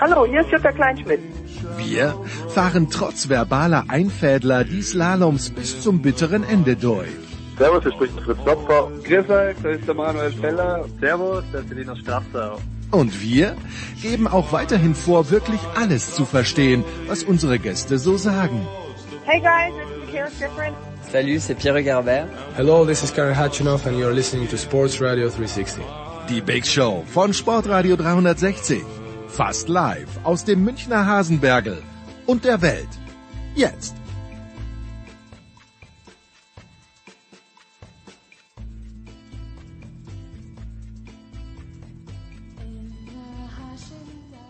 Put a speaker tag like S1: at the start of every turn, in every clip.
S1: Hallo, hier ist Jutta Kleinschmidt.
S2: Wir fahren trotz verbaler Einfädler die Slaloms bis zum bitteren Ende durch.
S3: Servus, hier spricht Fritz Klopfer.
S4: Grüß euch, das ist der Manuel Feller. Servus, das ist Linus Strafsau.
S2: Und wir geben auch weiterhin vor, wirklich alles zu verstehen, was unsere Gäste so sagen.
S1: Hey guys, this is Kara Different.
S5: Salut, c'est Pierre Garbert.
S6: Hello, this is Karen Hatchinoff and you're listening to Sports Radio 360.
S2: Die Big Show von Sportradio 360. Fast live aus dem Münchner Hasenbergel und der Welt. Jetzt.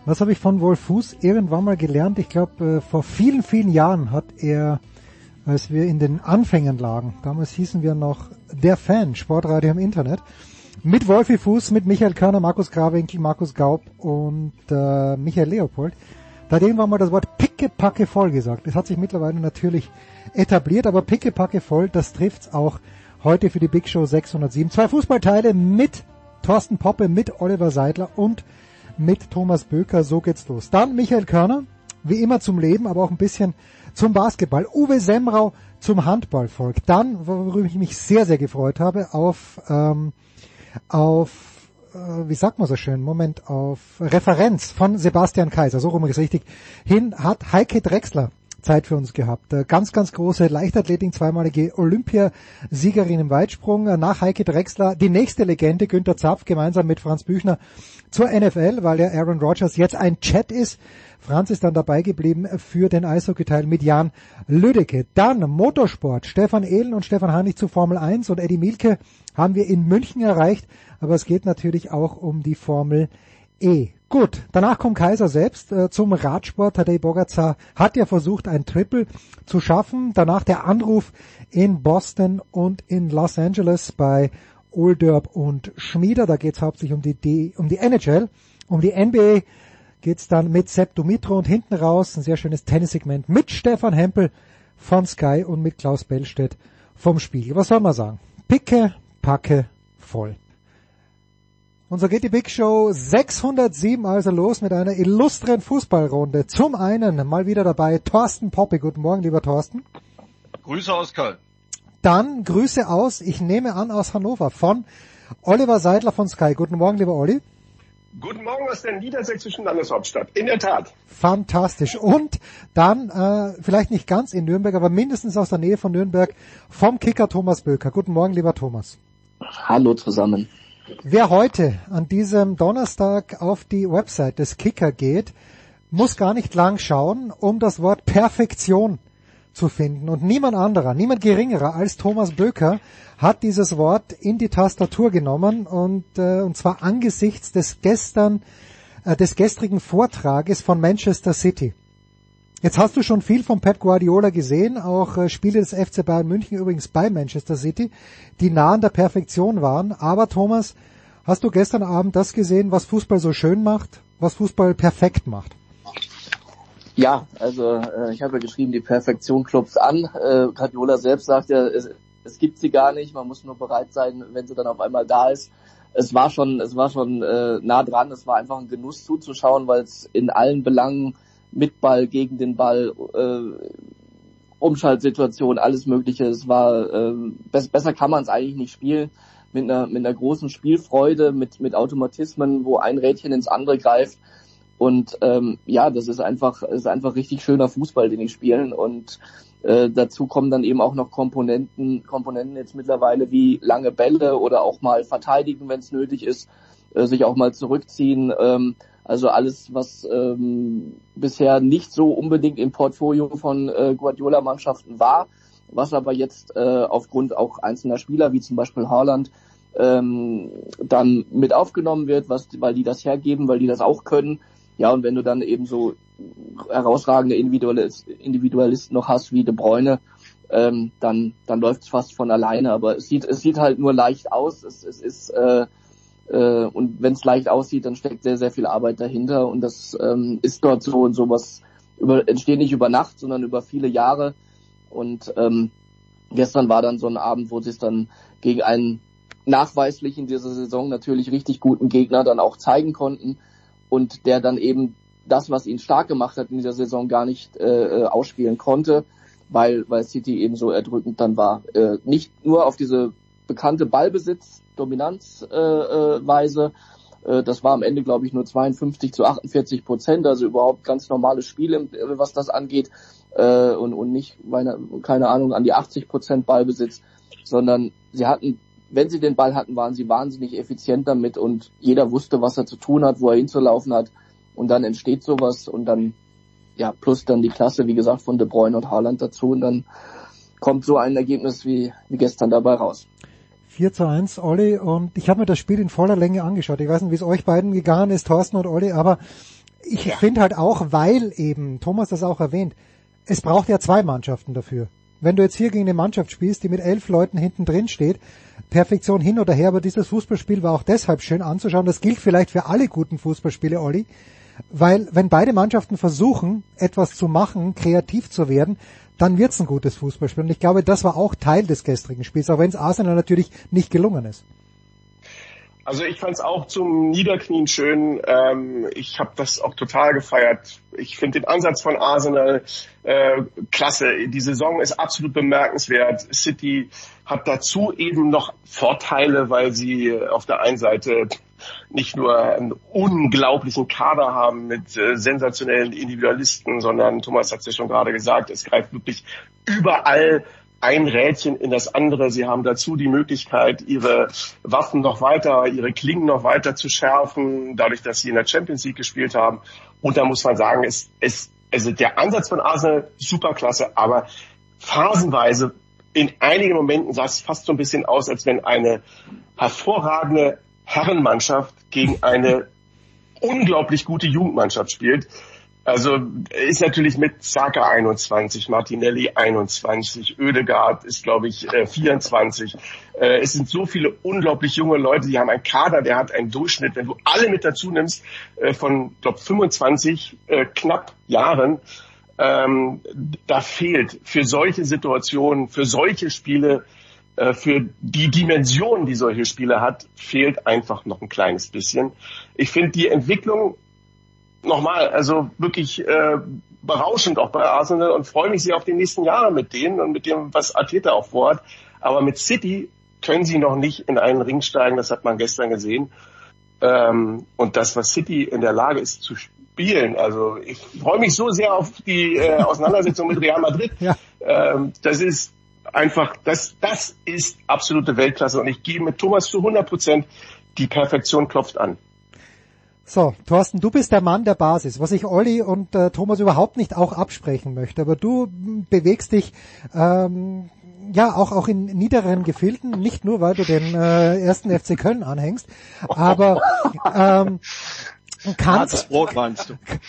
S7: Was habe ich von Wolf Fuß irgendwann mal gelernt? Ich glaube, äh, vor vielen, vielen Jahren hat er, als wir in den Anfängen lagen, damals hießen wir noch der Fan, Sportradio im Internet, mit Wolfi Fuß, mit Michael Körner, Markus Grawinkel, Markus Gaub und äh, Michael Leopold. Da hat irgendwann mal das Wort pickepacke voll gesagt. Das hat sich mittlerweile natürlich etabliert, aber pickepacke voll, das trifft's auch heute für die Big Show 607. Zwei Fußballteile mit Thorsten Poppe, mit Oliver Seidler und mit Thomas Böker. So geht's los. Dann Michael Körner, wie immer zum Leben, aber auch ein bisschen zum Basketball. Uwe Semrau zum Handball folgt. Dann, worüber ich mich sehr, sehr gefreut habe, auf, ähm, auf äh, wie sagt man so schön, Moment, auf Referenz von Sebastian Kaiser, so rum ist richtig, hin hat Heike Drexler Zeit für uns gehabt. Äh, ganz, ganz große Leichtathletin, zweimalige Olympiasiegerin im Weitsprung. Äh, nach Heike Drexler die nächste Legende, Günter Zapf, gemeinsam mit Franz Büchner zur NFL, weil ja Aaron Rodgers jetzt ein Chat ist. Franz ist dann dabei geblieben für den Eishockey-Teil mit Jan Lüdecke. Dann Motorsport. Stefan Ehlen und Stefan Heinrich zu Formel 1 und Eddie Milke haben wir in München erreicht. Aber es geht natürlich auch um die Formel E. Gut, danach kommt Kaiser selbst äh, zum Radsport. Tadej Bogacar hat ja versucht, ein Triple zu schaffen. Danach der Anruf in Boston und in Los Angeles bei Olderb und Schmieder. Da geht es hauptsächlich um die, D um die NHL. Um die NBA geht's dann mit Sepp Dumitro und hinten raus ein sehr schönes Tennissegment mit Stefan Hempel von Sky und mit Klaus Bellstedt vom Spiegel. Was soll man sagen? Picke, packe, voll. Und so geht die Big Show 607 also los mit einer illustren Fußballrunde. Zum einen mal wieder dabei Thorsten Poppe. Guten Morgen, lieber Thorsten.
S8: Grüße aus Köln.
S7: Dann Grüße aus, ich nehme an aus Hannover, von Oliver Seidler von Sky. Guten Morgen, lieber Olli.
S9: Guten Morgen aus der niedersächsischen Landeshauptstadt. In der Tat.
S7: Fantastisch. Und dann, äh, vielleicht nicht ganz in Nürnberg, aber mindestens aus der Nähe von Nürnberg, vom Kicker Thomas Böker. Guten Morgen, lieber Thomas.
S5: Hallo zusammen.
S7: Wer heute an diesem Donnerstag auf die Website des Kicker geht, muss gar nicht lang schauen, um das Wort Perfektion zu finden. Und niemand anderer, niemand geringerer als Thomas Böker hat dieses Wort in die Tastatur genommen und, äh, und zwar angesichts des gestern, äh, des gestrigen Vortrages von Manchester City. Jetzt hast du schon viel von Pep Guardiola gesehen, auch äh, Spiele des FC Bayern München übrigens bei Manchester City, die nah an der Perfektion waren. Aber Thomas, hast du gestern Abend das gesehen, was Fußball so schön macht, was Fußball perfekt macht?
S5: Ja, also äh, ich habe ja geschrieben, die Perfektion klopft an. Äh, Guardiola selbst sagt ja, es, es gibt sie gar nicht, man muss nur bereit sein, wenn sie dann auf einmal da ist. Es war schon, es war schon äh, nah dran, es war einfach ein Genuss zuzuschauen, weil es in allen Belangen mit Ball, gegen den Ball, äh, Umschaltsituation, alles Mögliche. Es war äh, be besser kann man es eigentlich nicht spielen. Mit einer, mit einer großen Spielfreude, mit, mit Automatismen, wo ein Rädchen ins andere greift. Und ähm, ja, das ist einfach, ist einfach richtig schöner Fußball, den ich spielen. Und äh, dazu kommen dann eben auch noch Komponenten, Komponenten jetzt mittlerweile wie lange Bälle oder auch mal verteidigen, wenn es nötig ist, äh, sich auch mal zurückziehen. Ähm, also alles, was ähm, bisher nicht so unbedingt im Portfolio von äh, Guardiola-Mannschaften war, was aber jetzt äh, aufgrund auch einzelner Spieler, wie zum Beispiel Haaland, ähm, dann mit aufgenommen wird, was, weil die das hergeben, weil die das auch können. Ja, und wenn du dann eben so herausragende Individualisten noch hast wie De Bruyne, ähm, dann, dann läuft es fast von alleine. Aber es sieht, es sieht halt nur leicht aus. Es, es ist äh, äh, und wenn es leicht aussieht, dann steckt sehr, sehr viel Arbeit dahinter. Und das ähm, ist dort so und sowas über, entsteht nicht über Nacht, sondern über viele Jahre. Und ähm, gestern war dann so ein Abend, wo sie es dann gegen einen nachweislich in dieser Saison natürlich richtig guten Gegner dann auch zeigen konnten und der dann eben das, was ihn stark gemacht hat in dieser Saison, gar nicht äh, ausspielen konnte weil, weil City eben so erdrückend dann war. Äh, nicht nur auf diese bekannte Ballbesitz-Dominanzweise, äh, äh, das war am Ende, glaube ich, nur 52 zu 48 Prozent, also überhaupt ganz normales Spiel, äh, was das angeht, äh, und, und nicht, meine, keine Ahnung, an die 80 Prozent Ballbesitz, sondern sie hatten, wenn sie den Ball hatten, waren sie wahnsinnig effizient damit und jeder wusste, was er zu tun hat, wo er hinzulaufen hat. Und dann entsteht sowas und dann ja, plus dann die Klasse, wie gesagt, von De Bruyne und Haaland dazu und dann kommt so ein Ergebnis wie, wie gestern dabei raus.
S7: 4 zu 1, Olli, und ich habe mir das Spiel in voller Länge angeschaut. Ich weiß nicht, wie es euch beiden gegangen ist, Thorsten und Olli, aber ich ja. finde halt auch, weil eben, Thomas das auch erwähnt, es braucht ja zwei Mannschaften dafür. Wenn du jetzt hier gegen eine Mannschaft spielst, die mit elf Leuten hinten drin steht, Perfektion hin oder her, aber dieses Fußballspiel war auch deshalb schön anzuschauen. Das gilt vielleicht für alle guten Fußballspiele, Olli, weil wenn beide Mannschaften versuchen, etwas zu machen, kreativ zu werden, dann wird's ein gutes Fußballspiel. Und ich glaube, das war auch Teil des gestrigen Spiels, auch wenn es Arsenal natürlich nicht gelungen ist.
S9: Also ich fand es auch zum Niederknien schön. Ähm, ich habe das auch total gefeiert. Ich finde den Ansatz von Arsenal äh, klasse. Die Saison ist absolut bemerkenswert. City hat dazu eben noch Vorteile, weil sie auf der einen Seite nicht nur einen unglaublichen Kader haben mit äh, sensationellen Individualisten, sondern Thomas hat es ja schon gerade gesagt, es greift wirklich überall ein Rädchen in das andere. Sie haben dazu die Möglichkeit, ihre Waffen noch weiter, ihre Klingen noch weiter zu schärfen, dadurch, dass sie in der Champions League gespielt haben. Und da muss man sagen, es, es, also der Ansatz von Arsenal superklasse, aber phasenweise in einigen Momenten sah es fast so ein bisschen aus, als wenn eine hervorragende Herrenmannschaft gegen eine unglaublich gute Jugendmannschaft spielt. Also ist natürlich mit Saka 21, Martinelli 21, Oedegaard ist glaube ich 24. Äh, äh, es sind so viele unglaublich junge Leute, die haben einen Kader, der hat einen Durchschnitt, wenn du alle mit dazu nimmst, äh, von glaube 25 knapp Jahren. Ähm, da fehlt für solche Situationen, für solche Spiele für die Dimension, die solche Spiele hat, fehlt einfach noch ein kleines bisschen. Ich finde die Entwicklung nochmal, also wirklich äh, berauschend auch bei Arsenal und freue mich sehr auf die nächsten Jahre mit denen und mit dem, was Arteta auch vorhat. Aber mit City können sie noch nicht in einen Ring steigen, das hat man gestern gesehen. Ähm, und das, was City in der Lage ist zu spielen, also ich freue mich so sehr auf die äh, Auseinandersetzung mit Real Madrid. Ja. Ähm, das ist einfach, das, das ist absolute Weltklasse und ich gehe mit Thomas zu 100 Prozent, die Perfektion klopft an.
S7: So, Thorsten, du bist der Mann der Basis, was ich Olli und äh, Thomas überhaupt nicht auch absprechen möchte, aber du bewegst dich ähm, ja auch auch in niederen Gefilden, nicht nur weil du den äh, ersten FC Köln anhängst, aber ähm, kannst, Brot,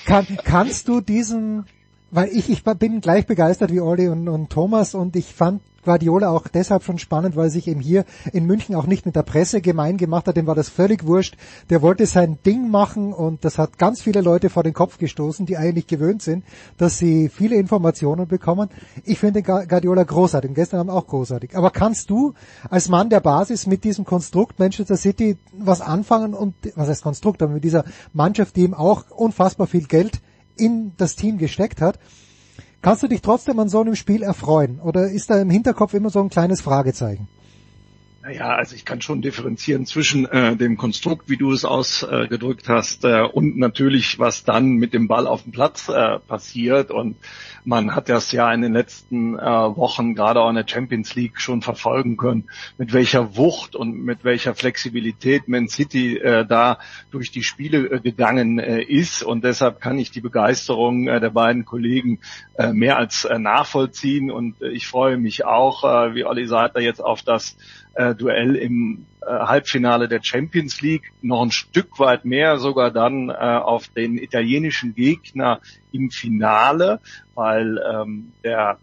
S7: kann, kannst du diesen weil ich, ich bin gleich begeistert wie Olli und, und Thomas und ich fand Guardiola auch deshalb schon spannend, weil sich eben hier in München auch nicht mit der Presse gemein gemacht hat, dem war das völlig wurscht. Der wollte sein Ding machen und das hat ganz viele Leute vor den Kopf gestoßen, die eigentlich gewöhnt sind, dass sie viele Informationen bekommen. Ich finde Guardiola großartig und gestern haben auch großartig. Aber kannst du als Mann der Basis mit diesem Konstrukt Manchester City was anfangen und, was heißt Konstrukt, aber mit dieser Mannschaft, die ihm auch unfassbar viel Geld in das Team gesteckt hat, Kannst du dich trotzdem an so einem Spiel erfreuen? Oder ist da im Hinterkopf immer so ein kleines Fragezeichen?
S8: Naja, also ich kann schon differenzieren zwischen äh, dem Konstrukt, wie du es ausgedrückt äh, hast, äh, und natürlich, was dann mit dem Ball auf dem Platz äh, passiert. Und man hat das ja in den letzten äh, Wochen gerade auch in der Champions League schon verfolgen können, mit welcher Wucht und mit welcher Flexibilität Man City äh, da durch die Spiele äh, gegangen äh, ist. Und deshalb kann ich die Begeisterung äh, der beiden Kollegen äh, mehr als äh, nachvollziehen. Und äh, ich freue mich auch, äh, wie Olli sagt, jetzt auf das äh, Duell im äh, Halbfinale der Champions League, noch ein Stück weit mehr sogar dann äh, auf den italienischen Gegner im Finale, weil ähm, der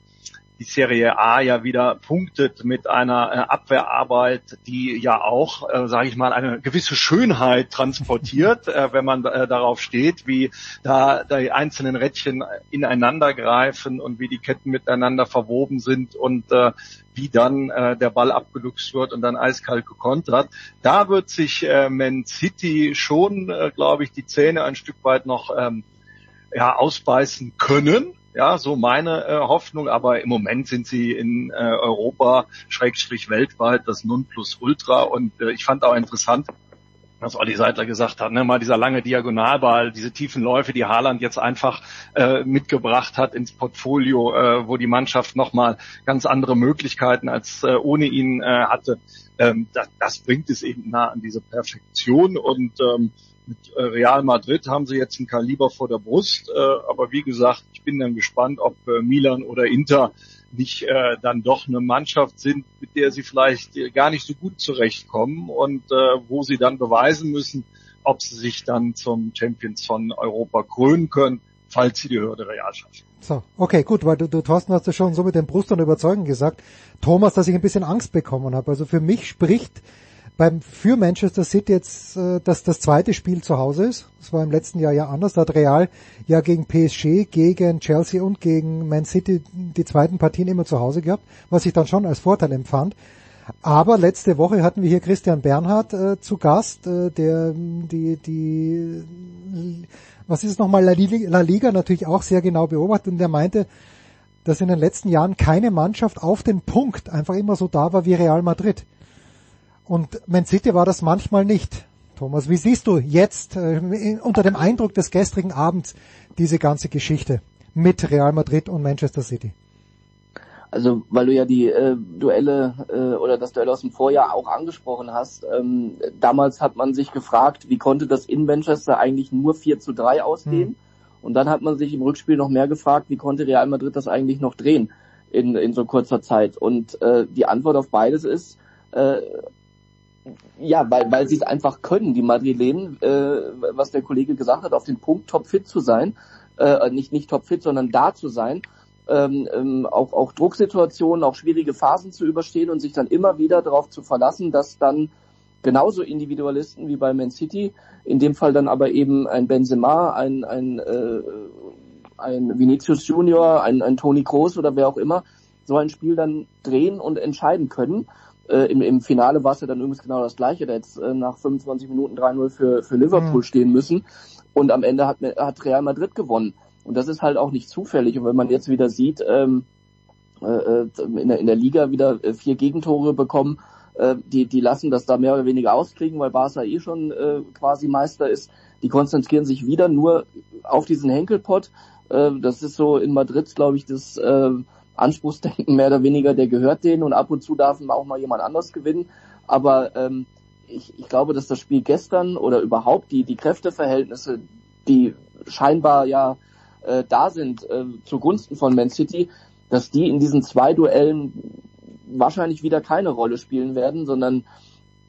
S8: die Serie A ja wieder punktet mit einer äh, Abwehrarbeit, die ja auch, äh, sage ich mal, eine gewisse Schönheit transportiert, äh, wenn man äh, darauf steht, wie da, da die einzelnen Rädchen ineinander greifen und wie die Ketten miteinander verwoben sind und äh, wie dann äh, der Ball abgeluchst wird und dann eiskalt gekontert. Da wird sich äh, Man City schon, äh, glaube ich, die Zähne ein Stück weit noch ähm, ja, ausbeißen können ja, so meine äh, Hoffnung, aber im Moment sind sie in äh, Europa, Schrägstrich weltweit, das Nonplusultra. Und äh, ich fand auch interessant, was Olli Seidler gesagt hat, ne, mal dieser lange Diagonalball, diese tiefen Läufe, die Haaland jetzt einfach äh, mitgebracht hat ins Portfolio, äh, wo die Mannschaft nochmal ganz andere Möglichkeiten als äh, ohne ihn äh, hatte. Ähm, das, das bringt es eben nah an diese Perfektion. Und ähm, mit äh, Real Madrid haben sie jetzt ein Kaliber vor der Brust, äh, aber wie gesagt, ich bin dann gespannt, ob äh, Milan oder Inter nicht dann doch eine Mannschaft sind, mit der sie vielleicht gar nicht so gut zurechtkommen und wo sie dann beweisen müssen, ob sie sich dann zum Champions von Europa krönen können, falls sie die Hürde real schaffen.
S7: So, okay, gut, weil du, du Thorsten hast ja schon so mit den Brustern überzeugend gesagt. Thomas, dass ich ein bisschen Angst bekommen habe. Also für mich spricht beim für Manchester City jetzt, äh, dass das zweite Spiel zu Hause ist. Das war im letzten Jahr ja anders. Da hat Real ja gegen PSG, gegen Chelsea und gegen Man City die zweiten Partien immer zu Hause gehabt, was ich dann schon als Vorteil empfand. Aber letzte Woche hatten wir hier Christian Bernhard äh, zu Gast, äh, der die die was ist es nochmal La Liga, La Liga natürlich auch sehr genau beobachtet und der meinte, dass in den letzten Jahren keine Mannschaft auf den Punkt einfach immer so da war wie Real Madrid. Und Man City war das manchmal nicht. Thomas, wie siehst du jetzt äh, unter dem Eindruck des gestrigen Abends diese ganze Geschichte mit Real Madrid und Manchester City?
S5: Also, weil du ja die äh, Duelle äh, oder das Duell aus dem Vorjahr auch angesprochen hast, ähm, damals hat man sich gefragt, wie konnte das in Manchester eigentlich nur 4 zu 3 ausgehen? Hm. Und dann hat man sich im Rückspiel noch mehr gefragt, wie konnte Real Madrid das eigentlich noch drehen in, in so kurzer Zeit? Und äh, die Antwort auf beides ist, äh, ja, weil, weil sie es einfach können, die Madrilenen, äh, was der Kollege gesagt hat, auf den Punkt topfit zu sein, äh, nicht, nicht topfit, sondern da zu sein, ähm, ähm, auch, auch Drucksituationen, auch schwierige Phasen zu überstehen und sich dann immer wieder darauf zu verlassen, dass dann genauso Individualisten wie bei Man City, in dem Fall dann aber eben ein Benzema, ein, ein, äh, ein Vinicius Junior, ein, ein Toni Kroos oder wer auch immer, so ein Spiel dann drehen und entscheiden können äh, im, im Finale war es ja dann übrigens genau das Gleiche, da jetzt äh, nach 25 Minuten 3-0 für, für Liverpool mhm. stehen müssen und am Ende hat, hat Real Madrid gewonnen. Und das ist halt auch nicht zufällig. Und wenn man jetzt wieder sieht, ähm, äh, äh in, der, in der Liga wieder äh, vier Gegentore bekommen, äh, die, die lassen das da mehr oder weniger auskriegen, weil Barca eh schon äh, quasi Meister ist. Die konzentrieren sich wieder nur auf diesen Henkelpott. Äh, das ist so in Madrid, glaube ich, das äh, Anspruchsdenken mehr oder weniger, der gehört denen und ab und zu darf auch mal jemand anders gewinnen. Aber ähm, ich, ich glaube, dass das Spiel gestern oder überhaupt die, die Kräfteverhältnisse, die scheinbar ja äh, da sind äh, zugunsten von Man City, dass die in diesen zwei Duellen wahrscheinlich wieder keine Rolle spielen werden, sondern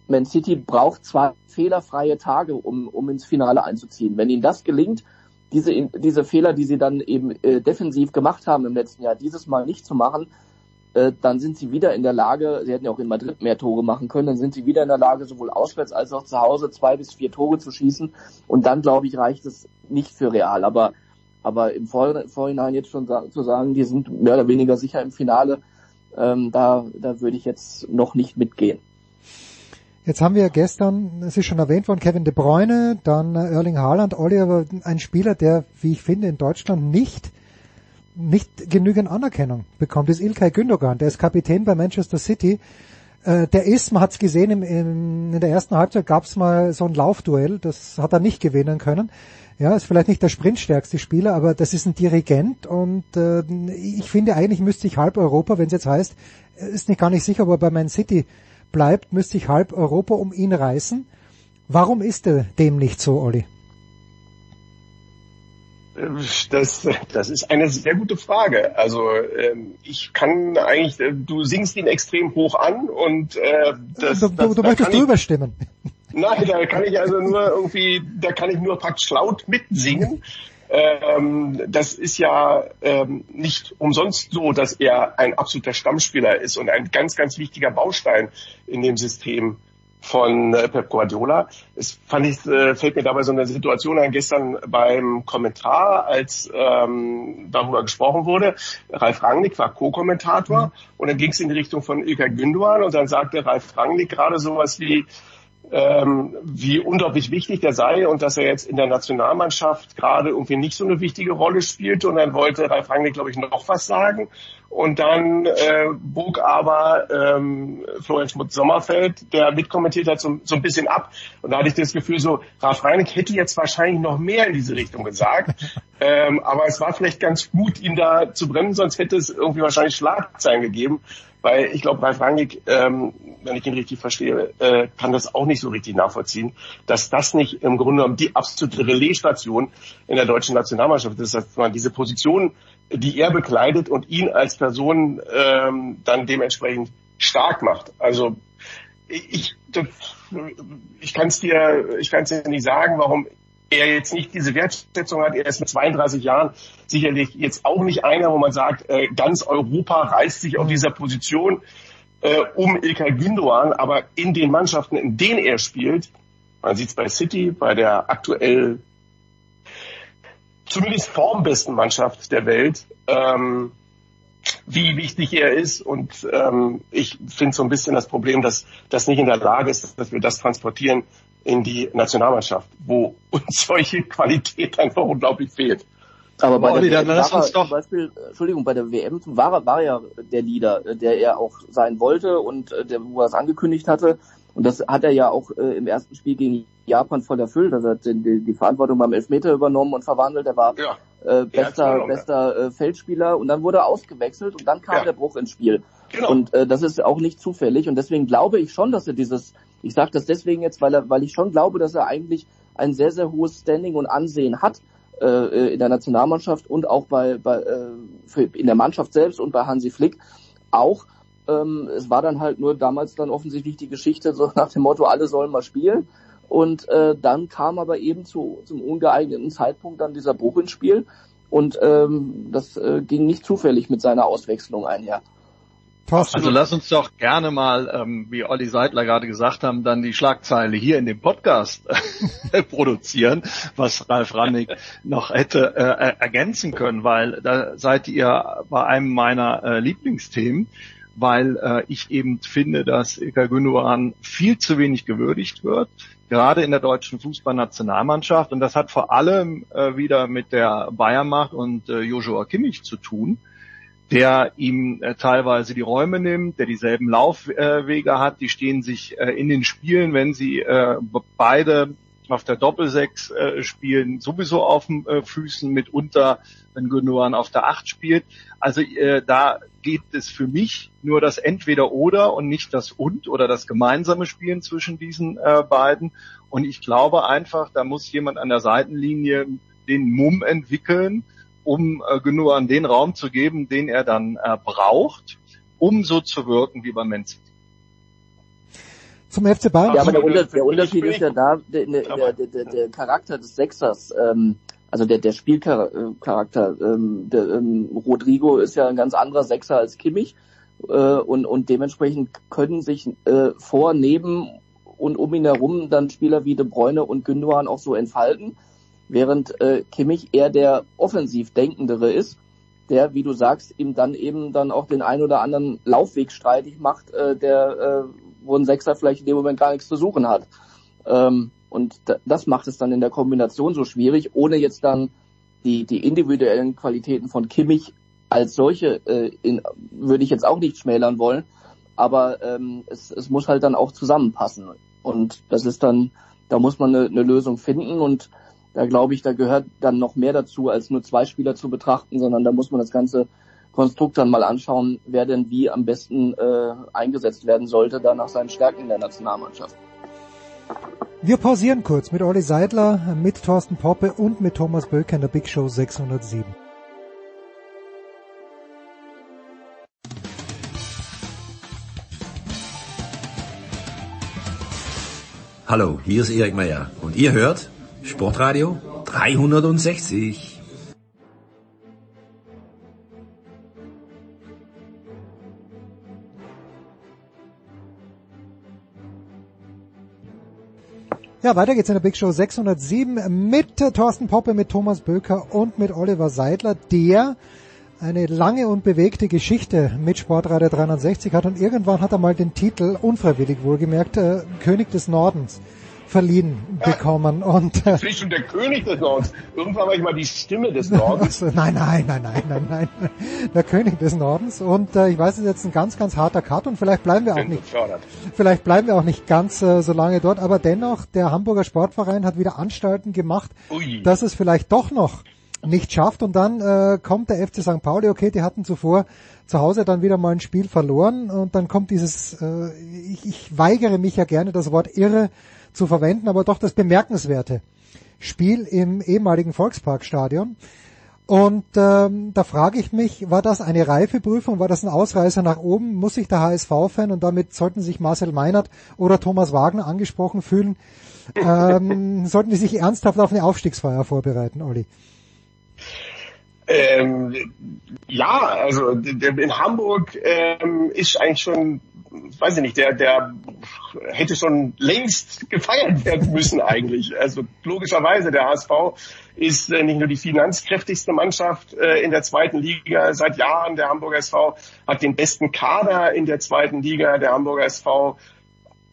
S5: Man City braucht zwei fehlerfreie Tage, um, um ins Finale einzuziehen. Wenn ihnen das gelingt, diese, diese Fehler, die sie dann eben äh, defensiv gemacht haben im letzten Jahr, dieses Mal nicht zu machen, äh, dann sind sie wieder in der Lage, sie hätten ja auch in Madrid mehr Tore machen können, dann sind sie wieder in der Lage, sowohl auswärts als auch zu Hause zwei bis vier Tore zu schießen. Und dann, glaube ich, reicht es nicht für Real. Aber, aber im Vorhinein jetzt schon zu sagen, die sind mehr oder weniger sicher im Finale, ähm, da, da würde ich jetzt noch nicht mitgehen.
S7: Jetzt haben wir gestern, es ist schon erwähnt worden, Kevin De Bruyne, dann Erling Haaland, Oliver, ein Spieler, der, wie ich finde, in Deutschland nicht nicht genügend Anerkennung bekommt, ist Ilkay Gündogan. Der ist Kapitän bei Manchester City. Äh, der ist, man hat es gesehen, im, im, in der ersten Halbzeit gab es mal so ein Laufduell, das hat er nicht gewinnen können. Ja, ist vielleicht nicht der sprintstärkste Spieler, aber das ist ein Dirigent und äh, ich finde eigentlich müsste ich halb Europa, wenn es jetzt heißt, ist nicht gar nicht sicher, aber bei Man City bleibt, müsste sich halb Europa um ihn reißen. Warum ist er dem nicht so, Olli?
S9: Das, das ist eine sehr gute Frage. Also ähm, ich kann eigentlich, äh, du singst ihn extrem hoch an und äh, das,
S7: du,
S9: das,
S7: du, du möchtest drüber stimmen.
S9: Nein, da kann ich also nur irgendwie, da kann ich nur praktisch laut mitsingen. Ähm, das ist ja ähm, nicht umsonst so, dass er ein absoluter Stammspieler ist und ein ganz, ganz wichtiger Baustein in dem System von äh, Pep Guardiola. Es fand ich, äh, fällt mir dabei so eine Situation ein gestern beim Kommentar, als ähm, darüber gesprochen wurde. Ralf Rangnick war Co-Kommentator mhm. und dann ging es in die Richtung von Ilkay Gündoğan und dann sagte Ralf Rangnick gerade sowas wie, ähm, wie unglaublich wichtig der sei und dass er jetzt in der Nationalmannschaft gerade irgendwie nicht so eine wichtige Rolle spielt. Und dann wollte Ralf Rangnick, glaube ich, noch was sagen. Und dann äh, bog aber ähm, Florian Schmutz-Sommerfeld, der mitkommentiert hat, so, so ein bisschen ab. Und da hatte ich das Gefühl, so Ralf Rangnick hätte jetzt wahrscheinlich noch mehr in diese Richtung gesagt. ähm, aber es war vielleicht ganz gut, ihn da zu bremsen, sonst hätte es irgendwie wahrscheinlich Schlagzeilen gegeben. Weil ich glaube, Ralf Rangnick, ähm, wenn ich ihn richtig verstehe, äh, kann das auch nicht so richtig nachvollziehen, dass das nicht im Grunde genommen die absolute Relaisstation in der deutschen Nationalmannschaft ist, dass man diese Position, die er bekleidet und ihn als Person ähm, dann dementsprechend stark macht. Also ich, ich kann es dir, ich kann es dir nicht sagen, warum er jetzt nicht diese Wertschätzung hat. Er ist mit 32 Jahren sicherlich jetzt auch nicht einer, wo man sagt, äh, ganz Europa reißt sich auf dieser Position äh, um Ilkay Gündoğan, aber in den Mannschaften, in denen er spielt, man sieht es bei City, bei der aktuell zumindest formbesten Mannschaft der Welt, ähm, wie wichtig er ist. Und ähm, ich finde so ein bisschen das Problem, dass das nicht in der Lage ist, dass wir das transportieren in die Nationalmannschaft, wo uns solche Qualität einfach unglaublich fehlt.
S5: Aber bei Olli, der WM war er, zum Beispiel, Entschuldigung, bei der WM war er, war er der Leader, der er auch sein wollte und äh, der, wo er es angekündigt hatte. Und das hat er ja auch äh, im ersten Spiel gegen Japan voll erfüllt. Also er hat die, die Verantwortung beim Elfmeter übernommen und verwandelt. Er war ja. äh, bester, ja, bester äh, Feldspieler und dann wurde er ausgewechselt und dann kam ja. der Bruch ins Spiel. Genau. Und äh, das ist auch nicht zufällig. Und deswegen glaube ich schon, dass er dieses ich sage das deswegen jetzt, weil, er, weil ich schon glaube, dass er eigentlich ein sehr, sehr hohes Standing und Ansehen hat äh, in der Nationalmannschaft und auch bei, bei äh, für, in der Mannschaft selbst und bei Hansi Flick auch. Ähm, es war dann halt nur damals dann offensichtlich die Geschichte so nach dem Motto, alle sollen mal spielen. Und äh, dann kam aber eben zu, zum ungeeigneten Zeitpunkt dann dieser Bruch ins Spiel. Und ähm, das äh, ging nicht zufällig mit seiner Auswechslung einher.
S8: Also lass uns doch gerne mal, ähm, wie Olli Seidler gerade gesagt haben, dann die Schlagzeile hier in dem Podcast äh, produzieren, was Ralf Rannig noch hätte äh, ergänzen können, weil da seid ihr bei einem meiner äh, Lieblingsthemen, weil äh, ich eben finde, dass Ilkay Gündogan viel zu wenig gewürdigt wird, gerade in der deutschen Fußballnationalmannschaft. Und das hat vor allem äh, wieder mit der Bayernmacht und äh, Joshua Kimmich zu tun der ihm äh, teilweise die Räume nimmt, der dieselben Laufwege äh, hat. Die stehen sich äh, in den Spielen, wenn sie äh, beide auf der Doppelsechs äh, spielen, sowieso auf den äh, Füßen, mitunter, wenn Gündogan auf der Acht spielt. Also äh, da geht es für mich nur das Entweder-Oder und nicht das Und oder das gemeinsame Spielen zwischen diesen äh, beiden. Und ich glaube einfach, da muss jemand an der Seitenlinie den Mumm entwickeln, um äh, genug an den Raum zu geben, den er dann äh, braucht, um so zu wirken wie beim Man City.
S7: Zum FC Bayern?
S5: Ja, aber der, Unter der Unterschied ist ja da, der, der, der, der Charakter des Sechsers, ähm, also der, der Spielcharakter, ähm, der, ähm, Rodrigo ist ja ein ganz anderer Sechser als Kimmich äh, und, und dementsprechend können sich äh, vor, neben und um ihn herum dann Spieler wie De Bruyne und Gündogan auch so entfalten während äh, Kimmich eher der offensiv denkendere ist, der, wie du sagst, ihm dann eben dann auch den ein oder anderen Laufweg streitig macht, äh, der äh, wo ein Sechser vielleicht in dem Moment gar nichts zu suchen hat. Ähm, und das macht es dann in der Kombination so schwierig, ohne jetzt dann die, die individuellen Qualitäten von Kimmich als solche äh, in, würde ich jetzt auch nicht schmälern wollen, aber ähm, es, es muss halt dann auch zusammenpassen. Und das ist dann, da muss man eine, eine Lösung finden und da glaube ich, da gehört dann noch mehr dazu, als nur zwei Spieler zu betrachten, sondern da muss man das ganze Konstrukt dann mal anschauen, wer denn wie am besten äh, eingesetzt werden sollte, da nach seinen Stärken in der Nationalmannschaft.
S7: Wir pausieren kurz mit Olli Seidler, mit Thorsten Poppe und mit Thomas Böker in der Big Show 607.
S10: Hallo, hier ist Erik Meyer und ihr hört Sportradio 360.
S7: Ja, weiter geht's in der Big Show 607 mit Thorsten Poppe, mit Thomas Böker und mit Oliver Seidler, der eine lange und bewegte Geschichte mit Sportradio 360 hat und irgendwann hat er mal den Titel, unfreiwillig wohlgemerkt, äh, König des Nordens verliehen bekommen. Und,
S9: äh, ich schon der König des Nordens. Irgendwann war ich mal die Stimme des Nordens.
S7: nein, nein, nein, nein, nein, nein. Der König des Nordens. Und äh, ich weiß, es ist jetzt ein ganz, ganz harter Cut und vielleicht bleiben wir auch nicht. Vielleicht bleiben wir auch nicht ganz äh, so lange dort. Aber dennoch, der Hamburger Sportverein hat wieder Anstalten gemacht, Ui. dass es vielleicht doch noch nicht schafft und dann äh, kommt der FC St. Pauli, okay, die hatten zuvor zu Hause dann wieder mal ein Spiel verloren und dann kommt dieses, äh, ich, ich weigere mich ja gerne das Wort irre zu verwenden, aber doch das bemerkenswerte Spiel im ehemaligen Volksparkstadion. Und ähm, da frage ich mich, war das eine Reifeprüfung, war das ein Ausreißer nach oben? Muss sich der HSV-Fan und damit sollten sich Marcel Meinert oder Thomas Wagner angesprochen fühlen? Ähm, sollten die sich ernsthaft auf eine Aufstiegsfeier vorbereiten, Olli?
S9: Ähm, ja, also in Hamburg ähm, ist eigentlich schon weiß ich nicht, der, der hätte schon längst gefeiert werden müssen eigentlich. Also logischerweise, der HSV ist äh, nicht nur die finanzkräftigste Mannschaft äh, in der zweiten Liga seit Jahren. Der Hamburger SV hat den besten Kader in der zweiten Liga. Der Hamburger SV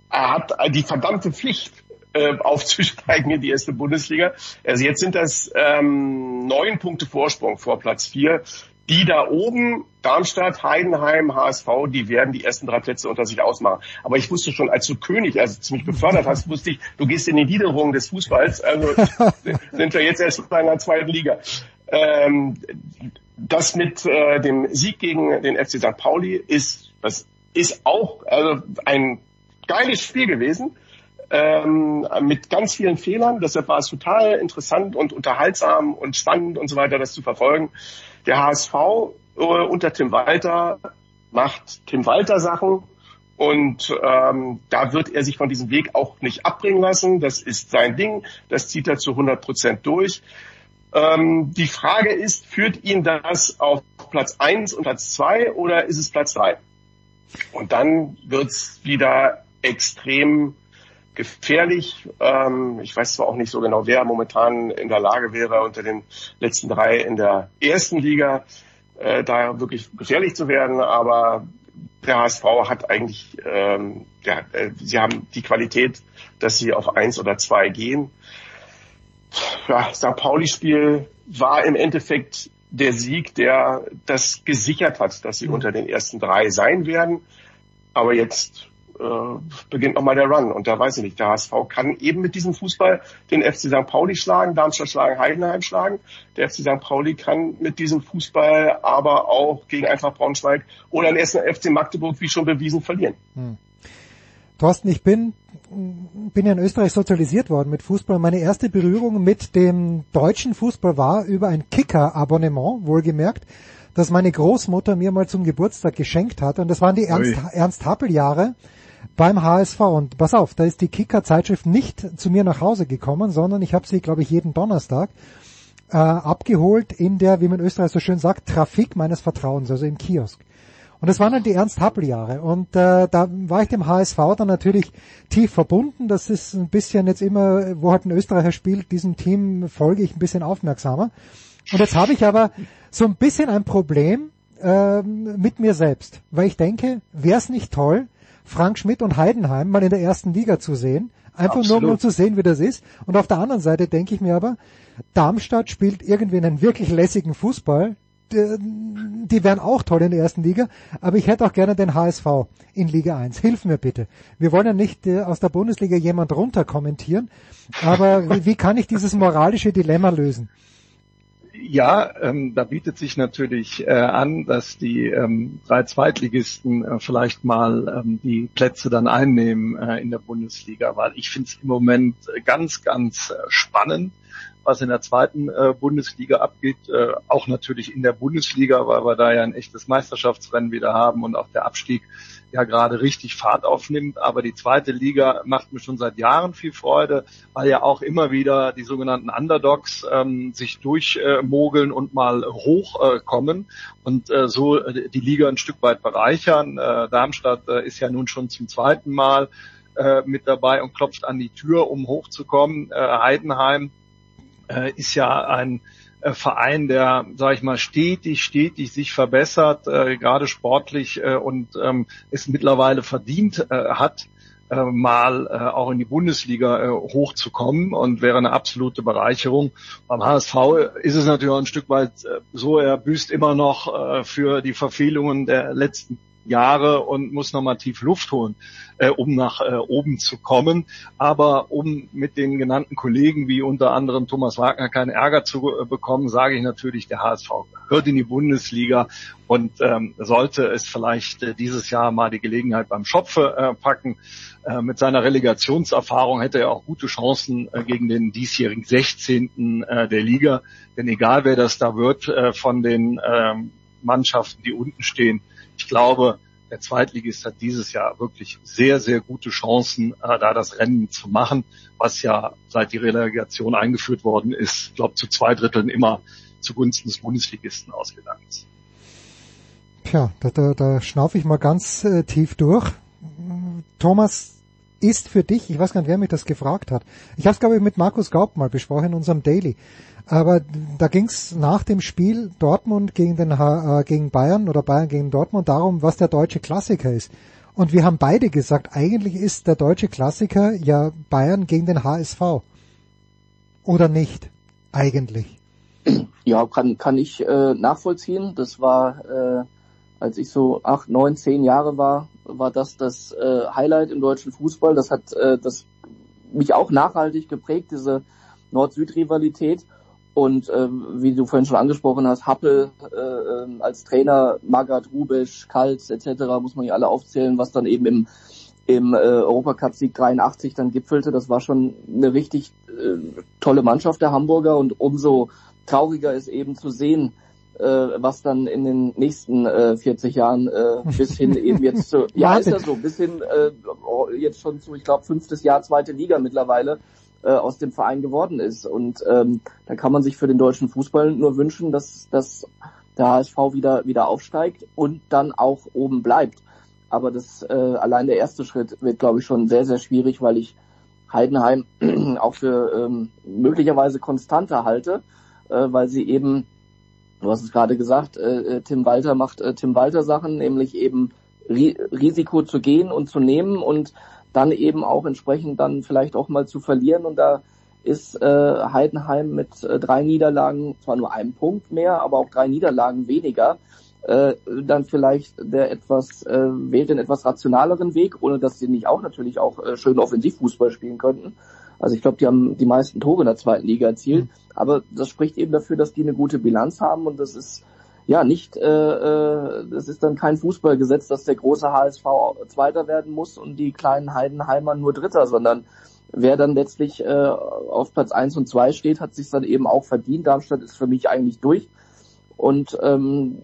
S9: hat die verdammte Pflicht, äh, aufzusteigen in die erste Bundesliga. Also jetzt sind das ähm, neun Punkte Vorsprung vor Platz vier die da oben, Darmstadt, Heidenheim, HSV, die werden die ersten drei Plätze unter sich ausmachen. Aber ich wusste schon, als du König, also ziemlich befördert hast, wusste ich, du gehst in die Niederung des Fußballs, also sind wir jetzt erst in der zweiten Liga. Ähm, das mit äh, dem Sieg gegen den FC St. Pauli ist, das ist auch also ein geiles Spiel gewesen. Ähm, mit ganz vielen Fehlern. Deshalb war es total interessant und unterhaltsam und spannend und so weiter, das zu verfolgen. Der HSV äh, unter Tim Walter macht Tim Walter Sachen und ähm, da wird er sich von diesem Weg auch nicht abbringen lassen. Das ist sein Ding. Das zieht er zu 100 Prozent durch. Ähm, die Frage ist, führt ihn das auf Platz eins und Platz zwei oder ist es Platz drei? Und dann wird's wieder extrem gefährlich. Ähm, ich weiß zwar auch nicht so genau, wer momentan in der Lage wäre, unter den letzten drei in der ersten Liga äh, da wirklich gefährlich zu werden, aber der HSV hat eigentlich, ähm, ja, äh, sie haben die Qualität, dass sie auf eins oder zwei gehen. Ja, St. Pauli-Spiel war im Endeffekt der Sieg, der das gesichert hat, dass sie mhm. unter den ersten drei sein werden. Aber jetzt äh, beginnt nochmal der Run. Und da weiß ich nicht, der HSV kann eben mit diesem Fußball den FC St. Pauli schlagen, Darmstadt schlagen, Heidenheim schlagen. Der FC St. Pauli kann mit diesem Fußball aber auch gegen einfach Braunschweig oder den ersten FC Magdeburg, wie schon bewiesen, verlieren. Hm.
S7: Thorsten, ich bin, bin ja in Österreich sozialisiert worden mit Fußball. Meine erste Berührung mit dem deutschen Fußball war über ein Kicker-Abonnement, wohlgemerkt, das meine Großmutter mir mal zum Geburtstag geschenkt hat. Und das waren die Ernst, Ernst Happel-Jahre beim HSV. Und pass auf, da ist die Kicker-Zeitschrift nicht zu mir nach Hause gekommen, sondern ich habe sie, glaube ich, jeden Donnerstag äh, abgeholt in der, wie man in Österreich so schön sagt, Trafik meines Vertrauens, also im Kiosk. Und das waren dann die Ernst Happel Jahre. Und äh, da war ich dem HSV dann natürlich tief verbunden. Das ist ein bisschen jetzt immer, wo halt ein Österreicher spielt, diesem Team folge ich ein bisschen aufmerksamer. Und jetzt habe ich aber so ein bisschen ein Problem äh, mit mir selbst, weil ich denke, wäre es nicht toll, Frank Schmidt und Heidenheim mal in der ersten Liga zu sehen. Einfach Absolut. nur um zu sehen, wie das ist. Und auf der anderen Seite denke ich mir aber, Darmstadt spielt irgendwie einen wirklich lässigen Fußball. Die, die wären auch toll in der ersten Liga, aber ich hätte auch gerne den HSV in Liga 1. Hilf mir bitte. Wir wollen ja nicht äh, aus der Bundesliga jemand runter kommentieren, aber wie, wie kann ich dieses moralische Dilemma lösen?
S8: Ja, ähm, da bietet sich natürlich äh, an, dass die ähm, drei Zweitligisten äh, vielleicht mal ähm, die Plätze dann einnehmen äh, in der Bundesliga, weil ich finde es im Moment ganz, ganz äh, spannend, was in der zweiten äh, Bundesliga abgeht. Äh, auch natürlich in der Bundesliga, weil wir da ja ein echtes Meisterschaftsrennen wieder haben und auch der Abstieg ja gerade richtig Fahrt aufnimmt. Aber die zweite Liga macht mir schon seit Jahren viel Freude, weil ja auch immer wieder die sogenannten Underdogs ähm, sich durchmogeln äh, und mal hochkommen äh, und äh, so äh, die Liga ein Stück weit bereichern. Äh, Darmstadt äh, ist ja nun schon zum zweiten Mal äh, mit dabei und klopft an die Tür, um hochzukommen. Äh, Heidenheim äh, ist ja ein Verein, der, sage ich mal, stetig, stetig sich verbessert, äh, gerade sportlich äh, und ähm, es mittlerweile verdient äh, hat, äh, mal äh, auch in die Bundesliga äh, hochzukommen und wäre eine absolute Bereicherung. Beim HSV ist es natürlich auch ein Stück weit äh, so, er büßt immer noch äh, für die Verfehlungen der letzten Jahre und muss nochmal tief Luft holen, äh, um nach äh, oben zu kommen. Aber um mit den genannten Kollegen wie unter anderem Thomas Wagner keinen Ärger zu äh, bekommen, sage ich natürlich, der HSV gehört in die Bundesliga und ähm, sollte es vielleicht äh, dieses Jahr mal die Gelegenheit beim Schopfe äh, packen. Äh, mit seiner Relegationserfahrung hätte er auch gute Chancen äh, gegen den diesjährigen 16. Äh, der Liga. Denn egal wer das da wird äh, von den äh, Mannschaften, die unten stehen, ich glaube, der Zweitligist hat dieses Jahr wirklich sehr, sehr gute Chancen, äh, da das Rennen zu machen, was ja seit die Relegation eingeführt worden ist, glaube zu zwei Dritteln immer zugunsten des Bundesligisten ausgegangen ist.
S7: Tja, da, da, da schnaufe ich mal ganz äh, tief durch. Thomas, ist für dich, ich weiß gar nicht, wer mich das gefragt hat. Ich habe es, glaube ich, mit Markus Gaub mal besprochen in unserem Daily. Aber da ging es nach dem Spiel Dortmund gegen, den, äh, gegen Bayern oder Bayern gegen Dortmund darum, was der deutsche Klassiker ist. Und wir haben beide gesagt, eigentlich ist der deutsche Klassiker ja Bayern gegen den HSV. Oder nicht? Eigentlich.
S5: Ja, kann, kann ich äh, nachvollziehen. Das war, äh, als ich so acht, neun, zehn Jahre war, war das das äh, Highlight im deutschen Fußball. Das hat äh, das mich auch nachhaltig geprägt, diese Nord-Süd-Rivalität. Und ähm, wie du vorhin schon angesprochen hast, Happel äh, ähm, als Trainer, Magath, Rubisch, Kaltz etc. muss man hier alle aufzählen, was dann eben im, im äh, Europacup-Sieg 83 dann gipfelte. Das war schon eine richtig äh, tolle Mannschaft der Hamburger und umso trauriger ist eben zu sehen, äh, was dann in den nächsten äh, 40 Jahren äh, bis hin eben jetzt zu, ja ist ja so, bis hin äh, jetzt schon zu, ich glaube, fünftes Jahr zweite Liga mittlerweile äh, aus dem Verein geworden ist. Und ähm, da kann man sich für den deutschen Fußball nur wünschen, dass, dass der HSV wieder, wieder aufsteigt und dann auch oben bleibt. Aber das äh, allein der erste Schritt wird, glaube ich, schon sehr, sehr schwierig, weil ich Heidenheim auch für ähm, möglicherweise konstanter halte, äh, weil sie eben, du hast es gerade gesagt, äh, äh Tim Walter macht äh, Tim Walter Sachen, nämlich eben Ri Risiko zu gehen und zu nehmen und dann eben auch entsprechend dann vielleicht auch mal zu verlieren. Und da ist äh, Heidenheim mit äh, drei Niederlagen, zwar nur einem Punkt mehr, aber auch drei Niederlagen weniger, äh, dann vielleicht der etwas, äh, wählt den etwas rationaleren Weg, ohne dass sie nicht auch natürlich auch äh, schön Offensivfußball spielen könnten. Also ich glaube, die haben die meisten Tore in der zweiten Liga erzielt. Mhm. Aber das spricht eben dafür, dass die eine gute Bilanz haben und das ist ja nicht, äh, äh, es ist dann kein Fußballgesetz, dass der große HSV Zweiter werden muss und die kleinen Heidenheimer nur Dritter, sondern wer dann letztlich äh, auf Platz eins und zwei steht, hat sich dann eben auch verdient. Darmstadt ist für mich eigentlich durch und ähm,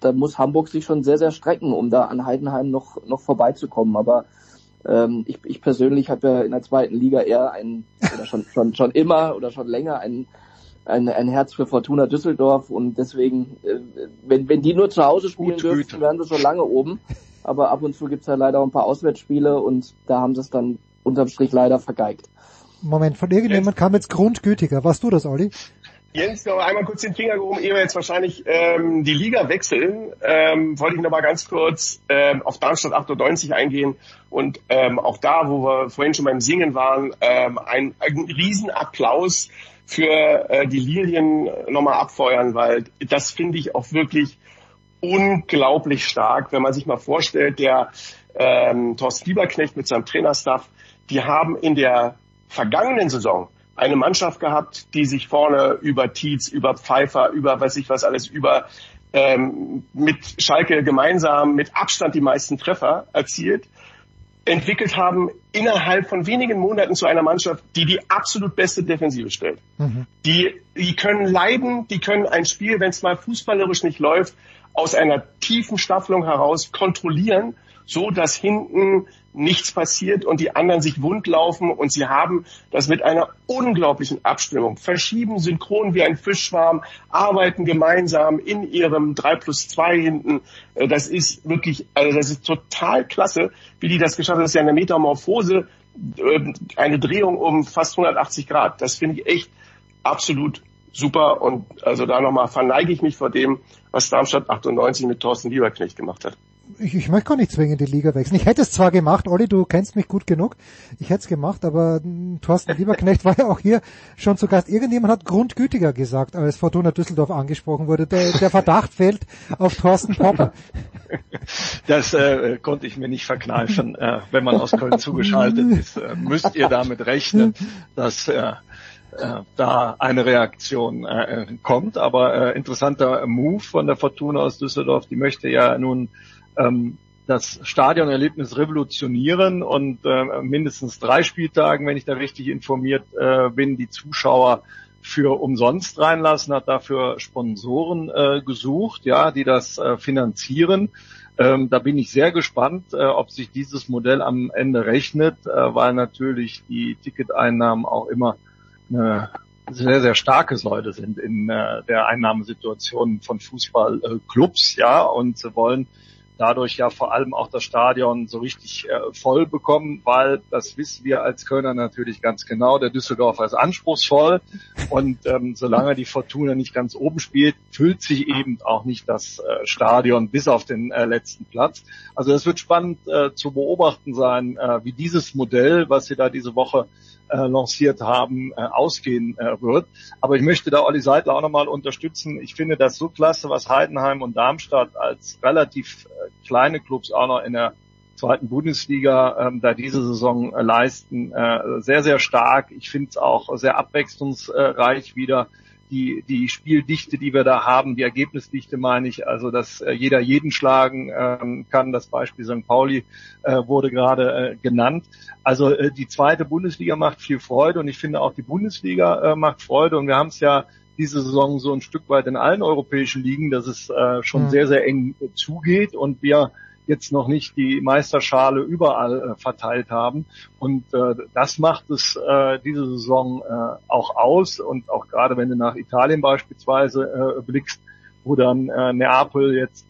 S5: da muss Hamburg sich schon sehr, sehr strecken, um da an Heidenheim noch, noch vorbeizukommen. Aber ähm, ich, ich persönlich habe ja in der zweiten Liga eher ein, oder schon, schon, schon immer oder schon länger einen ein, ein Herz für Fortuna Düsseldorf und deswegen, äh, wenn, wenn die nur zu Hause spielen dürfen, wären sie schon lange oben. Aber ab und zu gibt's ja leider auch ein paar Auswärtsspiele und da haben sie es dann unterm Strich leider vergeigt.
S7: Moment, von irgendjemand kam jetzt grundgütiger. Warst du das, Olli?
S9: Jens, noch einmal kurz den Finger gehoben, ehe wir jetzt wahrscheinlich ähm, die Liga wechseln, ähm, wollte ich noch mal ganz kurz ähm, auf Darmstadt 98 eingehen und ähm, auch da, wo wir vorhin schon beim Singen waren, ähm, ein, ein Riesenapplaus für äh, die Lilien nochmal abfeuern, weil das finde ich auch wirklich unglaublich stark, wenn man sich mal vorstellt, der ähm, Thorsten Lieberknecht mit seinem Trainerstaff, die haben in der vergangenen Saison eine Mannschaft gehabt, die sich vorne über Tietz, über Pfeiffer, über weiß ich was alles, über ähm, mit Schalke gemeinsam mit Abstand die meisten Treffer erzielt, entwickelt haben innerhalb von wenigen Monaten zu einer Mannschaft, die die absolut beste Defensive stellt. Mhm. Die, die können leiden, die können ein Spiel, wenn es mal fußballerisch nicht läuft, aus einer tiefen Staffelung heraus kontrollieren so dass hinten nichts passiert und die anderen sich wund laufen und sie haben das mit einer unglaublichen Abstimmung, verschieben synchron wie ein Fischschwarm, arbeiten gemeinsam in ihrem 3 plus 2 hinten. Äh, das ist wirklich, also das ist total klasse, wie die das geschafft haben. Das ist ja eine Metamorphose, äh, eine Drehung um fast 180 Grad. Das finde ich echt absolut super und also da nochmal verneige ich mich vor dem, was Darmstadt 98 mit Thorsten Lieberknecht gemacht hat
S7: ich, ich möchte gar nicht zwingend die Liga wechseln. Ich hätte es zwar gemacht, Olli, du kennst mich gut genug, ich hätte es gemacht, aber hm, Thorsten Lieberknecht war ja auch hier schon zu Gast. Irgendjemand hat grundgütiger gesagt, als Fortuna Düsseldorf angesprochen wurde. Der, der Verdacht fällt auf Thorsten Popper.
S8: Das äh, konnte ich mir nicht verkneifen. Äh, wenn man aus Köln zugeschaltet ist, äh, müsst ihr damit rechnen, dass äh, äh, da eine Reaktion äh, kommt. Aber äh, interessanter Move von der Fortuna aus Düsseldorf, die möchte ja nun ähm, das Stadionerlebnis revolutionieren und äh, mindestens drei Spieltagen, wenn ich da richtig informiert äh, bin, die Zuschauer für umsonst reinlassen, hat dafür Sponsoren äh, gesucht, ja, die das äh, finanzieren. Ähm, da bin ich sehr gespannt, äh, ob sich dieses Modell am Ende rechnet, äh, weil natürlich die Ticketeinnahmen auch immer eine sehr, sehr starke Säule sind in äh, der Einnahmesituation von Fußballclubs, ja, und sie wollen dadurch ja vor allem auch das Stadion so richtig äh, voll bekommen, weil das wissen wir als Kölner natürlich ganz genau, der Düsseldorfer ist anspruchsvoll und ähm, solange die Fortuna nicht ganz oben spielt, füllt sich eben auch nicht das äh, Stadion bis auf den äh, letzten Platz. Also es wird spannend äh, zu beobachten sein, äh, wie dieses Modell, was sie da diese Woche äh, lanciert haben, äh, ausgehen äh, wird. Aber ich möchte da Olli Seidler auch nochmal unterstützen. Ich finde das so klasse, was Heidenheim und Darmstadt als relativ äh, kleine Clubs auch noch in der zweiten Bundesliga ähm, da diese Saison äh, leisten. Äh, sehr, sehr stark. Ich finde es auch sehr abwechslungsreich wieder die, die Spieldichte, die wir da haben, die Ergebnisdichte meine ich, also dass äh, jeder jeden schlagen ähm, kann. Das Beispiel St. Pauli äh, wurde gerade äh, genannt. Also äh, die zweite Bundesliga macht viel Freude und ich finde auch die Bundesliga äh, macht Freude und wir haben es ja diese Saison so ein Stück weit in allen europäischen Ligen, dass es äh, schon ja. sehr, sehr eng äh, zugeht und wir jetzt noch nicht die Meisterschale überall äh, verteilt haben. Und äh, das macht es äh, diese Saison äh, auch aus. Und auch gerade wenn du nach Italien beispielsweise äh, blickst, wo dann äh, Neapel jetzt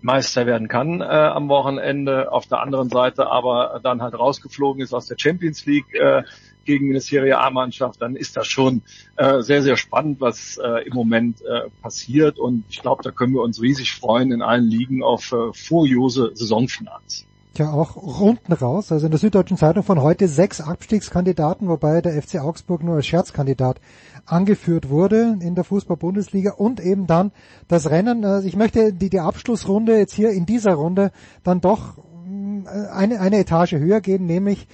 S8: Meister werden kann äh, am Wochenende, auf der anderen Seite aber dann halt rausgeflogen ist aus der Champions League äh, gegen eine Serie A-Mannschaft, dann ist das schon äh, sehr, sehr spannend, was äh, im Moment äh, passiert. Und ich glaube, da können wir uns riesig freuen in allen Ligen auf äh, furiose Saisonfinals.
S7: Ja, auch Runden raus. Also in der Süddeutschen Zeitung von heute sechs Abstiegskandidaten, wobei der FC Augsburg nur als Scherzkandidat angeführt wurde in der Fußball-Bundesliga und eben dann das Rennen. Also ich möchte die, die Abschlussrunde jetzt hier in dieser Runde dann doch mm, eine, eine Etage höher gehen, nämlich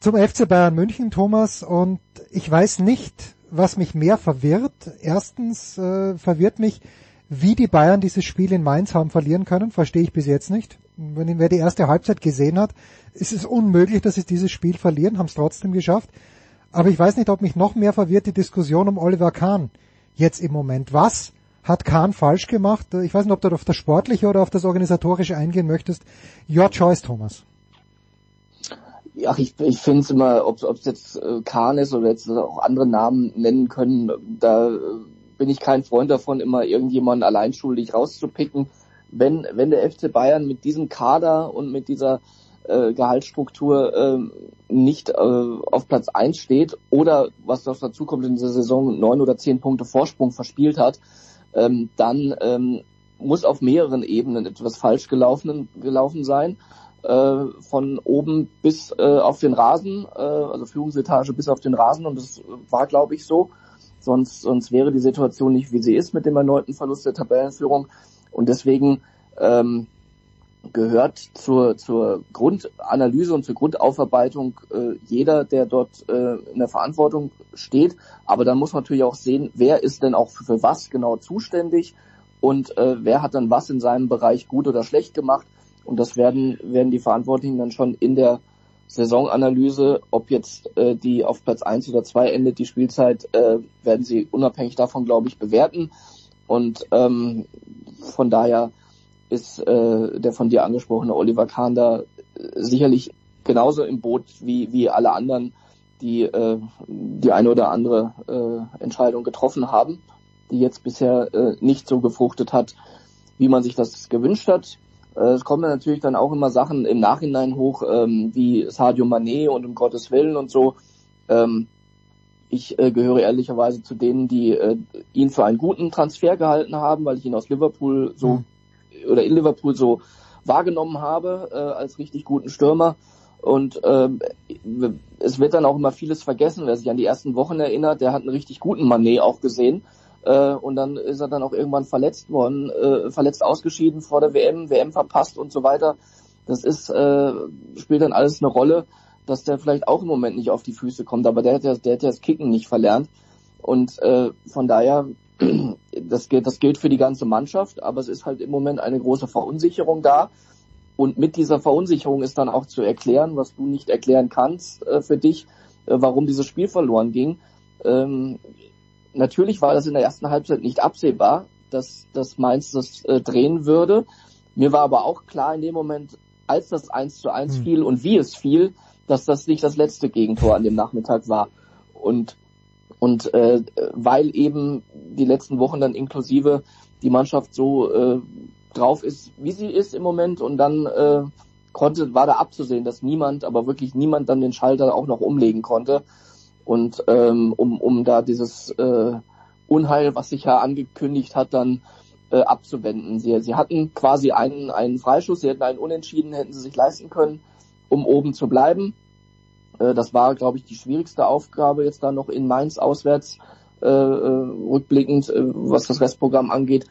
S7: zum FC Bayern München, Thomas, und ich weiß nicht, was mich mehr verwirrt. Erstens äh, verwirrt mich, wie die Bayern dieses Spiel in Mainz haben verlieren können, verstehe ich bis jetzt nicht. Wenn wer die erste Halbzeit gesehen hat, ist es unmöglich, dass sie dieses Spiel verlieren, haben es trotzdem geschafft. Aber ich weiß nicht, ob mich noch mehr verwirrt die Diskussion um Oliver Kahn jetzt im Moment. Was hat Kahn falsch gemacht? Ich weiß nicht, ob du auf das Sportliche oder auf das Organisatorische eingehen möchtest. Your choice, Thomas
S5: ja, ich, ich finde es immer, ob es jetzt äh, Kahn ist oder jetzt auch andere Namen nennen können, da äh, bin ich kein Freund davon, immer irgendjemanden alleinschuldig rauszupicken. Wenn, wenn der FC Bayern mit diesem Kader und mit dieser äh, Gehaltsstruktur äh, nicht äh, auf Platz eins steht oder was noch dazu kommt in dieser Saison neun oder zehn Punkte Vorsprung verspielt hat, ähm, dann ähm, muss auf mehreren Ebenen etwas falsch gelaufen, gelaufen sein äh, von oben bis äh, auf den Rasen, äh, also Führungsetage bis auf den Rasen und das war, glaube ich, so. Sonst, sonst wäre die Situation nicht, wie sie ist mit dem erneuten Verlust der Tabellenführung. Und deswegen ähm, gehört zur, zur Grundanalyse und zur Grundaufarbeitung äh, jeder, der dort äh, in der Verantwortung steht. Aber dann muss man natürlich auch sehen, wer ist denn auch für, für was genau zuständig und äh, wer hat dann was in seinem Bereich gut oder schlecht gemacht. Und das werden, werden die Verantwortlichen dann schon in der Saisonanalyse, ob jetzt äh, die auf Platz eins oder zwei endet, die Spielzeit, äh, werden sie unabhängig davon, glaube ich, bewerten. Und ähm, von daher ist äh, der von dir angesprochene Oliver Kahn da äh, sicherlich genauso im Boot wie, wie alle anderen, die äh, die eine oder andere äh, Entscheidung getroffen haben, die jetzt bisher äh, nicht so gefruchtet hat, wie man sich das gewünscht hat. Äh, es kommen natürlich dann auch immer Sachen im Nachhinein hoch, ähm, wie Sadio Mané und um Gottes Willen und so. Ähm, ich äh, gehöre ehrlicherweise zu denen, die äh, ihn für einen guten Transfer gehalten haben, weil ich ihn aus Liverpool so mhm oder in Liverpool so wahrgenommen habe äh, als richtig guten Stürmer. Und ähm, es wird dann auch immer vieles vergessen, wer sich an die ersten Wochen erinnert, der hat einen richtig guten Manet auch gesehen. Äh, und dann ist er dann auch irgendwann verletzt worden, äh, verletzt ausgeschieden vor der WM, WM verpasst und so weiter. Das ist, äh, spielt dann alles eine Rolle, dass der vielleicht auch im Moment nicht auf die Füße kommt, aber der hat ja, der hat ja das Kicken nicht verlernt. Und äh, von daher das gilt, das gilt für die ganze Mannschaft, aber es ist halt im Moment eine große Verunsicherung da. Und mit dieser Verunsicherung ist dann auch zu erklären, was du nicht erklären kannst äh, für dich, äh, warum dieses Spiel verloren ging. Ähm, natürlich war das in der ersten Halbzeit nicht absehbar, dass, dass Mainz das äh, drehen würde. Mir war aber auch klar in dem Moment, als das 1 zu 1 mhm. fiel und wie es fiel, dass das nicht das letzte Gegentor an dem Nachmittag war. Und und äh, weil eben die letzten Wochen dann inklusive die Mannschaft so äh, drauf ist, wie sie ist im Moment und dann äh, konnte, war da abzusehen, dass niemand, aber wirklich niemand dann den Schalter auch noch umlegen konnte. Und ähm, um, um da dieses äh, Unheil, was sich ja angekündigt hat, dann äh, abzuwenden. Sie, sie hatten quasi einen, einen Freischuss, sie hätten einen Unentschieden, hätten sie sich leisten können, um oben zu bleiben. Äh, das war, glaube ich, die schwierigste Aufgabe jetzt da noch in Mainz auswärts, äh, äh, rückblickend, äh, was das Restprogramm angeht.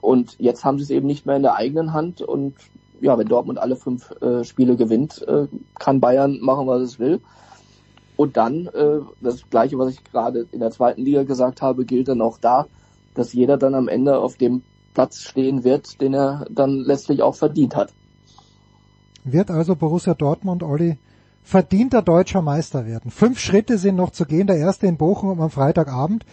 S5: Und jetzt haben sie es eben nicht mehr in der eigenen Hand. Und ja, wenn Dortmund alle fünf äh, Spiele gewinnt, äh, kann Bayern machen, was es will. Und dann, äh, das Gleiche, was ich gerade in der zweiten Liga gesagt habe, gilt dann auch da, dass jeder dann am Ende auf dem Platz stehen wird, den er dann letztlich auch verdient hat.
S7: Wird also Borussia Dortmund, Olli, verdienter deutscher Meister werden. Fünf Schritte sind noch zu gehen. Der erste in Bochum am Freitagabend.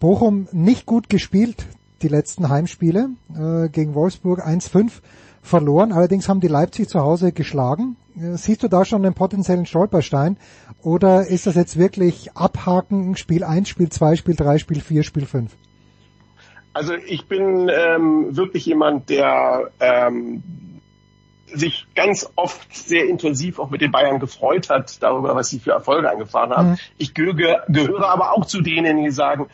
S7: Bochum nicht gut gespielt, die letzten Heimspiele äh, gegen Wolfsburg 1-5 verloren. Allerdings haben die Leipzig zu Hause geschlagen. Äh, siehst du da schon einen potenziellen Stolperstein? Oder ist das jetzt wirklich abhaken, Spiel 1, Spiel 2, Spiel 3, Spiel 4, Spiel 5?
S9: Also ich bin ähm, wirklich jemand, der ähm, sich ganz oft sehr intensiv auch mit den Bayern gefreut hat darüber, was sie für Erfolge eingefahren haben. Mhm. Ich gehöre, gehöre aber auch zu denen, die sagen,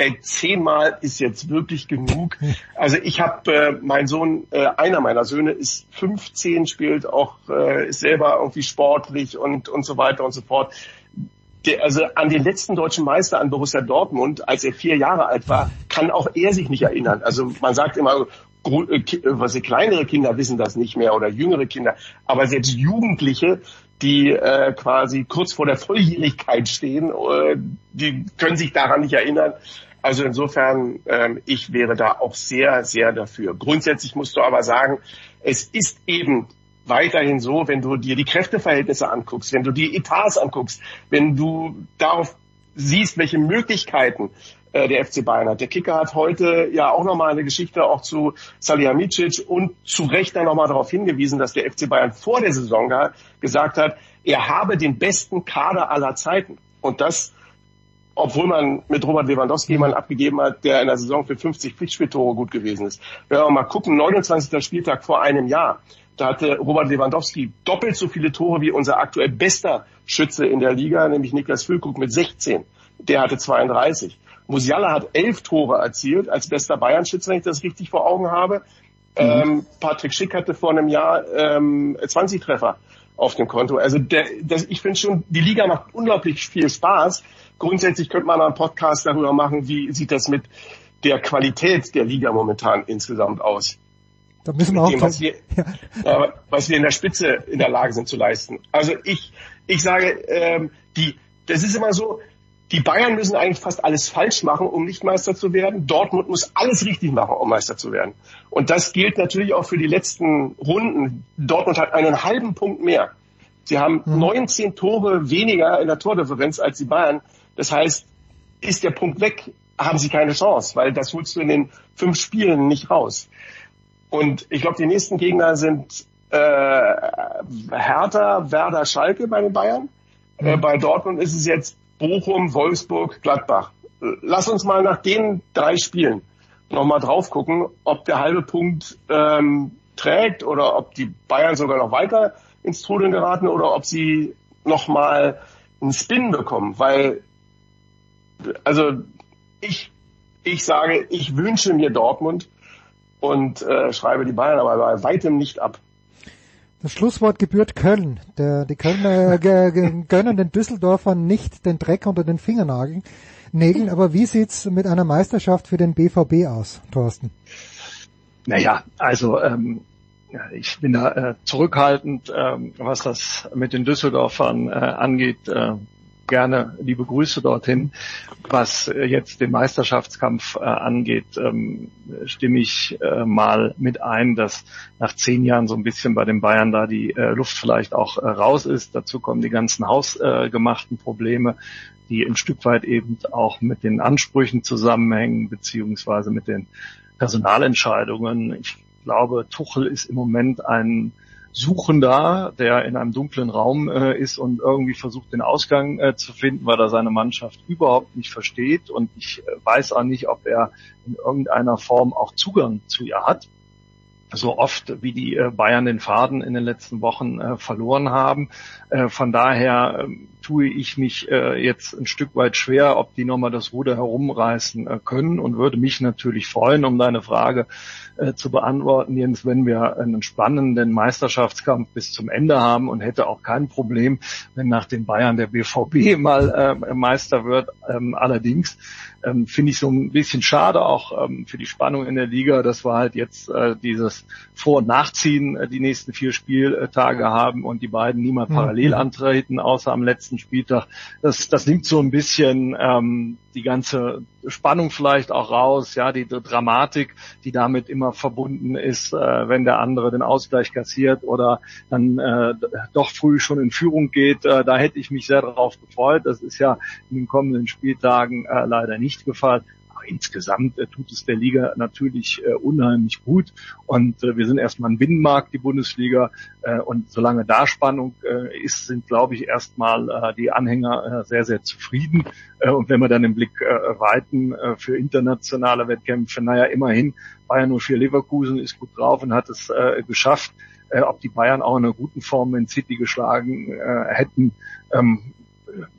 S9: ey, zehnmal ist jetzt wirklich genug. Also ich habe, äh, mein Sohn, äh, einer meiner Söhne ist 15, spielt auch, äh, ist selber irgendwie sportlich und, und so weiter und so fort. Der, also an den letzten deutschen Meister an Borussia Dortmund, als er vier Jahre alt war, kann auch er sich nicht erinnern. Also man sagt immer, äh, was sie kleinere Kinder wissen das nicht mehr oder jüngere Kinder, aber selbst Jugendliche, die äh, quasi kurz vor der Volljährigkeit stehen, äh, die können sich daran nicht erinnern. Also insofern, ähm, ich wäre da auch sehr, sehr dafür. Grundsätzlich musst du aber sagen, es ist eben weiterhin so, wenn du dir die Kräfteverhältnisse anguckst, wenn du die Etats anguckst, wenn du darauf siehst, welche Möglichkeiten äh, der FC Bayern hat. Der Kicker hat heute ja auch nochmal eine Geschichte auch zu Salihamidzic und zu Recht dann nochmal darauf hingewiesen, dass der FC Bayern vor der Saison gesagt hat, er habe den besten Kader aller Zeiten. Und das, obwohl man mit Robert Lewandowski jemanden abgegeben hat, der in der Saison für 50 Pflichtspieltore gut gewesen ist. Wenn wir mal gucken, 29. Spieltag vor einem Jahr, da hatte Robert Lewandowski doppelt so viele Tore wie unser aktuell bester Schütze in der Liga, nämlich Niklas Füllkrug mit 16. Der hatte 32. Musiala hat elf Tore erzielt als bester Bayern-Schütze, wenn ich das richtig vor Augen habe. Mhm. Ähm, Patrick Schick hatte vor einem Jahr ähm, 20 Treffer auf dem Konto. Also der, das, ich finde schon, die Liga macht unglaublich viel Spaß. Grundsätzlich könnte man einen Podcast darüber machen, wie sieht das mit der Qualität der Liga momentan insgesamt aus.
S7: Da müssen wir auch
S9: dem, was, wir, ja. äh, was wir in der Spitze in der Lage sind zu leisten. Also ich, ich sage, ähm, die, das ist immer so, die Bayern müssen eigentlich fast alles falsch machen, um nicht Meister zu werden. Dortmund muss alles richtig machen, um Meister zu werden. Und das gilt natürlich auch für die letzten Runden. Dortmund hat einen halben Punkt mehr. Sie haben mhm. 19 Tore weniger in der Tordifferenz als die Bayern. Das heißt, ist der Punkt weg, haben sie keine Chance, weil das holst du in den fünf Spielen nicht raus. Und ich glaube, die nächsten Gegner sind äh, Hertha, Werder, Schalke bei den Bayern. Mhm. Äh, bei Dortmund ist es jetzt Bochum, Wolfsburg, Gladbach. Lass uns mal nach den drei Spielen nochmal drauf gucken, ob der halbe Punkt ähm, trägt oder ob die Bayern sogar noch weiter ins Trudeln geraten oder ob sie nochmal einen Spin bekommen. Weil, also ich, ich sage, ich wünsche mir Dortmund und äh, schreibe die Bayern aber bei weitem nicht ab.
S7: Das Schlusswort gebührt Köln. Der, die Kölner äh, gönnen den Düsseldorfern nicht den Dreck unter den Fingernageln. Nägeln, aber wie sieht's mit einer Meisterschaft für den BVB aus, Thorsten?
S8: Naja, also ähm, ich bin da äh, zurückhaltend, ähm, was das mit den Düsseldorfern äh, angeht. Äh, gerne liebe Grüße dorthin. Was äh, jetzt den Meisterschaftskampf äh, angeht, ähm, stimme ich äh, mal mit ein, dass nach zehn Jahren so ein bisschen bei den Bayern da die äh, Luft vielleicht auch äh, raus ist. Dazu kommen die ganzen hausgemachten Probleme, die ein Stück weit eben auch mit den Ansprüchen zusammenhängen, beziehungsweise mit den Personalentscheidungen. Ich glaube, Tuchel ist im Moment ein Suchender, der in einem dunklen Raum äh, ist und irgendwie versucht, den Ausgang äh, zu finden, weil er seine Mannschaft überhaupt nicht versteht. Und ich äh, weiß auch nicht, ob er in irgendeiner Form auch Zugang zu ihr hat. So oft wie die äh, Bayern den Faden in den letzten Wochen äh, verloren haben. Äh, von daher ähm, tue ich mich jetzt ein Stück weit schwer, ob die nochmal das Ruder herumreißen können und würde mich natürlich freuen, um deine Frage äh, zu beantworten, Jens, wenn wir einen spannenden Meisterschaftskampf bis zum Ende haben und hätte auch kein Problem, wenn nach den Bayern der BVB mal äh, Meister wird. Ähm, allerdings ähm, finde ich so ein bisschen schade auch ähm, für die Spannung in der Liga, dass wir halt jetzt äh, dieses Vor- und Nachziehen äh, die nächsten vier Spieltage haben und die beiden niemand mhm. parallel antreten, außer am letzten Spieltag. Das, das nimmt so ein bisschen ähm, die ganze Spannung vielleicht auch raus, ja, die, die Dramatik, die damit immer verbunden ist, äh, wenn der andere den Ausgleich kassiert oder dann äh, doch früh schon in Führung geht. Äh, da hätte ich mich sehr darauf gefreut. Das ist ja in den kommenden Spieltagen äh, leider nicht gefallen insgesamt äh, tut es der Liga natürlich äh, unheimlich gut. Und äh, wir sind erstmal ein Binnenmarkt, die Bundesliga. Äh, und solange da Spannung äh, ist, sind, glaube ich, erstmal äh, die Anhänger äh, sehr, sehr zufrieden. Äh, und wenn wir dann den Blick äh, weiten äh, für internationale Wettkämpfe, naja, immerhin Bayern 04 Leverkusen ist gut drauf und hat es äh, geschafft. Äh, ob die Bayern auch in einer guten Form in City geschlagen äh, hätten, ähm,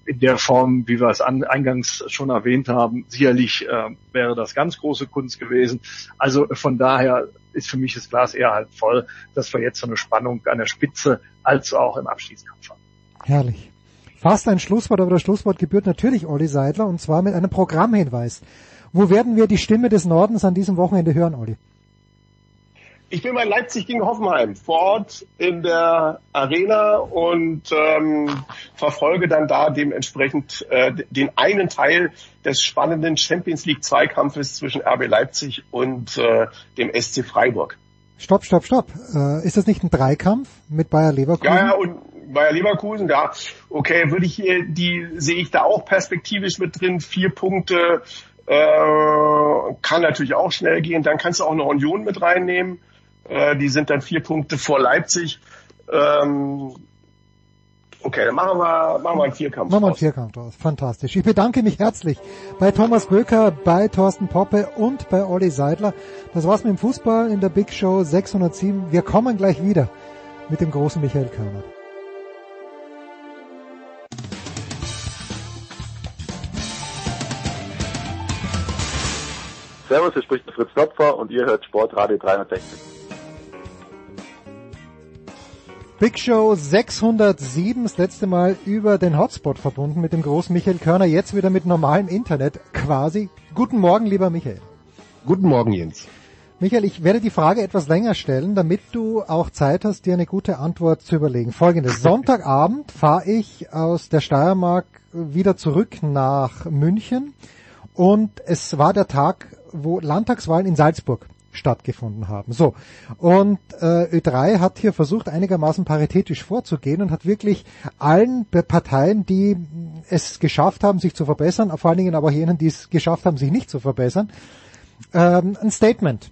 S8: in der Form, wie wir es an, eingangs schon erwähnt haben, sicherlich äh, wäre das ganz große Kunst gewesen. Also von daher ist für mich das Glas eher halb voll, dass wir jetzt so eine Spannung an der Spitze als auch im Abschiedskampf haben.
S7: Herrlich. Fast ein Schlusswort, aber das Schlusswort gebührt natürlich Olli Seidler und zwar mit einem Programmhinweis. Wo werden wir die Stimme des Nordens an diesem Wochenende hören, Olli?
S9: Ich bin bei Leipzig gegen Hoffenheim vor Ort in der Arena und ähm, verfolge dann da dementsprechend äh, den einen Teil des spannenden Champions League Zweikampfes zwischen RB Leipzig und äh, dem SC Freiburg.
S7: Stopp, stopp, stopp. Äh, ist das nicht ein Dreikampf mit Bayer Leverkusen?
S9: Ja, ja, und Bayer Leverkusen, da, okay, würde ich hier, die sehe ich da auch perspektivisch mit drin. Vier Punkte äh, kann natürlich auch schnell gehen. Dann kannst du auch eine Union mit reinnehmen. Äh, die sind dann vier Punkte vor Leipzig. Ähm, okay, dann machen wir, machen wir einen Vierkampf
S7: Machen wir einen Vierkampf draus. Fantastisch. Ich bedanke mich herzlich bei Thomas Böker, bei Thorsten Poppe und bei Olli Seidler. Das war's mit dem Fußball in der Big Show 607. Wir kommen gleich wieder mit dem großen Michael Körner.
S3: Servus, hier spricht der Fritz Knopfer und ihr hört Sportradio 360.
S7: Big Show 607, das letzte Mal über den Hotspot verbunden mit dem großen Michael Körner, jetzt wieder mit normalem Internet quasi. Guten Morgen, lieber Michael.
S11: Guten Morgen, Jens.
S7: Michael, ich werde die Frage etwas länger stellen, damit du auch Zeit hast, dir eine gute Antwort zu überlegen. Folgendes. Sonntagabend fahre ich aus der Steiermark wieder zurück nach München und es war der Tag, wo Landtagswahlen in Salzburg stattgefunden haben. So, und äh, Ö3 hat hier versucht, einigermaßen paritätisch vorzugehen und hat wirklich allen Parteien, die es geschafft haben, sich zu verbessern, vor allen Dingen aber jenen, die es geschafft haben, sich nicht zu verbessern, ähm, ein Statement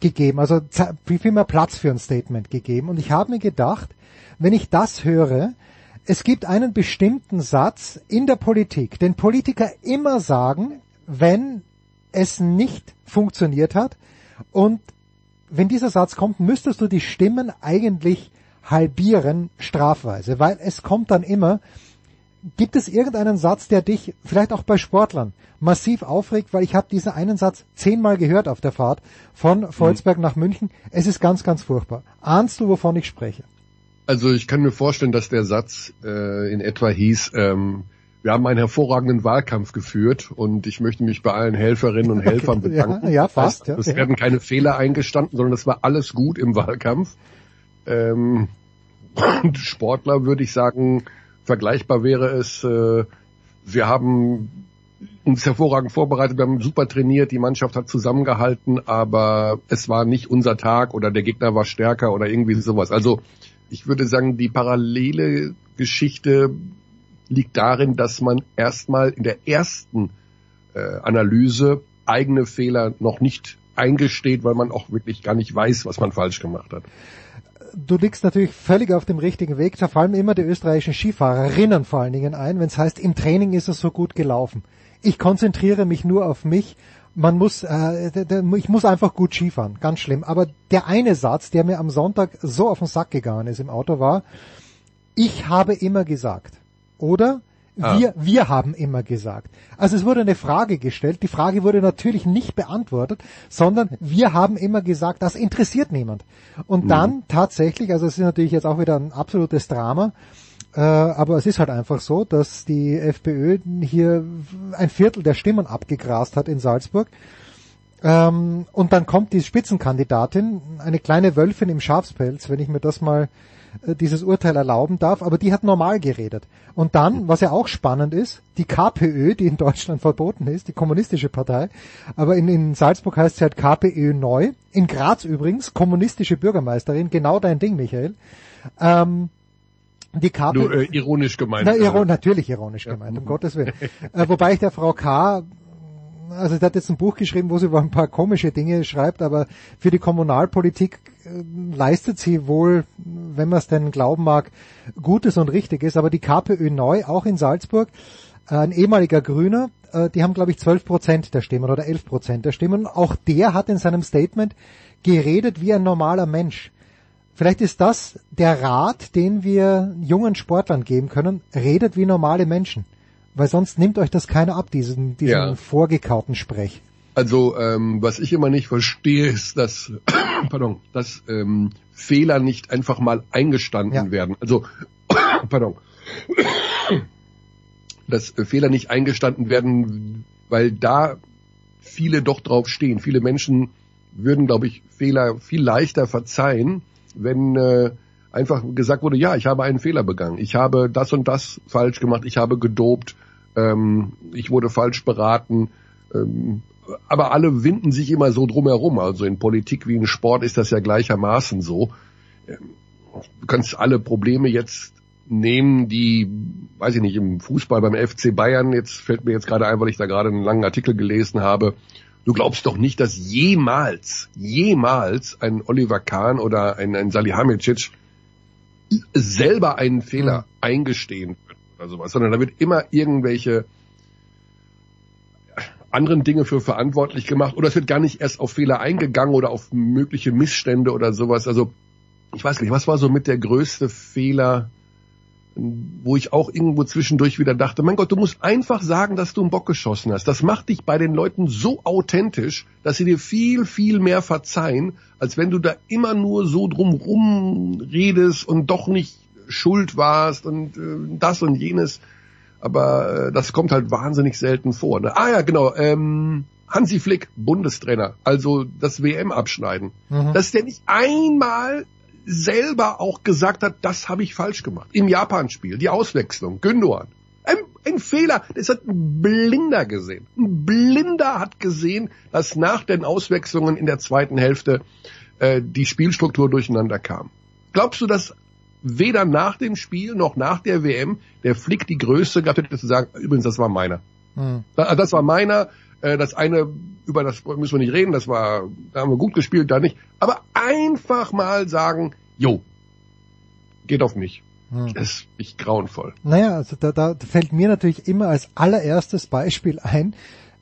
S7: gegeben, also viel mehr Platz für ein Statement gegeben. Und ich habe mir gedacht, wenn ich das höre, es gibt einen bestimmten Satz in der Politik, den Politiker immer sagen, wenn es nicht funktioniert hat, und wenn dieser Satz kommt, müsstest du die Stimmen eigentlich halbieren strafweise, weil es kommt dann immer, gibt es irgendeinen Satz, der dich vielleicht auch bei Sportlern massiv aufregt, weil ich habe diesen einen Satz zehnmal gehört auf der Fahrt von Volzberg mhm. nach München. Es ist ganz, ganz furchtbar. Ahnst du, wovon ich spreche?
S11: Also ich kann mir vorstellen, dass der Satz äh, in etwa hieß, ähm, wir haben einen hervorragenden Wahlkampf geführt und ich möchte mich bei allen Helferinnen und Helfern bedanken.
S7: ja, ja, fast.
S11: Es
S7: ja,
S11: werden keine Fehler eingestanden, sondern es war alles gut im Wahlkampf. Ähm, und Sportler würde ich sagen, vergleichbar wäre es, äh, wir haben uns hervorragend vorbereitet, wir haben super trainiert, die Mannschaft hat zusammengehalten, aber es war nicht unser Tag oder der Gegner war stärker oder irgendwie sowas. Also ich würde sagen, die parallele Geschichte liegt darin, dass man erstmal in der ersten äh, Analyse eigene Fehler noch nicht eingesteht, weil man auch wirklich gar nicht weiß, was man falsch gemacht hat.
S7: Du liegst natürlich völlig auf dem richtigen Weg. Da fallen immer die österreichischen Skifahrerinnen vor allen Dingen ein, wenn es heißt, im Training ist es so gut gelaufen. Ich konzentriere mich nur auf mich. Man muss, äh, ich muss einfach gut Skifahren, ganz schlimm. Aber der eine Satz, der mir am Sonntag so auf den Sack gegangen ist im Auto, war: Ich habe immer gesagt. Oder ah. wir, wir haben immer gesagt. Also es wurde eine Frage gestellt. Die Frage wurde natürlich nicht beantwortet, sondern wir haben immer gesagt, das interessiert niemand. Und mhm. dann tatsächlich, also es ist natürlich jetzt auch wieder ein absolutes Drama, äh, aber es ist halt einfach so, dass die FPÖ hier ein Viertel der Stimmen abgegrast hat in Salzburg. Ähm, und dann kommt die Spitzenkandidatin, eine kleine Wölfin im Schafspelz, wenn ich mir das mal dieses Urteil erlauben darf, aber die hat normal geredet. Und dann, was ja auch spannend ist, die KPÖ, die in Deutschland verboten ist, die kommunistische Partei, aber in, in Salzburg heißt sie halt KPÖ neu, in Graz übrigens, kommunistische Bürgermeisterin, genau dein Ding, Michael. Ähm, die KPÖ,
S11: Nur, äh, ironisch gemeint.
S7: Na, iro natürlich ironisch ja. gemeint, um Gottes Willen. äh, wobei ich der Frau K also sie hat jetzt ein Buch geschrieben, wo sie über ein paar komische Dinge schreibt, aber für die Kommunalpolitik äh, leistet sie wohl, wenn man es denn glauben mag, Gutes und Richtiges. Aber die KPÖ neu, auch in Salzburg, äh, ein ehemaliger Grüner, äh, die haben glaube ich 12 Prozent der Stimmen oder 11 Prozent der Stimmen. Auch der hat in seinem Statement geredet wie ein normaler Mensch. Vielleicht ist das der Rat, den wir jungen Sportlern geben können. Redet wie normale Menschen. Weil sonst nimmt euch das keiner ab, diesen, diesen ja. vorgekauten Sprech.
S11: Also ähm, was ich immer nicht verstehe, ist, dass, pardon, dass ähm, Fehler nicht einfach mal eingestanden ja. werden. Also, pardon, dass äh, Fehler nicht eingestanden werden, weil da viele doch drauf stehen. Viele Menschen würden, glaube ich, Fehler viel leichter verzeihen, wenn äh, einfach gesagt wurde, ja, ich habe einen Fehler begangen, ich habe das und das falsch gemacht, ich habe gedopt, ähm, ich wurde falsch beraten. Ähm, aber alle winden sich immer so drumherum. Also in Politik wie in Sport ist das ja gleichermaßen so. Ähm, du kannst alle Probleme jetzt nehmen, die, weiß ich nicht, im Fußball beim FC Bayern, jetzt fällt mir jetzt gerade ein, weil ich da gerade einen langen Artikel gelesen habe, du glaubst doch nicht, dass jemals, jemals ein Oliver Kahn oder ein, ein Salihamidzic selber einen Fehler mhm. eingestehen oder sowas, sondern da wird immer irgendwelche anderen Dinge für verantwortlich gemacht oder es wird gar nicht erst auf Fehler eingegangen oder auf mögliche Missstände oder sowas. Also ich weiß nicht, was war so mit der größte Fehler, wo ich auch irgendwo zwischendurch wieder dachte, mein Gott, du musst einfach sagen, dass du einen Bock geschossen hast. Das macht dich bei den Leuten so authentisch, dass sie dir viel, viel mehr verzeihen, als wenn du da immer nur so drumrum redest und doch nicht schuld warst und äh, das und jenes. Aber äh, das kommt halt wahnsinnig selten vor. Ne? Ah ja, genau. Ähm, Hansi Flick, Bundestrainer, also das WM abschneiden, mhm. dass der nicht einmal selber auch gesagt hat, das habe ich falsch gemacht. Im Japan-Spiel, die Auswechslung, Gündogan. Ein, ein Fehler, das hat ein Blinder gesehen. Ein Blinder hat gesehen, dass nach den Auswechslungen in der zweiten Hälfte äh, die Spielstruktur durcheinander kam. Glaubst du, dass weder nach dem Spiel noch nach der WM der Flick die Größe gehabt hätte zu sagen, übrigens, das war meiner. Hm. Das war meiner, äh, das eine, über das müssen wir nicht reden, das war, da haben wir gut gespielt, da nicht. Aber einfach mal sagen, jo, geht auf mich. Hm. Das ist nicht grauenvoll.
S7: Naja, also da, da fällt mir natürlich immer als allererstes Beispiel ein,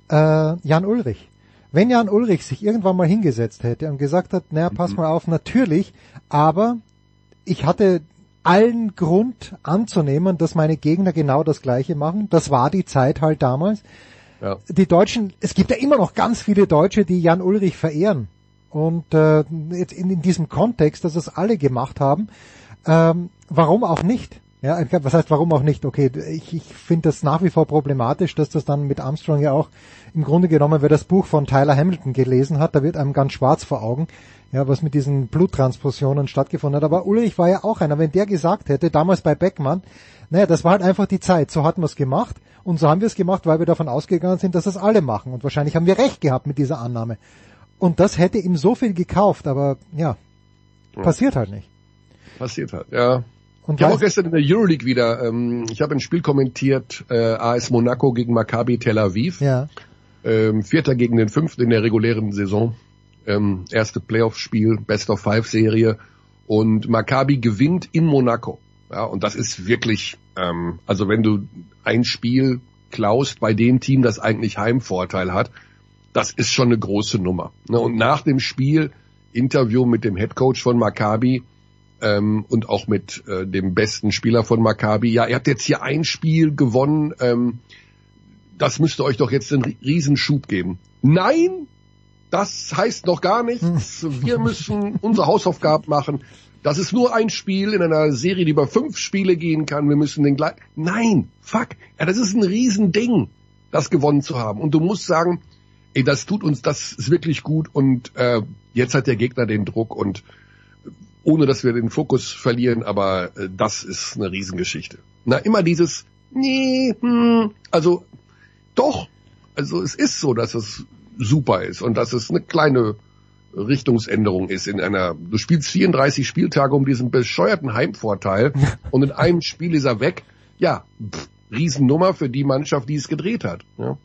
S7: äh, Jan Ulrich. Wenn Jan Ulrich sich irgendwann mal hingesetzt hätte und gesagt hat, naja, pass mhm. mal auf, natürlich, aber ich hatte allen Grund anzunehmen, dass meine Gegner genau das Gleiche machen. Das war die Zeit halt damals. Ja. Die Deutschen, es gibt ja immer noch ganz viele Deutsche, die Jan Ulrich verehren. Und äh, jetzt in, in diesem Kontext, dass es alle gemacht haben, ähm, warum auch nicht? Ja, was heißt warum auch nicht? Okay, ich, ich finde das nach wie vor problematisch, dass das dann mit Armstrong ja auch im Grunde genommen, wer das Buch von Tyler Hamilton gelesen hat, da wird einem ganz schwarz vor Augen, ja, was mit diesen Bluttransfusionen stattgefunden hat. Aber Ulrich war ja auch einer. Wenn der gesagt hätte, damals bei Beckmann, naja, das war halt einfach die Zeit. So hatten wir es gemacht und so haben wir es gemacht, weil wir davon ausgegangen sind, dass das alle machen. Und wahrscheinlich haben wir recht gehabt mit dieser Annahme. Und das hätte ihm so viel gekauft, aber ja, ja. passiert halt nicht.
S11: Passiert halt, ja. Und ich habe auch gestern in der Euroleague wieder, ähm, ich habe ein Spiel kommentiert, äh, AS Monaco gegen Maccabi Tel Aviv.
S7: Ja.
S11: Ähm, Vierter gegen den Fünften in der regulären Saison ähm, erste Playoff-Spiel, Best of Five-Serie und Maccabi gewinnt in Monaco. Ja, und das ist wirklich, ähm, also wenn du ein Spiel klaust bei dem Team, das eigentlich Heimvorteil hat, das ist schon eine große Nummer. Ne? Und nach dem Spiel Interview mit dem Headcoach von Maccabi ähm, und auch mit äh, dem besten Spieler von Maccabi. Ja, ihr habt jetzt hier ein Spiel gewonnen. Ähm, das müsste euch doch jetzt einen Riesenschub geben. Nein, das heißt noch gar nichts. Wir müssen unsere Hausaufgaben machen. Das ist nur ein Spiel in einer Serie, die über fünf Spiele gehen kann. Wir müssen den gleich. Nein, fuck. Ja, das ist ein Riesending, das gewonnen zu haben. Und du musst sagen, ey, das tut uns, das ist wirklich gut. Und äh, jetzt hat der Gegner den Druck und ohne dass wir den Fokus verlieren, aber äh, das ist eine Riesengeschichte. Na, immer dieses, nee, hm, also doch, also es ist so, dass es super ist und dass es eine kleine Richtungsänderung ist in einer, du spielst 34 Spieltage um diesen bescheuerten Heimvorteil und in einem Spiel ist er weg. Ja, pff, Riesennummer für die Mannschaft, die es gedreht hat. Ja.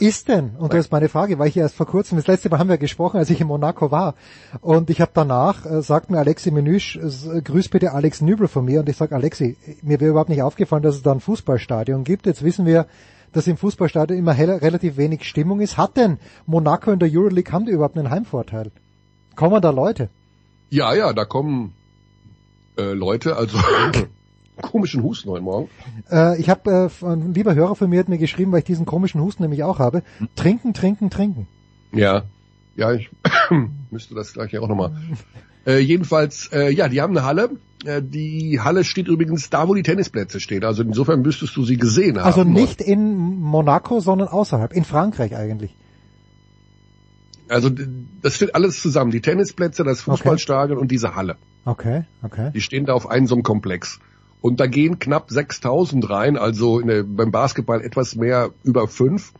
S7: Ist denn, und das ist meine Frage, weil ich erst vor kurzem, das letzte Mal haben wir gesprochen, als ich in Monaco war, und ich habe danach, äh, sagt mir Alexi Menüsch, äh, grüß bitte Alex Nübel von mir, und ich sage, Alexi, mir wäre überhaupt nicht aufgefallen, dass es da ein Fußballstadion gibt, jetzt wissen wir, dass im Fußballstadion immer relativ wenig Stimmung ist. Hat denn Monaco in der Euroleague, haben die überhaupt einen Heimvorteil? Kommen da Leute?
S11: Ja, ja, da kommen äh, Leute, also komischen Husten heute Morgen.
S7: Äh, ich habe, äh, ein lieber Hörer von mir hat mir geschrieben, weil ich diesen komischen Husten nämlich auch habe, trinken, trinken, trinken.
S11: Ja, ja, ich müsste das gleich auch nochmal. Äh, jedenfalls, äh, ja, die haben eine Halle. Äh, die Halle steht übrigens da, wo die Tennisplätze stehen. Also insofern müsstest du sie gesehen haben.
S7: Also nicht in Monaco, sondern außerhalb, in Frankreich eigentlich.
S11: Also das steht alles zusammen. Die Tennisplätze, das Fußballstadion okay. und diese Halle.
S7: Okay, okay.
S11: Die stehen da auf einem so einem Komplex. Und da gehen knapp 6000 rein, also der, beim Basketball etwas mehr über fünf.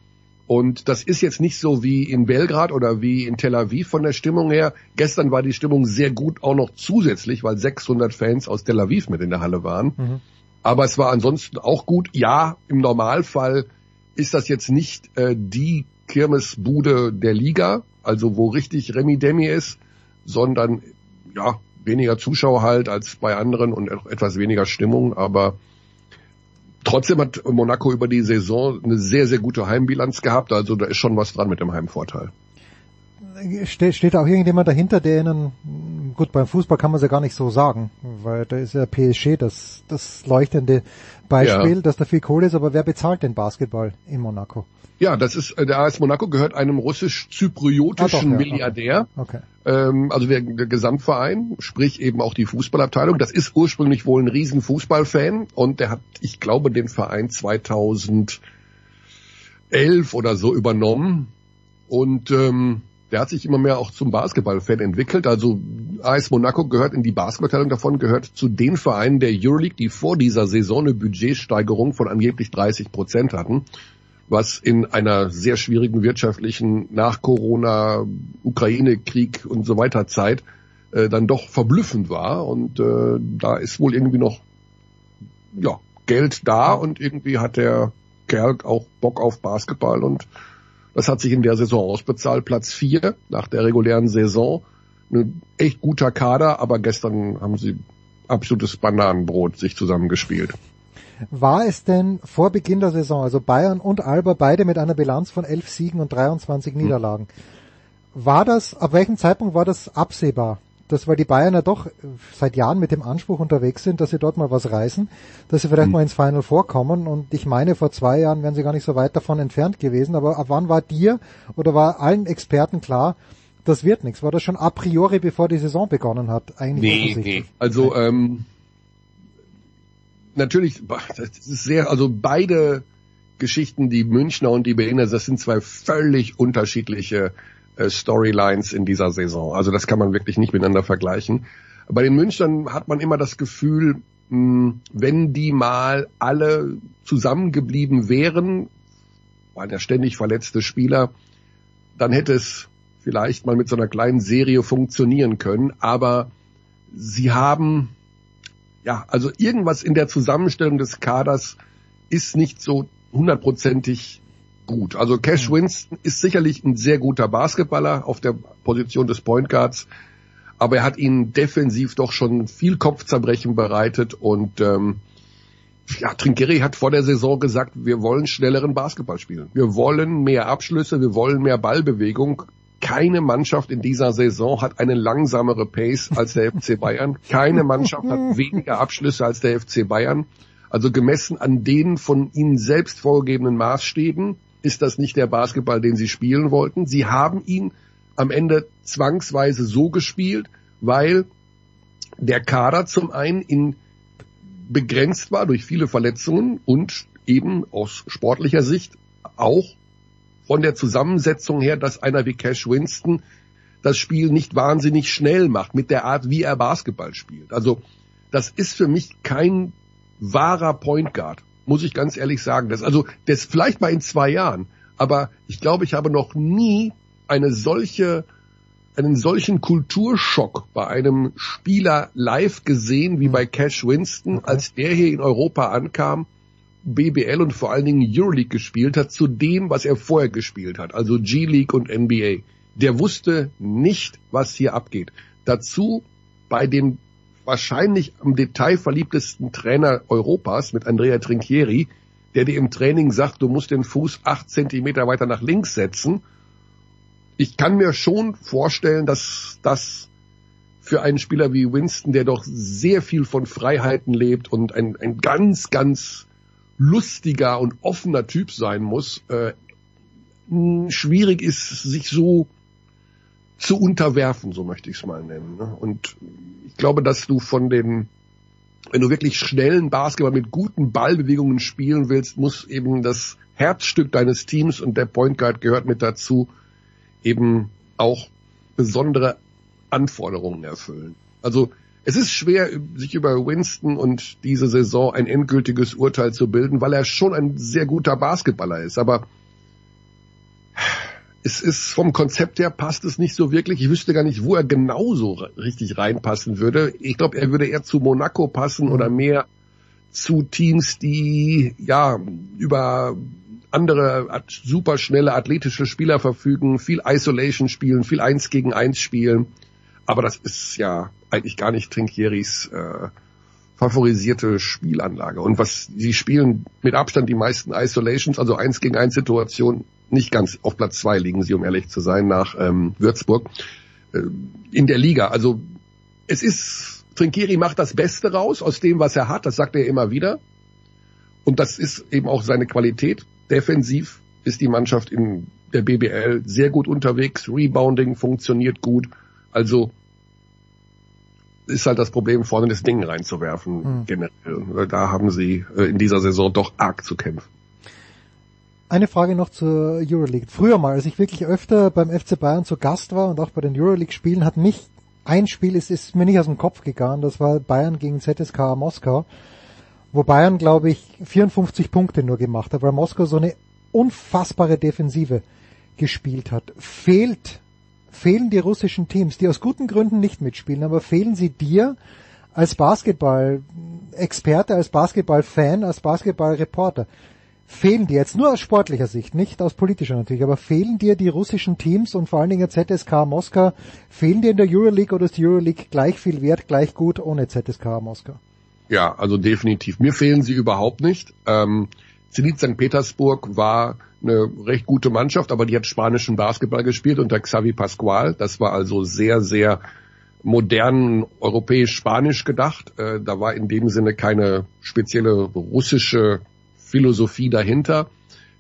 S11: Und das ist jetzt nicht so wie in Belgrad oder wie in Tel Aviv von der Stimmung her. Gestern war die Stimmung sehr gut, auch noch zusätzlich, weil 600 Fans aus Tel Aviv mit in der Halle waren. Mhm. Aber es war ansonsten auch gut. Ja, im Normalfall ist das jetzt nicht äh, die Kirmesbude der Liga, also wo richtig Remi Demi ist, sondern ja, weniger Zuschauer halt als bei anderen und etwas weniger Stimmung, aber Trotzdem hat Monaco über die Saison eine sehr, sehr gute Heimbilanz gehabt, also da ist schon was dran mit dem Heimvorteil.
S7: Ste steht auch irgendjemand dahinter, der ihnen, gut, beim Fußball kann man es ja gar nicht so sagen, weil da ist ja PSG das, das leuchtende Beispiel, ja. dass da viel Kohle ist, aber wer bezahlt den Basketball in Monaco?
S11: Ja, das ist äh, der AS Monaco gehört einem russisch-zypriotischen ah, ja, Milliardär.
S7: Okay.
S11: Ähm, also der, der Gesamtverein, sprich eben auch die Fußballabteilung. Das ist ursprünglich wohl ein riesen Fußballfan und der hat, ich glaube, den Verein 2011 oder so übernommen Und ähm, der hat sich immer mehr auch zum Basketballfan entwickelt. Also AS Monaco gehört in die Basketballteilung davon, gehört zu den Vereinen der Euroleague, die vor dieser Saison eine Budgetsteigerung von angeblich 30 Prozent hatten, was in einer sehr schwierigen wirtschaftlichen nach Corona, Ukraine-Krieg und so weiter Zeit äh, dann doch verblüffend war. Und äh, da ist wohl irgendwie noch ja, Geld da und irgendwie hat der Kerl auch Bock auf Basketball und das hat sich in der Saison ausbezahlt. Platz vier nach der regulären Saison. Ein echt guter Kader, aber gestern haben sie absolutes Bananenbrot sich zusammengespielt.
S7: War es denn vor Beginn der Saison, also Bayern und Alba beide mit einer Bilanz von elf Siegen und 23 hm. Niederlagen, war das, ab welchem Zeitpunkt war das absehbar, dass weil die Bayern ja doch seit Jahren mit dem Anspruch unterwegs sind, dass sie dort mal was reißen, dass sie vielleicht mhm. mal ins Final vorkommen und ich meine, vor zwei Jahren wären sie gar nicht so weit davon entfernt gewesen, aber ab wann war dir oder war allen Experten klar, das wird nichts? War das schon a priori, bevor die Saison begonnen hat?
S11: Eigentlich nee, nee. Also ähm, natürlich, das ist sehr, also beide Geschichten, die Münchner und die Berliner, das sind zwei völlig unterschiedliche äh, Storylines in dieser Saison. Also das kann man wirklich nicht miteinander vergleichen. Bei den Münchnern hat man immer das Gefühl, mh, wenn die mal alle zusammengeblieben wären, waren ja ständig verletzte Spieler, dann hätte es vielleicht mal mit so einer kleinen Serie funktionieren können. Aber sie haben, ja, also irgendwas in der Zusammenstellung des Kaders ist nicht so hundertprozentig gut. Also Cash Winston ist sicherlich ein sehr guter Basketballer auf der Position des Point Guards, aber er hat ihnen defensiv doch schon viel Kopfzerbrechen bereitet und ähm, ja, Trinkieri hat vor der Saison gesagt, wir wollen schnelleren Basketball spielen. Wir wollen mehr Abschlüsse, wir wollen mehr Ballbewegung. Keine Mannschaft in dieser Saison hat eine langsamere Pace als der FC Bayern. Keine Mannschaft hat weniger Abschlüsse als der FC Bayern. Also gemessen an den von ihnen selbst vorgegebenen Maßstäben ist das nicht der Basketball, den sie spielen wollten. Sie haben ihn am Ende zwangsweise so gespielt, weil der Kader zum einen in begrenzt war durch viele Verletzungen und eben aus sportlicher Sicht auch von der Zusammensetzung her, dass einer wie Cash Winston das Spiel nicht wahnsinnig schnell macht mit der Art, wie er Basketball spielt. Also das ist für mich kein wahrer Point Guard muss ich ganz ehrlich sagen. Das, also, das vielleicht mal in zwei Jahren. Aber ich glaube, ich habe noch nie eine solche, einen solchen Kulturschock bei einem Spieler live gesehen wie bei Cash Winston, als der hier in Europa ankam, BBL und vor allen Dingen Euroleague gespielt hat, zu dem, was er vorher gespielt hat, also G-League und NBA. Der wusste nicht, was hier abgeht. Dazu bei dem wahrscheinlich am detailverliebtesten Trainer Europas mit Andrea Trinchieri, der dir im Training sagt, du musst den Fuß acht Zentimeter weiter nach links setzen. Ich kann mir schon vorstellen, dass das für einen Spieler wie Winston, der doch sehr viel von Freiheiten lebt und ein, ein ganz, ganz lustiger und offener Typ sein muss, äh, schwierig ist, sich so zu unterwerfen, so möchte ich es mal nennen. Ne? Und ich glaube, dass du von den, wenn du wirklich schnellen Basketball mit guten Ballbewegungen spielen willst, muss eben das Herzstück deines Teams und der Point Guard gehört mit dazu, eben auch besondere Anforderungen erfüllen. Also es ist schwer, sich über Winston und diese Saison ein endgültiges Urteil zu bilden, weil er schon ein sehr guter Basketballer ist. Aber es ist vom Konzept her passt es nicht so wirklich. Ich wüsste gar nicht, wo er genauso richtig reinpassen würde. Ich glaube, er würde eher zu Monaco passen mhm. oder mehr zu Teams, die ja über andere superschnelle athletische Spieler verfügen, viel Isolation spielen, viel Eins gegen Eins spielen. Aber das ist ja eigentlich gar nicht Trinkieris äh, favorisierte Spielanlage. Und was sie spielen mit Abstand die meisten Isolations, also Eins gegen Eins Situationen nicht ganz auf Platz zwei liegen sie, um ehrlich zu sein, nach ähm, Würzburg äh, in der Liga. Also es ist, Trinkieri macht das Beste raus aus dem, was er hat, das sagt er immer wieder. Und das ist eben auch seine Qualität. Defensiv ist die Mannschaft in der BBL sehr gut unterwegs, Rebounding funktioniert gut. Also ist halt das Problem, vorne das Ding reinzuwerfen, mhm. generell. Da haben sie äh, in dieser Saison doch arg zu kämpfen.
S7: Eine Frage noch zur Euroleague. Früher mal, als ich wirklich öfter beim FC Bayern zu Gast war und auch bei den Euroleague-Spielen, hat mich ein Spiel, ist, ist mir nicht aus dem Kopf gegangen, das war Bayern gegen ZSK Moskau, wo Bayern, glaube ich, 54 Punkte nur gemacht hat, weil Moskau so eine unfassbare Defensive gespielt hat. Fehlt, fehlen die russischen Teams, die aus guten Gründen nicht mitspielen, aber fehlen sie dir als Basketball-Experte, als Basketball-Fan, als Basketball-Reporter? Fehlen dir jetzt nur aus sportlicher Sicht, nicht aus politischer natürlich, aber fehlen dir die russischen Teams und vor allen Dingen ZSK Moskau, fehlen dir in der Euroleague oder ist die Euroleague gleich viel wert, gleich gut ohne ZSK Moskau?
S11: Ja, also definitiv. Mir fehlen sie überhaupt nicht. Ähm, Zenit St. Petersburg war eine recht gute Mannschaft, aber die hat spanischen Basketball gespielt unter Xavi Pascual. Das war also sehr, sehr modern europäisch-spanisch gedacht. Äh, da war in dem Sinne keine spezielle russische Philosophie dahinter.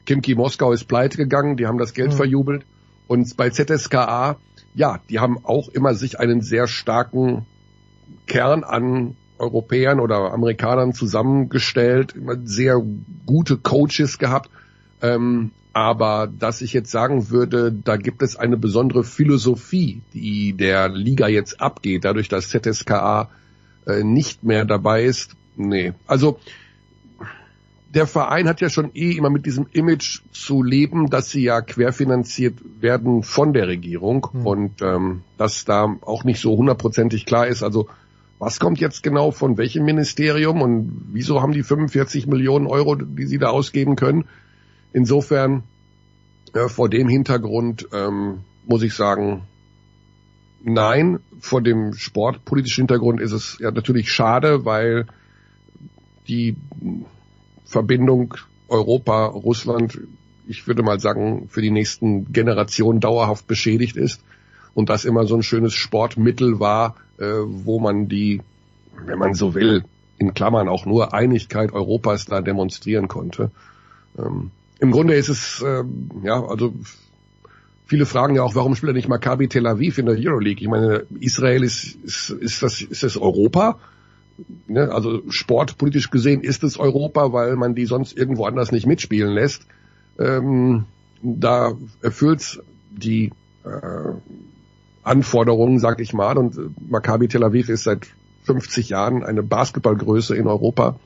S11: Kimki Moskau ist pleite gegangen, die haben das Geld mhm. verjubelt. Und bei ZSKA, ja, die haben auch immer sich einen sehr starken Kern an Europäern oder Amerikanern zusammengestellt, immer sehr gute Coaches gehabt. Ähm, aber dass ich jetzt sagen würde, da gibt es eine besondere Philosophie, die der Liga jetzt abgeht, dadurch, dass ZSKA äh, nicht mehr dabei ist, nee. Also der Verein hat ja schon eh immer mit diesem Image zu leben, dass sie ja querfinanziert werden von der Regierung mhm. und ähm, dass da auch nicht so hundertprozentig klar ist. Also was kommt jetzt genau von welchem Ministerium und wieso haben die 45 Millionen Euro, die sie da ausgeben können? Insofern äh, vor dem Hintergrund ähm, muss ich sagen, nein. Vor dem sportpolitischen Hintergrund ist es ja natürlich schade, weil die Verbindung Europa, Russland, ich würde mal sagen, für die nächsten Generationen dauerhaft beschädigt ist und das immer so ein schönes Sportmittel war, äh, wo man die, wenn man so will, in Klammern auch nur Einigkeit Europas da demonstrieren konnte. Ähm, Im Grunde ist es, äh, ja, also viele fragen ja auch, warum spielt er nicht Maccabi Tel Aviv in der Euroleague? Ich meine, Israel ist, ist, ist das, ist das Europa? Ne, also sportpolitisch gesehen ist es Europa, weil man die sonst irgendwo anders nicht mitspielen lässt. Ähm, da erfüllt die äh, Anforderungen, sag ich mal, und Maccabi Tel Aviv ist seit 50 Jahren eine Basketballgröße in Europa.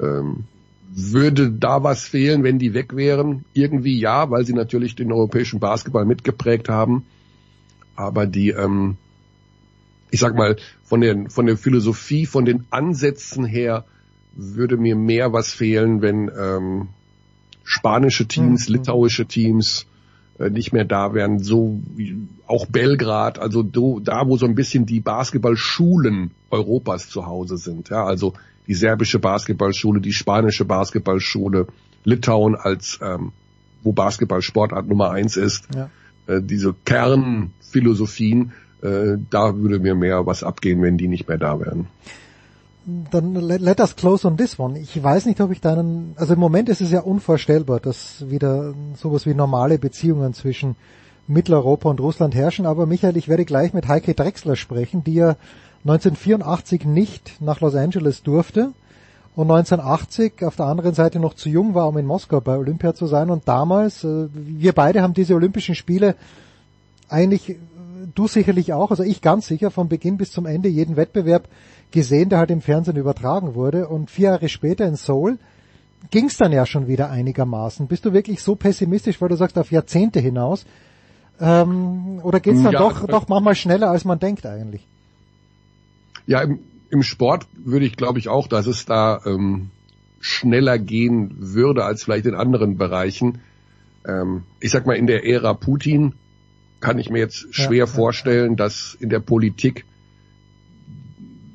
S11: Ähm, würde da was fehlen, wenn die weg wären? Irgendwie ja, weil sie natürlich den europäischen Basketball mitgeprägt haben. Aber die ähm, ich sag mal, von der, von der Philosophie, von den Ansätzen her würde mir mehr was fehlen, wenn ähm, spanische Teams, mhm. litauische Teams äh, nicht mehr da wären, so wie auch Belgrad, also do, da, wo so ein bisschen die Basketballschulen Europas zu Hause sind. Ja, also die serbische Basketballschule, die spanische Basketballschule, Litauen als ähm, wo Basketball Sportart Nummer eins ist. Ja. Äh, diese Kernphilosophien äh, da würde mir mehr was abgehen, wenn die nicht mehr da wären.
S7: Dann let, let us close on this one. Ich weiß nicht, ob ich deinen, also im Moment ist es ja unvorstellbar, dass wieder sowas wie normale Beziehungen zwischen Mitteleuropa und Russland herrschen, aber Michael, ich werde gleich mit Heike Drexler sprechen, die ja 1984 nicht nach Los Angeles durfte und 1980 auf der anderen Seite noch zu jung war, um in Moskau bei Olympia zu sein. Und damals, äh, wir beide haben diese Olympischen Spiele eigentlich du sicherlich auch, also ich ganz sicher, von Beginn bis zum Ende jeden Wettbewerb gesehen, der halt im Fernsehen übertragen wurde. Und vier Jahre später in Seoul ging es dann ja schon wieder einigermaßen. Bist du wirklich so pessimistisch, weil du sagst, auf Jahrzehnte hinaus? Ähm, oder geht es dann ja, doch, doch manchmal schneller, als man denkt eigentlich?
S11: Ja, im, im Sport würde ich glaube ich auch, dass es da ähm, schneller gehen würde als vielleicht in anderen Bereichen. Ähm, ich sag mal, in der Ära Putin kann ich mir jetzt schwer ja, vorstellen, dass in der Politik,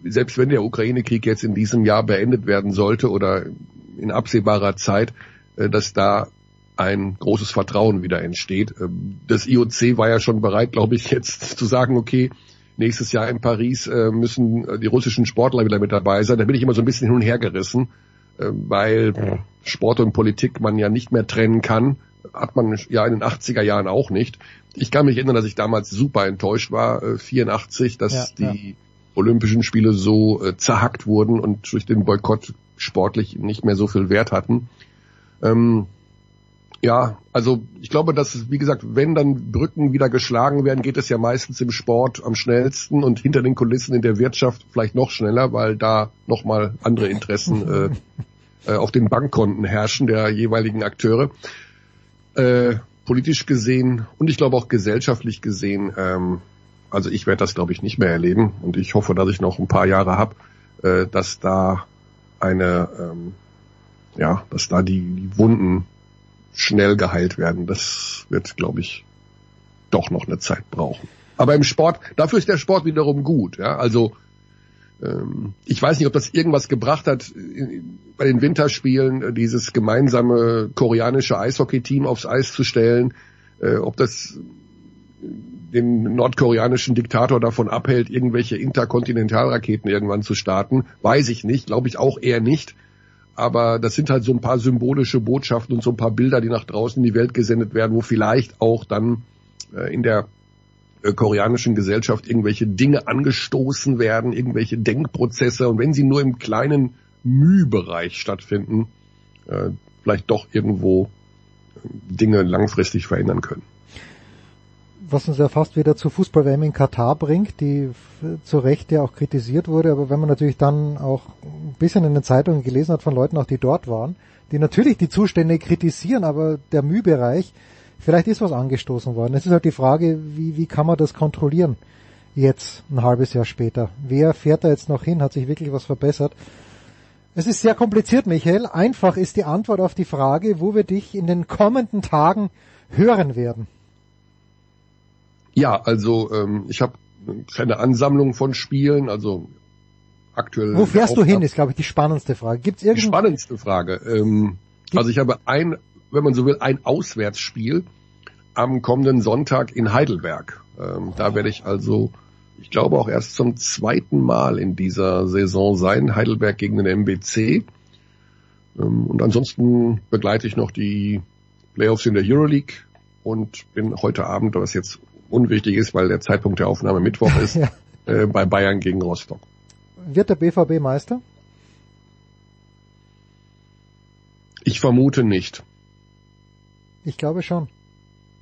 S11: selbst wenn der Ukraine-Krieg jetzt in diesem Jahr beendet werden sollte oder in absehbarer Zeit, äh, dass da ein großes Vertrauen wieder entsteht. Ähm, das IOC war ja schon bereit, glaube ich, jetzt zu sagen, okay, nächstes Jahr in Paris äh, müssen äh, die russischen Sportler wieder mit dabei sein. Da bin ich immer so ein bisschen hin und her gerissen, weil Sport und Politik man ja nicht mehr trennen kann hat man ja in den 80er Jahren auch nicht. Ich kann mich erinnern, dass ich damals super enttäuscht war, äh, 84, dass ja, die ja. Olympischen Spiele so äh, zerhackt wurden und durch den Boykott sportlich nicht mehr so viel Wert hatten. Ähm, Ja, also ich glaube, dass, wie gesagt, wenn dann Brücken wieder geschlagen werden, geht es ja meistens im Sport am schnellsten und hinter den Kulissen in der Wirtschaft vielleicht noch schneller, weil da nochmal andere Interessen äh, äh, auf den Bankkonten herrschen der jeweiligen Akteure. Äh, politisch gesehen und ich glaube auch gesellschaftlich gesehen, ähm, also ich werde das glaube ich nicht mehr erleben und ich hoffe, dass ich noch ein paar Jahre habe, äh, dass da eine, ähm, ja, dass da die, die Wunden schnell geheilt werden. Das wird, glaube ich, doch noch eine Zeit brauchen. Aber im Sport, dafür ist der Sport wiederum gut. Ja? Also ich weiß nicht, ob das irgendwas gebracht hat bei den Winterspielen, äh, dieses gemeinsame koreanische Eishockey-Team aufs Eis zu stellen, äh, ob das den nordkoreanischen Diktator davon abhält, irgendwelche Interkontinentalraketen irgendwann zu starten, weiß ich nicht, glaube ich auch eher nicht. Aber das sind halt so ein paar symbolische Botschaften und so ein paar Bilder, die nach draußen in die Welt gesendet werden, wo vielleicht auch dann äh, in der äh, koreanischen Gesellschaft irgendwelche Dinge angestoßen werden, irgendwelche Denkprozesse. Und wenn sie nur im kleinen Mühbereich stattfinden, äh, vielleicht doch irgendwo äh, Dinge langfristig verändern können.
S7: Was uns ja fast wieder zu Fußball-WM in Katar bringt, die zu Recht ja auch kritisiert wurde, aber wenn man natürlich dann auch ein bisschen in den Zeitungen gelesen hat von Leuten auch, die dort waren, die natürlich die Zustände kritisieren, aber der Mühbereich, vielleicht ist was angestoßen worden. Es ist halt die Frage, wie, wie kann man das kontrollieren jetzt, ein halbes Jahr später? Wer fährt da jetzt noch hin? Hat sich wirklich was verbessert? Es ist sehr kompliziert, Michael. Einfach ist die Antwort auf die Frage, wo wir dich in den kommenden Tagen hören werden.
S11: Ja, also ähm, ich habe keine Ansammlung von Spielen, also aktuell.
S7: Wo fährst du hin, ist glaube ich die spannendste Frage. Gibt's
S11: irgendein... Die spannendste Frage. Ähm, also ich habe ein, wenn man so will, ein Auswärtsspiel am kommenden Sonntag in Heidelberg. Ähm, da werde ich also, ich glaube auch erst zum zweiten Mal in dieser Saison sein, Heidelberg gegen den MBC. Ähm, und ansonsten begleite ich noch die Playoffs in der Euroleague und bin heute Abend, was jetzt unwichtig ist, weil der Zeitpunkt der Aufnahme Mittwoch ist, ja. äh, bei Bayern gegen Rostock.
S7: Wird der BVB Meister?
S11: Ich vermute nicht.
S7: Ich glaube schon.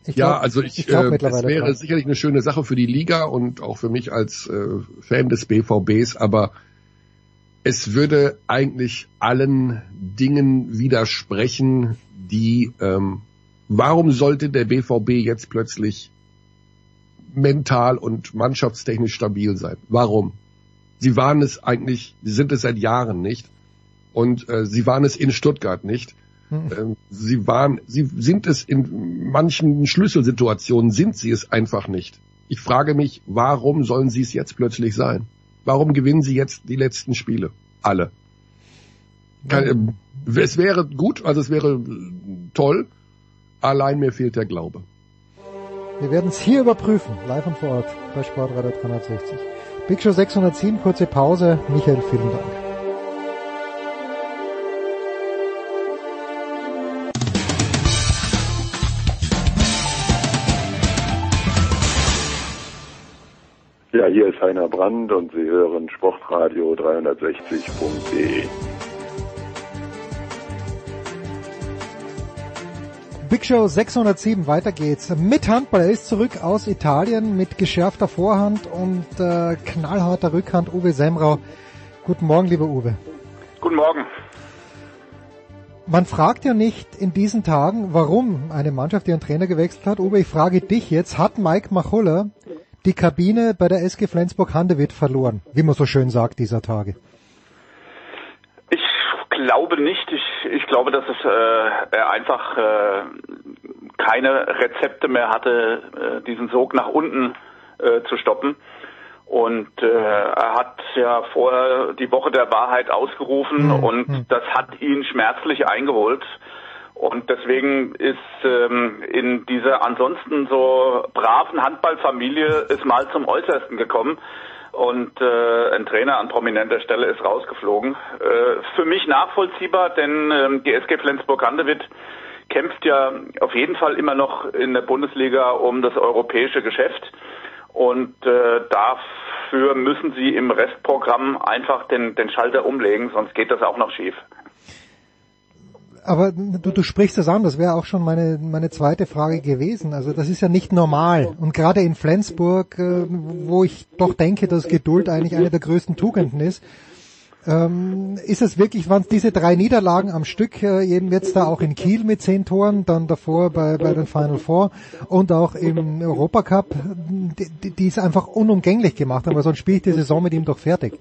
S11: Ich ja, glaub, also ich, ich äh, es wäre dran. sicherlich eine schöne Sache für die Liga und auch für mich als äh, Fan des BVBs, aber es würde eigentlich allen Dingen widersprechen, die ähm, warum sollte der BVB jetzt plötzlich mental und mannschaftstechnisch stabil sein. Warum? Sie waren es eigentlich, sie sind es seit Jahren nicht. Und äh, sie waren es in Stuttgart nicht. Hm. Ähm, sie waren, sie sind es in manchen Schlüsselsituationen, sind sie es einfach nicht. Ich frage mich, warum sollen sie es jetzt plötzlich sein? Warum gewinnen sie jetzt die letzten Spiele? Alle. Kann, äh, es wäre gut, also es wäre toll, allein mir fehlt der Glaube.
S7: Wir werden es hier überprüfen, live und vor Ort bei Sportradar 360. Big Show 607, kurze Pause. Michael, vielen Dank.
S3: Hier ist Heiner Brand und Sie hören Sportradio 360.de.
S7: Big Show 607, weiter geht's. Mit Handball, er ist zurück aus Italien mit geschärfter Vorhand und äh, knallharter Rückhand, Uwe Semrau. Guten Morgen, lieber Uwe.
S12: Guten Morgen.
S7: Man fragt ja nicht in diesen Tagen, warum eine Mannschaft ihren Trainer gewechselt hat. Uwe, ich frage dich jetzt, hat Mike Machulla die Kabine bei der SG Flensburg-Handewitt verloren, wie man so schön sagt dieser Tage?
S12: glaube nicht. Ich, ich glaube, dass es, äh, er einfach äh, keine Rezepte mehr hatte, äh, diesen Sog nach unten äh, zu stoppen. Und äh, er hat ja vorher die Woche der Wahrheit ausgerufen mhm. und mhm. das hat ihn schmerzlich eingeholt. Und deswegen ist ähm, in dieser ansonsten so braven Handballfamilie es mal zum Äußersten gekommen und äh, ein Trainer an prominenter Stelle ist rausgeflogen. Äh, für mich nachvollziehbar, denn äh, die SG Flensburg-Handewitt kämpft ja auf jeden Fall immer noch in der Bundesliga um das europäische Geschäft und äh, dafür müssen sie im Restprogramm einfach den, den Schalter umlegen, sonst geht das auch noch schief.
S7: Aber du, du sprichst es an, das wäre auch schon meine, meine zweite Frage gewesen. Also das ist ja nicht normal. Und gerade in Flensburg, äh, wo ich doch denke, dass Geduld eigentlich eine der größten Tugenden ist, ähm, ist es wirklich, waren es diese drei Niederlagen am Stück, äh, eben jetzt da auch in Kiel mit zehn Toren, dann davor bei, bei den Final Four und auch im Europacup, die, die es einfach unumgänglich gemacht haben, weil sonst spiele ich die Saison mit ihm doch fertig.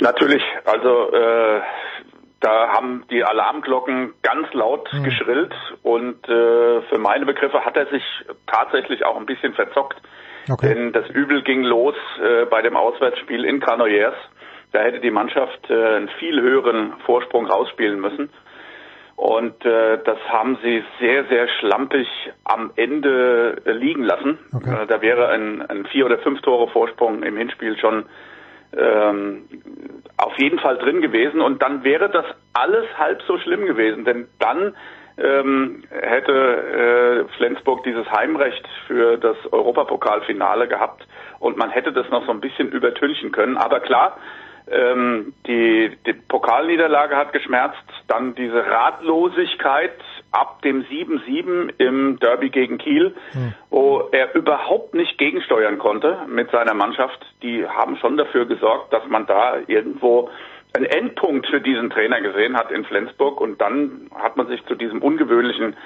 S12: Natürlich, also äh, da haben die Alarmglocken ganz laut mhm. geschrillt und äh, für meine Begriffe hat er sich tatsächlich auch ein bisschen verzockt. Okay. Denn das Übel ging los äh, bei dem Auswärtsspiel in Granollers. Da hätte die Mannschaft äh, einen viel höheren Vorsprung rausspielen müssen. Und äh, das haben sie sehr, sehr schlampig am Ende liegen lassen. Okay. Äh, da wäre ein, ein vier oder fünf Tore Vorsprung im Hinspiel schon ähm, auf jeden Fall drin gewesen. Und dann wäre das alles halb so schlimm gewesen, denn dann ähm, hätte äh, Flensburg dieses Heimrecht für das Europapokalfinale gehabt. Und man hätte das noch so ein bisschen übertünchen können. Aber klar, ähm, die, die Pokalniederlage hat geschmerzt, dann diese Ratlosigkeit ab dem 7-7 im Derby gegen Kiel, mhm. wo er überhaupt nicht gegensteuern konnte mit seiner Mannschaft. Die haben schon dafür gesorgt, dass man da irgendwo einen Endpunkt für diesen Trainer gesehen hat in Flensburg und dann hat man sich zu diesem ungewöhnlichen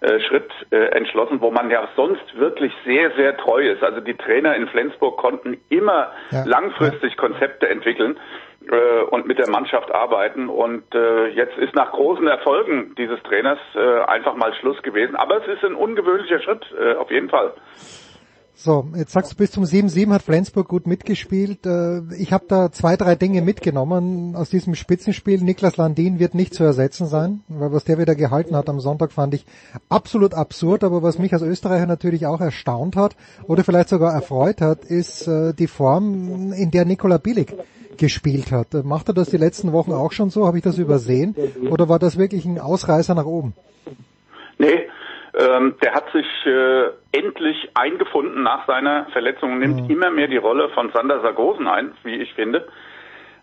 S12: äh, Schritt äh, entschlossen, wo man ja sonst wirklich sehr, sehr treu ist. Also die Trainer in Flensburg konnten immer ja. langfristig Konzepte entwickeln äh, und mit der Mannschaft arbeiten. Und äh, jetzt ist nach großen Erfolgen dieses Trainers äh, einfach mal Schluss gewesen. Aber es ist ein ungewöhnlicher Schritt, äh, auf jeden Fall.
S7: So, jetzt sagst du, bis zum 7-7 hat Flensburg gut mitgespielt. Äh, ich habe da zwei, drei Dinge mitgenommen aus diesem Spitzenspiel. Niklas Landin wird nicht zu ersetzen sein, weil was der wieder gehalten hat am Sonntag fand ich absolut absurd. Aber was mich als Österreicher natürlich auch erstaunt hat oder vielleicht sogar erfreut hat, ist äh, die Form, in der Nikola Billig gespielt hat. Macht er das die letzten Wochen auch schon so? Habe ich das übersehen? Oder war das wirklich ein Ausreißer nach oben?
S12: Nee, ähm, der hat sich äh, endlich eingefunden nach seiner Verletzung, nimmt mhm. immer mehr die Rolle von Sander Sargosen ein, wie ich finde,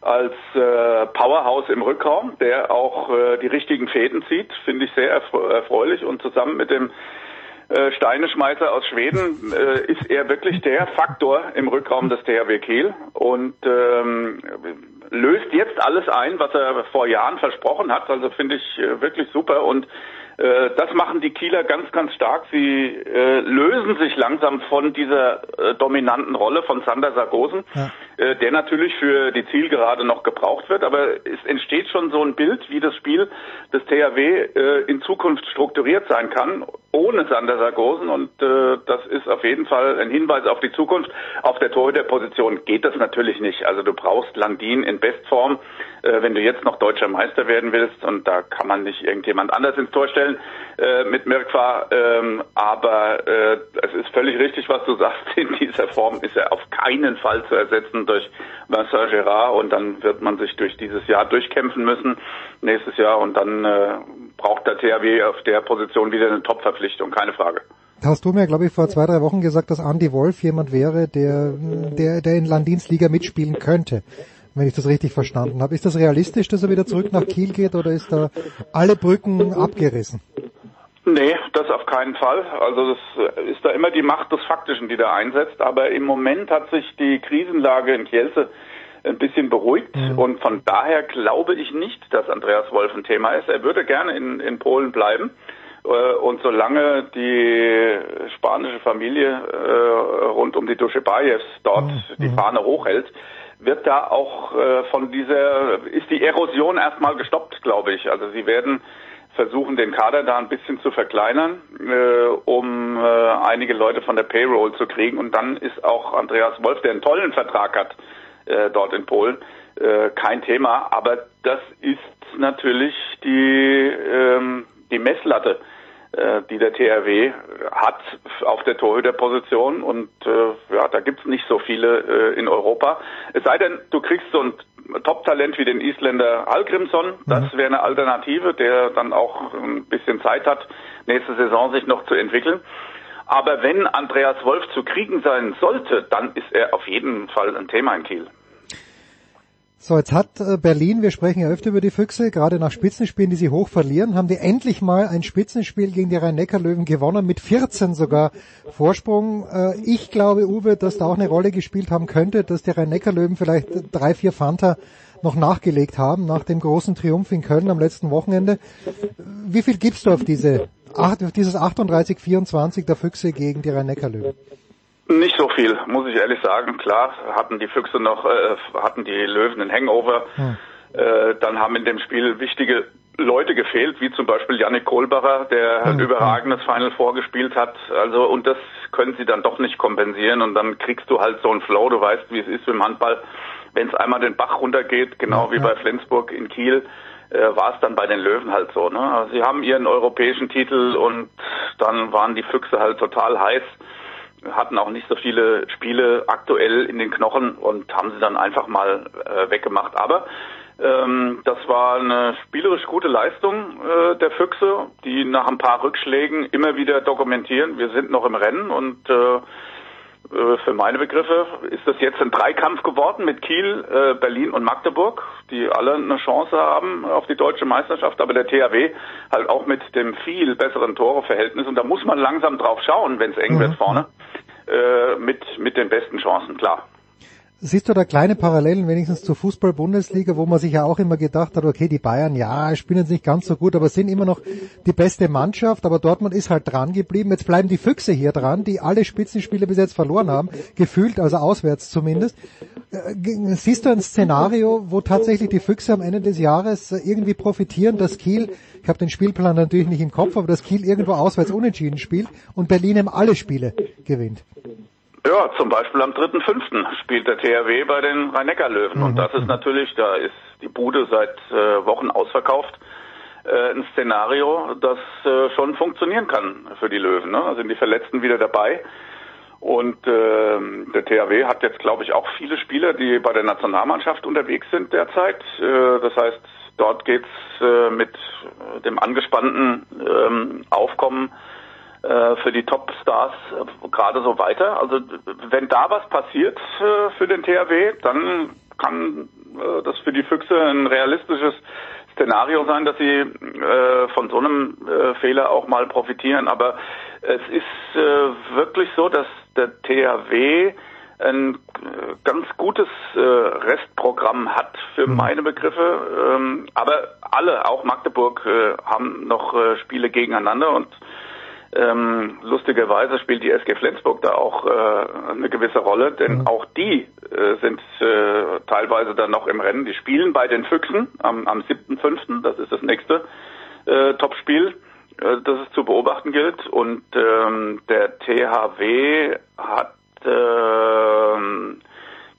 S12: als äh, Powerhouse im Rückraum, der auch äh, die richtigen Fäden zieht, finde ich sehr erfreulich und zusammen mit dem äh, Steineschmeißer aus Schweden äh, ist er wirklich der Faktor im Rückraum des THW Kiel und ähm, löst jetzt alles ein, was er vor Jahren versprochen hat. Also finde ich äh, wirklich super und das machen die Kieler ganz, ganz stark. Sie äh, lösen sich langsam von dieser äh, dominanten Rolle von Sander Sargosen, ja. Äh, der natürlich für die Zielgerade noch gebraucht wird. Aber es entsteht schon so ein Bild, wie das Spiel des THW äh, in Zukunft strukturiert sein kann, ohne Sander Sargosen. Und äh, das ist auf jeden Fall ein Hinweis auf die Zukunft. Auf der Torhüterposition geht das natürlich nicht. Also du brauchst Landin in Bestform, äh, wenn du jetzt noch deutscher Meister werden willst. Und da kann man nicht irgendjemand anders ins Tor stellen äh, mit Mirkwa. Ähm, aber äh, es ist völlig richtig, was du sagst. In dieser Form ist er auf keinen Fall zu ersetzen durch Vincent Gérard und dann wird man sich durch dieses Jahr durchkämpfen müssen nächstes Jahr und dann äh, braucht der THW auf der Position wieder eine Top-Verpflichtung, keine Frage.
S7: Hast du mir, glaube ich, vor zwei, drei Wochen gesagt, dass Andy Wolf jemand wäre, der, der, der in Landdienstliga mitspielen könnte wenn ich das richtig verstanden habe. Ist das realistisch, dass er wieder zurück nach Kiel geht oder ist da alle Brücken abgerissen?
S12: Nee, das auf keinen Fall. Also das ist da immer die Macht des Faktischen, die da einsetzt. Aber im Moment hat sich die Krisenlage in Kielce ein bisschen beruhigt mhm. und von daher glaube ich nicht, dass Andreas Wolf ein Thema ist. Er würde gerne in, in Polen bleiben äh, und solange die spanische Familie äh, rund um die Duschebajews dort mhm. die Fahne hochhält, wird da auch äh, von dieser, ist die Erosion erstmal gestoppt, glaube ich. Also sie werden versuchen, den Kader da ein bisschen zu verkleinern, äh, um äh, einige Leute von der Payroll zu kriegen. Und dann ist auch Andreas Wolf, der einen tollen Vertrag hat äh, dort in Polen, äh, kein Thema. Aber das ist natürlich die, ähm, die Messlatte die der THW hat auf der Torhüterposition und äh, ja, da gibt's nicht so viele äh, in Europa. Es sei denn, du kriegst so ein Top-Talent wie den Isländer Hallgrimsson, das mhm. wäre eine Alternative, der dann auch ein bisschen Zeit hat, nächste Saison sich noch zu entwickeln. Aber wenn Andreas Wolf zu kriegen sein sollte, dann ist er auf jeden Fall ein Thema in Kiel.
S7: So, jetzt hat äh, Berlin, wir sprechen ja öfter über die Füchse, gerade nach Spitzenspielen, die sie hoch verlieren, haben die endlich mal ein Spitzenspiel gegen die Rhein-Neckar-Löwen gewonnen, mit 14 sogar Vorsprung. Äh, ich glaube, Uwe, dass da auch eine Rolle gespielt haben könnte, dass die Rhein-Neckar-Löwen vielleicht drei, vier Fanta noch nachgelegt haben, nach dem großen Triumph in Köln am letzten Wochenende. Wie viel gibst du auf diese, auf dieses 38-24 der Füchse gegen die Rhein-Neckar-Löwen?
S12: Nicht so viel, muss ich ehrlich sagen. Klar, hatten die Füchse noch, äh, hatten die Löwen einen Hangover. Hm. Äh, dann haben in dem Spiel wichtige Leute gefehlt, wie zum Beispiel Yannick Kohlbacher, der hm. ein überragendes Final vorgespielt hat. Also, und das können sie dann doch nicht kompensieren und dann kriegst du halt so einen Flow. Du weißt, wie es ist im Handball. Wenn es einmal den Bach runtergeht, genau ja, wie bei Flensburg in Kiel, äh, war es dann bei den Löwen halt so. Ne? Also sie haben ihren europäischen Titel und dann waren die Füchse halt total heiß hatten auch nicht so viele Spiele aktuell in den Knochen und haben sie dann einfach mal äh, weggemacht. Aber ähm, das war eine spielerisch gute Leistung äh, der Füchse, die nach ein paar Rückschlägen immer wieder dokumentieren. Wir sind noch im Rennen und äh, äh für meine Begriffe ist das jetzt ein Dreikampf geworden mit Kiel, äh, Berlin und Magdeburg, die alle eine Chance haben auf die deutsche Meisterschaft, aber der THW halt auch mit dem viel besseren Toreverhältnis und da muss man langsam drauf schauen, wenn es eng wird mhm. vorne äh, mit, mit den besten Chancen, klar.
S7: Siehst du da kleine Parallelen wenigstens zur Fußball-Bundesliga, wo man sich ja auch immer gedacht hat, okay, die Bayern, ja, spielen jetzt nicht ganz so gut, aber sind immer noch die beste Mannschaft, aber Dortmund ist halt dran geblieben. Jetzt bleiben die Füchse hier dran, die alle Spitzenspiele bis jetzt verloren haben, gefühlt, also auswärts zumindest. Äh, siehst du ein Szenario, wo tatsächlich die Füchse am Ende des Jahres irgendwie profitieren, dass Kiel, ich habe den Spielplan natürlich nicht im Kopf, aber dass Kiel irgendwo auswärts unentschieden spielt und Berlin eben alle Spiele gewinnt?
S12: Ja, zum Beispiel am 3.5. spielt der THW bei den Rhein-Neckar-Löwen. Mhm. Und das ist natürlich, da ist die Bude seit äh, Wochen ausverkauft, äh, ein Szenario, das äh, schon funktionieren kann für die Löwen. Ne? Also sind die Verletzten wieder dabei. Und äh, der THW hat jetzt, glaube ich, auch viele Spieler, die bei der Nationalmannschaft unterwegs sind derzeit. Äh, das heißt, dort geht's äh, mit dem angespannten ähm, Aufkommen für die Topstars äh, gerade so weiter. Also wenn da was passiert äh, für den THW, dann kann äh, das für die Füchse ein realistisches Szenario sein, dass sie äh, von so einem äh, Fehler auch mal profitieren. Aber es ist äh, wirklich so, dass der THW ein äh, ganz gutes äh, Restprogramm hat für mhm. meine Begriffe. Ähm, aber alle, auch Magdeburg, äh, haben noch äh, Spiele gegeneinander und ähm, lustigerweise spielt die SG Flensburg da auch äh, eine gewisse Rolle, denn mhm. auch die äh, sind äh, teilweise dann noch im Rennen. Die spielen bei den Füchsen am, am 7.5., das ist das nächste äh, Topspiel, äh, das es zu beobachten gilt. Und ähm, der THW hat äh,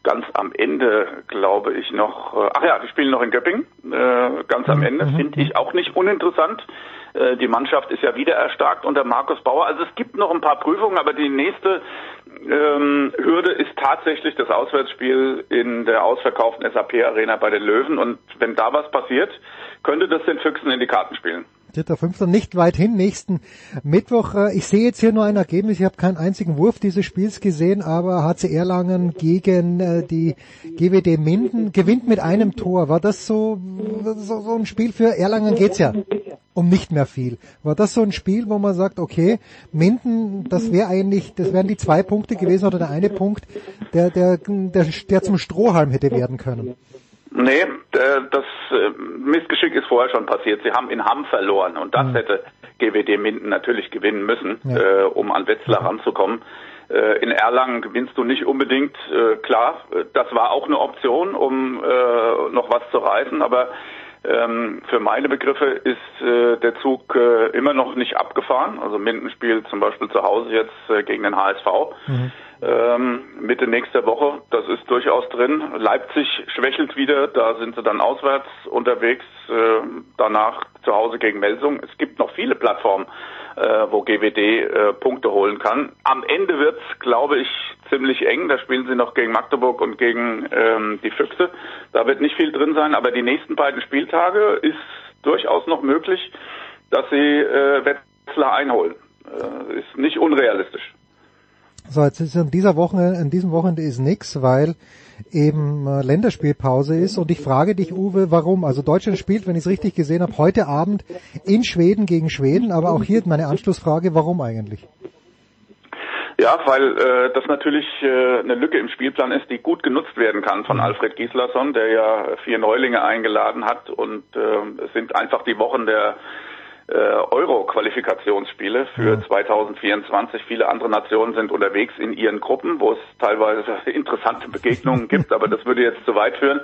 S12: ganz am Ende, glaube ich, noch, äh, ach ja, die spielen noch in Göppingen, äh, ganz am mhm. Ende, mhm. finde ich auch nicht uninteressant. Äh, die Mannschaft ist ja wieder erstarkt unter Markus Bauer. Also es gibt noch ein paar Prüfungen, aber die nächste ähm, Hürde ist tatsächlich das Auswärtsspiel in der ausverkauften SAP Arena bei den Löwen. Und wenn da was passiert, könnte das den Füchsen in die Karten spielen.
S7: Dritter, fünfter, nicht weit hin, nächsten Mittwoch. Äh, ich sehe jetzt hier nur ein Ergebnis. Ich habe keinen einzigen Wurf dieses Spiels gesehen, aber HC Erlangen gegen äh, die GWD Minden gewinnt mit einem Tor. War das so, so, so ein Spiel für Erlangen geht's ja um nicht mehr viel. War das so ein Spiel, wo man sagt, okay, Minden, das wäre eigentlich, das wären die zwei Punkte gewesen oder der eine Punkt, der, der, der, der zum Strohhalm hätte werden können?
S12: Nee, äh, das äh, Missgeschick ist vorher schon passiert. Sie haben in Hamm verloren und das mhm. hätte GWD Minden natürlich gewinnen müssen, ja. Äh, um an Wetzlar mhm. ranzukommen. In Erlangen gewinnst du nicht unbedingt, klar, das war auch eine Option, um noch was zu reißen, aber ähm, für meine Begriffe ist äh, der Zug äh, immer noch nicht abgefahren. Also Minden spielt zum Beispiel zu Hause jetzt äh, gegen den HSV. Mhm. Ähm, Mitte nächster Woche, das ist durchaus drin. Leipzig schwächelt wieder, da sind sie dann auswärts unterwegs, äh, danach zu Hause gegen Melsung. Es gibt noch viele Plattformen, äh, wo GWD äh, Punkte holen kann. Am Ende wird's, glaube ich, ziemlich eng. Da spielen sie noch gegen Magdeburg und gegen ähm, die Füchse. Da wird nicht viel drin sein, aber die nächsten beiden Spieltage ist durchaus noch möglich, dass sie äh, Wetzlar einholen. Äh, ist nicht unrealistisch.
S7: So, jetzt ist an dieser Woche, an diesem Wochenende ist nix, weil eben äh, Länderspielpause ist. Und ich frage dich, Uwe, warum? Also Deutschland spielt, wenn ich es richtig gesehen habe, heute Abend in Schweden gegen Schweden. Aber auch hier meine Anschlussfrage, warum eigentlich?
S12: Ja, weil äh, das natürlich äh, eine Lücke im Spielplan ist, die gut genutzt werden kann von Alfred Gislason, der ja vier Neulinge eingeladen hat und äh, es sind einfach die Wochen der Euro-Qualifikationsspiele für 2024. Viele andere Nationen sind unterwegs in ihren Gruppen, wo es teilweise interessante Begegnungen gibt, aber das würde jetzt zu weit führen.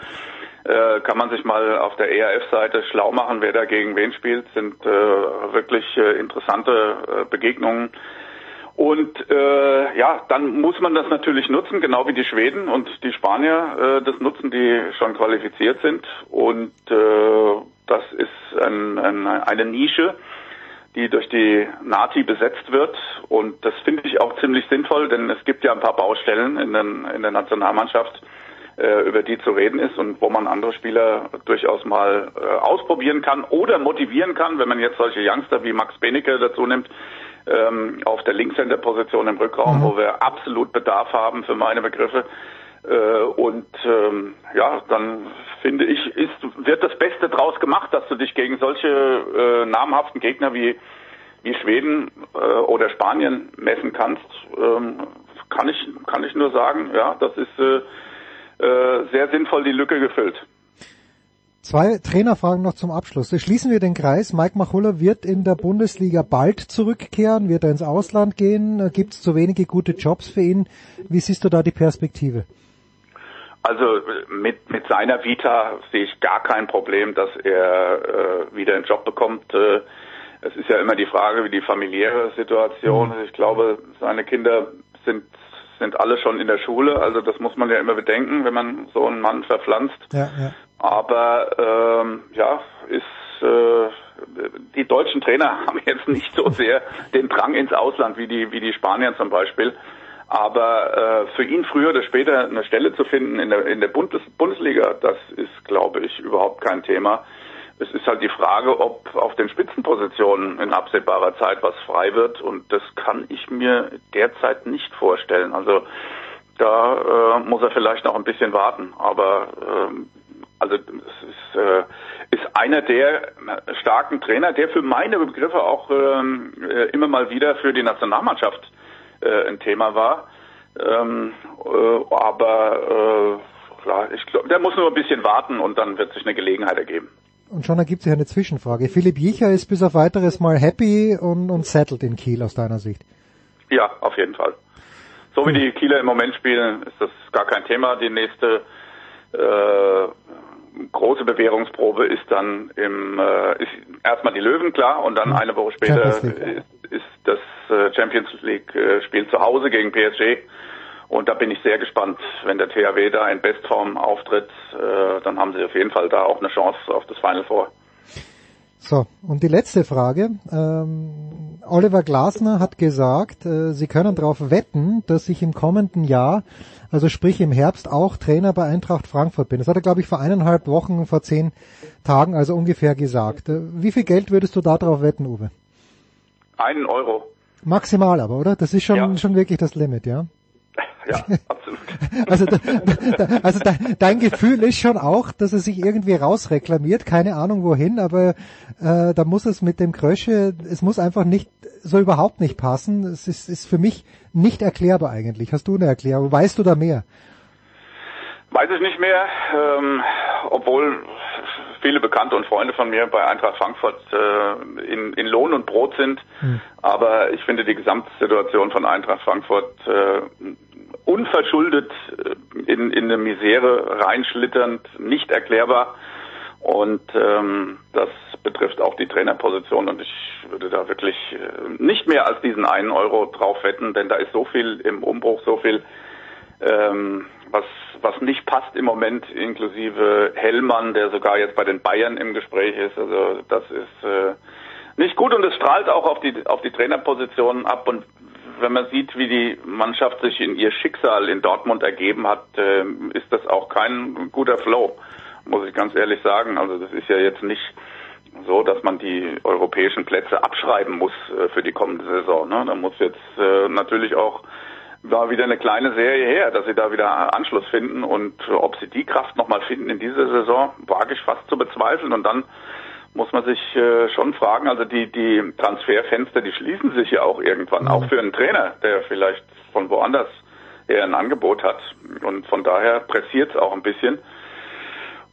S12: Äh, kann man sich mal auf der ERF-Seite schlau machen, wer da gegen wen spielt. Sind äh, wirklich äh, interessante äh, Begegnungen. Und äh, ja, dann muss man das natürlich nutzen, genau wie die Schweden und die Spanier äh, das nutzen, die schon qualifiziert sind. Und äh, das ist ein, ein, eine Nische, die durch die Nati besetzt wird. Und das finde ich auch ziemlich sinnvoll, denn es gibt ja ein paar Baustellen in, den, in der Nationalmannschaft, äh, über die zu reden ist und wo man andere Spieler durchaus mal äh, ausprobieren kann oder motivieren kann, wenn man jetzt solche Youngster wie Max Benecke dazu nimmt, ähm, auf der Linkshänder-Position im Rückraum, mhm. wo wir absolut Bedarf haben für meine Begriffe. Äh, und ähm, ja, dann finde ich, ist, wird das Beste draus gemacht, dass du dich gegen solche äh, namhaften Gegner wie, wie Schweden äh, oder Spanien messen kannst. Ähm, kann ich, kann ich nur sagen, ja, das ist äh, äh, sehr sinnvoll die Lücke gefüllt.
S7: Zwei Trainerfragen noch zum Abschluss. Schließen wir den Kreis. Mike Machulla wird in der Bundesliga bald zurückkehren, wird er ins Ausland gehen. Gibt es zu wenige gute Jobs für ihn? Wie siehst du da die Perspektive?
S12: Also mit, mit seiner Vita sehe ich gar kein Problem, dass er äh, wieder einen Job bekommt. Äh, es ist ja immer die Frage, wie die familiäre Situation ist. Ich glaube, seine Kinder sind sind alle schon in der Schule, also das muss man ja immer bedenken, wenn man so einen Mann verpflanzt. Ja, ja. Aber ähm, ja, ist äh, die deutschen Trainer haben jetzt nicht so sehr den Drang ins Ausland wie die wie die Spanier zum Beispiel. Aber äh, für ihn früher oder später eine Stelle zu finden in der, in der Bundes Bundesliga, das ist, glaube ich, überhaupt kein Thema. Es ist halt die Frage, ob auf den Spitzenpositionen in absehbarer Zeit was frei wird und das kann ich mir derzeit nicht vorstellen. Also da äh, muss er vielleicht noch ein bisschen warten, aber ähm, also es ist, äh, ist einer der starken Trainer, der für meine Begriffe auch ähm, äh, immer mal wieder für die Nationalmannschaft äh, ein Thema war. Ähm, äh, aber äh, klar, ich glaube, der muss nur ein bisschen warten und dann wird sich eine Gelegenheit ergeben.
S7: Und schon ergibt sich eine Zwischenfrage. Philipp Jicher ist bis auf weiteres mal happy und, und settled in Kiel aus deiner Sicht.
S12: Ja, auf jeden Fall. So wie die Kieler im Moment spielen, ist das gar kein Thema. Die nächste äh, große Bewährungsprobe ist dann im äh, ist erstmal die Löwen klar und dann mhm. eine Woche später ist, ist, das äh, Champions League äh, Spiel zu Hause gegen PSG und da bin ich sehr gespannt, wenn der THW da in Bestform auftritt, äh, dann haben sie auf jeden Fall da auch eine Chance auf das Final Four.
S7: So, und die letzte Frage. Ähm, Oliver Glasner hat gesagt, äh, Sie können darauf wetten, dass ich im kommenden Jahr, also sprich im Herbst, auch Trainer bei Eintracht Frankfurt bin. Das hat er, glaube ich, vor eineinhalb Wochen, vor zehn Tagen, also ungefähr gesagt. Äh, wie viel Geld würdest du da drauf wetten, Uwe?
S12: Einen Euro.
S7: Maximal aber, oder? Das ist schon, ja. schon wirklich das Limit, ja?
S12: Ja, absolut.
S7: Also, da, da, also da, dein Gefühl ist schon auch, dass er sich irgendwie rausreklamiert, keine Ahnung wohin, aber äh, da muss es mit dem Krösche, es muss einfach nicht so überhaupt nicht passen. Es ist, ist für mich nicht erklärbar eigentlich. Hast du eine Erklärung? Weißt du da mehr?
S12: Weiß ich nicht mehr, ähm, obwohl viele Bekannte und Freunde von mir bei Eintracht Frankfurt äh, in, in Lohn und Brot sind. Hm. Aber ich finde die Gesamtsituation von Eintracht Frankfurt äh, unverschuldet äh, in, in eine Misere reinschlitternd, nicht erklärbar. Und ähm, das betrifft auch die Trainerposition und ich würde da wirklich äh, nicht mehr als diesen einen Euro drauf wetten, denn da ist so viel im Umbruch, so viel, ähm, was, was nicht passt im Moment, inklusive Hellmann, der sogar jetzt bei den Bayern im Gespräch ist. Also das ist äh, nicht gut und es strahlt auch auf die auf die Trainerposition ab und wenn man sieht, wie die Mannschaft sich in ihr Schicksal in Dortmund ergeben hat, äh, ist das auch kein guter Flow, muss ich ganz ehrlich sagen. Also das ist ja jetzt nicht so, dass man die europäischen Plätze abschreiben muss äh, für die kommende Saison. Ne? Da muss jetzt äh, natürlich auch war wieder eine kleine Serie her, dass sie da wieder Anschluss finden. Und ob sie die Kraft nochmal finden in dieser Saison, wage ich fast zu bezweifeln. Und dann muss man sich äh, schon fragen, also die, die Transferfenster, die schließen sich ja auch irgendwann, auch für einen Trainer, der vielleicht von woanders her ein Angebot hat. Und von daher pressiert es auch ein bisschen.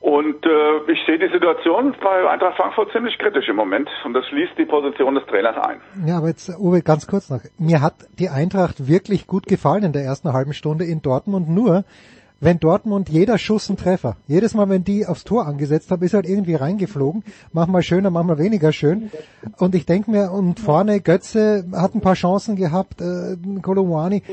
S12: Und äh, ich sehe die Situation bei Eintracht Frankfurt ziemlich kritisch im Moment und das schließt die Position des Trainers ein.
S7: Ja, aber jetzt, Uwe, ganz kurz noch. Mir hat die Eintracht wirklich gut gefallen in der ersten halben Stunde in Dortmund, nur wenn Dortmund jeder Schuss ein Treffer. Jedes Mal, wenn die aufs Tor angesetzt haben, ist halt irgendwie reingeflogen. Manchmal schöner, manchmal weniger schön. Und ich denke mir, und vorne Götze hat ein paar Chancen gehabt, äh, Kolomwani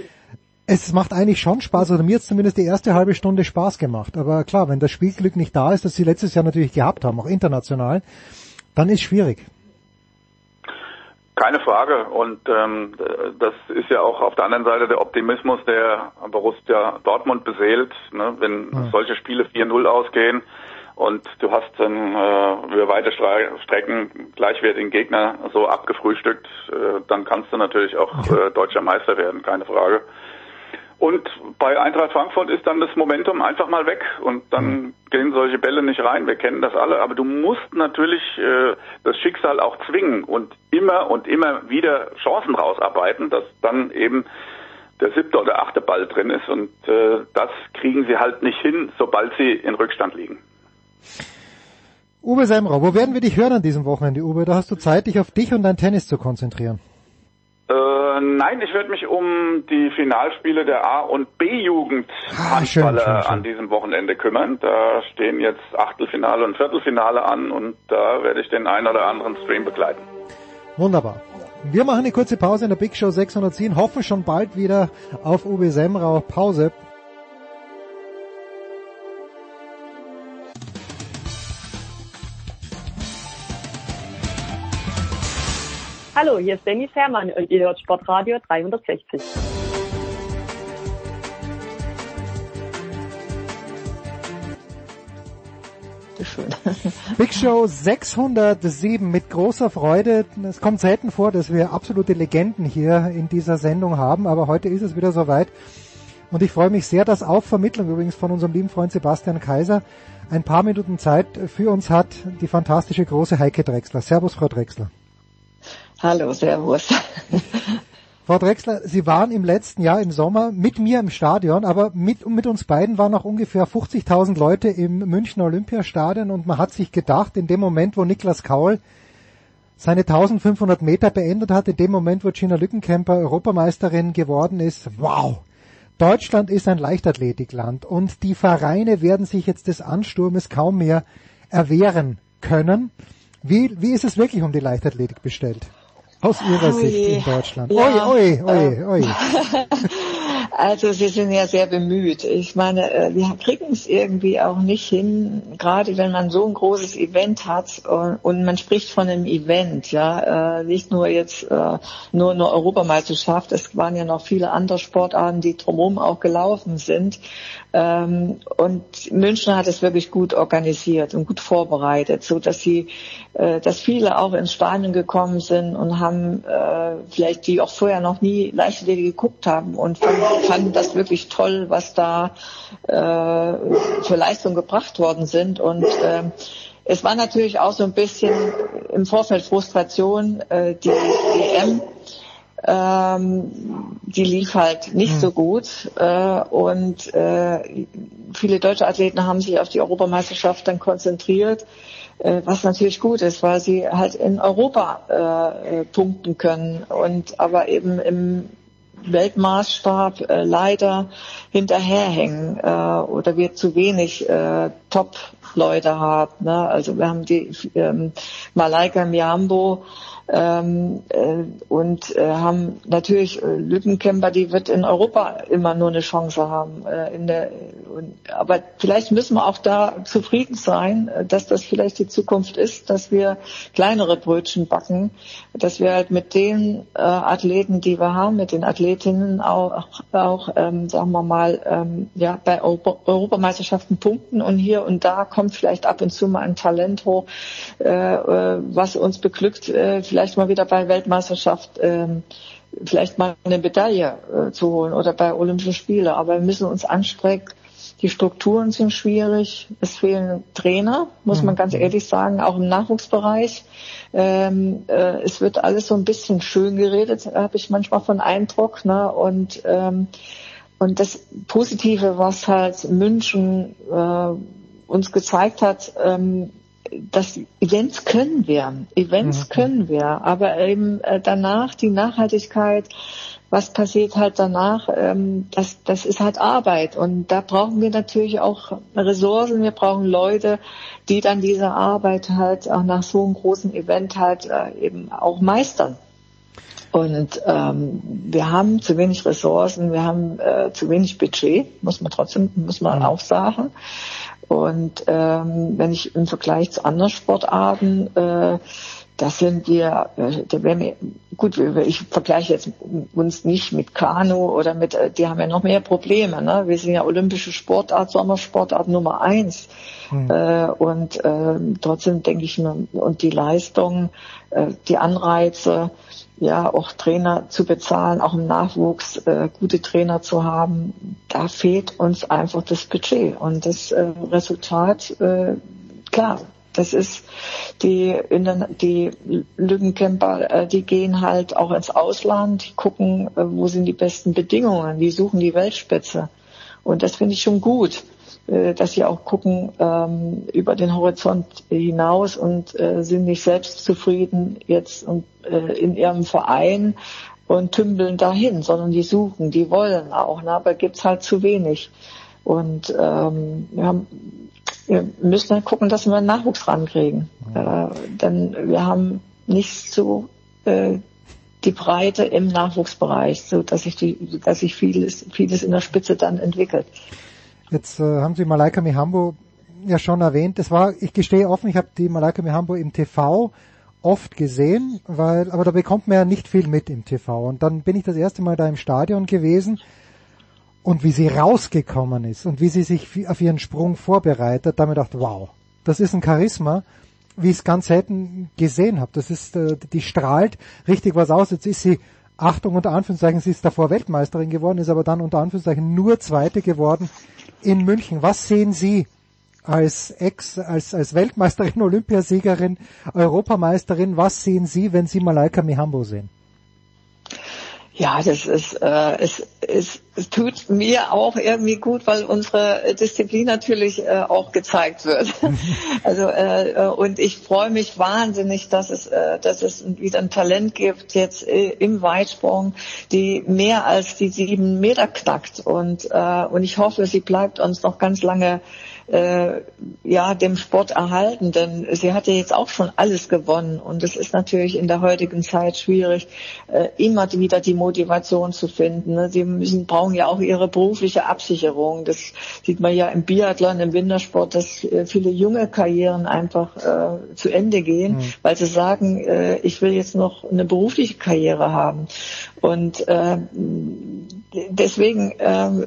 S7: es macht eigentlich schon Spaß, oder mir hat zumindest die erste halbe Stunde Spaß gemacht. Aber klar, wenn das Spielglück nicht da ist, das sie letztes Jahr natürlich gehabt haben, auch international, dann ist schwierig.
S12: Keine Frage. Und ähm, das ist ja auch auf der anderen Seite der Optimismus, der Borussia Dortmund beseelt. Ne? Wenn ja. solche Spiele 4-0 ausgehen und du hast dann äh, über weite Strecken gleichwertigen Gegner so abgefrühstückt, äh, dann kannst du natürlich auch äh, deutscher Meister werden, keine Frage. Und bei Eintracht Frankfurt ist dann das Momentum einfach mal weg und dann mhm. gehen solche Bälle nicht rein. Wir kennen das alle, aber du musst natürlich äh, das Schicksal auch zwingen und immer und immer wieder Chancen rausarbeiten, dass dann eben der siebte oder achte Ball drin ist und äh, das kriegen sie halt nicht hin, sobald sie in Rückstand liegen.
S7: Uwe Semrau, wo werden wir dich hören an diesem Wochenende, Uwe? Da hast du Zeit, dich auf dich und dein Tennis zu konzentrieren.
S12: Äh, nein, ich werde mich um die Finalspiele der A- und B-Jugend ah, an diesem Wochenende kümmern. Da stehen jetzt Achtelfinale und Viertelfinale an und da werde ich den einen oder anderen Stream begleiten.
S7: Wunderbar. Wir machen eine kurze Pause in der Big Show 610, hoffen schon bald wieder auf Uwe Semrau. Pause.
S1: Hallo, hier ist Dennis Herrmann und ihr hört Sportradio 360.
S7: Big Show 607 mit großer Freude. Es kommt selten vor, dass wir absolute Legenden hier in dieser Sendung haben, aber heute ist es wieder soweit. Und ich freue mich sehr, dass auf Vermittlung übrigens von unserem lieben Freund Sebastian Kaiser ein paar Minuten Zeit für uns hat, die fantastische große Heike Drexler. Servus, Frau Drexler.
S13: Hallo, Servus.
S7: Frau Drexler, Sie waren im letzten Jahr im Sommer mit mir im Stadion, aber mit, mit uns beiden waren noch ungefähr 50.000 Leute im Münchner Olympiastadion und man hat sich gedacht, in dem Moment, wo Niklas Kaul seine 1500 Meter beendet hat, in dem Moment, wo Gina Lückenkämper Europameisterin geworden ist, wow! Deutschland ist ein Leichtathletikland und die Vereine werden sich jetzt des Ansturmes kaum mehr erwehren können. Wie, wie ist es wirklich um die Leichtathletik bestellt? Aus Ihrer oh Sicht in Deutschland.
S13: Ja.
S7: Oi, oi, oi, oi.
S13: Also Sie sind ja sehr bemüht. Ich meine, äh, wir kriegen es irgendwie auch nicht hin, gerade wenn man so ein großes Event hat und man spricht von einem Event, ja, äh, nicht nur jetzt äh, nur eine Europameisterschaft, es waren ja noch viele andere Sportarten, die drumherum auch gelaufen sind. Ähm, und München hat es wirklich gut organisiert und gut vorbereitet, so dass sie, dass viele auch ins Stadion gekommen sind und haben äh, vielleicht die auch vorher noch nie Leichtathletik geguckt haben und fanden, fanden das wirklich toll, was da äh, für Leistungen gebracht worden sind. Und äh, es war natürlich auch so ein bisschen im Vorfeld Frustration, äh, die EM ähm, die lief halt nicht so gut äh, und äh, viele deutsche Athleten haben sich auf die Europameisterschaft dann konzentriert, äh, was natürlich gut ist, weil sie halt in Europa äh, punkten können und aber eben im Weltmaßstab äh, leider hinterherhängen äh, oder wir zu wenig äh, Top-Leute haben. Ne? Also wir haben die ähm, Malaika Miambo, ähm, äh, und äh, haben natürlich äh, Lückenkämper, die wird in Europa immer nur eine Chance haben. Äh, in der, und, aber vielleicht müssen wir auch da zufrieden sein, äh, dass das vielleicht die Zukunft ist, dass wir kleinere Brötchen backen, dass wir halt mit den äh, Athleten, die wir haben, mit den Athletinnen auch, auch ähm, sagen wir mal, ähm, ja, bei Europa Europameisterschaften punkten und hier und da kommt vielleicht ab und zu mal ein Talent hoch, äh, äh was uns beglückt, äh, vielleicht mal wieder bei Weltmeisterschaft ähm, vielleicht mal eine Medaille äh, zu holen oder bei Olympischen Spielen. Aber wir müssen uns anstrengen. Die Strukturen sind schwierig. Es fehlen Trainer, muss man ganz ehrlich sagen, auch im Nachwuchsbereich. Ähm, äh, es wird alles so ein bisschen schön geredet, habe ich manchmal von Eindruck. Ne? Und ähm, und das Positive, was halt München äh, uns gezeigt hat, ähm, dass Events können wir, Events mhm. können wir, aber eben äh, danach die Nachhaltigkeit, was passiert halt danach, ähm, das, das ist halt Arbeit und da brauchen wir natürlich auch Ressourcen, wir brauchen Leute, die dann diese Arbeit halt auch nach so einem großen Event halt äh, eben auch meistern. Und ähm, wir haben zu wenig Ressourcen, wir haben äh, zu wenig Budget, muss man trotzdem, muss man mhm. auch sagen. Und ähm, wenn ich im Vergleich zu anderen Sportarten, äh, das sind wir, äh, da wären wir, gut, ich vergleiche jetzt uns nicht mit Kanu oder mit, äh, die haben ja noch mehr Probleme. Ne? Wir sind ja olympische Sportart, Sommersportart Nummer eins. Mhm. Äh, und äh, trotzdem denke ich mir, und die Leistung, äh, die Anreize, ja auch Trainer zu bezahlen, auch im Nachwuchs äh, gute Trainer zu haben, da fehlt uns einfach das Budget und das äh, Resultat, äh, klar, das ist die in den, die Lückencamper, äh, die gehen halt auch ins Ausland, die gucken, äh, wo sind die besten Bedingungen, die suchen die Weltspitze und das finde ich schon gut. Äh, dass sie auch gucken ähm, über den Horizont hinaus und sind nicht selbst zufrieden jetzt in ihrem Verein und tümpeln dahin, sondern die suchen, die wollen auch, ne? aber gibt's halt zu wenig. Und ähm, wir, haben, wir müssen dann gucken, dass wir einen Nachwuchs rankriegen. Äh, denn wir haben nicht so äh, die Breite im Nachwuchsbereich, so dass sich die, dass sich vieles, vieles in der Spitze dann entwickelt.
S7: Jetzt äh, haben Sie Malaika Mihambo ja schon erwähnt. Das war, ich gestehe offen, ich habe die Malaika Mihambo im TV oft gesehen, weil, aber da bekommt man ja nicht viel mit im TV. Und dann bin ich das erste Mal da im Stadion gewesen und wie sie rausgekommen ist und wie sie sich auf ihren Sprung vorbereitet, da habe ich gedacht, wow, das ist ein Charisma, wie ich es ganz selten gesehen habe. Das ist, äh, die strahlt richtig was aus. Jetzt ist sie Achtung unter Anführungszeichen, sie ist davor Weltmeisterin geworden, ist aber dann unter Anführungszeichen nur Zweite geworden in München. Was sehen Sie als Ex, als, als Weltmeisterin, Olympiasiegerin, Europameisterin, was sehen Sie, wenn Sie Malaika Mihambo sehen?
S13: Ja, das ist, äh, es, es, es tut mir auch irgendwie gut, weil unsere Disziplin natürlich äh, auch gezeigt wird. also äh, äh, und ich freue mich wahnsinnig, dass es, äh, dass es wieder ein Talent gibt jetzt äh, im Weitsprung, die mehr als die sieben Meter knackt und äh, und ich hoffe, sie bleibt uns noch ganz lange äh, ja dem Sport erhalten, denn sie hat ja jetzt auch schon alles gewonnen und es ist natürlich in der heutigen Zeit schwierig, äh, immer wieder die Motivation zu finden. Ne? Sie müssen brauchen ja auch ihre berufliche Absicherung. Das sieht man ja im Biathlon, im Wintersport, dass äh, viele junge Karrieren einfach äh, zu Ende gehen, mhm. weil sie sagen, äh, ich will jetzt noch eine berufliche Karriere haben und äh, deswegen äh,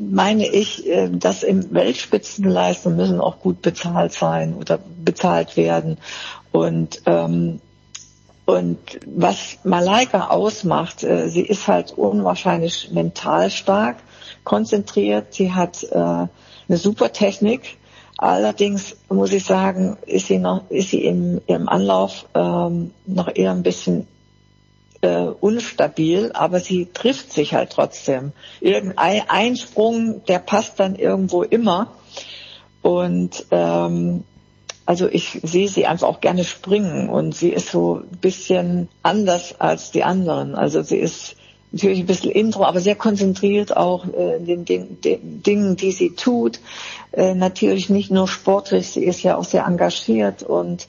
S13: meine ich, äh, dass im Weltspitzenleistungen müssen auch gut bezahlt sein oder bezahlt werden. Und ähm, und was Malaika ausmacht, äh, sie ist halt unwahrscheinlich mental stark, konzentriert, sie hat äh, eine super Technik. Allerdings muss ich sagen, ist sie noch, ist sie im, im Anlauf ähm, noch eher ein bisschen äh, unstabil, aber sie trifft sich halt trotzdem. Irgendein ein Sprung, der passt dann irgendwo immer. Und ähm, also ich sehe sie einfach auch gerne springen und sie ist so ein bisschen anders als die anderen. Also sie ist natürlich ein bisschen intro, aber sehr konzentriert auch äh, in den, den, den Dingen, die sie tut. Äh, natürlich nicht nur sportlich, sie ist ja auch sehr engagiert und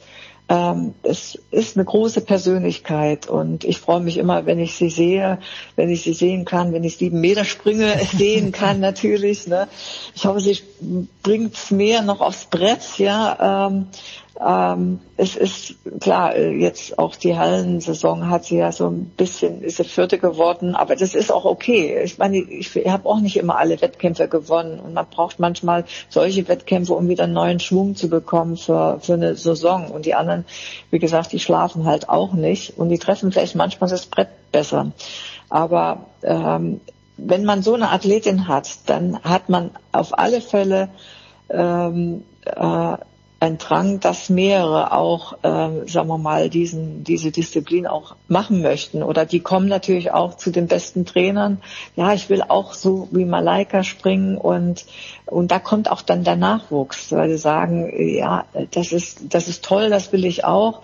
S13: ähm, es ist eine große Persönlichkeit und ich freue mich immer, wenn ich sie sehe, wenn ich sie sehen kann, wenn ich sieben Meter Sprünge sehen kann natürlich. Ne? Ich hoffe, sie bringt mehr noch aufs Brett, ja. Ähm, ähm, es ist klar, äh, jetzt auch die Hallensaison hat sie ja so ein bisschen, ist sie Vierte geworden, aber das ist auch okay. Ich meine, ich, ich habe auch nicht immer alle Wettkämpfe gewonnen und man braucht manchmal solche Wettkämpfe, um wieder einen neuen Schwung zu bekommen für, für eine Saison und die anderen. Wie gesagt, die schlafen halt auch nicht und die treffen vielleicht manchmal das Brett besser. Aber ähm, wenn man so eine Athletin hat, dann hat man auf alle Fälle ähm, äh, Drang, dass mehrere auch, äh, sagen wir mal, diesen, diese Disziplin auch machen möchten. Oder die kommen natürlich auch zu den besten Trainern. Ja, ich will auch so wie Malaika springen und, und da kommt auch dann der Nachwuchs, weil sie sagen, ja, das ist, das ist toll, das will ich auch.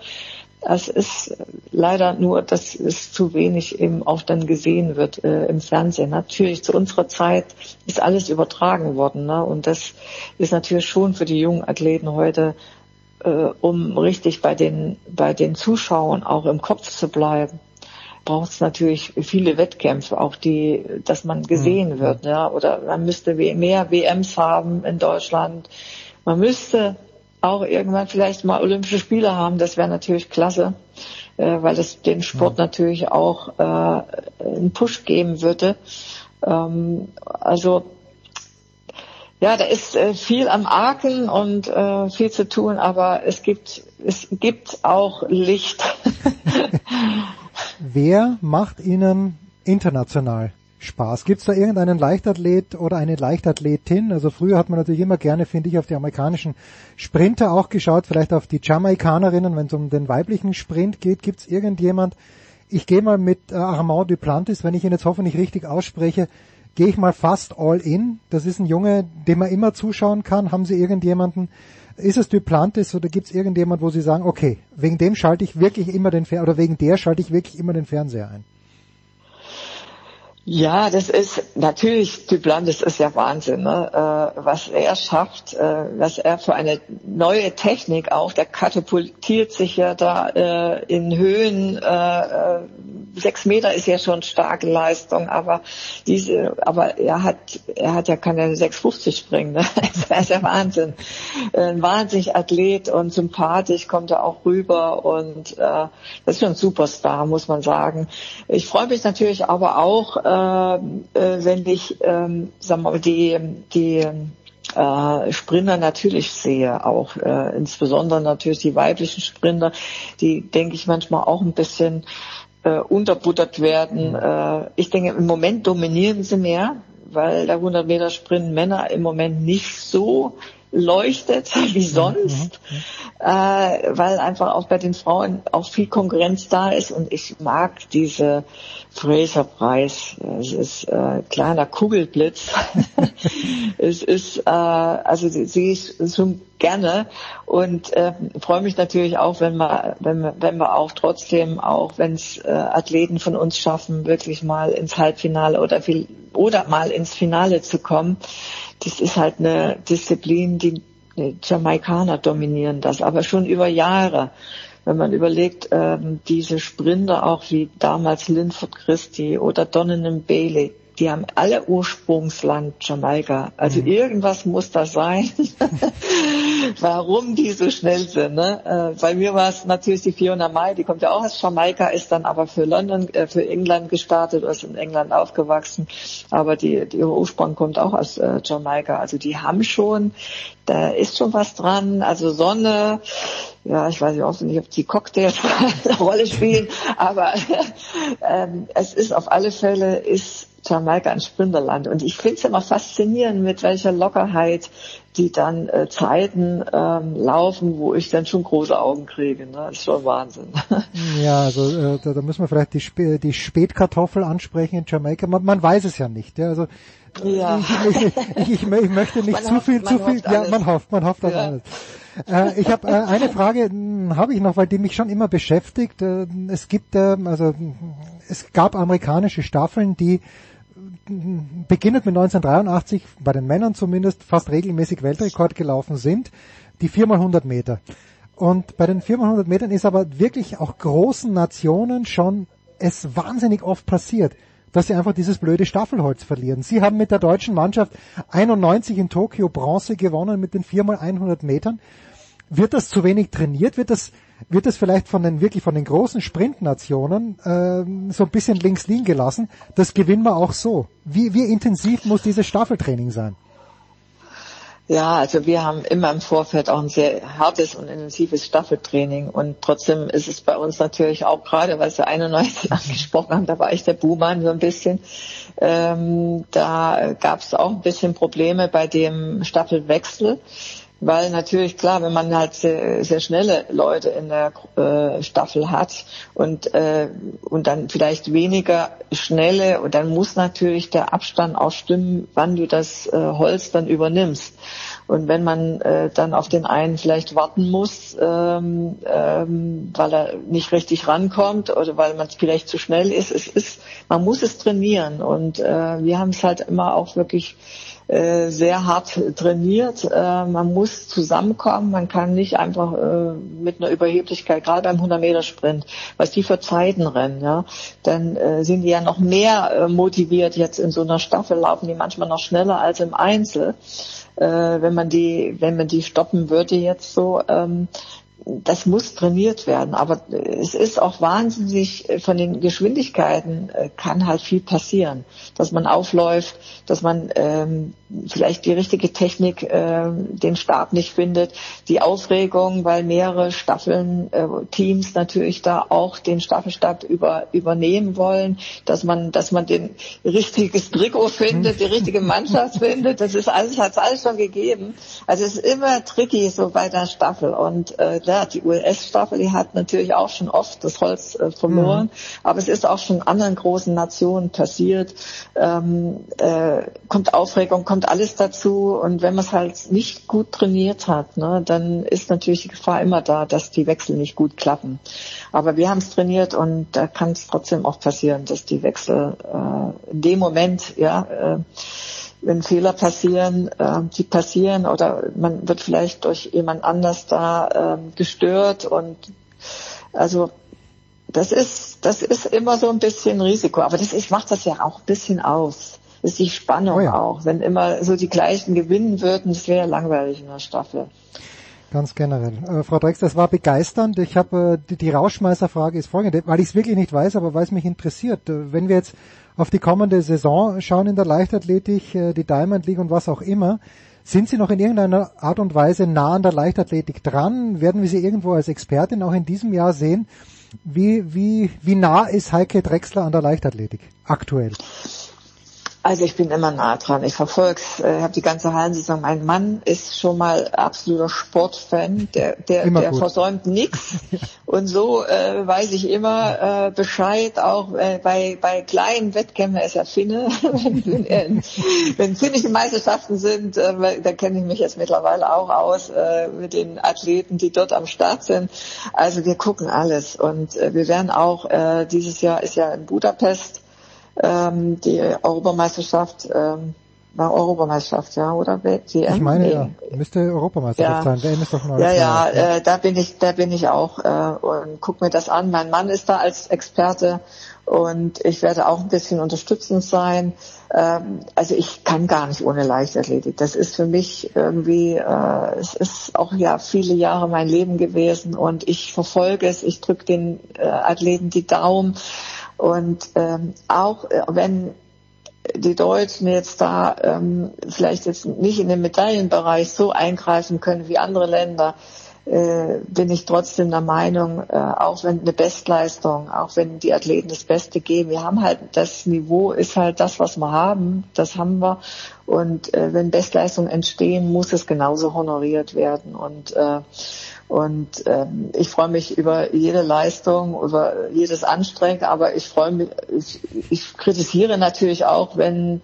S13: Es ist leider nur, dass es zu wenig eben auch dann gesehen wird äh, im Fernsehen. Natürlich zu unserer Zeit ist alles übertragen worden, ne? und das ist natürlich schon für die jungen Athleten heute, äh, um richtig bei den bei den Zuschauern auch im Kopf zu bleiben, braucht es natürlich viele Wettkämpfe, auch die, dass man gesehen mhm. wird, ja, oder man müsste mehr WMs haben in Deutschland. Man müsste auch irgendwann vielleicht mal Olympische Spiele haben, das wäre natürlich klasse, äh, weil das den Sport ja. natürlich auch äh, einen Push geben würde. Ähm, also ja, da ist äh, viel am Arken und äh, viel zu tun, aber es gibt es gibt auch Licht.
S7: Wer macht Ihnen international Spaß. Gibt es da irgendeinen Leichtathlet oder eine Leichtathletin? Also früher hat man natürlich immer gerne, finde ich, auf die amerikanischen Sprinter auch geschaut, vielleicht auf die Jamaikanerinnen, wenn es um den weiblichen Sprint geht. Gibt es irgendjemand? Ich gehe mal mit äh, Armand Duplantis, wenn ich ihn jetzt hoffentlich richtig ausspreche, gehe ich mal fast all in. Das ist ein Junge, dem man immer zuschauen kann. Haben Sie irgendjemanden? Ist es Duplantis oder gibt es irgendjemand, wo Sie sagen, okay, wegen dem schalte ich wirklich immer den Fernseher oder wegen der schalte ich wirklich immer den Fernseher ein?
S13: Ja, das ist natürlich, Duplan, das ist ja Wahnsinn, ne? äh, was er schafft, äh, was er für eine neue Technik auch, der katapultiert sich ja da äh, in Höhen, sechs Meter ist ja schon starke Leistung, aber diese, aber er hat, er hat ja keine 650 springen, ne? das ist ja Wahnsinn. Ein wahnsinnig Athlet und sympathisch kommt er auch rüber und äh, das ist schon ein Superstar, muss man sagen. Ich freue mich natürlich aber auch, äh, äh, wenn ich, ähm, sagen wir mal, die, die äh, Sprinter natürlich sehe, auch äh, insbesondere natürlich die weiblichen Sprinter, die denke ich manchmal auch ein bisschen äh, unterbuttert werden. Äh, ich denke, im Moment dominieren sie mehr, weil der 100 Meter Sprint Männer im Moment nicht so leuchtet wie sonst, mhm. äh, weil einfach auch bei den Frauen auch viel Konkurrenz da ist und ich mag diese Fraser-Preis. Es ist äh, kleiner Kugelblitz. es ist, äh, also sehe ich schon gerne und äh, freue mich natürlich auch, wenn wir, wenn wir, wenn wir auch trotzdem, auch wenn es äh, Athleten von uns schaffen, wirklich mal ins Halbfinale oder viel, oder mal ins Finale zu kommen das ist halt eine Disziplin, die, Jamaikaner dominieren das, aber schon über Jahre. Wenn man überlegt, ähm, diese Sprinter auch wie damals Linford Christie oder Donovan Bailey, die haben alle Ursprungsland Jamaika. Also mhm. irgendwas muss da sein, warum die so schnell sind. Ne? Äh, bei mir war es natürlich die Fiona Mai, die kommt ja auch aus Jamaika, ist dann aber für London, äh, für England gestartet, ist in England aufgewachsen. Aber die, die ihre Ursprung kommt auch aus äh, Jamaika. Also die haben schon, da ist schon was dran. Also Sonne, ja, ich weiß auch nicht, ob die Cocktails eine Rolle spielen, aber ähm, es ist auf alle Fälle, ist Jamaika ein Sprinterland. Und ich finde es immer faszinierend, mit welcher Lockerheit die dann äh, Zeiten ähm, laufen, wo ich dann schon große Augen kriege. Ne? Das ist schon Wahnsinn.
S7: Ja, also äh, da, da müssen wir vielleicht die, Sp die Spätkartoffel ansprechen in Jamaika. Man, man weiß es ja nicht. Ja? Also ja. Ich, ich, ich, ich, ich möchte nicht man zu hofft, viel, zu viel. Ja, man hofft, man hofft auf ja. alles. Äh, ich habe äh, eine Frage, hm, habe ich noch, weil die mich schon immer beschäftigt. Äh, es gibt, äh, also es gab amerikanische Staffeln, die beginnend mit 1983, bei den Männern zumindest, fast regelmäßig Weltrekord gelaufen sind, die 4x100 Meter. Und bei den 4x100 Metern ist aber wirklich auch großen Nationen schon es wahnsinnig oft passiert, dass sie einfach dieses blöde Staffelholz verlieren. Sie haben mit der deutschen Mannschaft 91 in Tokio Bronze gewonnen mit den 4x100 Metern. Wird das zu wenig trainiert? Wird das wird es vielleicht von den wirklich von den großen Sprintnationen äh, so ein bisschen links liegen gelassen. Das gewinnen wir auch so. Wie, wie intensiv muss dieses Staffeltraining sein?
S13: Ja, also wir haben immer im Vorfeld auch ein sehr hartes und intensives Staffeltraining und trotzdem ist es bei uns natürlich auch gerade, weil Sie 91 angesprochen haben, da war ich der Buhmann so ein bisschen. Ähm, da gab es auch ein bisschen Probleme bei dem Staffelwechsel weil natürlich klar, wenn man halt sehr, sehr schnelle Leute in der äh, Staffel hat und äh, und dann vielleicht weniger schnelle und dann muss natürlich der Abstand auch stimmen, wann du das äh, Holz dann übernimmst. Und wenn man äh, dann auf den einen vielleicht warten muss, ähm, ähm, weil er nicht richtig rankommt oder weil man vielleicht zu schnell ist, es ist, man muss es trainieren und äh, wir haben es halt immer auch wirklich äh, sehr hart trainiert. Äh, man muss zusammenkommen. Man kann nicht einfach äh, mit einer Überheblichkeit, gerade beim 100 Meter Sprint, was die für Zeiten rennen, ja, dann äh, sind die ja noch mehr äh, motiviert. Jetzt in so einer Staffel laufen die manchmal noch schneller als im Einzel. Äh, wenn man die, wenn man die stoppen würde jetzt so, ähm, das muss trainiert werden. Aber es ist auch wahnsinnig, äh, von den Geschwindigkeiten äh, kann halt viel passieren. Dass man aufläuft, dass man ähm, vielleicht die richtige Technik, äh, den Stab nicht findet, die Aufregung, weil mehrere Staffeln, äh, Teams natürlich da auch den Staffelstab über, übernehmen wollen, dass man, dass man den richtiges Trikot findet, die richtige Mannschaft findet. Das ist alles, hat es alles schon gegeben. Also es ist immer tricky so bei der Staffel und äh, ja, die US-Staffel, die hat natürlich auch schon oft das Holz äh, verloren, mhm. aber es ist auch schon anderen großen Nationen passiert. Ähm, äh, kommt Aufregung, kommt alles dazu und wenn man es halt nicht gut trainiert hat, ne, dann ist natürlich die Gefahr immer da, dass die Wechsel nicht gut klappen. Aber wir haben es trainiert und da kann es trotzdem auch passieren, dass die Wechsel äh, in dem Moment, ja, äh, wenn Fehler passieren, äh, die passieren oder man wird vielleicht durch jemand anders da äh, gestört und also das ist das ist immer so ein bisschen Risiko, aber das ist macht das ja auch ein bisschen aus. Das ist die Spannung oh ja. auch. Wenn immer so die gleichen gewinnen würden, das wäre langweilig in der Staffel.
S7: Ganz generell. Äh, Frau Drex, das war begeisternd. Ich habe äh, die, die Rauschmeißerfrage ist folgende, weil ich es wirklich nicht weiß, aber weil es mich interessiert. Äh, wenn wir jetzt auf die kommende Saison schauen in der Leichtathletik, äh, die Diamond League und was auch immer. Sind Sie noch in irgendeiner Art und Weise nah an der Leichtathletik dran? Werden wir Sie irgendwo als Expertin auch in diesem Jahr sehen? Wie, wie, wie nah ist Heike Drexler an der Leichtathletik aktuell?
S13: Also ich bin immer nah dran. Ich verfolge es, äh, habe die ganze Hallensaison. Mein Mann ist schon mal absoluter Sportfan, der, der, der versäumt nichts. Und so äh, weiß ich immer äh, Bescheid, auch äh, bei, bei kleinen Wettkämpfen, er ist ja Finne, wenn, wenn, wenn finnische Meisterschaften sind, äh, da kenne ich mich jetzt mittlerweile auch aus äh, mit den Athleten, die dort am Start sind. Also wir gucken alles und äh, wir werden auch, äh, dieses Jahr ist ja in Budapest, ähm, die Europameisterschaft ähm, war Europameisterschaft, ja, oder WM?
S7: Ich meine nee. ja, müsste Europameisterschaft ja. sein. WM ist doch
S13: mal Ja, ja, äh, da bin ich, da bin ich auch äh, und guck mir das an. Mein Mann ist da als Experte und ich werde auch ein bisschen unterstützend sein. Ähm, also ich kann gar nicht ohne Leichtathletik. Das ist für mich irgendwie, äh, es ist auch ja viele Jahre mein Leben gewesen und ich verfolge es. Ich drücke den äh, Athleten die Daumen und ähm, auch äh, wenn die Deutschen jetzt da ähm, vielleicht jetzt nicht in den Medaillenbereich so eingreifen können wie andere Länder, äh, bin ich trotzdem der Meinung, äh, auch wenn eine Bestleistung, auch wenn die Athleten das Beste geben, wir haben halt das Niveau ist halt das, was wir haben, das haben wir. Und äh, wenn Bestleistungen entstehen, muss es genauso honoriert werden. Und äh, und ähm, ich freue mich über jede Leistung, über jedes Anstrengen, aber ich freue mich, ich, ich kritisiere natürlich auch, wenn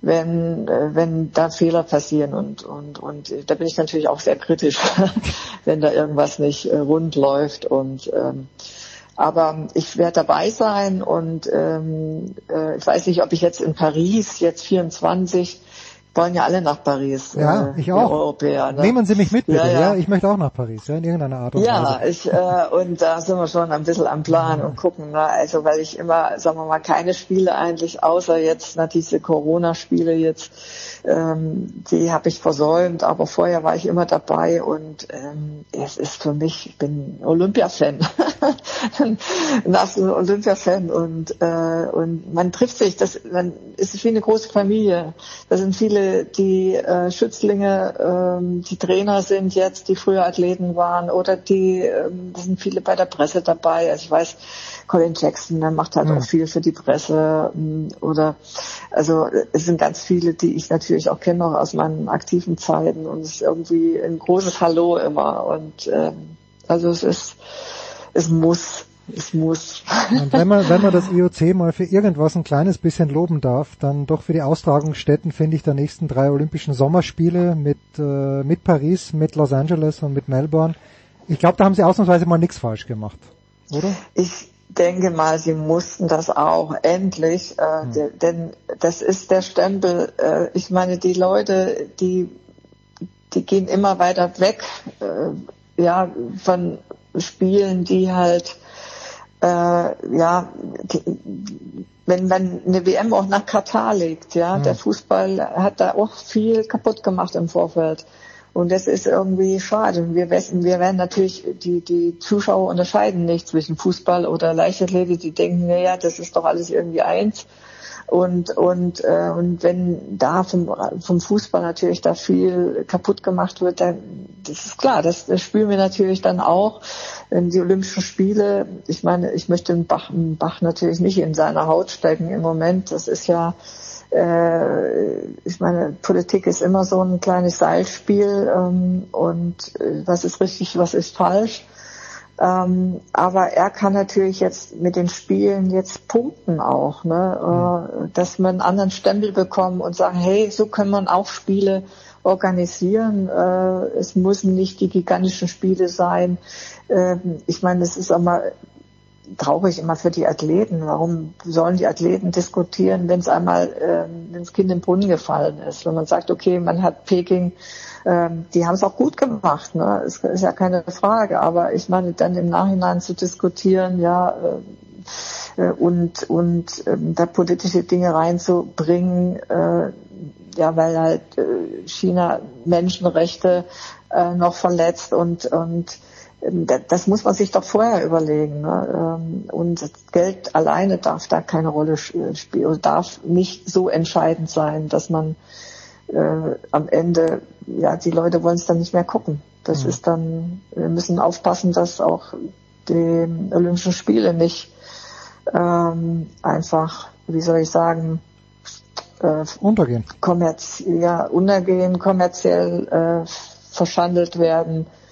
S13: wenn äh, wenn da Fehler passieren und und und da bin ich natürlich auch sehr kritisch, wenn da irgendwas nicht äh, rund läuft und ähm, aber ich werde dabei sein und ähm, äh, ich weiß nicht, ob ich jetzt in Paris jetzt 24 wollen ja alle nach Paris.
S7: Ja, äh, ich auch. Europäer, ne? Nehmen Sie mich mit, bitte. Ja, ja. ja, ich möchte auch nach Paris, ja, in irgendeiner Art und
S13: ja, Weise. Ja, ich, äh, und da sind wir schon ein bisschen am Plan ja. und gucken, ne? also weil ich immer, sagen wir mal, keine Spiele eigentlich, außer jetzt na, diese Corona-Spiele jetzt, ähm, die habe ich versäumt, aber vorher war ich immer dabei und ähm, es ist für mich, ich bin Olympia-Fan, ein Olympia-Fan und äh, und man trifft sich, das man ist wie eine große Familie. Da sind viele die äh, Schützlinge, ähm, die Trainer sind jetzt, die früher Athleten waren oder die, ähm, sind viele bei der Presse dabei. Also ich weiß, Colin Jackson, der macht halt mhm. auch viel für die Presse ähm, oder also es sind ganz viele, die ich natürlich auch kenne noch aus meinen aktiven Zeiten und es ist irgendwie ein großes Hallo immer und ähm, also es ist, es muss es muss.
S7: Und wenn man, wenn man das IOC mal für irgendwas ein kleines bisschen loben darf, dann doch für die Austragungsstätten finde ich der nächsten drei Olympischen Sommerspiele mit, äh, mit Paris, mit Los Angeles und mit Melbourne. Ich glaube, da haben sie ausnahmsweise mal nichts falsch gemacht, oder?
S13: Ich denke mal, sie mussten das auch endlich, äh, hm. denn das ist der Stempel. Äh, ich meine, die Leute, die die gehen immer weiter weg, äh, ja, von Spielen, die halt äh, ja, die, wenn man eine WM auch nach Katar legt, ja, mhm. der Fußball hat da auch viel kaputt gemacht im Vorfeld. Und das ist irgendwie schade. Wir wissen, wir werden natürlich, die, die Zuschauer unterscheiden nicht zwischen Fußball oder Leichtathletik. Die denken, naja, das ist doch alles irgendwie eins. Und, und, äh, und wenn da vom, vom Fußball natürlich da viel kaputt gemacht wird, dann, das ist klar, das, das spüren wir natürlich dann auch in die Olympischen Spiele. Ich meine, ich möchte den Bach, den Bach natürlich nicht in seiner Haut stecken im Moment. Das ist ja, ich meine, Politik ist immer so ein kleines Seilspiel ähm, und äh, was ist richtig, was ist falsch. Ähm, aber er kann natürlich jetzt mit den Spielen jetzt punkten auch, ne? Äh, dass man einen anderen Stempel bekommen und sagen, hey, so kann man auch Spiele organisieren. Äh, es müssen nicht die gigantischen Spiele sein. Ähm, ich meine, es ist auch mal traurig immer für die Athleten. Warum sollen die Athleten diskutieren, wenn es einmal, äh, das Kind im Brunnen gefallen ist? Wenn man sagt, okay, man hat Peking ähm, die haben es auch gut gemacht, ne? Ist, ist ja keine Frage. Aber ich meine, dann im Nachhinein zu diskutieren, ja, äh, äh und und äh, da politische Dinge reinzubringen, äh, ja, weil halt äh, China Menschenrechte äh, noch verletzt und und das muss man sich doch vorher überlegen. Ne? Ähm, und Geld alleine darf da keine Rolle spielen, darf nicht so entscheidend sein, dass man äh, am Ende, ja, die Leute wollen es dann nicht mehr gucken. Das mhm. ist dann, wir müssen aufpassen, dass auch die Olympischen Spiele nicht ähm, einfach, wie soll ich sagen,
S7: äh, untergehen.
S13: Kommerz ja, untergehen, kommerziell äh, verschandelt werden, äh,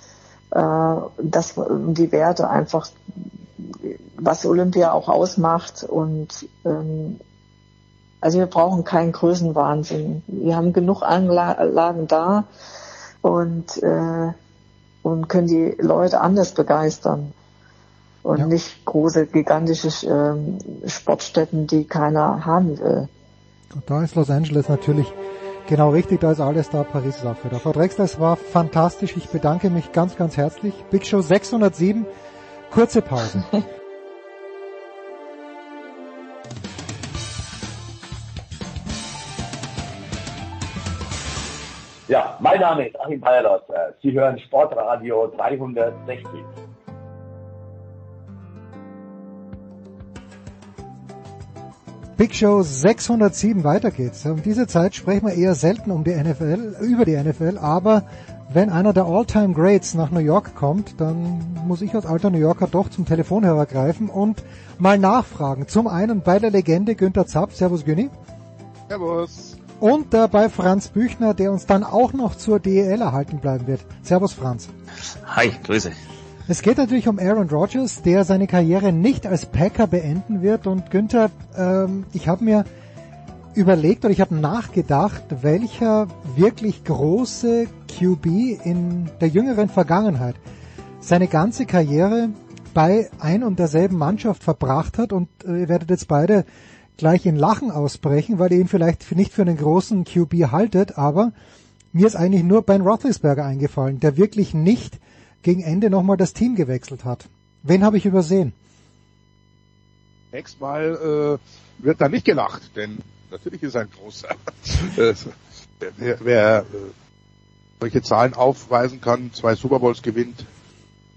S13: dass die Werte einfach, was Olympia auch ausmacht und ähm, also wir brauchen keinen Größenwahnsinn. Wir haben genug Anlagen da und, äh, und können die Leute anders begeistern. Und ja. nicht große, gigantische äh, Sportstätten, die keiner haben will.
S7: Und da ist Los Angeles natürlich genau richtig, da ist alles da, Paris ist auch für da. Frau Drexler, es war fantastisch, ich bedanke mich ganz, ganz herzlich. Big Show 607, kurze Pause.
S14: Ja, mein Name ist Achim Bayerlos. Sie hören Sportradio 360.
S7: Big Show 607, weiter geht's. Um diese Zeit sprechen wir eher selten um die NFL, über die NFL, aber wenn einer der All-Time Greats nach New York kommt, dann muss ich als alter New Yorker doch zum Telefonhörer greifen und mal nachfragen. Zum einen bei der Legende Günther Zapp. Servus Günni.
S15: Servus.
S7: Und äh, bei Franz Büchner, der uns dann auch noch zur DEL erhalten bleiben wird. Servus Franz.
S16: Hi, Grüße.
S7: Es geht natürlich um Aaron Rodgers, der seine Karriere nicht als Packer beenden wird. Und Günther, ähm, ich habe mir überlegt oder ich habe nachgedacht, welcher wirklich große QB in der jüngeren Vergangenheit seine ganze Karriere bei ein und derselben Mannschaft verbracht hat. Und äh, ihr werdet jetzt beide gleich in Lachen ausbrechen, weil ihr ihn vielleicht nicht für einen großen QB haltet, aber mir ist eigentlich nur Ben Roethlisberger eingefallen, der wirklich nicht gegen Ende nochmal das Team gewechselt hat. Wen habe ich übersehen?
S15: Nächstes Mal äh, wird da nicht gelacht, denn natürlich ist ein großer. Äh, wer, wer äh, solche Zahlen aufweisen kann, zwei Super Bowls gewinnt,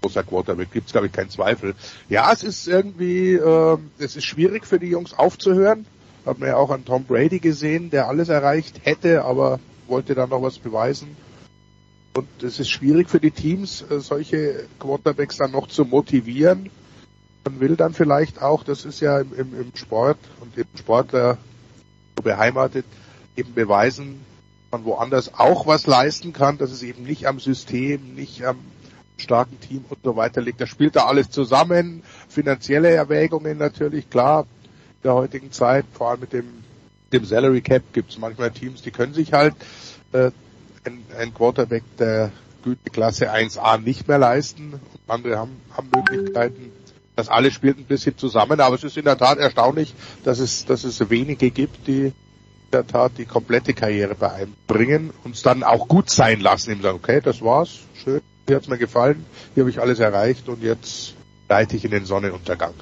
S15: großer Quarterback, gibt's glaube ich keinen Zweifel. Ja, es ist irgendwie, äh, es ist schwierig für die Jungs aufzuhören. Hat man ja auch an Tom Brady gesehen, der alles erreicht hätte, aber wollte dann noch was beweisen. Und es ist schwierig für die Teams, äh, solche Quarterbacks dann noch zu motivieren. Man will dann vielleicht auch, das ist ja im, im, im Sport und im Sportler beheimatet, eben beweisen, man woanders auch was leisten kann, dass es eben nicht am System, nicht am starken Team und so weiter liegt. Da spielt da alles zusammen, finanzielle Erwägungen natürlich, klar, in der heutigen Zeit, vor allem mit dem, dem Salary Cap gibt es manchmal Teams, die können sich halt äh, ein, ein Quarterback der Güteklasse 1A nicht mehr leisten. Andere haben, haben Möglichkeiten. Das alles spielt ein bisschen zusammen, aber es ist in der Tat erstaunlich, dass es, dass es wenige gibt, die in der Tat die komplette Karriere bei einem bringen und es dann auch gut sein lassen. Ihm sagen, okay, das war's, schön, hier hat's mir gefallen, hier habe ich alles erreicht und jetzt leite ich in den Sonnenuntergang.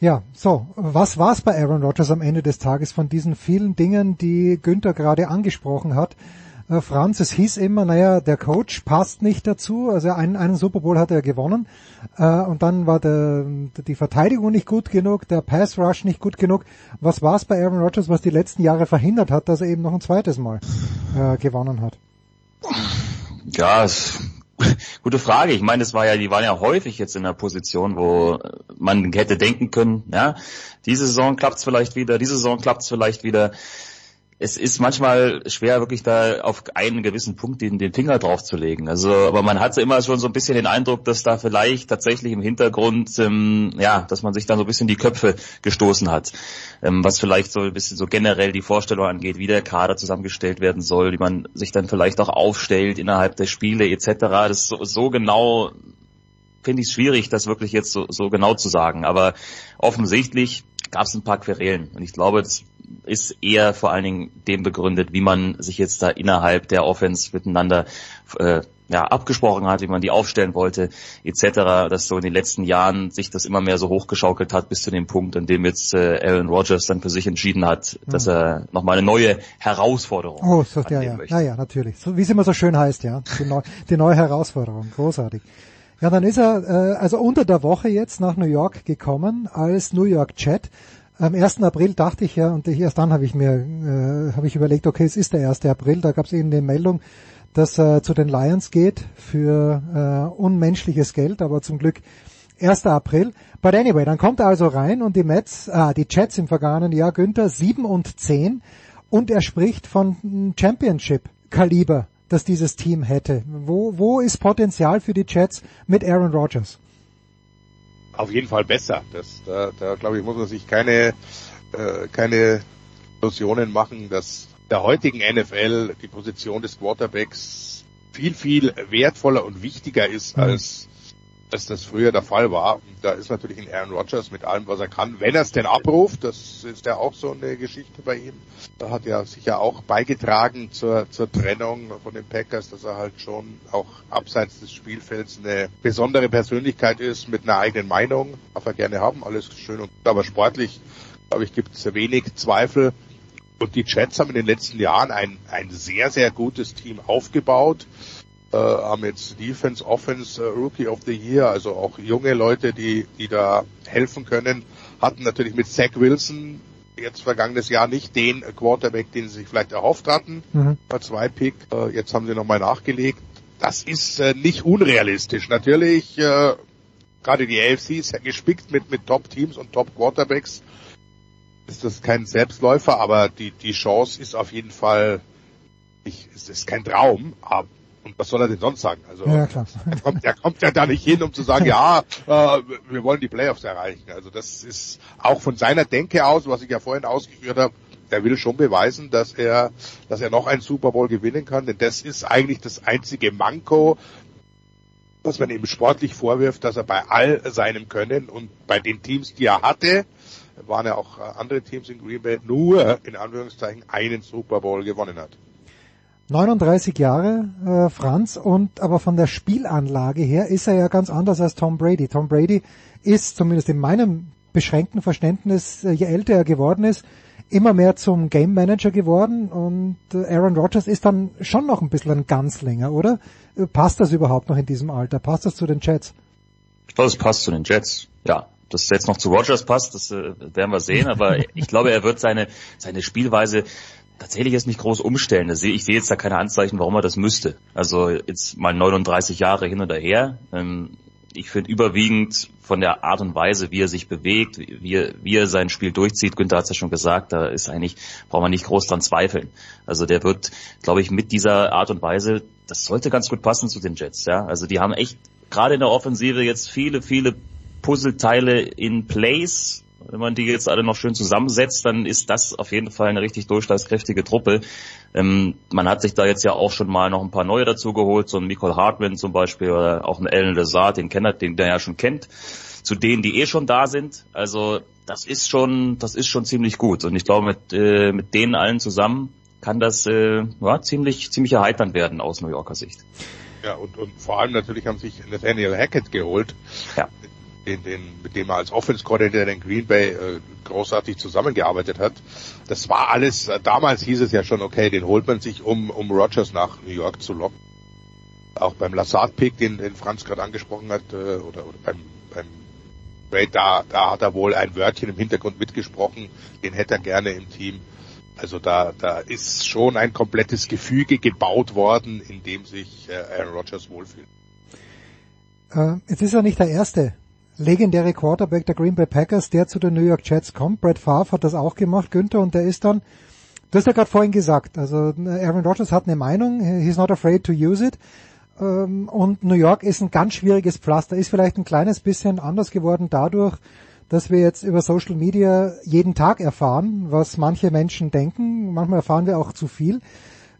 S7: Ja, so, was war's bei Aaron Rodgers am Ende des Tages von diesen vielen Dingen, die Günther gerade angesprochen hat? Franz, es hieß immer, naja, der Coach passt nicht dazu. Also einen, einen Super Bowl hat er gewonnen äh, und dann war der, die Verteidigung nicht gut genug, der Pass Rush nicht gut genug. Was war es bei Aaron Rodgers, was die letzten Jahre verhindert hat, dass er eben noch ein zweites Mal äh, gewonnen hat?
S16: Ja, es, gute Frage. Ich meine, es war ja, die waren ja häufig jetzt in einer Position, wo man hätte denken können, ja, diese Saison klappt's vielleicht wieder, diese Saison klappt's vielleicht wieder es ist manchmal schwer, wirklich da auf einen gewissen Punkt den, den Finger drauf zu legen. Also, aber man hatte immer schon so ein bisschen den Eindruck, dass da vielleicht tatsächlich im Hintergrund, ähm, ja, dass man sich dann so ein bisschen die Köpfe gestoßen hat, ähm, was vielleicht so ein bisschen so generell die Vorstellung angeht, wie der Kader zusammengestellt werden soll, wie man sich dann vielleicht auch aufstellt innerhalb der Spiele etc. Das ist so, so genau finde ich schwierig, das wirklich jetzt so, so genau zu sagen. Aber offensichtlich gab es ein paar Querelen. Und ich glaube, das ist eher vor allen Dingen dem begründet, wie man sich jetzt da innerhalb der Offense miteinander äh, ja, abgesprochen hat, wie man die aufstellen wollte, etc., dass so in den letzten Jahren sich das immer mehr so hochgeschaukelt hat bis zu dem Punkt, an dem jetzt äh, Aaron Rodgers dann für sich entschieden hat, dass mhm. er nochmal eine neue Herausforderung
S7: Oh, so, ja, ja, ja, ja, natürlich. So, wie es immer so schön heißt, ja. Die, neu, die neue Herausforderung. Großartig. Ja, dann ist er äh, also unter der Woche jetzt nach New York gekommen als New York Chat. Am 1. April dachte ich ja, und erst dann habe ich mir äh, habe ich überlegt, okay, es ist der 1. April, da gab es eben eine Meldung, dass er zu den Lions geht für äh, unmenschliches Geld, aber zum Glück 1. April. But anyway, dann kommt er also rein und die Mets, ah, die Jets im vergangenen Jahr, Günther, 7 und 10 und er spricht von Championship-Kaliber, das dieses Team hätte. Wo, wo ist Potenzial für die Jets mit Aaron Rodgers?
S15: Auf jeden Fall besser. Das, da, da glaube ich, muss man sich keine, äh, keine Illusionen machen, dass der heutigen NFL die Position des Quarterbacks viel, viel wertvoller und wichtiger ist mhm. Als das früher der Fall war. Da ist natürlich ein Aaron Rodgers mit allem, was er kann, wenn er es denn abruft, das ist ja auch so eine Geschichte bei ihm. Da hat er sicher auch beigetragen zur, zur Trennung von den Packers, dass er halt schon auch abseits des Spielfelds eine besondere Persönlichkeit ist mit einer eigenen Meinung. Darf er gerne haben, alles schön und aber sportlich, glaube ich, gibt es wenig Zweifel. Und die Jets haben in den letzten Jahren ein, ein sehr, sehr gutes Team aufgebaut äh, haben jetzt Defense, Offense, äh, Rookie of the Year, also auch junge Leute, die, die da helfen können, hatten natürlich mit Zach Wilson jetzt vergangenes Jahr nicht den Quarterback, den sie sich vielleicht erhofft hatten, mhm. bei zwei Pick. Äh, jetzt haben sie nochmal nachgelegt. Das ist äh, nicht unrealistisch. Natürlich, äh, gerade die AFC ist ja gespickt mit, mit Top-Teams und Top-Quarterbacks. Ist das kein Selbstläufer, aber die, die Chance ist auf jeden Fall, ich, es ist kein Traum, aber und was soll er denn sonst sagen? Also ja, klar. Er, kommt, er kommt ja da nicht hin, um zu sagen, ja, äh, wir wollen die Playoffs erreichen. Also das ist auch von seiner Denke aus, was ich ja vorhin ausgeführt habe, er will schon beweisen, dass er, dass er noch einen Super Bowl gewinnen kann, denn das ist eigentlich das einzige Manko, was man ihm sportlich vorwirft, dass er bei all seinem Können und bei den Teams, die er hatte, waren ja auch andere Teams in Green Bay, nur in Anführungszeichen einen Super Bowl gewonnen hat.
S7: 39 Jahre, äh, Franz, und aber von der Spielanlage her ist er ja ganz anders als Tom Brady. Tom Brady ist, zumindest in meinem beschränkten Verständnis, äh, je älter er geworden ist, immer mehr zum Game Manager geworden und äh, Aaron Rodgers ist dann schon noch ein bisschen ein Ganzlänger, oder? Äh, passt das überhaupt noch in diesem Alter? Passt das zu den Jets?
S16: Ich glaube, es passt zu den Jets, ja. das jetzt noch zu Rogers passt, das äh, werden wir sehen, aber ich glaube, er wird seine, seine Spielweise tatsächlich jetzt nicht groß umstellen. Ich sehe, jetzt da keine Anzeichen, warum er das müsste. Also jetzt mal 39 Jahre hin oder her. Ähm, ich finde überwiegend von der Art und Weise, wie er sich bewegt, wie er, wie er sein Spiel durchzieht, Günther hat es ja schon gesagt, da ist eigentlich, braucht man nicht groß dran zweifeln. Also der wird, glaube ich, mit dieser Art und Weise, das sollte ganz gut passen zu den Jets, ja. Also die haben echt gerade in der Offensive jetzt viele, viele Puzzleteile in place. Wenn man die jetzt alle noch schön zusammensetzt, dann ist das auf jeden Fall eine richtig durchschlagskräftige Truppe. Ähm, man hat sich da jetzt ja auch schon mal noch ein paar neue dazu geholt, so ein Nicole Hartman zum Beispiel oder auch ein Alan Lazard, den kennt den der ja schon kennt, zu denen, die eh schon da sind. Also das ist schon, das ist schon ziemlich gut. Und ich glaube, mit, äh, mit denen allen zusammen kann das äh, ja, ziemlich, ziemlich erheiternd werden aus New Yorker Sicht.
S15: Ja, und, und vor allem natürlich haben sich Nathaniel Hackett geholt,
S16: ja.
S15: Den, den, mit dem er als Offense-Coordinator in Green Bay äh, großartig zusammengearbeitet hat. Das war alles, äh, damals hieß es ja schon, okay, den holt man sich, um, um Rogers nach New York zu locken. Auch beim Lassard-Pick, den, den Franz gerade angesprochen hat, äh, oder, oder beim, beim Ray, da, da hat er wohl ein Wörtchen im Hintergrund mitgesprochen, den hätte er gerne im Team. Also da, da ist schon ein komplettes Gefüge gebaut worden, in dem sich äh, Aaron Rodgers wohlfühlt.
S7: Äh, es ist ja nicht der erste legendäre Quarterback der Green Bay Packers, der zu den New York Jets kommt. Brett Favre hat das auch gemacht, Günther, und der ist dann, du hast ja gerade vorhin gesagt, also Aaron Rodgers hat eine Meinung, he's not afraid to use it. Ähm, und New York ist ein ganz schwieriges Pflaster, ist vielleicht ein kleines bisschen anders geworden dadurch, dass wir jetzt über Social Media jeden Tag erfahren, was manche Menschen denken. Manchmal erfahren wir auch zu viel.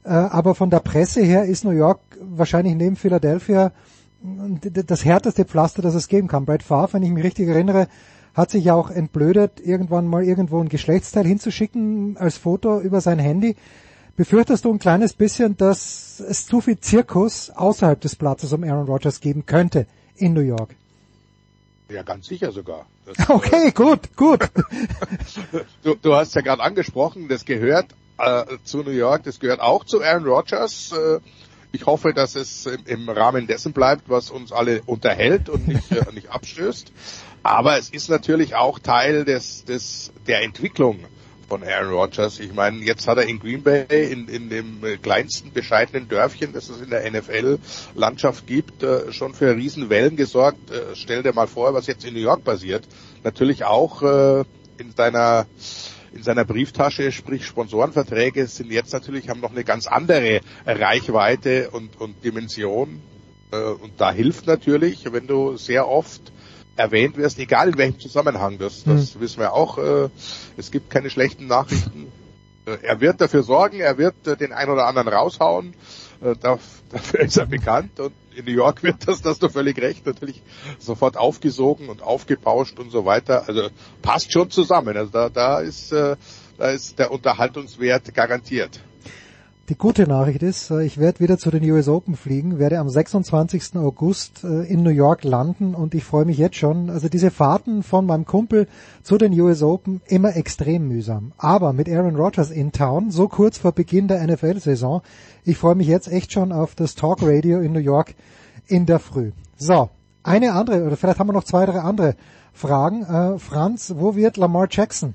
S7: Äh, aber von der Presse her ist New York wahrscheinlich neben Philadelphia das härteste Pflaster, das es geben kann. Brad Favre, wenn ich mich richtig erinnere, hat sich ja auch entblödet, irgendwann mal irgendwo ein Geschlechtsteil hinzuschicken als Foto über sein Handy. Befürchtest du ein kleines bisschen, dass es zu viel Zirkus außerhalb des Platzes um Aaron Rodgers geben könnte in New York?
S15: Ja, ganz sicher sogar.
S7: Das, okay, äh, gut, gut.
S15: du, du hast ja gerade angesprochen, das gehört äh, zu New York, das gehört auch zu Aaron Rodgers. Äh, ich hoffe, dass es im Rahmen dessen bleibt, was uns alle unterhält und nicht, äh, nicht abstößt. Aber es ist natürlich auch Teil des, des, der Entwicklung von Aaron Rodgers. Ich meine, jetzt hat er in Green Bay, in, in dem äh, kleinsten bescheidenen Dörfchen, das es in der NFL-Landschaft gibt, äh, schon für Riesenwellen gesorgt. Äh, stell dir mal vor, was jetzt in New York passiert. Natürlich auch äh, in seiner in seiner Brieftasche, sprich Sponsorenverträge, sind jetzt natürlich, haben noch eine ganz andere Reichweite und, und Dimension. Äh, und da hilft natürlich, wenn du sehr oft erwähnt wirst, egal in welchem Zusammenhang. Das, das mhm. wissen wir auch. Äh, es gibt keine schlechten Nachrichten. Äh, er wird dafür sorgen, er wird den einen oder anderen raushauen. Dafür ist er bekannt und in New York wird das, das du völlig recht, natürlich sofort aufgesogen und aufgebauscht und so weiter. Also passt schon zusammen. Also da, da ist, äh, da ist der Unterhaltungswert garantiert.
S7: Die gute Nachricht ist, äh, ich werde wieder zu den US Open fliegen, werde am 26. August äh, in New York landen und ich freue mich jetzt schon. Also diese Fahrten von meinem Kumpel zu den US Open immer extrem mühsam. Aber mit Aaron Rodgers in Town, so kurz vor Beginn der NFL-Saison, ich freue mich jetzt echt schon auf das Talk Radio in New York in der Früh. So, eine andere, oder vielleicht haben wir noch zwei, drei andere Fragen. Äh, Franz, wo wird Lamar Jackson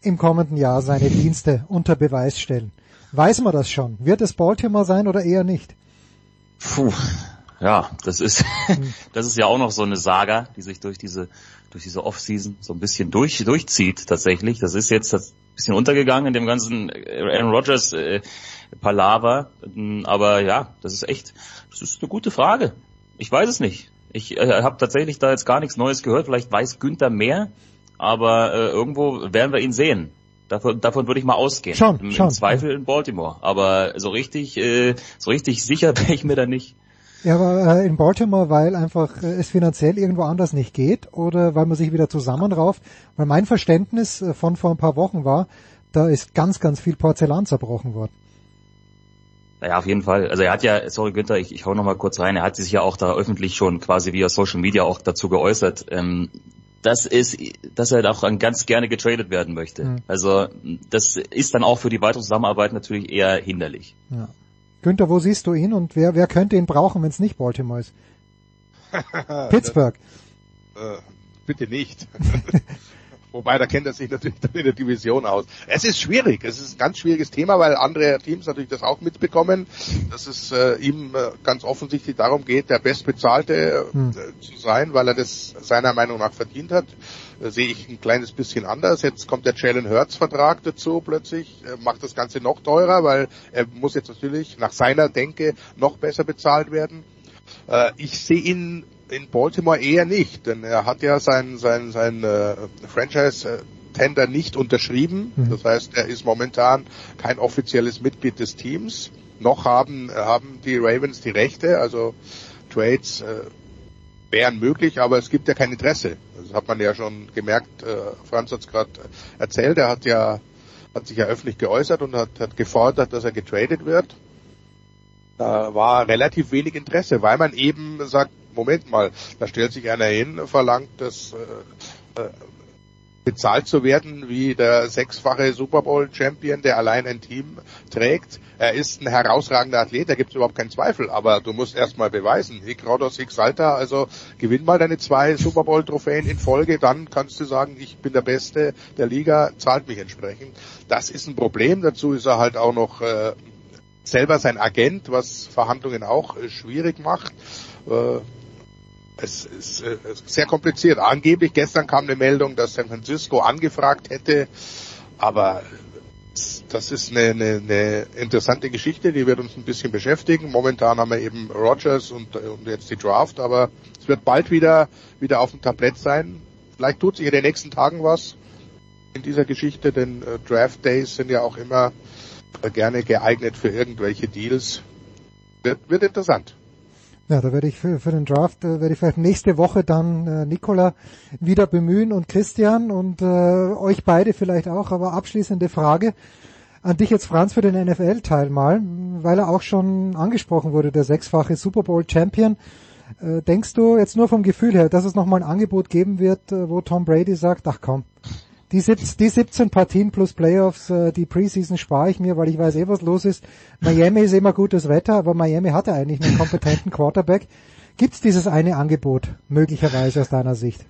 S7: im kommenden Jahr seine Dienste unter Beweis stellen? Weiß man das schon? Wird es Baltimore sein oder eher nicht?
S16: Puh, ja, das ist, das ist ja auch noch so eine Saga, die sich durch diese, durch diese Offseason so ein bisschen durch, durchzieht tatsächlich. Das ist jetzt das bisschen untergegangen in dem ganzen Aaron Rodgers äh, Palaver. Aber ja, das ist echt, das ist eine gute Frage. Ich weiß es nicht. Ich äh, habe tatsächlich da jetzt gar nichts Neues gehört. Vielleicht weiß Günther mehr, aber äh, irgendwo werden wir ihn sehen. Davon, davon würde ich mal ausgehen.
S7: Schon,
S16: Im,
S7: schon.
S16: Im Zweifel in Baltimore. Aber so richtig, äh, so richtig sicher bin ich mir da nicht.
S7: Ja, aber äh, in Baltimore, weil einfach äh, es finanziell irgendwo anders nicht geht oder weil man sich wieder zusammenrauft. Weil mein Verständnis äh, von vor ein paar Wochen war, da ist ganz, ganz viel Porzellan zerbrochen worden.
S16: Naja, auf jeden Fall. Also er hat ja, sorry Günther, ich, ich hau noch mal kurz rein, er hat sich ja auch da öffentlich schon quasi via Social Media auch dazu geäußert, ähm, das ist, dass er auch ganz gerne getradet werden möchte. Mhm. Also das ist dann auch für die weitere Zusammenarbeit natürlich eher hinderlich.
S7: Ja. Günther, wo siehst du ihn und wer, wer könnte ihn brauchen, wenn es nicht Baltimore ist? Pittsburgh.
S15: Das, äh, bitte nicht. Wobei, da kennt er sich natürlich dann in der Division aus. Es ist schwierig. Es ist ein ganz schwieriges Thema, weil andere Teams natürlich das auch mitbekommen, dass es äh, ihm äh, ganz offensichtlich darum geht, der Bestbezahlte hm. äh, zu sein, weil er das seiner Meinung nach verdient hat. Äh, sehe ich ein kleines bisschen anders. Jetzt kommt der Jalen Hurts Vertrag dazu plötzlich, äh, macht das Ganze noch teurer, weil er muss jetzt natürlich nach seiner Denke noch besser bezahlt werden. Äh, ich sehe ihn in Baltimore eher nicht, denn er hat ja sein, sein, sein äh, Franchise Tender nicht unterschrieben. Mhm. Das heißt, er ist momentan kein offizielles Mitglied des Teams. Noch haben, haben die Ravens die Rechte, also Trades äh, wären möglich, aber es gibt ja kein Interesse. Das hat man ja schon gemerkt, äh, Franz hat es gerade erzählt, er hat ja hat sich ja öffentlich geäußert und hat, hat gefordert, dass er getradet wird. Da war relativ wenig Interesse, weil man eben sagt, Moment mal, da stellt sich einer hin, verlangt das äh, äh, bezahlt zu werden wie der sechsfache Super Bowl Champion, der allein ein Team trägt. Er ist ein herausragender Athlet, da gibt es überhaupt keinen Zweifel, aber du musst erstmal beweisen, hic Rodos, hic Salta, also gewinn mal deine zwei Super Bowl Trophäen in Folge, dann kannst du sagen, ich bin der Beste der Liga, zahlt mich entsprechend. Das ist ein Problem, dazu ist er halt auch noch äh, selber sein Agent, was Verhandlungen auch äh, schwierig macht. Äh, es ist äh, sehr kompliziert. Angeblich gestern kam eine Meldung, dass San Francisco angefragt hätte, aber das ist eine, eine, eine interessante Geschichte, die wird uns ein bisschen beschäftigen. Momentan haben wir eben Rogers und, und jetzt die Draft, aber es wird bald wieder wieder auf dem Tablett sein. Vielleicht tut sich in den nächsten Tagen was in dieser Geschichte, denn äh, Draft Days sind ja auch immer gerne geeignet für irgendwelche Deals. Wird, wird interessant.
S7: Ja, da werde ich für, für den Draft, äh, werde ich vielleicht nächste Woche dann äh, Nicola wieder bemühen und Christian und äh, euch beide vielleicht auch. Aber abschließende Frage an dich jetzt, Franz, für den NFL-Teil mal, weil er auch schon angesprochen wurde, der sechsfache Super Bowl-Champion. Äh, denkst du jetzt nur vom Gefühl her, dass es nochmal ein Angebot geben wird, äh, wo Tom Brady sagt, ach komm, die, die 17 Partien plus Playoffs, äh, die Preseason spare ich mir, weil ich weiß eh, was los ist. Miami ist immer gutes Wetter, aber Miami hatte eigentlich einen kompetenten Quarterback. Gibt's dieses eine Angebot möglicherweise aus deiner Sicht?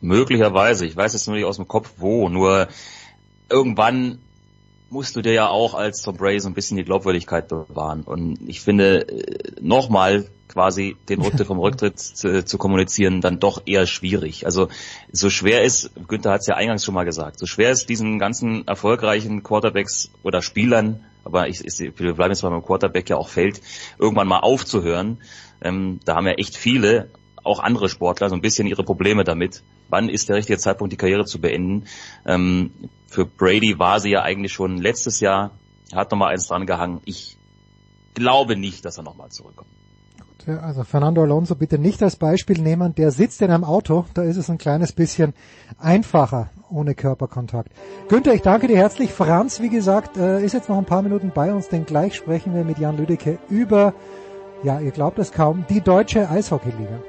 S16: Möglicherweise. Ich weiß jetzt nur nicht aus dem Kopf wo. Nur irgendwann musst du dir ja auch als Tom Brady so ein bisschen die Glaubwürdigkeit bewahren. Und ich finde, äh, nochmal quasi den Rücktritt vom Rücktritt zu, zu, kommunizieren dann doch eher schwierig. Also so schwer ist, Günther hat es ja eingangs schon mal gesagt, so schwer ist diesen ganzen erfolgreichen Quarterbacks oder Spielern, aber ich, ich, wir bleiben jetzt mal beim Quarterback ja auch fällt, irgendwann mal aufzuhören. Ähm, da haben ja echt viele, auch andere Sportler, so ein bisschen ihre Probleme damit. Wann ist der richtige Zeitpunkt, die Karriere zu beenden? Ähm, für Brady war sie ja eigentlich schon letztes Jahr, hat nochmal eins dran gehangen. Ich glaube nicht, dass er nochmal zurückkommt.
S7: Gut, also Fernando Alonso bitte nicht als Beispiel nehmen. Der sitzt in einem Auto, da ist es ein kleines bisschen einfacher ohne Körperkontakt. Günther, ich danke dir herzlich. Franz, wie gesagt, äh, ist jetzt noch ein paar Minuten bei uns, denn gleich sprechen wir mit Jan Lüdecke über, ja, ihr glaubt es kaum, die deutsche Eishockeyliga.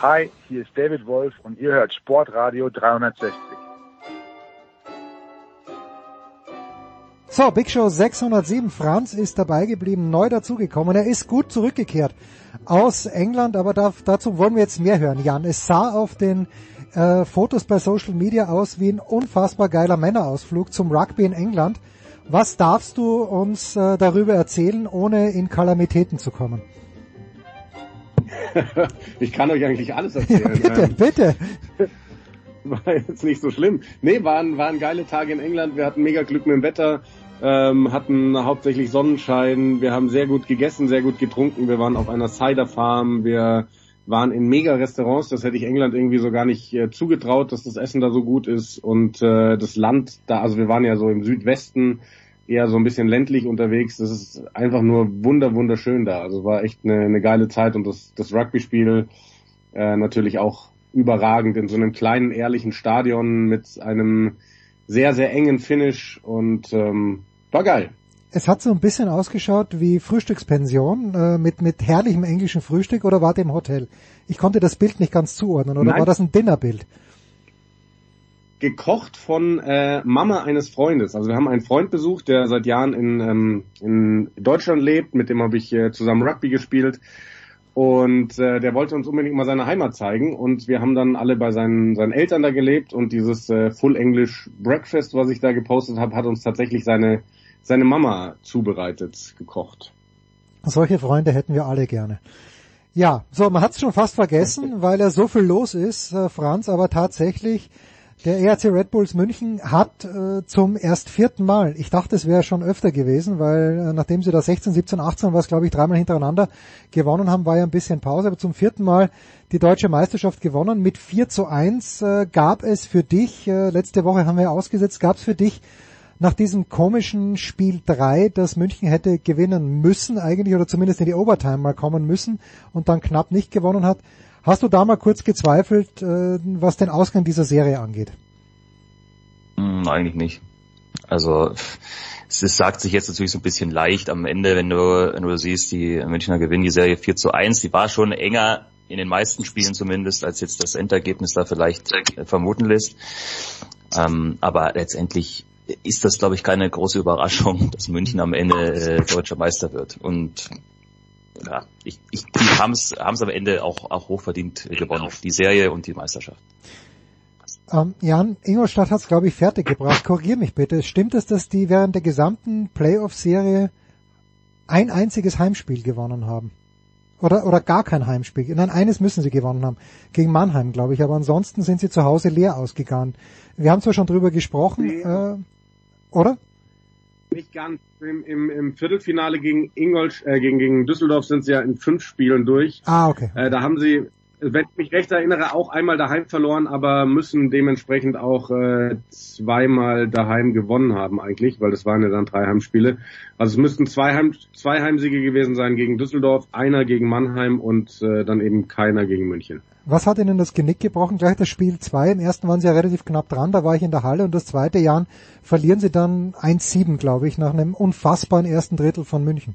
S17: Hi, hier ist David Wolf und ihr hört Sportradio 360.
S7: So, Big Show 607. Franz ist dabei geblieben, neu dazugekommen. Er ist gut zurückgekehrt aus England, aber da, dazu wollen wir jetzt mehr hören. Jan, es sah auf den äh, Fotos bei Social Media aus wie ein unfassbar geiler Männerausflug zum Rugby in England. Was darfst du uns äh, darüber erzählen, ohne in Kalamitäten zu kommen?
S18: ich kann euch eigentlich alles erzählen.
S7: Ja, bitte,
S18: ähm,
S7: bitte.
S18: War jetzt nicht so schlimm. Nee, waren, waren geile Tage in England. Wir hatten mega Glück mit dem Wetter, ähm, hatten hauptsächlich Sonnenschein. Wir haben sehr gut gegessen, sehr gut getrunken. Wir waren auf einer Cider Farm. Wir waren in mega Restaurants. Das hätte ich England irgendwie so gar nicht äh, zugetraut, dass das Essen da so gut ist. Und äh, das Land da, also wir waren ja so im Südwesten eher so ein bisschen ländlich unterwegs. Das ist einfach nur wunder, wunderschön da. Also war echt eine, eine geile Zeit und das, das Rugby-Spiel äh, natürlich auch überragend in so einem kleinen, ehrlichen Stadion mit einem sehr, sehr engen Finish und ähm, war geil.
S7: Es hat so ein bisschen ausgeschaut wie Frühstückspension äh, mit, mit herrlichem englischen Frühstück oder war dem Hotel? Ich konnte das Bild nicht ganz zuordnen oder Nein. war das ein Dinnerbild?
S18: gekocht von äh, Mama eines Freundes. Also wir haben einen Freund besucht, der seit Jahren in, ähm, in Deutschland lebt, mit dem habe ich äh, zusammen Rugby gespielt. Und äh, der wollte uns unbedingt mal seine Heimat zeigen. Und wir haben dann alle bei seinen, seinen Eltern da gelebt. Und dieses äh, Full English Breakfast, was ich da gepostet habe, hat uns tatsächlich seine, seine Mama zubereitet, gekocht.
S7: Solche Freunde hätten wir alle gerne. Ja, so, man hat es schon fast vergessen, weil er so viel los ist, äh, Franz, aber tatsächlich der ERC Red Bulls München hat äh, zum erst vierten Mal, ich dachte es wäre schon öfter gewesen, weil äh, nachdem sie da 16, 17, 18 was glaube ich dreimal hintereinander gewonnen haben, war ja ein bisschen Pause, aber zum vierten Mal die deutsche Meisterschaft gewonnen. Mit 4 zu 1 äh, gab es für dich, äh, letzte Woche haben wir ausgesetzt, gab es für dich nach diesem komischen Spiel 3, das München hätte gewinnen müssen eigentlich oder zumindest in die Overtime mal kommen müssen und dann knapp nicht gewonnen hat, Hast du da mal kurz gezweifelt, äh, was den Ausgang dieser Serie angeht?
S16: Hm, eigentlich nicht. Also es sagt sich jetzt natürlich so ein bisschen leicht am Ende, wenn du, wenn du siehst, die Münchner gewinnen die Serie 4 zu 1. Die war schon enger in den meisten Spielen zumindest, als jetzt das Endergebnis da vielleicht äh, vermuten lässt. Ähm, aber letztendlich ist das, glaube ich, keine große Überraschung, dass München am Ende äh, deutscher Meister wird. Und ja, ich, ich, die haben es am Ende auch, auch hochverdient gewonnen, die Serie und die Meisterschaft.
S7: Ähm, Jan, Ingolstadt hat es, glaube ich, fertig gebracht. Korrigier mich bitte. Stimmt es, dass die während der gesamten Playoff-Serie ein einziges Heimspiel gewonnen haben? Oder, oder gar kein Heimspiel? Nein, eines müssen sie gewonnen haben. Gegen Mannheim, glaube ich. Aber ansonsten sind sie zu Hause leer ausgegangen. Wir haben zwar schon drüber gesprochen, nee. äh, oder?
S18: Nicht ganz. Im, im, im Viertelfinale gegen Ingolstadt, äh, gegen, gegen Düsseldorf sind sie ja in fünf Spielen durch.
S7: Ah, okay.
S18: Äh, da haben sie, wenn ich mich recht erinnere, auch einmal daheim verloren, aber müssen dementsprechend auch äh, zweimal daheim gewonnen haben eigentlich, weil das waren ja dann drei Heimspiele. Also es müssten zwei, Heim, zwei Heimsiege gewesen sein gegen Düsseldorf, einer gegen Mannheim und äh, dann eben keiner gegen München.
S7: Was hat Ihnen das Genick gebrochen? Gleich das Spiel 2. Im ersten waren Sie ja relativ knapp dran, da war ich in der Halle und das zweite Jahr verlieren Sie dann 1-7, glaube ich, nach einem unfassbaren ersten Drittel von München.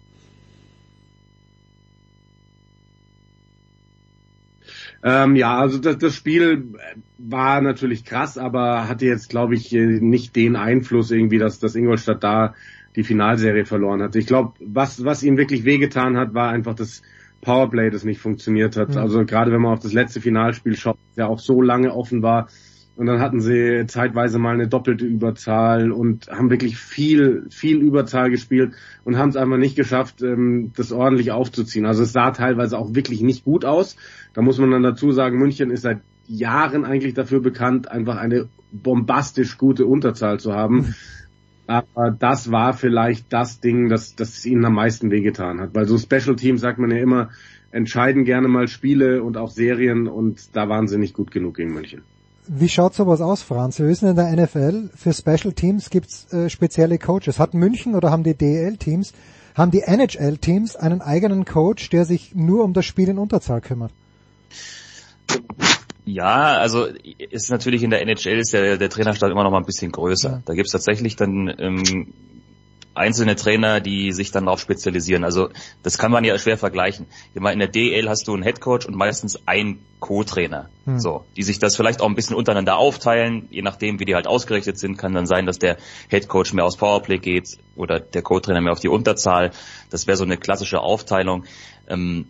S18: Ähm, ja, also das, das Spiel war natürlich krass, aber hatte jetzt, glaube ich, nicht den Einfluss irgendwie, dass, dass Ingolstadt da die Finalserie verloren hat. Ich glaube, was, was ihnen wirklich wehgetan hat, war einfach das Powerplay, das nicht funktioniert hat. Mhm. Also gerade wenn man auf das letzte Finalspiel schaut, der auch so lange offen war. Und dann hatten sie zeitweise mal eine doppelte Überzahl und haben wirklich viel, viel Überzahl gespielt und haben es einfach nicht geschafft, ähm, das ordentlich aufzuziehen. Also es sah teilweise auch wirklich nicht gut aus. Da muss man dann dazu sagen, München ist seit Jahren eigentlich dafür bekannt, einfach eine bombastisch gute Unterzahl zu haben. Mhm. Aber das war vielleicht das Ding, das, das ihnen am meisten wehgetan hat. Weil so Special Teams, sagt man ja immer, entscheiden gerne mal Spiele und auch Serien und da waren sie nicht gut genug gegen München.
S7: Wie schaut sowas aus, Franz? Wir wissen in der NFL, für Special Teams gibt's äh, spezielle Coaches. Hat München oder haben die DEL-Teams, haben die NHL-Teams einen eigenen Coach, der sich nur um das Spiel in Unterzahl kümmert?
S16: Ja, also ist natürlich in der NHL ist der, der Trainerstab immer noch mal ein bisschen größer. Ja. Da gibt's tatsächlich dann ähm, einzelne Trainer, die sich dann darauf spezialisieren. Also das kann man ja schwer vergleichen. Ich meine, in der DL hast du einen Headcoach und meistens einen Co-Trainer. Hm. So, die sich das vielleicht auch ein bisschen untereinander aufteilen, je nachdem, wie die halt ausgerichtet sind, kann dann sein, dass der Headcoach mehr aufs Powerplay geht oder der Co-Trainer mehr auf die Unterzahl. Das wäre so eine klassische Aufteilung. Ähm,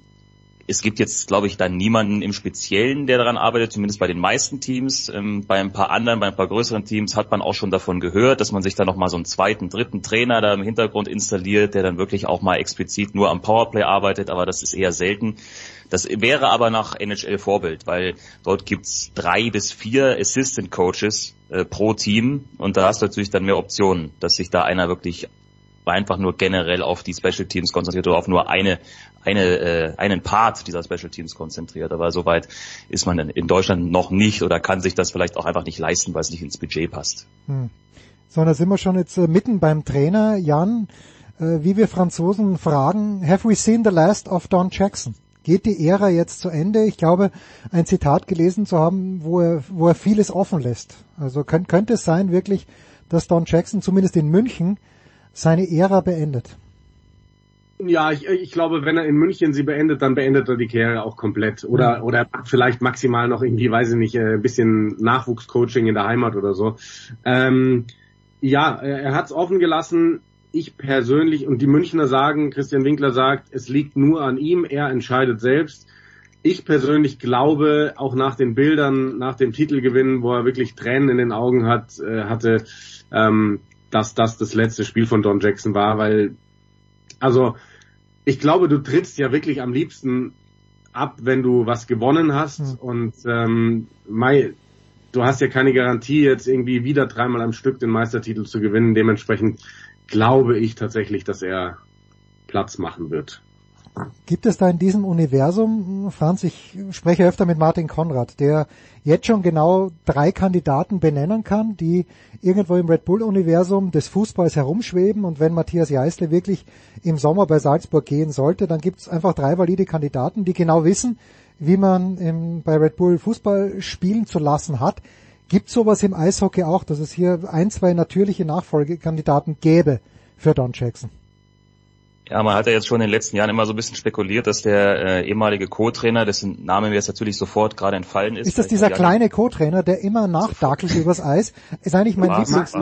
S16: es gibt jetzt, glaube ich, dann niemanden im Speziellen, der daran arbeitet, zumindest bei den meisten Teams. Ähm, bei ein paar anderen, bei ein paar größeren Teams hat man auch schon davon gehört, dass man sich da nochmal so einen zweiten, dritten Trainer da im Hintergrund installiert, der dann wirklich auch mal explizit nur am Powerplay arbeitet, aber das ist eher selten. Das wäre aber nach NHL Vorbild, weil dort gibt's drei bis vier Assistant Coaches äh, pro Team und da hast du natürlich dann mehr Optionen, dass sich da einer wirklich einfach nur generell auf die Special Teams konzentriert oder auf nur eine, eine, äh, einen Part dieser Special Teams konzentriert. Aber soweit ist man in Deutschland noch nicht oder kann sich das vielleicht auch einfach nicht leisten, weil es nicht ins Budget passt. Hm.
S7: So, da sind wir schon jetzt äh, mitten beim Trainer. Jan, äh, wie wir Franzosen fragen, have we seen the last of Don Jackson? Geht die Ära jetzt zu Ende? Ich glaube, ein Zitat gelesen zu haben, wo er, wo er vieles offen lässt. Also könnte, könnte es sein wirklich, dass Don Jackson zumindest in München seine Ära beendet?
S18: Ja, ich, ich glaube, wenn er in München sie beendet, dann beendet er die Karriere auch komplett. Oder, mhm. oder vielleicht maximal noch irgendwie, weiß ich nicht, ein bisschen Nachwuchscoaching in der Heimat oder so. Ähm, ja, er hat es offen gelassen. Ich persönlich und die Münchner sagen, Christian Winkler sagt, es liegt nur an ihm, er entscheidet selbst. Ich persönlich glaube, auch nach den Bildern, nach dem Titelgewinn, wo er wirklich Tränen in den Augen hat, äh, hatte, ähm, dass das das letzte Spiel von Don Jackson war, weil also ich glaube, du trittst ja wirklich am liebsten ab, wenn du was gewonnen hast mhm. und ähm, Mai, du hast ja keine Garantie, jetzt irgendwie wieder dreimal am Stück den Meistertitel zu gewinnen. Dementsprechend glaube ich tatsächlich, dass er Platz machen wird.
S7: Gibt es da in diesem Universum, Franz, ich spreche öfter mit Martin Konrad, der jetzt schon genau drei Kandidaten benennen kann, die irgendwo im Red Bull-Universum des Fußballs herumschweben und wenn Matthias Jeißle wirklich im Sommer bei Salzburg gehen sollte, dann gibt es einfach drei valide Kandidaten, die genau wissen, wie man im, bei Red Bull Fußball spielen zu lassen hat. Gibt sowas im Eishockey auch, dass es hier ein, zwei natürliche Nachfolgekandidaten gäbe für Don Jackson?
S16: Ja, man hat ja jetzt schon in den letzten Jahren immer so ein bisschen spekuliert, dass der äh, ehemalige Co-Trainer, dessen Name mir jetzt natürlich sofort gerade entfallen ist.
S7: Ist das dieser kleine Co-Trainer, der immer nachdackelt übers Eis? Ist eigentlich mein Lieblings...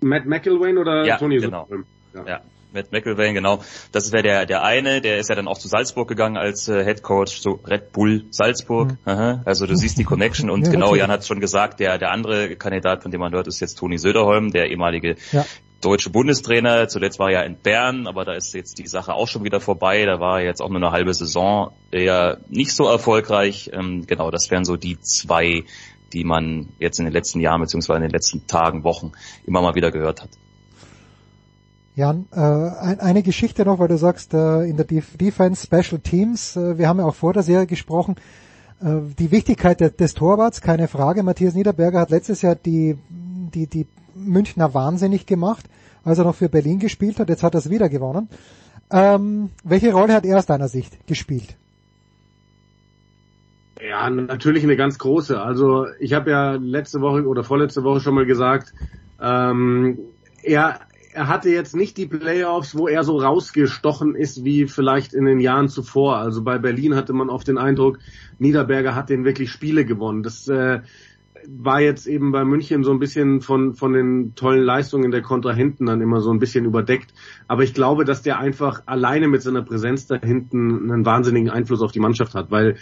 S18: Matt McElwain oder
S16: ja,
S18: Tony
S16: genau. Ja. ja. Matt McElwain, genau. Das wäre der, der eine, der ist ja dann auch zu Salzburg gegangen als äh, Head Coach zu Red Bull Salzburg. Mhm. Aha, also du siehst die Connection und ja, genau, natürlich. Jan hat es schon gesagt, der, der andere Kandidat, von dem man hört, ist jetzt Toni Söderholm, der ehemalige ja deutsche Bundestrainer. Zuletzt war er ja in Bern, aber da ist jetzt die Sache auch schon wieder vorbei. Da war er jetzt auch nur eine halbe Saison eher nicht so erfolgreich. Ähm, genau, das wären so die zwei, die man jetzt in den letzten Jahren beziehungsweise in den letzten Tagen, Wochen immer mal wieder gehört hat.
S7: Jan, äh, eine Geschichte noch, weil du sagst, äh, in der Defense Special Teams, äh, wir haben ja auch vor der Serie gesprochen, die Wichtigkeit des, des Torwarts, keine Frage. Matthias Niederberger hat letztes Jahr die, die, die Münchner wahnsinnig gemacht, als er noch für Berlin gespielt hat. Jetzt hat er es wieder gewonnen. Ähm, welche Rolle hat er aus deiner Sicht gespielt?
S18: Ja, natürlich eine ganz große. Also ich habe ja letzte Woche oder vorletzte Woche schon mal gesagt, ähm, er, er hatte jetzt nicht die Playoffs, wo er so rausgestochen ist wie vielleicht in den Jahren zuvor. Also bei Berlin hatte man oft den Eindruck, Niederberger hat den wirklich Spiele gewonnen. Das äh, war jetzt eben bei München so ein bisschen von, von den tollen Leistungen der Kontrahenten dann immer so ein bisschen überdeckt. Aber ich glaube, dass der einfach alleine mit seiner Präsenz da hinten einen wahnsinnigen Einfluss auf die Mannschaft hat, weil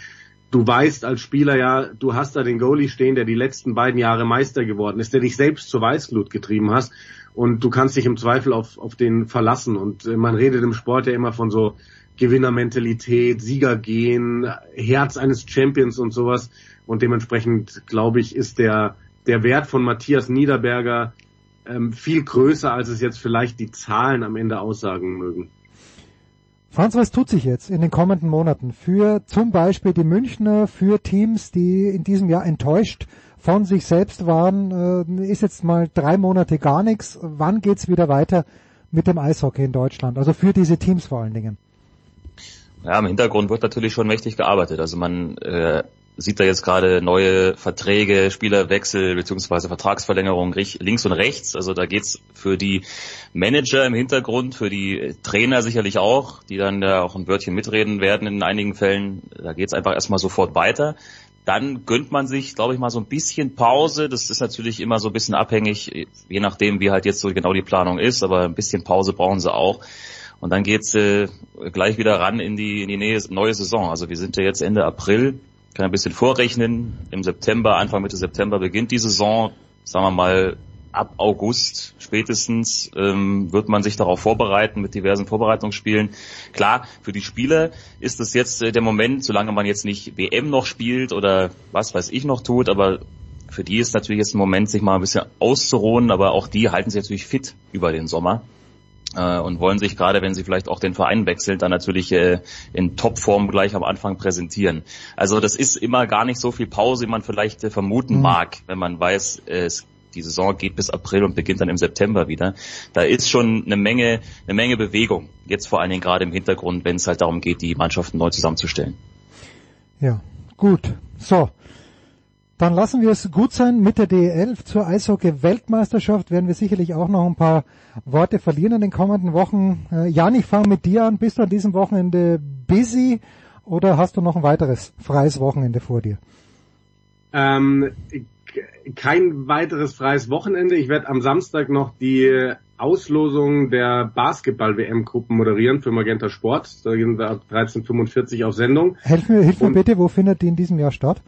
S18: du weißt als Spieler ja, du hast da den Goalie stehen, der die letzten beiden Jahre Meister geworden ist, der dich selbst zur Weißglut getrieben hast und du kannst dich im Zweifel auf, auf den verlassen. Und äh, man redet im Sport ja immer von so Gewinnermentalität, Siegergehen, Herz eines Champions und sowas. Und dementsprechend, glaube ich, ist der, der Wert von Matthias Niederberger ähm, viel größer, als es jetzt vielleicht die Zahlen am Ende aussagen mögen.
S7: Franz, was tut sich jetzt in den kommenden Monaten für zum Beispiel die Münchner, für Teams, die in diesem Jahr enttäuscht von sich selbst waren? Äh, ist jetzt mal drei Monate gar nichts. Wann geht's wieder weiter mit dem Eishockey in Deutschland? Also für diese Teams vor allen Dingen.
S16: Ja, im Hintergrund wird natürlich schon mächtig gearbeitet. Also man äh, sieht da jetzt gerade neue Verträge, Spielerwechsel beziehungsweise Vertragsverlängerung links und rechts. Also da geht's für die Manager im Hintergrund, für die Trainer sicherlich auch, die dann ja auch ein Wörtchen mitreden werden in einigen Fällen. Da geht's einfach erstmal sofort weiter. Dann gönnt man sich, glaube ich, mal so ein bisschen Pause. Das ist natürlich immer so ein bisschen abhängig, je nachdem, wie halt jetzt so genau die Planung ist. Aber ein bisschen Pause brauchen sie auch. Und dann geht's äh, gleich wieder ran in die, in die neue Saison. Also wir sind ja jetzt Ende April kann ein bisschen vorrechnen. Im September, Anfang Mitte September beginnt die Saison. Sagen wir mal, ab August spätestens ähm, wird man sich darauf vorbereiten mit diversen Vorbereitungsspielen. Klar, für die Spieler ist es jetzt äh, der Moment, solange man jetzt nicht WM noch spielt oder was weiß ich noch tut, aber für die ist natürlich jetzt ein Moment, sich mal ein bisschen auszuruhen, aber auch die halten sich natürlich fit über den Sommer äh, und wollen sich gerade, wenn sie vielleicht auch den Verein wechseln, dann natürlich äh, in Topform gleich am Anfang präsentieren. Also das ist immer gar nicht so viel Pause, wie man vielleicht äh, vermuten mhm. mag, wenn man weiß, äh, es die Saison geht bis April und beginnt dann im September wieder. Da ist schon eine Menge, eine Menge Bewegung. Jetzt vor allen Dingen gerade im Hintergrund, wenn es halt darum geht, die Mannschaften neu zusammenzustellen.
S7: Ja, gut. So. Dann lassen wir es gut sein mit der DEL. Zur Eishockey-Weltmeisterschaft werden wir sicherlich auch noch ein paar Worte verlieren in den kommenden Wochen. Äh, Jan, ich fange mit dir an. Bist du an diesem Wochenende busy oder hast du noch ein weiteres freies Wochenende vor dir?
S18: Ähm, kein weiteres freies Wochenende. Ich werde am Samstag noch die Auslosung der Basketball-WM-Gruppen moderieren für Magenta Sport. Da gehen wir ab 13.45 auf Sendung.
S7: Hilf mir, hilf mir bitte, wo findet die in diesem Jahr statt?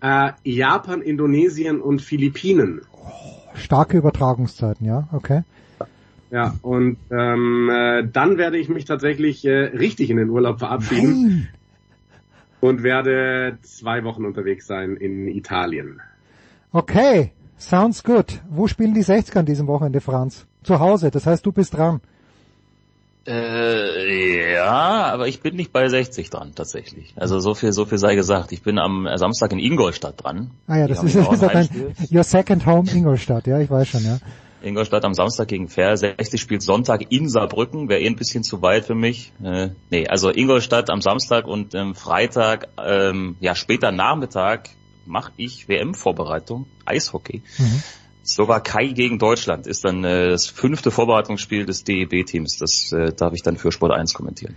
S18: Äh, Japan, Indonesien und Philippinen.
S7: Oh, starke Übertragungszeiten, ja, okay.
S18: Ja, und ähm, äh, dann werde ich mich tatsächlich äh, richtig in den Urlaub verabschieden. Nein. Und werde zwei Wochen unterwegs sein in Italien.
S7: Okay, sounds good. Wo spielen die 60er an diesem Wochenende, Franz? Zu Hause, das heißt, du bist dran.
S16: Äh, ja, aber ich bin nicht bei 60 dran tatsächlich. Also so viel, so viel sei gesagt. Ich bin am Samstag in Ingolstadt dran.
S7: Ah ja, das ist, das ist dein, your second home Ingolstadt, ja, ich weiß schon, ja.
S16: Ingolstadt am Samstag gegen Fair, 60 spielt Sonntag in Saarbrücken, wäre eh ein bisschen zu weit für mich. Äh, nee, also Ingolstadt am Samstag und ähm, Freitag, ähm, ja später Nachmittag mache ich WM-Vorbereitung, Eishockey. Mhm. Slowakei gegen Deutschland ist dann äh, das fünfte Vorbereitungsspiel des DEB-Teams. Das äh, darf ich dann für Sport 1 kommentieren.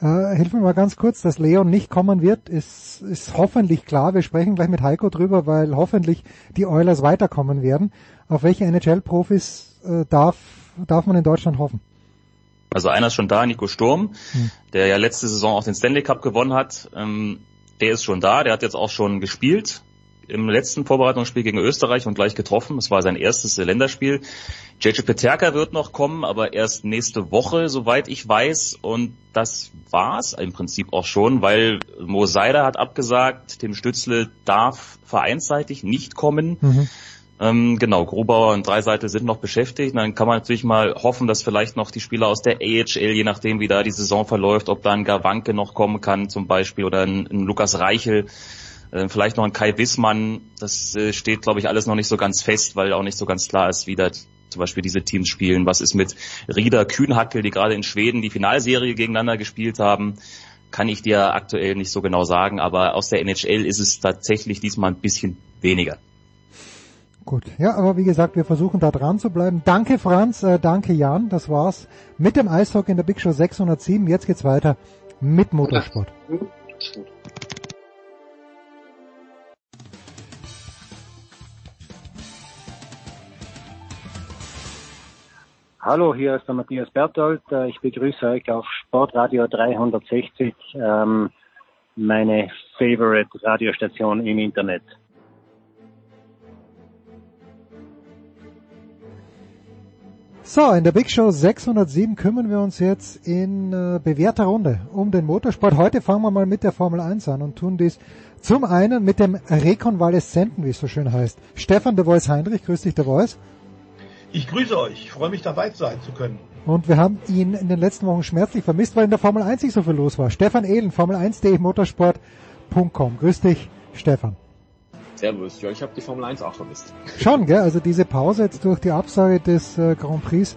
S7: Äh, hilf mir mal ganz kurz, dass Leon nicht kommen wird, ist, ist hoffentlich klar. Wir sprechen gleich mit Heiko drüber, weil hoffentlich die Oilers weiterkommen werden. Auf welche NHL-Profis äh, darf, darf man in Deutschland hoffen?
S16: Also einer ist schon da, Nico Sturm, hm. der ja letzte Saison auch den Stanley Cup gewonnen hat. Ähm, der ist schon da, der hat jetzt auch schon gespielt im letzten Vorbereitungsspiel gegen Österreich und gleich getroffen. Es war sein erstes Länderspiel. JJ Peterka wird noch kommen, aber erst nächste Woche, soweit ich weiß. Und das war's im Prinzip auch schon, weil Mo Seider hat abgesagt, Tim Stützle darf vereinsseitig nicht kommen. Mhm. Ähm, genau, Grubauer und Dreiseitel sind noch beschäftigt. Dann kann man natürlich mal hoffen, dass vielleicht noch die Spieler aus der AHL, je nachdem wie da die Saison verläuft, ob da ein Garwanke noch kommen kann zum Beispiel oder ein, ein Lukas Reichel vielleicht noch ein Kai Wissmann, das äh, steht, glaube ich, alles noch nicht so ganz fest, weil auch nicht so ganz klar ist, wie da zum Beispiel diese Teams spielen. Was ist mit Rieder Kühnhackel, die gerade in Schweden die Finalserie gegeneinander gespielt haben? Kann ich dir aktuell nicht so genau sagen, aber aus der NHL ist es tatsächlich diesmal ein bisschen weniger.
S7: Gut, ja, aber wie gesagt, wir versuchen da dran zu bleiben. Danke Franz, äh, danke Jan, das war's mit dem Eishockey in der Big Show 607. Jetzt geht's weiter mit Motorsport.
S19: Hallo, hier ist der Matthias Berthold. Äh, ich begrüße euch auf Sportradio 360, ähm, meine favorite Radiostation im Internet.
S7: So, in der Big Show 607 kümmern wir uns jetzt in äh, bewährter Runde um den Motorsport. Heute fangen wir mal mit der Formel 1 an und tun dies zum einen mit dem Rekonvaleszenten, wie es so schön heißt. Stefan de Voice Heinrich, grüß dich, de Voice.
S20: Ich grüße euch. Ich freue mich dabei sein zu können.
S7: Und wir haben ihn in den letzten Wochen schmerzlich vermisst, weil in der Formel 1 nicht so viel los war. Stefan Ehlen, Formel1.de Motorsport.com. Grüß dich, Stefan.
S21: Servus, ja, ich habe die Formel 1 auch vermisst.
S7: Schon, gell? Also diese Pause jetzt durch die Absage des äh, Grand Prix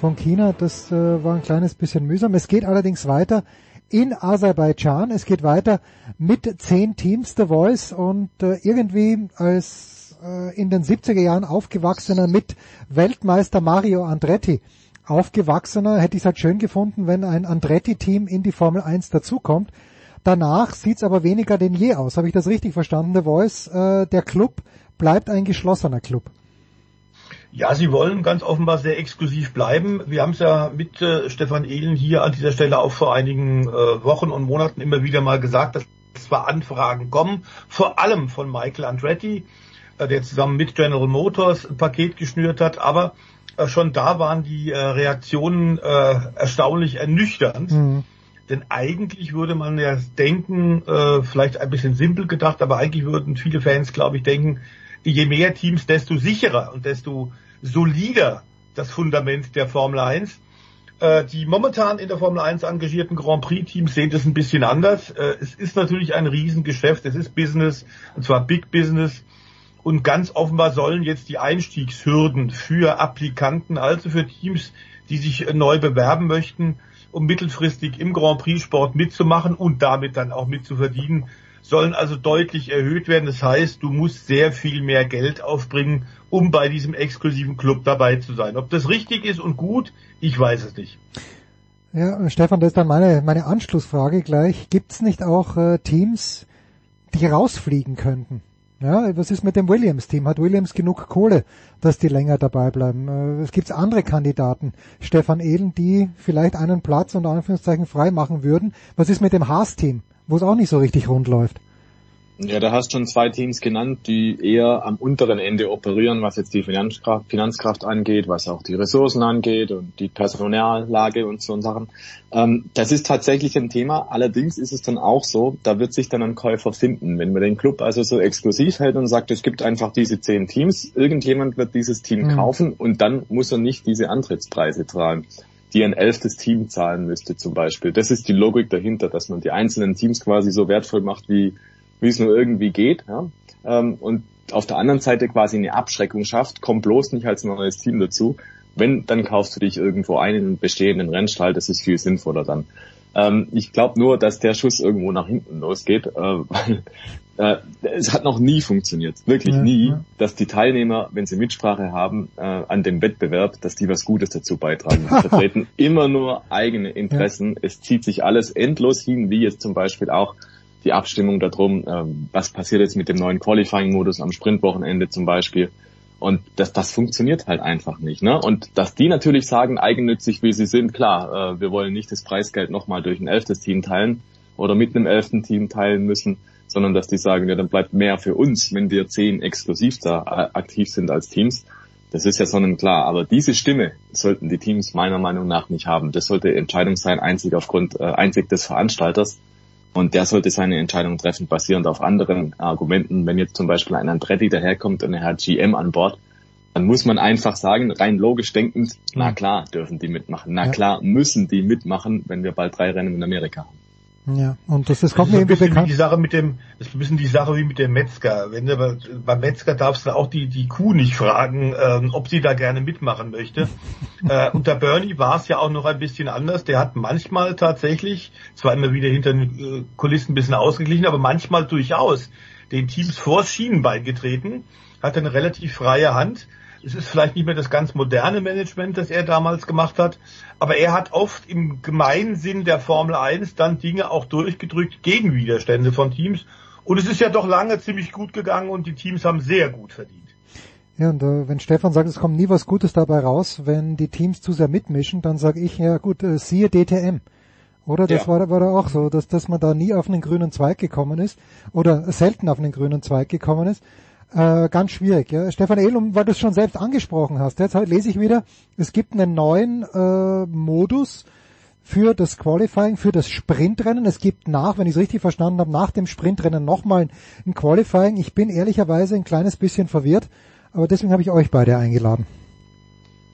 S7: von China, das äh, war ein kleines bisschen mühsam. Es geht allerdings weiter in Aserbaidschan. Es geht weiter mit zehn Teams The Voice und äh, irgendwie als äh, in den 70er Jahren aufgewachsener mit Weltmeister Mario Andretti aufgewachsener, hätte ich es halt schön gefunden, wenn ein Andretti-Team in die Formel 1 dazukommt. Danach sieht's aber weniger denn je aus. Habe ich das richtig verstanden, The Voice? Äh, der Club bleibt ein geschlossener Club.
S20: Ja, sie wollen ganz offenbar sehr exklusiv bleiben. Wir haben es ja mit äh, Stefan Ehlen hier an dieser Stelle auch vor einigen äh, Wochen und Monaten immer wieder mal gesagt, dass zwar Anfragen kommen, vor allem von Michael Andretti, der zusammen mit General Motors ein Paket geschnürt hat, aber äh, schon da waren die äh, Reaktionen erstaunlich ernüchternd. Mhm. Denn eigentlich würde man ja denken, vielleicht ein bisschen simpel gedacht, aber eigentlich würden viele Fans, glaube ich, denken, je mehr Teams, desto sicherer und desto solider das Fundament der Formel 1. Die momentan in der Formel 1 engagierten Grand Prix Teams sehen das ein bisschen anders. Es ist natürlich ein Riesengeschäft, es ist Business, und zwar Big Business. Und ganz offenbar sollen jetzt die Einstiegshürden für Applikanten, also für Teams, die sich äh, neu bewerben möchten, um mittelfristig im Grand Prix Sport mitzumachen und damit dann auch mitzuverdienen, sollen also deutlich erhöht werden. Das heißt, du musst sehr viel mehr Geld aufbringen, um bei diesem exklusiven Club dabei zu sein. Ob das richtig ist und gut, ich weiß es nicht.
S7: Ja, Stefan, das ist dann meine, meine Anschlussfrage gleich. Gibt es nicht auch äh, Teams, die rausfliegen könnten? Ja, was ist mit dem Williams-Team? Hat Williams genug Kohle, dass die länger dabei bleiben? Äh, es gibt andere Kandidaten, Stefan Ehlen, die vielleicht einen Platz unter Anführungszeichen frei machen würden. Was ist mit dem Haas-Team, wo es auch nicht so richtig rund läuft?
S21: Ja, da hast schon zwei Teams genannt, die eher am unteren Ende operieren, was jetzt die Finanzkraft, Finanzkraft angeht, was auch die Ressourcen angeht und die Personallage und so Sachen. Ähm, das ist tatsächlich ein Thema. Allerdings ist es dann auch so, da wird sich dann ein Käufer finden. Wenn man den Club also so exklusiv hält und sagt, es gibt einfach diese zehn Teams, irgendjemand wird dieses Team mhm. kaufen und dann muss er nicht diese Antrittspreise tragen die ein elftes Team zahlen müsste zum Beispiel. Das ist die Logik dahinter, dass man die einzelnen Teams quasi so wertvoll macht wie wie es nur irgendwie geht. Ja? Ähm, und auf der anderen Seite quasi eine Abschreckung schafft, komm bloß nicht als neues Team dazu. Wenn, dann kaufst du dich irgendwo ein in einen bestehenden Rennstall, das ist viel sinnvoller dann. Ähm, ich glaube nur, dass der Schuss irgendwo nach hinten losgeht, äh, weil äh, es hat noch nie funktioniert, wirklich ja, nie, ja. dass die Teilnehmer, wenn sie Mitsprache haben äh, an dem Wettbewerb, dass die was Gutes dazu beitragen. Sie vertreten immer nur eigene Interessen. Ja. Es zieht sich alles endlos hin, wie jetzt zum Beispiel auch die Abstimmung darum, ähm, was passiert jetzt mit dem neuen Qualifying-Modus am Sprintwochenende zum Beispiel. Und das, das funktioniert halt einfach nicht. Ne? Und dass die natürlich sagen, eigennützig wie sie sind, klar, äh, wir wollen nicht das Preisgeld nochmal durch ein elftes Team teilen oder mit einem elften Team teilen müssen, sondern dass die sagen, ja, dann bleibt mehr für uns, wenn wir zehn exklusiv da äh, aktiv sind als Teams. Das ist ja sonnenklar. Aber diese Stimme sollten die Teams meiner Meinung nach nicht haben. Das sollte Entscheidung sein, einzig aufgrund, äh, einzig des Veranstalters. Und der sollte seine Entscheidung treffen, basierend auf anderen Argumenten. Wenn jetzt zum Beispiel ein Andretti daherkommt und er hat GM an Bord, dann muss man einfach sagen, rein logisch denkend, na klar dürfen die mitmachen, na klar müssen die mitmachen, wenn wir bald drei Rennen in Amerika haben.
S7: Ja, und das, das kommt
S20: das
S7: mir irgendwie
S20: bekannt. die Sache mit dem, das ist ein bisschen die Sache wie mit dem Metzger. Wenn du, beim Metzger darfst du auch die, die Kuh nicht fragen, ähm, ob sie da gerne mitmachen möchte. äh, unter Bernie war es ja auch noch ein bisschen anders. Der hat manchmal tatsächlich, zwar immer wieder hinter den äh, Kulissen ein bisschen ausgeglichen, aber manchmal durchaus den Teams vors Schienenbein getreten, hatte eine relativ freie Hand es ist vielleicht nicht mehr das ganz moderne Management, das er damals gemacht hat, aber er hat oft im Gemeinsinn der Formel 1 dann Dinge auch durchgedrückt gegen Widerstände von Teams. Und es ist ja doch lange ziemlich gut gegangen und die Teams haben sehr gut verdient.
S7: Ja, und äh, wenn Stefan sagt, es kommt nie was Gutes dabei raus, wenn die Teams zu sehr mitmischen, dann sage ich, ja gut, äh, siehe DTM. Oder das ja. war, war da auch so, dass, dass man da nie auf einen grünen Zweig gekommen ist oder selten auf einen grünen Zweig gekommen ist. Äh, ganz schwierig. Ja. Stefan Ehlum, weil du es schon selbst angesprochen hast, jetzt lese ich wieder, es gibt einen neuen äh, Modus für das Qualifying, für das Sprintrennen. Es gibt nach, wenn ich es richtig verstanden habe, nach dem Sprintrennen nochmal ein Qualifying. Ich bin ehrlicherweise ein kleines bisschen verwirrt, aber deswegen habe ich euch beide eingeladen.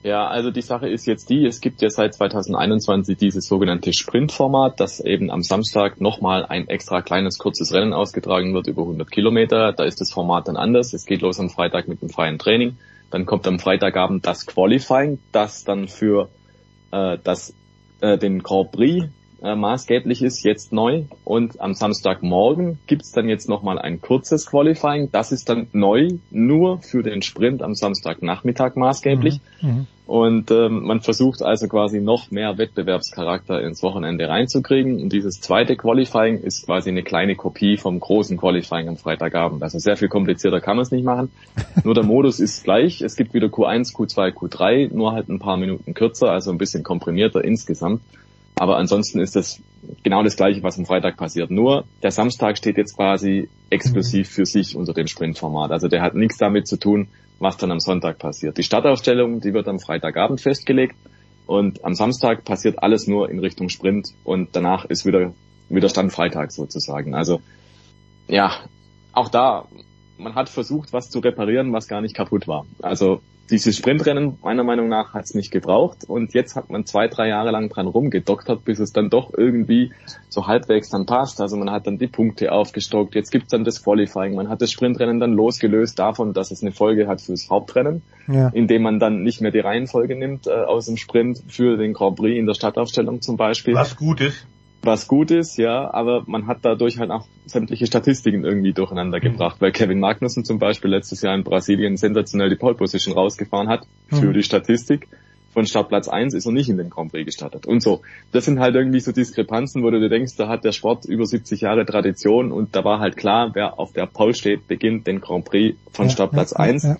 S21: Ja, also die Sache ist jetzt die, es gibt ja seit 2021 dieses sogenannte Sprintformat, dass eben am Samstag nochmal ein extra kleines, kurzes Rennen ausgetragen wird über 100 Kilometer. Da ist das Format dann anders. Es geht los am Freitag mit dem freien Training. Dann kommt am Freitagabend das Qualifying, das dann für äh, das, äh, den Grand Prix äh, maßgeblich ist, jetzt neu. Und am Samstagmorgen gibt's dann jetzt nochmal ein kurzes Qualifying. Das ist dann neu, nur für den Sprint am Samstagnachmittag maßgeblich. Mhm. Mhm. Und ähm, man versucht also quasi noch mehr Wettbewerbscharakter ins Wochenende reinzukriegen. Und dieses zweite Qualifying ist quasi eine kleine Kopie vom großen Qualifying am Freitagabend. Also sehr viel komplizierter kann man es nicht machen. Nur der Modus ist gleich. Es gibt wieder Q1, Q2, Q3, nur halt ein paar Minuten kürzer, also ein bisschen komprimierter insgesamt. Aber ansonsten ist das genau das Gleiche, was am Freitag passiert. Nur der Samstag steht jetzt quasi exklusiv für sich unter dem Sprintformat. Also der hat nichts damit zu tun, was dann am Sonntag passiert. Die Startaufstellung, die wird am Freitagabend festgelegt und am Samstag passiert alles nur in Richtung Sprint und danach ist wieder, wieder Stand Freitag sozusagen. Also ja, auch da, man hat versucht, was zu reparieren, was gar nicht kaputt war. Also dieses Sprintrennen meiner Meinung nach hat es nicht gebraucht und jetzt hat man zwei, drei Jahre lang dran rumgedoktert, bis es dann doch irgendwie so halbwegs dann passt. Also man hat dann die Punkte aufgestockt, jetzt gibt's dann das Qualifying, man hat das Sprintrennen dann losgelöst davon, dass es eine Folge hat fürs Hauptrennen, ja. indem man dann nicht mehr die Reihenfolge nimmt äh, aus dem Sprint für den Grand Prix in der Stadtaufstellung zum Beispiel.
S20: Was gut ist.
S21: Was gut ist, ja, aber man hat dadurch halt auch sämtliche Statistiken irgendwie durcheinander gebracht, weil Kevin Magnussen zum Beispiel letztes Jahr in Brasilien sensationell die Pole Position rausgefahren hat für
S22: Mhm.
S21: die Statistik. Von Startplatz 1 ist er nicht in den Grand Prix gestartet. Und so. Das sind halt irgendwie so Diskrepanzen, wo du dir denkst, da hat der Sport über 70 Jahre Tradition und da war halt klar, wer auf der Pole steht, beginnt den Grand Prix von
S7: Ja,
S21: Startplatz
S7: ja, ja,
S21: 1.
S7: ja.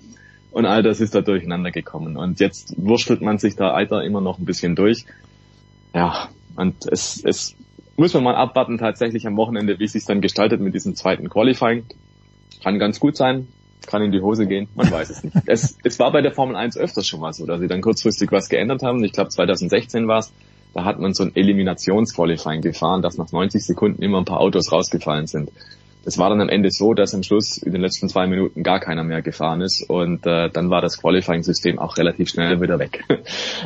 S21: Und all das ist da durcheinander gekommen. Und jetzt wurschtelt man sich da Alter immer noch ein bisschen durch. Ja, und es, es muss man mal abwarten tatsächlich am Wochenende, wie es sich dann gestaltet mit diesem zweiten Qualifying. Kann ganz gut sein, kann in die Hose gehen, man weiß es nicht. Es, es war bei der Formel 1 öfters schon mal so, dass sie dann kurzfristig was geändert haben. Ich glaube 2016 war es, da hat man so ein Eliminationsqualifying gefahren, dass nach 90 Sekunden immer ein paar Autos rausgefallen sind. Es war dann am Ende so, dass am Schluss in den letzten zwei Minuten gar keiner mehr gefahren ist und äh, dann war das Qualifying-System auch relativ schnell wieder weg.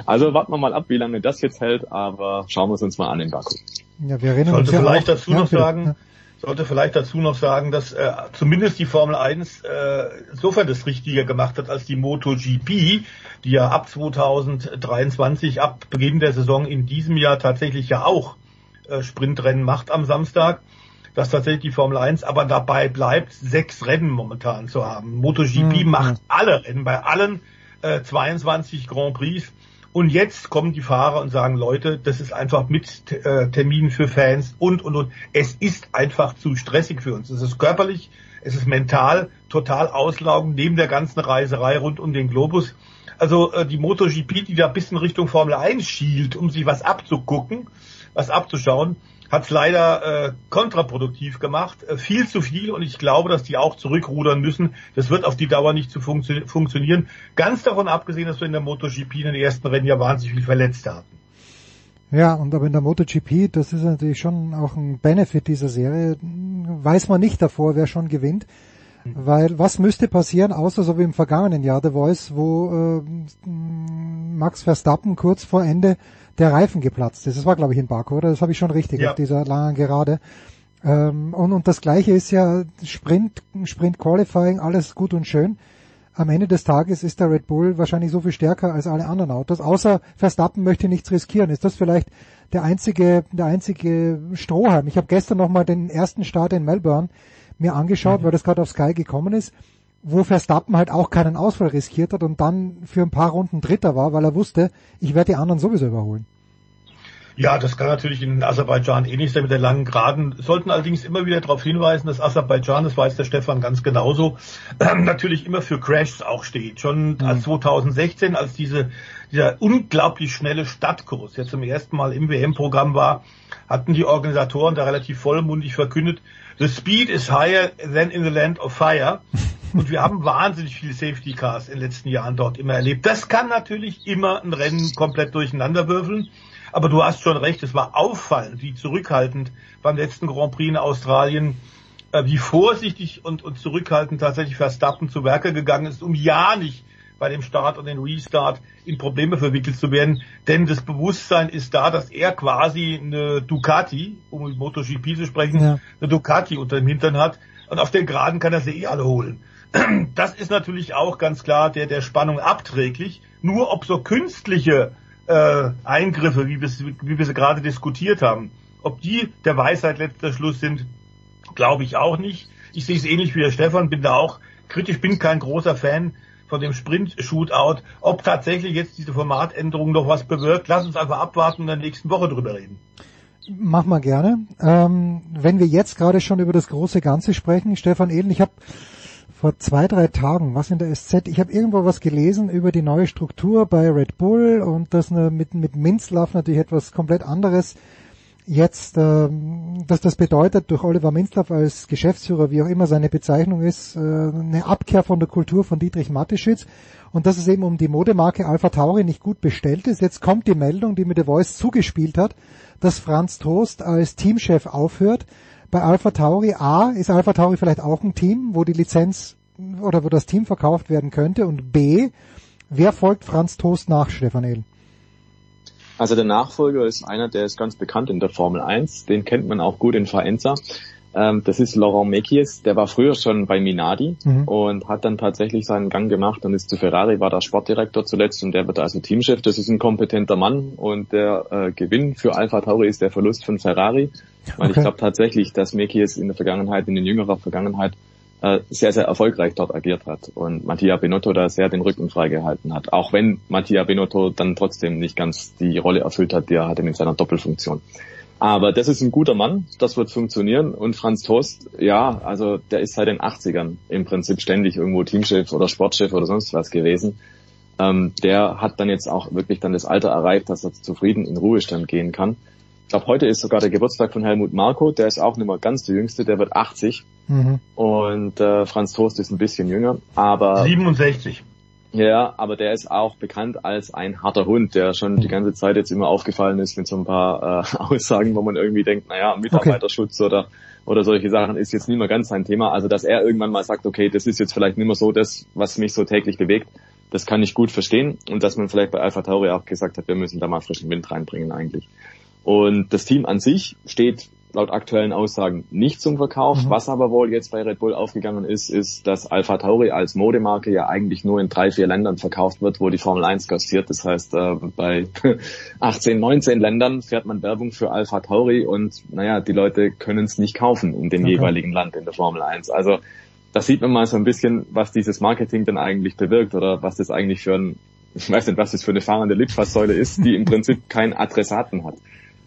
S21: Also warten wir mal ab, wie lange das jetzt hält, aber schauen wir es uns mal an in Baku.
S7: Ja, wir erinnern
S20: sollte
S7: uns ja
S20: vielleicht
S7: auch,
S20: dazu
S7: ja,
S20: noch sagen, sollte vielleicht dazu noch sagen, dass äh, zumindest die Formel 1 äh, insofern das Richtige gemacht hat als die MotoGP, die ja ab 2023, ab Beginn der Saison in diesem Jahr tatsächlich ja auch äh, Sprintrennen macht am Samstag, dass tatsächlich die Formel 1 aber dabei bleibt, sechs Rennen momentan zu haben. MotoGP
S7: Mhm.
S20: macht alle Rennen, bei allen äh, 22 Grand Prix. Und jetzt kommen die Fahrer und sagen, Leute, das ist einfach mit äh, Terminen für Fans und, und, und. Es ist einfach zu stressig für uns. Es ist körperlich, es ist mental total auslaugend, neben der ganzen Reiserei rund um den Globus. Also äh, die MotoGP, die da ein bisschen Richtung Formel 1 schielt, um sich was abzugucken, was abzuschauen, hat es leider äh, kontraproduktiv gemacht. Äh, viel zu viel und ich glaube, dass die auch zurückrudern müssen. Das wird auf die Dauer nicht zu funktio funktionieren. Ganz davon abgesehen, dass wir in der MotoGP in den ersten Rennen ja wahnsinnig viel Verletzte hatten.
S7: Ja, und aber in der MotoGP, das ist natürlich schon auch ein Benefit dieser Serie, weiß man nicht davor, wer schon gewinnt. Weil was müsste passieren, außer so wie im vergangenen Jahr The Voice, wo äh, Max Verstappen kurz vor Ende der Reifen geplatzt ist. Das war, glaube ich, in Baku, oder? Das habe ich schon richtig
S20: Ja.
S7: auf dieser langen Gerade. Ähm, und, und das gleiche ist ja Sprint, Sprint Qualifying, alles gut und schön. Am Ende des Tages ist der Red Bull wahrscheinlich so viel stärker als alle anderen Autos. Außer Verstappen möchte nichts riskieren. Ist das vielleicht der einzige, der einzige Strohhalm? Ich habe gestern nochmal den ersten Start in Melbourne mir angeschaut, weil das gerade auf Sky gekommen ist, wo Verstappen halt auch keinen Ausfall riskiert hat und dann für ein paar Runden Dritter war, weil er wusste, ich werde die anderen sowieso überholen.
S20: Ja, das kann natürlich in Aserbaidschan ähnlich sein mit der langen Geraden. Sollten allerdings immer wieder darauf hinweisen, dass Aserbaidschan, das weiß der Stefan ganz genauso, ähm, natürlich immer für Crashs auch steht. Schon als 2016, als diese, dieser unglaublich schnelle Stadtkurs jetzt zum ersten Mal im WM-Programm war, hatten die Organisatoren da relativ vollmundig verkündet, the speed is higher than in the land of fire. Und wir haben wahnsinnig viele Safety Cars in den letzten Jahren dort immer erlebt. Das kann natürlich immer ein Rennen komplett durcheinander würfeln. Aber du hast schon recht, es war auffallend, wie zurückhaltend beim letzten Grand Prix in Australien, äh, wie vorsichtig und, und zurückhaltend tatsächlich Verstappen zu Werke gegangen ist, um ja nicht bei dem Start und dem Restart in Probleme verwickelt zu werden. Denn das Bewusstsein ist da, dass er quasi eine Ducati, um mit MotoGP zu sprechen,
S7: Ja.
S20: eine Ducati unter dem Hintern hat. Und auf den Geraden kann er sie eh alle holen. Das ist natürlich auch ganz klar der, der Spannung abträglich. Nur ob so künstliche äh, Eingriffe, wie wir, wie wir sie gerade diskutiert haben, ob die der Weisheit letzter Schluss sind, glaube ich auch nicht. Ich sehe es ähnlich wie der Stefan, bin da auch kritisch, bin kein großer Fan von dem Sprint-Shootout. Ob tatsächlich jetzt diese Formatänderung noch was bewirkt, lass uns einfach abwarten und in der nächsten Woche drüber reden.
S7: Mach mal gerne. Ähm, wenn wir jetzt gerade schon über das große Ganze sprechen, Stefan Ehlen, ich habe vor zwei, drei Tagen, was in der SZ, ich habe irgendwo was gelesen über die neue Struktur bei Red Bull und eine, mit, mit Minzlaff natürlich etwas komplett anderes jetzt, ähm, dass das bedeutet, durch Oliver Minzlaff als Geschäftsführer, wie auch immer seine Bezeichnung ist, äh, eine Abkehr von der Kultur von Dietrich Mateschitz und dass es eben um die Modemarke Alpha Tauri nicht gut bestellt ist. Jetzt kommt die Meldung, die mir der Voice zugespielt hat, dass Franz Trost als Teamchef aufhört. Bei Alpha Tauri A ist Alpha Tauri vielleicht auch ein Team, wo die Lizenz oder wo das Team verkauft werden könnte und B, wer folgt Franz Toast nach, Stefan Ehl?
S21: Also der Nachfolger ist einer, der ist ganz bekannt in der Formel 1, den kennt man auch gut in Faenza. Ähm, das ist Laurent Mekies, der war früher schon bei Minardi
S7: Mhm.
S21: und hat dann tatsächlich seinen Gang gemacht und ist zu Ferrari, war da Sportdirektor zuletzt und der wird also Teamchef. Das ist ein kompetenter Mann und der äh, Gewinn für Alpha Tauri ist der Verlust von Ferrari. Weil ich
S7: Okay.
S21: glaube tatsächlich, dass Mekies in der Vergangenheit, in den jüngerer Vergangenheit, äh, sehr, sehr erfolgreich dort agiert hat und Mattia Binotto da sehr den Rücken freigehalten hat. Auch wenn Mattia Binotto dann trotzdem nicht ganz die Rolle erfüllt hat, die er hatte mit seiner Doppelfunktion. Aber das ist ein guter Mann, das wird funktionieren. Und Franz Tost, ja, also der ist seit den 80ern im Prinzip ständig irgendwo Teamchef oder Sportchef oder sonst was gewesen. Ähm, der hat dann jetzt auch wirklich dann das Alter erreicht, dass er zufrieden in Ruhestand gehen kann. Ich glaube, heute ist sogar der Geburtstag von Helmut Marko, der ist auch nicht mehr ganz der Jüngste, der wird 80
S7: Mhm.
S21: und äh, Franz Toast ist ein bisschen jünger, aber
S20: 67.
S21: ja, aber der ist auch bekannt als ein harter Hund, der schon die ganze Zeit jetzt immer aufgefallen ist mit so ein paar äh, Aussagen, wo man irgendwie denkt, naja, Mitarbeiterschutz oder oder solche Sachen ist jetzt nicht mehr ganz sein Thema. Also dass er irgendwann mal sagt, okay, das ist jetzt vielleicht nicht mehr so das, was mich so täglich bewegt, das kann ich gut verstehen. Und dass man vielleicht bei Alpha Tauri auch gesagt hat, wir müssen da mal frischen Wind reinbringen eigentlich. Und das Team an sich steht laut aktuellen Aussagen nicht zum Verkauf.
S7: Mhm.
S21: Was aber wohl jetzt bei Red Bull aufgegangen ist, ist, dass Alpha Tauri als Modemarke ja eigentlich nur in drei, vier Ländern verkauft wird, wo die Formel 1 gastiert. Das heißt, äh, bei 18, 19 Ländern fährt man Werbung für Alpha Tauri und naja, die Leute können es nicht kaufen in dem
S7: Okay.
S21: jeweiligen Land in der Formel 1. Also da sieht man mal so ein bisschen, was dieses Marketing dann eigentlich bewirkt oder was das eigentlich für ein, ich weiß nicht, was das für eine fahrende Litfaßsäule ist, die im Prinzip keinen Adressaten hat.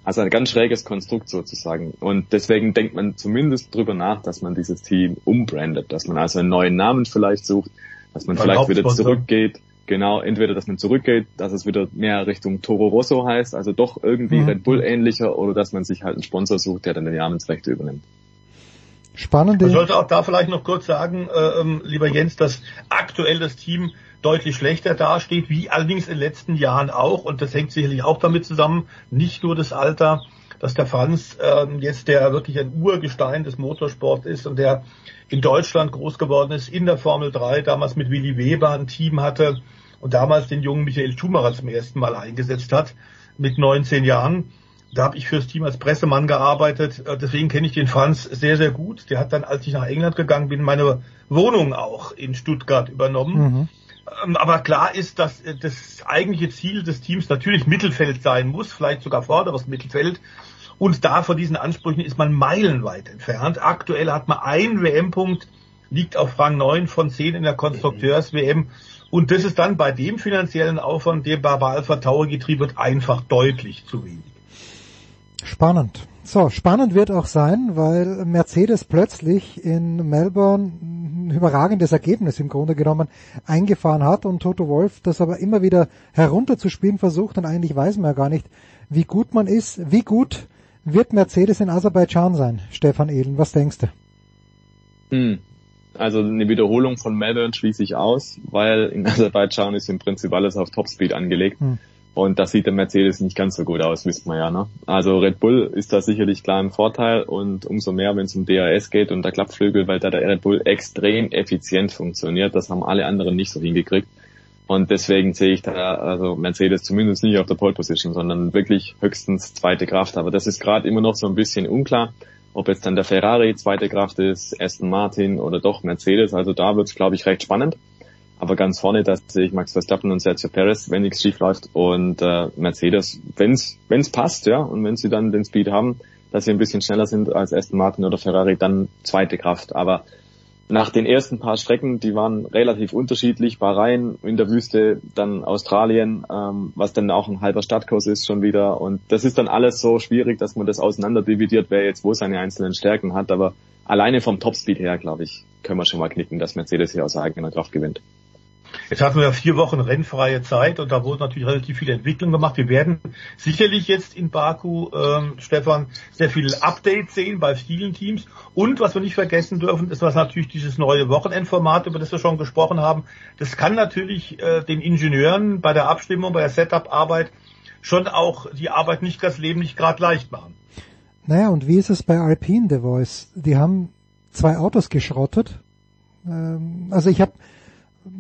S21: Also ein ganz schräges Konstrukt sozusagen. Und deswegen denkt man zumindest drüber nach, dass man dieses Team umbrandet, dass man also einen neuen Namen vielleicht sucht, dass man
S20: Beim
S21: vielleicht wieder zurückgeht. Genau, entweder, dass man zurückgeht, dass es wieder mehr Richtung Toro Rosso heißt, also doch irgendwie
S7: Mhm.
S21: Red Bull ähnlicher, oder dass man sich halt einen Sponsor sucht, der dann die Namensrechte übernimmt.
S7: Spannende.
S20: Man sollte auch da vielleicht noch kurz sagen, äh, ähm, lieber Jens, dass aktuell das Team deutlich schlechter dasteht, wie allerdings in den letzten Jahren auch. Und das hängt sicherlich auch damit zusammen, nicht nur das Alter, dass der Franz ähm, jetzt der wirklich ein Urgestein des Motorsports ist und der in Deutschland groß geworden ist, in der Formel 3, damals mit Willy Weber ein Team hatte und damals den jungen Michael Schumacher zum ersten Mal eingesetzt hat, mit 19 Jahren. Da habe ich fürs Team als Pressemann gearbeitet. Äh, Deswegen kenne ich den Franz sehr, sehr gut. Der hat dann, als ich nach England gegangen bin, meine Wohnung auch in Stuttgart übernommen.
S7: Mhm.
S20: Ähm, Aber klar ist, dass äh, das eigentliche Ziel des Teams natürlich Mittelfeld sein muss, vielleicht sogar vorderes Mittelfeld. Und da von diesen Ansprüchen ist man meilenweit entfernt. Aktuell hat man einen WM-Punkt, liegt auf Rang 9 von 10 in der Konstrukteurs-WM. Und das ist dann bei dem finanziellen Aufwand, der bei Alpha Tauri getrieben wird, einfach deutlich zu wenig.
S7: Spannend. So, spannend wird auch sein, weil Mercedes plötzlich in Melbourne ein überragendes Ergebnis im Grunde genommen eingefahren hat und Toto Wolf das aber immer wieder herunterzuspielen versucht und eigentlich weiß man ja gar nicht, wie gut man ist. Wie gut wird Mercedes in Aserbaidschan sein, Stefan Ehlen? Was denkst du?
S21: Hm. Also eine Wiederholung von Melbourne schließe ich aus, weil in Aserbaidschan ist im Prinzip alles auf Topspeed angelegt.
S7: Hm.
S21: Und das sieht der Mercedes nicht ganz so gut aus, wisst man ja. Ne? Also Red Bull ist da sicherlich klar im Vorteil und umso mehr, wenn es um DRS geht und der Klappflügel, weil da der Red Bull extrem effizient funktioniert. Das haben alle anderen nicht so hingekriegt. Und deswegen sehe ich da also Mercedes zumindest nicht auf der Pole Position, sondern wirklich höchstens zweite Kraft. Aber das ist gerade immer noch so ein bisschen unklar, ob jetzt dann der Ferrari zweite Kraft ist, Aston Martin oder doch Mercedes. Also da wird es, glaube ich, recht spannend. Aber ganz vorne, da sehe ich Max Verstappen und Sergio Perez, wenn nichts schief läuft. Und äh, Mercedes, wenn's wenn's passt, ja, und wenn sie dann den Speed haben, dass sie ein bisschen schneller sind als Aston Martin oder Ferrari, dann zweite Kraft. Aber nach den ersten paar Strecken, die waren relativ unterschiedlich, Bahrain in der Wüste, dann Australien, ähm, was dann auch ein halber Stadtkurs ist schon wieder. Und das ist dann alles so schwierig, dass man das auseinander dividiert, wer jetzt wo seine einzelnen Stärken hat. Aber alleine vom Topspeed her, glaube ich, können wir schon mal knicken, dass Mercedes hier aus eigener Kraft gewinnt.
S20: Jetzt hatten wir vier Wochen rennfreie Zeit und da wurde natürlich relativ viel Entwicklung gemacht. Wir werden sicherlich jetzt in Baku, ähm, Stefan, sehr viele Updates sehen bei vielen Teams. Und was wir nicht vergessen dürfen, ist was natürlich dieses neue Wochenendformat, über das wir schon gesprochen haben. Das kann natürlich äh, den Ingenieuren bei der Abstimmung, bei der Setup-Arbeit schon auch die Arbeit nicht das Leben nicht gerade leicht machen.
S7: Naja, und wie ist es bei Alpine The Voice? Die haben zwei Autos geschrottet. Ähm, also ich habe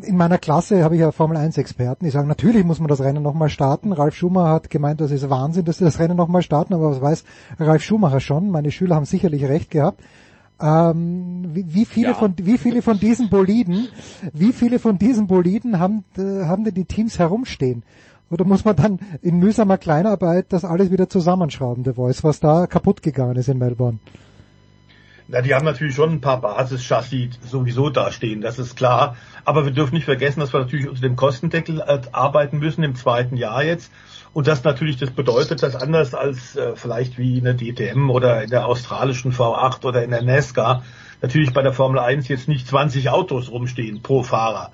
S7: in meiner Klasse habe ich ja Formel 1 Experten, die sagen, natürlich muss man das Rennen nochmal starten. Ralf Schumacher hat gemeint, das ist Wahnsinn, dass sie das Rennen nochmal starten, aber was weiß Ralf Schumacher schon? Meine Schüler haben sicherlich recht gehabt. Ähm, wie, wie viele ja. von wie viele von diesen Boliden, wie viele von diesen Boliden haben äh, haben denn die Teams herumstehen? Oder muss man dann in mühsamer Kleinarbeit das alles wieder zusammenschrauben, der Voice, was da kaputt gegangen ist in Melbourne?
S20: Na, die haben natürlich schon ein paar Basischassis sowieso dastehen, das ist klar. Aber wir dürfen nicht vergessen, dass wir natürlich unter dem Kostendeckel äh, arbeiten müssen im zweiten Jahr jetzt. Und das natürlich, das bedeutet, dass anders als äh, vielleicht wie in der DTM oder in der australischen V8 oder in der NASCAR natürlich bei der Formel 1 jetzt nicht 20 Autos rumstehen pro Fahrer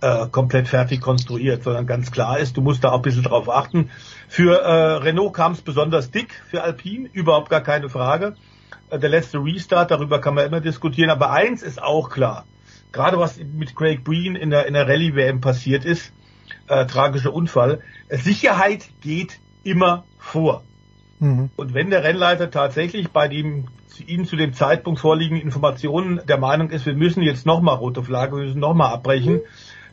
S20: äh, komplett fertig konstruiert, sondern ganz klar ist, du musst da auch ein bisschen drauf achten. Für äh, Renault kam es besonders dick, für Alpine überhaupt gar keine Frage. Der letzte Restart, darüber kann man immer diskutieren, aber eins ist auch klar. Gerade was mit Craig Breen in der, in der Rallye-WM passiert ist, äh, tragischer Unfall, Sicherheit geht immer vor. Mhm. Und wenn der Rennleiter tatsächlich bei dem Ihnen zu dem Zeitpunkt vorliegenden Informationen der Meinung ist, wir müssen jetzt nochmal rote Flagge, wir müssen nochmal abbrechen, mhm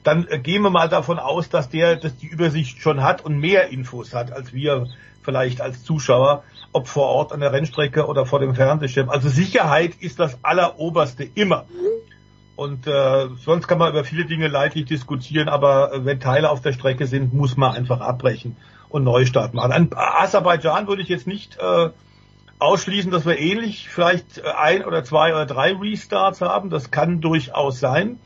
S20: dann äh, gehen wir mal davon aus, dass der dass die Übersicht schon hat und mehr Infos hat als wir vielleicht als Zuschauer, ob vor Ort an der Rennstrecke oder vor dem Fernsehschirm. Also Sicherheit ist das alleroberste immer. Und äh, sonst kann man über viele Dinge leidlich diskutieren, aber äh, wenn Teile auf der Strecke sind, muss man einfach abbrechen und Neustart machen. An Aserbaidschan würde ich jetzt nicht äh, ausschließen, dass wir ähnlich vielleicht äh, ein oder zwei oder drei Restarts haben. Das kann durchaus sein.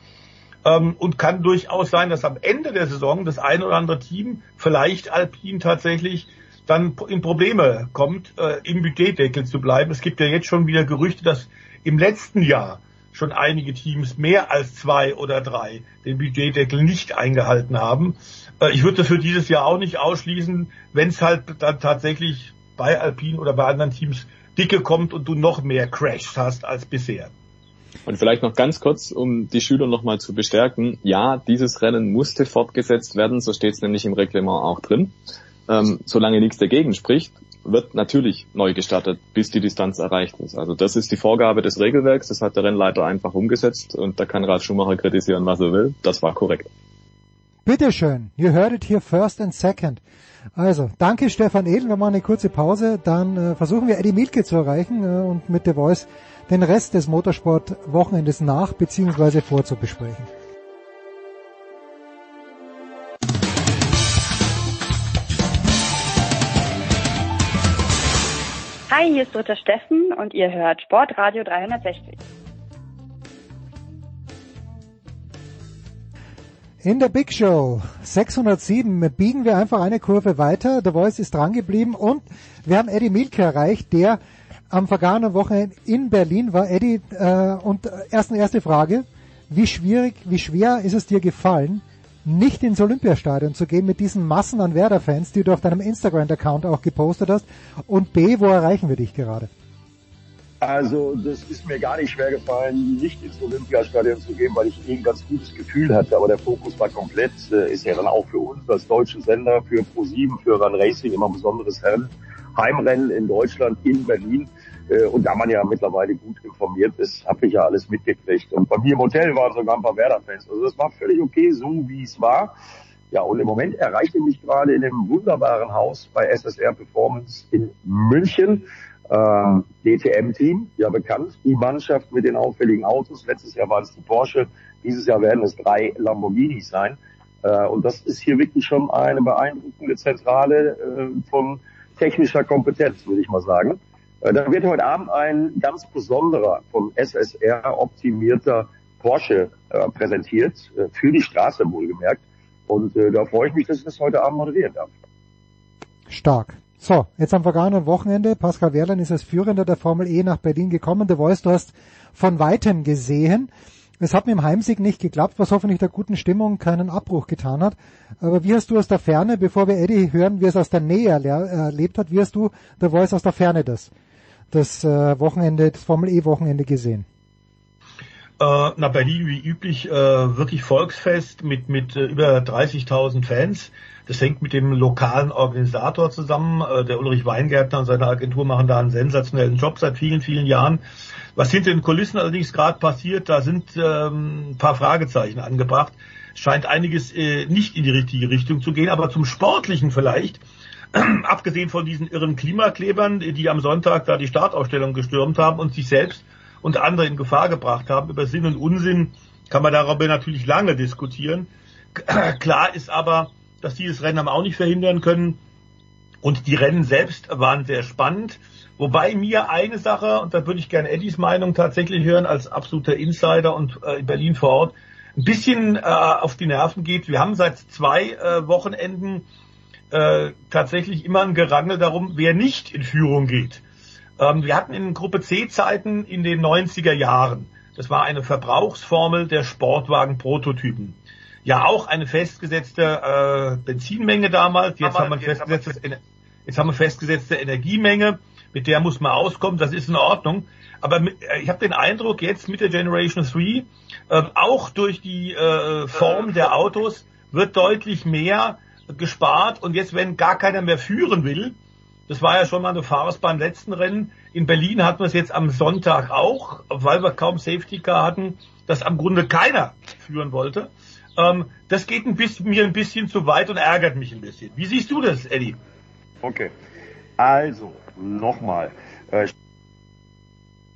S20: Ähm, und kann durchaus sein, dass am Ende der Saison das ein oder andere Team, vielleicht Alpine tatsächlich, dann in Probleme kommt, äh, im Budgetdeckel zu bleiben. Es gibt ja jetzt schon wieder Gerüchte, dass im letzten Jahr schon einige Teams mehr als zwei oder drei den Budgetdeckel nicht eingehalten haben. Äh, ich würde für dieses Jahr auch nicht ausschließen, wenn es halt dann tatsächlich bei Alpine oder bei anderen Teams dicke kommt und du noch mehr Crashs hast als bisher.
S21: Und vielleicht noch ganz kurz, um die Schüler nochmal zu bestärken. Ja, dieses Rennen musste fortgesetzt werden, so steht es nämlich im Reglement auch drin. Ähm, solange nichts dagegen spricht, wird natürlich neu gestartet, bis die Distanz erreicht ist. Also das ist die Vorgabe des Regelwerks, das hat der Rennleiter einfach umgesetzt und da kann Ralf Schumacher kritisieren, was er will. Das war korrekt.
S7: Bitteschön, you heard it here first and second. Also, danke Stefan Edel, wir machen eine kurze Pause, dann äh, versuchen wir Eddie Mielke zu erreichen äh, und mit The Voice den Rest des Motorsport-Wochenendes nach bzw. vorzubesprechen.
S1: Hi, hier ist Dritter Steffen und ihr hört Sportradio 360.
S7: In der Big Show 607 biegen wir einfach eine Kurve weiter. Der Voice ist dran geblieben und wir haben Eddie Milke erreicht, der am vergangenen Wochenende in Berlin war. Eddie, äh, und erst eine erste Frage. Wie schwierig, wie schwer ist es dir gefallen, nicht ins Olympiastadion zu gehen mit diesen Massen an Werder-Fans, die du auf deinem Instagram-Account auch gepostet hast? Und B, wo erreichen wir dich gerade?
S14: Also das ist mir gar nicht schwer gefallen, nicht ins Olympiastadion zu gehen, weil ich eh ein ganz gutes Gefühl hatte. Aber der Fokus war komplett, äh, ist ja dann auch für uns als deutschen Sender, für Pro7, für Run Racing immer ein besonderes Rennen. Heimrennen in Deutschland, in Berlin. Äh, und da man ja mittlerweile gut informiert ist, habe ich ja alles mitgekriegt. Und bei mir im Hotel waren sogar ein paar Werder-Fans. Also das war völlig okay, so wie es war. Ja, und im Moment erreiche ich mich gerade in einem wunderbaren Haus bei SSR Performance in München. Äh, DTM-Team, ja bekannt, die Mannschaft mit den auffälligen Autos. Letztes Jahr waren es die Porsche, dieses Jahr werden es drei Lamborghinis sein. Äh, und das ist hier wirklich schon eine beeindruckende Zentrale äh, von technischer Kompetenz, würde ich mal sagen. Äh, da wird heute Abend ein ganz besonderer vom SSR optimierter Porsche äh, präsentiert, äh, für die Straße wohlgemerkt. Und äh, da freue ich mich, dass ich das heute Abend moderieren darf.
S7: Stark. So, jetzt am vergangenen Wochenende, Pascal Wehrlein ist als Führender der Formel E nach Berlin gekommen. Der Voice, du hast von Weitem gesehen. Es hat mit dem Heimsieg nicht geklappt, was hoffentlich der guten Stimmung keinen Abbruch getan hat. Aber wie hast du aus der Ferne, bevor wir Eddie hören, wie es aus der Nähe erlebt hat, wie hast du der Voice aus der Ferne das das äh, Wochenende, das Formel E Wochenende gesehen?
S20: Äh, na, Berlin wie üblich äh, wirklich Volksfest mit, mit äh, über 30.000 Fans. Das hängt mit dem lokalen Organisator zusammen. Äh, der Ulrich Weingärtner und seine Agentur machen da einen sensationellen Job seit vielen, vielen Jahren. Was hinter den Kulissen allerdings gerade passiert, da sind ähm, ein paar Fragezeichen angebracht. Scheint einiges äh, nicht in die richtige Richtung zu gehen, aber zum Sportlichen vielleicht abgesehen von diesen irren Klimaklebern, die am Sonntag da die Startausstellung gestürmt haben und sich selbst und andere in Gefahr gebracht haben. Über Sinn und Unsinn kann man darüber natürlich lange diskutieren. Klar ist aber, dass dieses Rennen haben auch nicht verhindern können. Und die Rennen selbst waren sehr spannend. Wobei mir eine Sache, und da würde ich gerne Eddies Meinung tatsächlich hören, als absoluter Insider und äh, in Berlin vor Ort, ein bisschen äh, auf die Nerven geht. Wir haben seit zwei äh, Wochenenden äh, tatsächlich immer ein Gerangel darum, wer nicht in Führung geht. Ähm, wir hatten in Gruppe C Zeiten in den 90er Jahren. Das war eine Verbrauchsformel der Sportwagen-Prototypen. Ja, auch eine festgesetzte äh, Benzinmenge damals. Jetzt haben wir festgesetzte, jetzt haben wir festgesetzte Energiemenge. Mit der muss man auskommen. Das ist in Ordnung. Aber mit, äh, ich habe den Eindruck, jetzt mit der Generation 3, äh, auch durch die äh, Form der Autos, wird deutlich mehr gespart. Und jetzt, wenn gar keiner mehr führen will, das war ja schon mal eine Farce beim letzten Rennen. In Berlin hatten wir es jetzt am Sonntag auch, weil wir kaum Safety Car hatten, dass am Grunde keiner führen wollte. Ähm, das geht ein bisschen, mir ein bisschen zu weit und ärgert mich ein bisschen. Wie siehst du das, Eddie?
S14: Okay. Also, nochmal. Äh,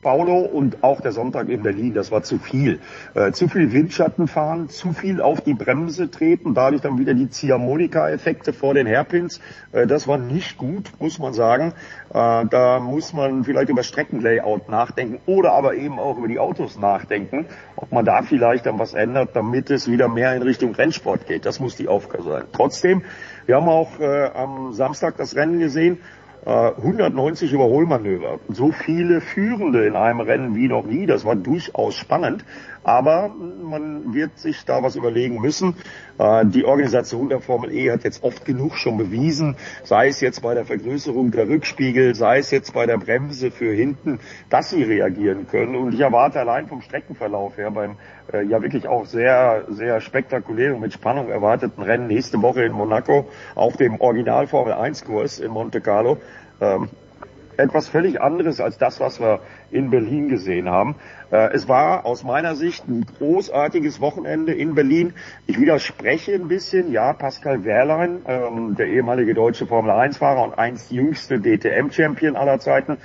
S14: Paulo und auch der Sonntag in Berlin, das war zu viel. Äh, zu viel Windschatten fahren, zu viel auf die Bremse treten, dadurch dann wieder die Ziehharmonika-Effekte vor den Hairpins. Äh, das war nicht gut, muss man sagen. Äh, da muss man vielleicht über Streckenlayout nachdenken oder aber eben auch über die Autos nachdenken, ob man da vielleicht dann was ändert, damit es wieder mehr in Richtung Rennsport geht. Das muss die Aufgabe sein. Trotzdem, wir haben auch äh, am Samstag das Rennen gesehen 190 äh, Überholmanöver. So viele Führende in einem Rennen wie noch nie. Das war durchaus spannend. Aber man wird sich da was überlegen müssen. Äh, die Organisation der Formel E hat jetzt oft genug schon bewiesen, sei es jetzt bei der Vergrößerung der Rückspiegel, sei es jetzt bei der Bremse für hinten, dass sie reagieren können. Und ich erwarte allein vom Streckenverlauf her beim äh, ja wirklich auch sehr, sehr spektakulären, mit Spannung erwarteten Rennen nächste Woche in Monaco auf dem Original Formel 1 Kurs in Monte Carlo. Ähm, etwas völlig anderes als das, was wir in Berlin gesehen haben. Äh, es war aus meiner Sicht ein großartiges Wochenende in Berlin. Ich widerspreche ein bisschen. Ja, Pascal Wehrlein, ähm, der ehemalige deutsche Formel-1-Fahrer und einst jüngste DTM-Champion aller Zeiten,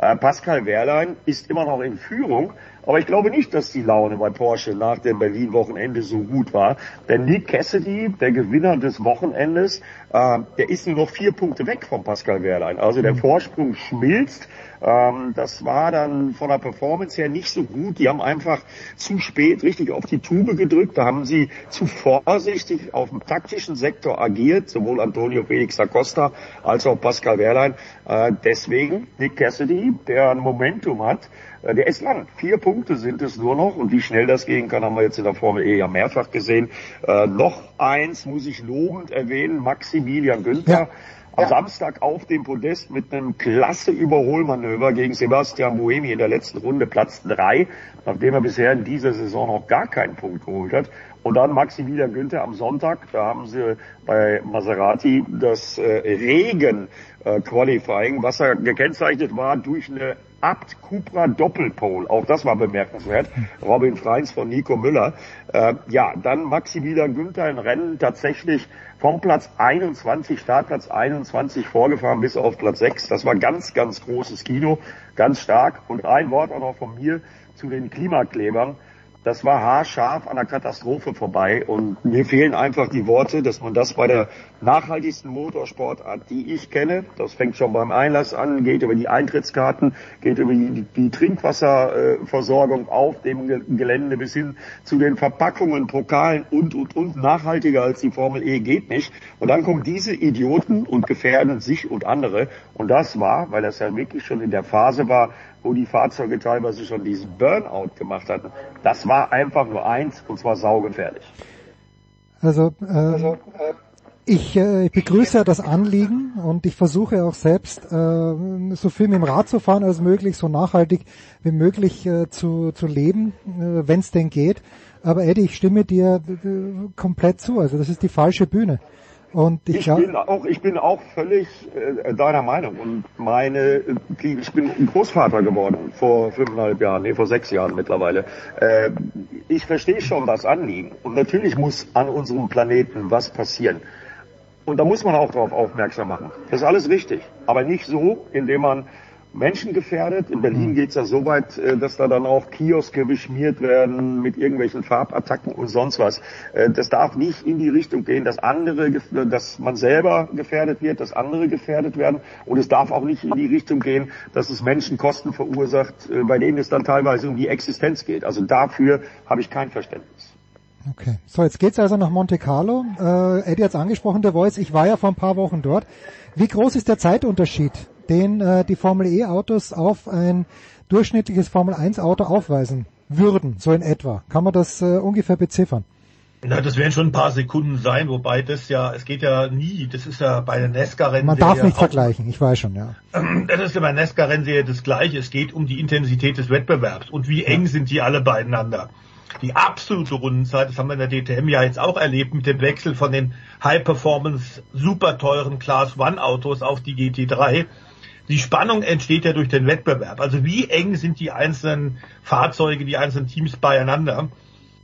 S14: äh, Pascal Wehrlein ist immer noch in Führung, aber ich glaube nicht, dass die Laune bei Porsche nach dem Berlin-Wochenende so gut war. Denn Nick Cassidy, der Gewinner des Wochenendes, äh, der ist nur noch vier Punkte weg von Pascal Wehrlein. Also der mhm. Vorsprung schmilzt. Ähm, das war dann von der Performance her nicht so gut. Die haben einfach zu spät richtig auf die Tube gedrückt. Da haben sie zu vorsichtig auf dem taktischen Sektor agiert, sowohl Antonio Felix Acosta als auch Pascal Wehrlein. Äh, deswegen Nick Cassidy, der ein Momentum hat, der ist lang. Vier Punkte sind es nur noch und wie schnell das gehen kann, haben wir jetzt in der Formel E ja mehrfach gesehen. Äh, noch eins muss ich lobend erwähnen, Maximilian Günther. Ja am ja. Samstag auf dem Podest mit einem klasse Überholmanöver gegen Sebastian Buemi in der letzten Runde Platz drei, nachdem er bisher in dieser Saison noch gar keinen Punkt geholt hat. Und dann Maximilian Günther am Sonntag, da haben sie bei Maserati das äh, Regen äh, Qualifying, was er gekennzeichnet war durch eine Abt Cupra Doppelpole. Auch das war bemerkenswert. Robin Freins von Nico Müller. Äh, ja, dann Maximilian Günther im Rennen tatsächlich vom Platz 21, Startplatz 21 vorgefahren bis auf Platz 6. Das war ganz, ganz großes Kino, ganz stark. Und ein Wort auch noch von mir zu den Klimaklebern das war haarscharf an der Katastrophe vorbei. Und mir fehlen einfach die Worte, dass man das bei der nachhaltigsten Motorsportart, die ich kenne, das fängt schon beim Einlass an, geht über die Eintrittskarten, geht über die, die Trinkwasserversorgung auf dem Gelände bis hin zu den Verpackungen, Pokalen und, und, und. Nachhaltiger als die Formel E geht nicht. Und dann kommen diese Idioten und gefährden sich und andere. Und das war, weil das ja wirklich schon in der Phase war, wo die Fahrzeuge teilweise schon diesen Burnout gemacht hatten. Das war einfach nur eins und zwar saugefährlich.
S7: Also, äh, also äh, ich, äh, ich begrüße das Anliegen und ich versuche auch selbst äh, so viel mit dem Rad zu fahren als möglich, so nachhaltig wie möglich äh, zu, zu leben, äh, wenn es denn geht. Aber Eddie, ich stimme dir äh, komplett zu. Also das ist die falsche Bühne. Und
S14: ich, ich bin auch, ich bin auch völlig äh, deiner Meinung und meine, ich bin Großvater geworden vor fünfeinhalb Jahren, nee, vor sechs Jahren mittlerweile. Äh, ich verstehe schon das Anliegen und natürlich muss an unserem Planeten was passieren. Und da muss man auch darauf aufmerksam machen. Das ist alles richtig, aber nicht so, indem man Menschen gefährdet. In Berlin geht's ja so weit, äh, dass da dann auch Kioske beschmiert werden mit irgendwelchen Farbattacken und sonst was. Äh, Das darf nicht in die Richtung gehen, dass andere, dass man selber gefährdet wird, dass andere gefährdet werden. Und es darf auch nicht in die Richtung gehen, dass es Menschen Kosten verursacht, äh, bei denen es dann teilweise um die Existenz geht. Also dafür habe ich kein Verständnis.
S7: Okay. So, jetzt geht's also nach Monte Carlo. Äh, Eddie hat's angesprochen, der Voice. Ich war ja vor ein paar Wochen dort. Wie groß ist der Zeitunterschied, den äh, die Formel E Autos auf ein durchschnittliches Formel 1 Auto aufweisen würden, so in etwa? Kann man das äh, ungefähr beziffern?
S20: Na, das werden schon ein paar Sekunden sein, wobei das ja, es geht ja nie, das ist ja bei der Nesca-Rennen.
S7: Man darf nicht vergleichen, ich weiß schon, ja.
S20: Das ist ja bei Nesca-Rennserie das Gleiche. Es geht um die Intensität des Wettbewerbs und wie eng sind die alle beieinander. Die absolute Rundenzeit, das haben wir in der DTM ja jetzt auch erlebt mit dem Wechsel von den High-Performance, super teuren Class-One-Autos auf die GT3. Die Spannung entsteht ja durch den Wettbewerb. Also wie eng sind die einzelnen Fahrzeuge, die einzelnen Teams beieinander?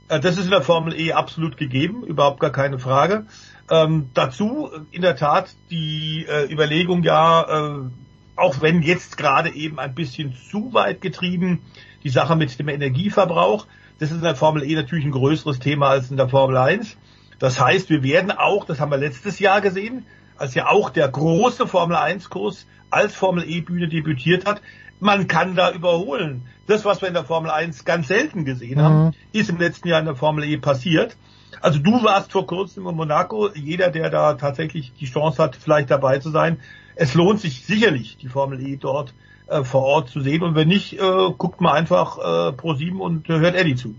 S20: Äh, Das ist in der Formel E absolut gegeben, überhaupt gar keine Frage. Ähm, dazu in der Tat die äh, Überlegung ja, äh, auch wenn jetzt gerade eben ein bisschen zu weit getrieben, die Sache mit dem Energieverbrauch, das ist in der Formel E natürlich ein größeres Thema als in der Formel 1. Das heißt, wir werden auch, das haben wir letztes Jahr gesehen, als ja auch der große Formel 1 Kurs als Formel E Bühne debütiert hat, man kann da überholen. Das, was wir in der Formel 1 ganz selten gesehen haben, ist im letzten Jahr in der Formel E passiert. Also du warst vor kurzem in Monaco. Jeder, der da tatsächlich die Chance hat, vielleicht dabei zu sein, es lohnt sich sicherlich, die Formel E dort äh, vor Ort zu sehen. Und wenn nicht, äh, guckt mal einfach äh, Pro 7 und äh, hört Eddie zu.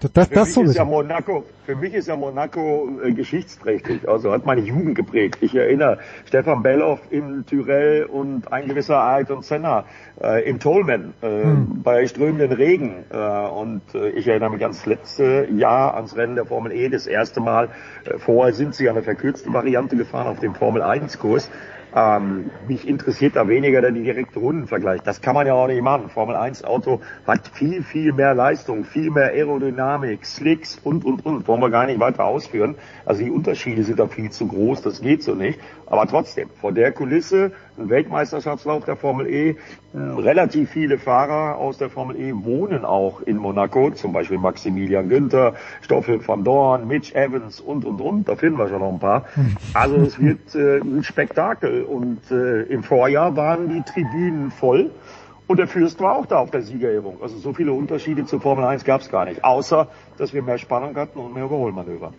S7: Das, das,
S14: für,
S7: das
S14: mich ist ja Monaco, für mich ist ja Monaco äh, geschichtsträchtig. Also hat meine Jugend geprägt. Ich erinnere Stefan Belloff in Tyrell und ein gewisser Ayrton Senna äh, in Tolman äh,
S7: Hm.
S14: bei strömenden Regen. Äh, und äh, ich erinnere mich ans letzte Jahr ans Rennen der Formel E, das erste Mal. Äh, vorher sind sie eine verkürzte Variante gefahren auf dem Formel 1 Kurs. Ähm, mich interessiert da weniger der direkte Rundenvergleich. Das kann man ja auch nicht machen. Formel 1 Auto hat viel, viel mehr Leistung, viel mehr Aerodynamik, Slicks und, und, und. Wollen wir gar nicht weiter ausführen. Also die Unterschiede sind da viel zu groß. Das geht so nicht. Aber trotzdem, vor der Kulisse, ein Weltmeisterschaftslauf der Formel E, relativ viele Fahrer aus der Formel E wohnen auch in Monaco. Zum Beispiel Maximilian Günther, Stoffel van Dorn, Mitch Evans und, und, und. Da finden wir schon noch ein paar. Also es wird äh, ein Spektakel. Und äh, im Vorjahr waren die Tribünen voll. Und der Fürst war auch da auf der Siegerehrung. Also so viele Unterschiede zur Formel 1 gab es gar nicht. Außer, dass wir mehr Spannung hatten und mehr Überholmanöver.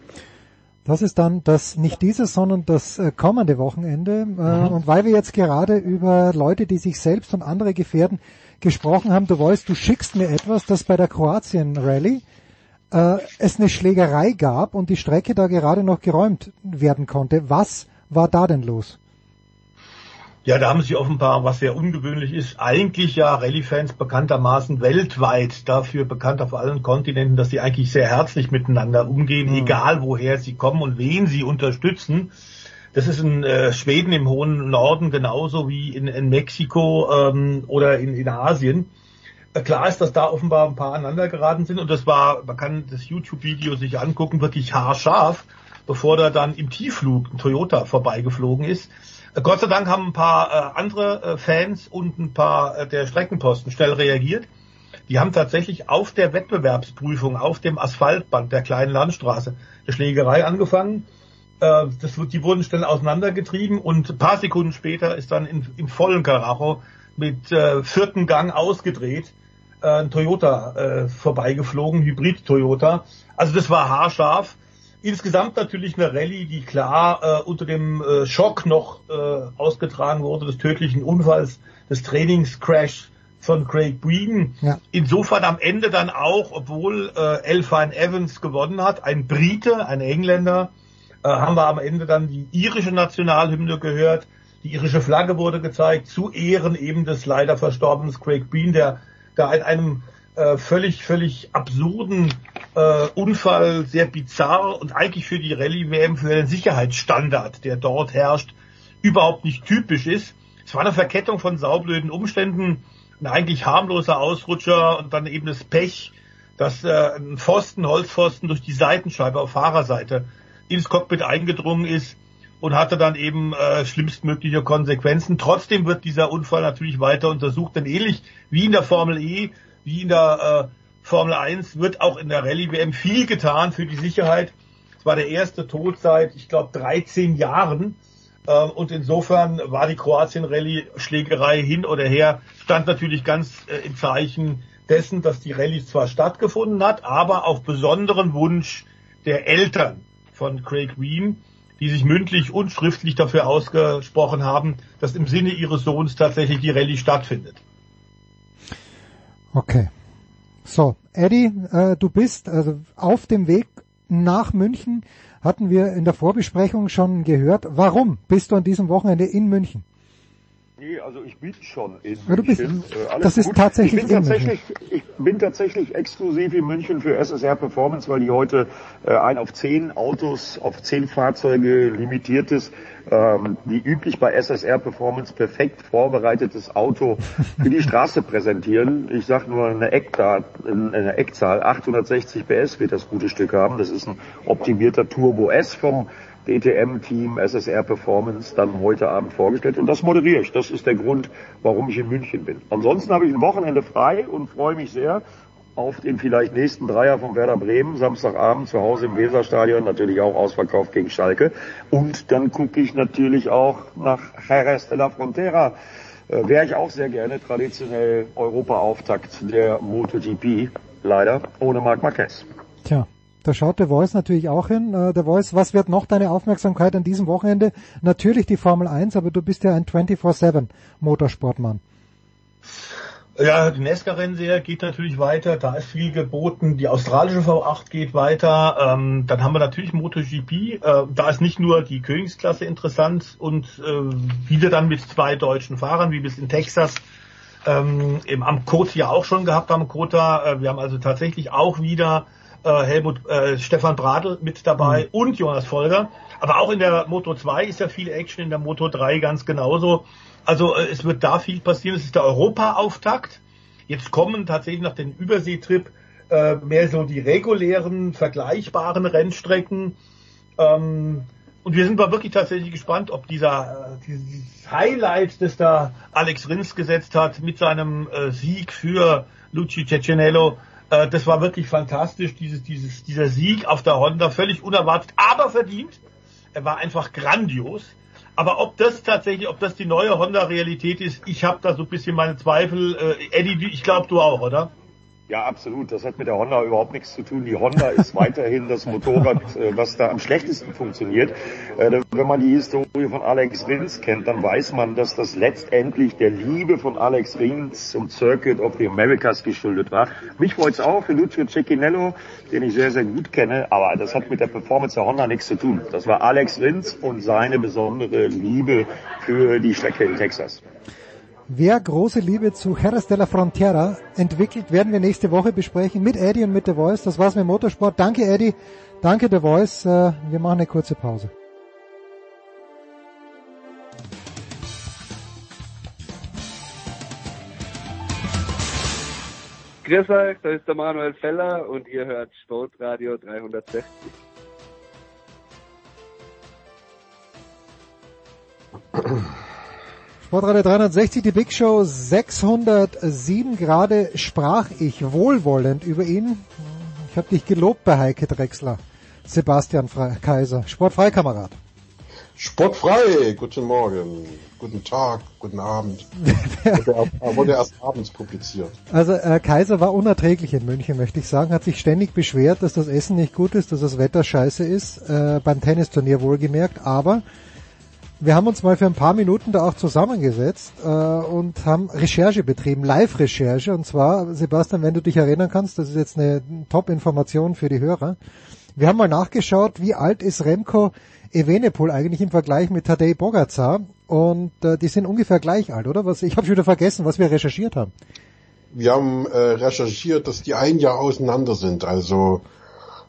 S7: Das ist dann das nicht dieses, sondern das äh, kommende Wochenende. Äh,
S14: Mhm.
S7: Und weil wir jetzt gerade über Leute, die sich selbst und andere gefährden, gesprochen haben, du weißt, du schickst mir etwas, das bei der Kroatien Rallye äh, es eine Schlägerei gab und die Strecke da gerade noch geräumt werden konnte. Was war da denn los?
S20: Ja, da haben sie offenbar, was sehr ungewöhnlich ist, eigentlich ja Rallye-Fans bekanntermaßen weltweit dafür bekannt auf allen Kontinenten, dass sie eigentlich sehr herzlich miteinander umgehen, egal woher sie kommen und wen sie unterstützen. Das ist in äh, Schweden im hohen Norden genauso wie in, in Mexiko ähm, oder in, in Asien. Äh, Klar ist, dass da offenbar ein paar aneinander geraten sind und das war, man kann das YouTube-Video sich angucken, wirklich haarscharf, bevor da dann im Tiefflug ein Toyota vorbeigeflogen ist. Gott sei Dank haben ein paar äh, andere äh, Fans und ein paar äh, der Streckenposten schnell reagiert. Die haben tatsächlich auf der Wettbewerbsprüfung, auf dem Asphaltband der kleinen Landstraße, der Schlägerei angefangen. Äh, das, die wurden schnell auseinandergetrieben und ein paar Sekunden später ist dann in, im vollen Karacho mit äh, vierten Gang ausgedreht äh, ein Toyota äh, vorbeigeflogen, Hybrid-Toyota. Also das war haarscharf. Insgesamt natürlich eine Rallye, die klar äh, unter dem äh, Schock noch äh, ausgetragen wurde, des tödlichen Unfalls, des Trainingscrash von Craig Breen.
S7: Ja.
S20: Insofern am Ende dann auch, obwohl äh, Elfine Evans gewonnen hat, ein Brite, ein Engländer, äh, haben wir am Ende dann die irische Nationalhymne gehört. Die irische Flagge wurde gezeigt, zu Ehren eben des leider verstorbenen Craig Breen, der da in einem äh, völlig, völlig absurden äh, Unfall, sehr bizarr und eigentlich für die Rallye-WM, für den Sicherheitsstandard, der dort herrscht, überhaupt nicht typisch ist. Es war eine Verkettung von saublöden Umständen, ein eigentlich harmloser Ausrutscher und dann eben das Pech, dass äh, ein Pfosten, Holzpfosten durch die Seitenscheibe auf Fahrerseite ins Cockpit eingedrungen ist und hatte dann eben äh, schlimmstmögliche Konsequenzen. Trotzdem wird dieser Unfall natürlich weiter untersucht, denn ähnlich wie in der Formel E, wie in der äh, Formel 1 wird auch in der Rallye WM viel getan für die Sicherheit. Es war der erste Tod seit, ich glaube, 13 Jahren. Äh, und insofern war die Kroatien-Rallye Schlägerei hin oder her, stand natürlich ganz äh, im Zeichen dessen, dass die Rallye zwar stattgefunden hat, aber auf besonderen Wunsch der Eltern von Craig Green, die sich mündlich und schriftlich dafür ausgesprochen haben, dass im Sinne ihres Sohns tatsächlich die Rallye stattfindet.
S7: Okay. So, Eddie, äh, du bist also auf dem Weg nach München, hatten wir in der Vorbesprechung schon gehört. Warum bist du an diesem Wochenende in München?
S14: Nee, also ich bin schon in
S7: ja, du bist,
S14: München.
S7: Äh, das ist gut. tatsächlich
S14: ich bin tatsächlich, ich bin tatsächlich exklusiv in München für SSR Performance, weil die heute äh, ein auf zehn Autos, auf zehn Fahrzeuge limitiertes, ähm, die üblich bei SSR Performance perfekt vorbereitetes Auto für die Straße präsentieren. Ich sage nur eine Eckzahl, eine Eckzahl, 860 PS wird das gute Stück haben. Das ist ein optimierter Turbo S vom DTM-Team SSR Performance dann heute Abend vorgestellt. Und das moderiere ich. Das ist der Grund, warum ich in München bin. Ansonsten habe ich ein Wochenende frei und freue mich sehr auf den vielleicht nächsten Dreier von Werder Bremen, Samstagabend zu Hause im Weserstadion, natürlich auch ausverkauft gegen Schalke. Und dann gucke ich natürlich auch nach Jerez de la Frontera. Äh, Wäre ich auch sehr gerne traditionell Europa-Auftakt der MotoGP. Leider ohne Marc Marquez.
S7: Tja, da schaut der Voice natürlich auch hin. Äh, der Voice, was wird noch deine Aufmerksamkeit an diesem Wochenende? Natürlich die Formel 1, aber du bist ja ein 24-7 Motorsportmann.
S20: Ja, die Nesca-Rennserie geht natürlich weiter, da ist viel geboten. Die australische V8 geht weiter. Ähm, dann haben wir natürlich MotoGP. Äh, da ist nicht nur die Königsklasse interessant und äh, wieder dann mit zwei deutschen Fahrern, wie bis in Texas. Ähm, im, am Kota ja auch schon gehabt am Kota. Äh, wir haben also tatsächlich auch wieder äh, Helmut äh, Stefan Bradl mit dabei mhm. und Jonas Folger. Aber auch in der Moto 2 ist ja viel Action, in der Moto 3 ganz genauso. Also äh, es wird da viel passieren. Es ist der Europa-Auftakt. Jetzt kommen tatsächlich nach dem Überseetrip äh, mehr so die regulären, vergleichbaren Rennstrecken. Ähm, und wir sind mal wirklich tatsächlich gespannt, ob dieser äh, dieses Highlight, das da Alex Rins gesetzt hat mit seinem äh, Sieg für Luci Cecinello, äh, das war wirklich fantastisch, dieses, dieses, dieser Sieg auf der Honda, völlig unerwartet, aber verdient. Er war einfach grandios. Aber ob das tatsächlich, ob das die neue Honda-Realität ist, ich habe da so ein bisschen meine Zweifel. Äh, Eddie, ich glaube du auch, oder?
S14: Ja, absolut. Das hat mit der Honda überhaupt nichts zu tun. Die Honda ist weiterhin das Motorrad, äh, was da am schlechtesten funktioniert. Äh, wenn man die Historie von Alex Rins kennt, dann weiß man, dass das letztendlich der Liebe von Alex Rins zum Circuit of the Americas geschuldet war. Mich freut's auch für Lucio Cecchinello, den ich sehr, sehr gut kenne, aber das hat mit der Performance der Honda nichts zu tun. Das war Alex Rins und seine besondere Liebe für die Strecke in Texas.
S7: Wer große Liebe zu Jerez de la Frontera entwickelt, werden wir nächste Woche besprechen mit Eddie und mit The Voice. Das war's mit Motorsport. Danke Eddie, danke The Voice. Äh, wir machen eine kurze Pause.
S22: Grüß euch, da ist der Manuel Feller und ihr hört Sportradio 360.
S7: Sportradio 360, die Big Show 607. Gerade sprach ich wohlwollend über ihn. Ich habe dich gelobt bei Heike Drexler. Sebastian Fre Kaiser, Sportfreikamerad.
S23: Sportfrei, guten Morgen, guten Tag, guten Abend. Er wurde erst abends publiziert.
S7: Also äh, Kaiser war unerträglich in München, möchte ich sagen, hat sich ständig beschwert, dass das Essen nicht gut ist, dass das Wetter scheiße ist, äh, beim Tennisturnier wohlgemerkt, aber wir haben uns mal für ein paar Minuten da auch zusammengesetzt äh, und haben Recherche betrieben, Live-Recherche. Und zwar, Sebastian, wenn du dich erinnern kannst, das ist jetzt eine Top-Information für die Hörer. Wir haben mal nachgeschaut, wie alt ist Remco Evenepoel eigentlich im Vergleich mit Tadej Bogacar. Und äh, die sind ungefähr gleich alt, oder? Was, ich habe schon wieder vergessen, was wir recherchiert haben.
S23: Wir haben äh, recherchiert, dass die ein Jahr auseinander sind. Also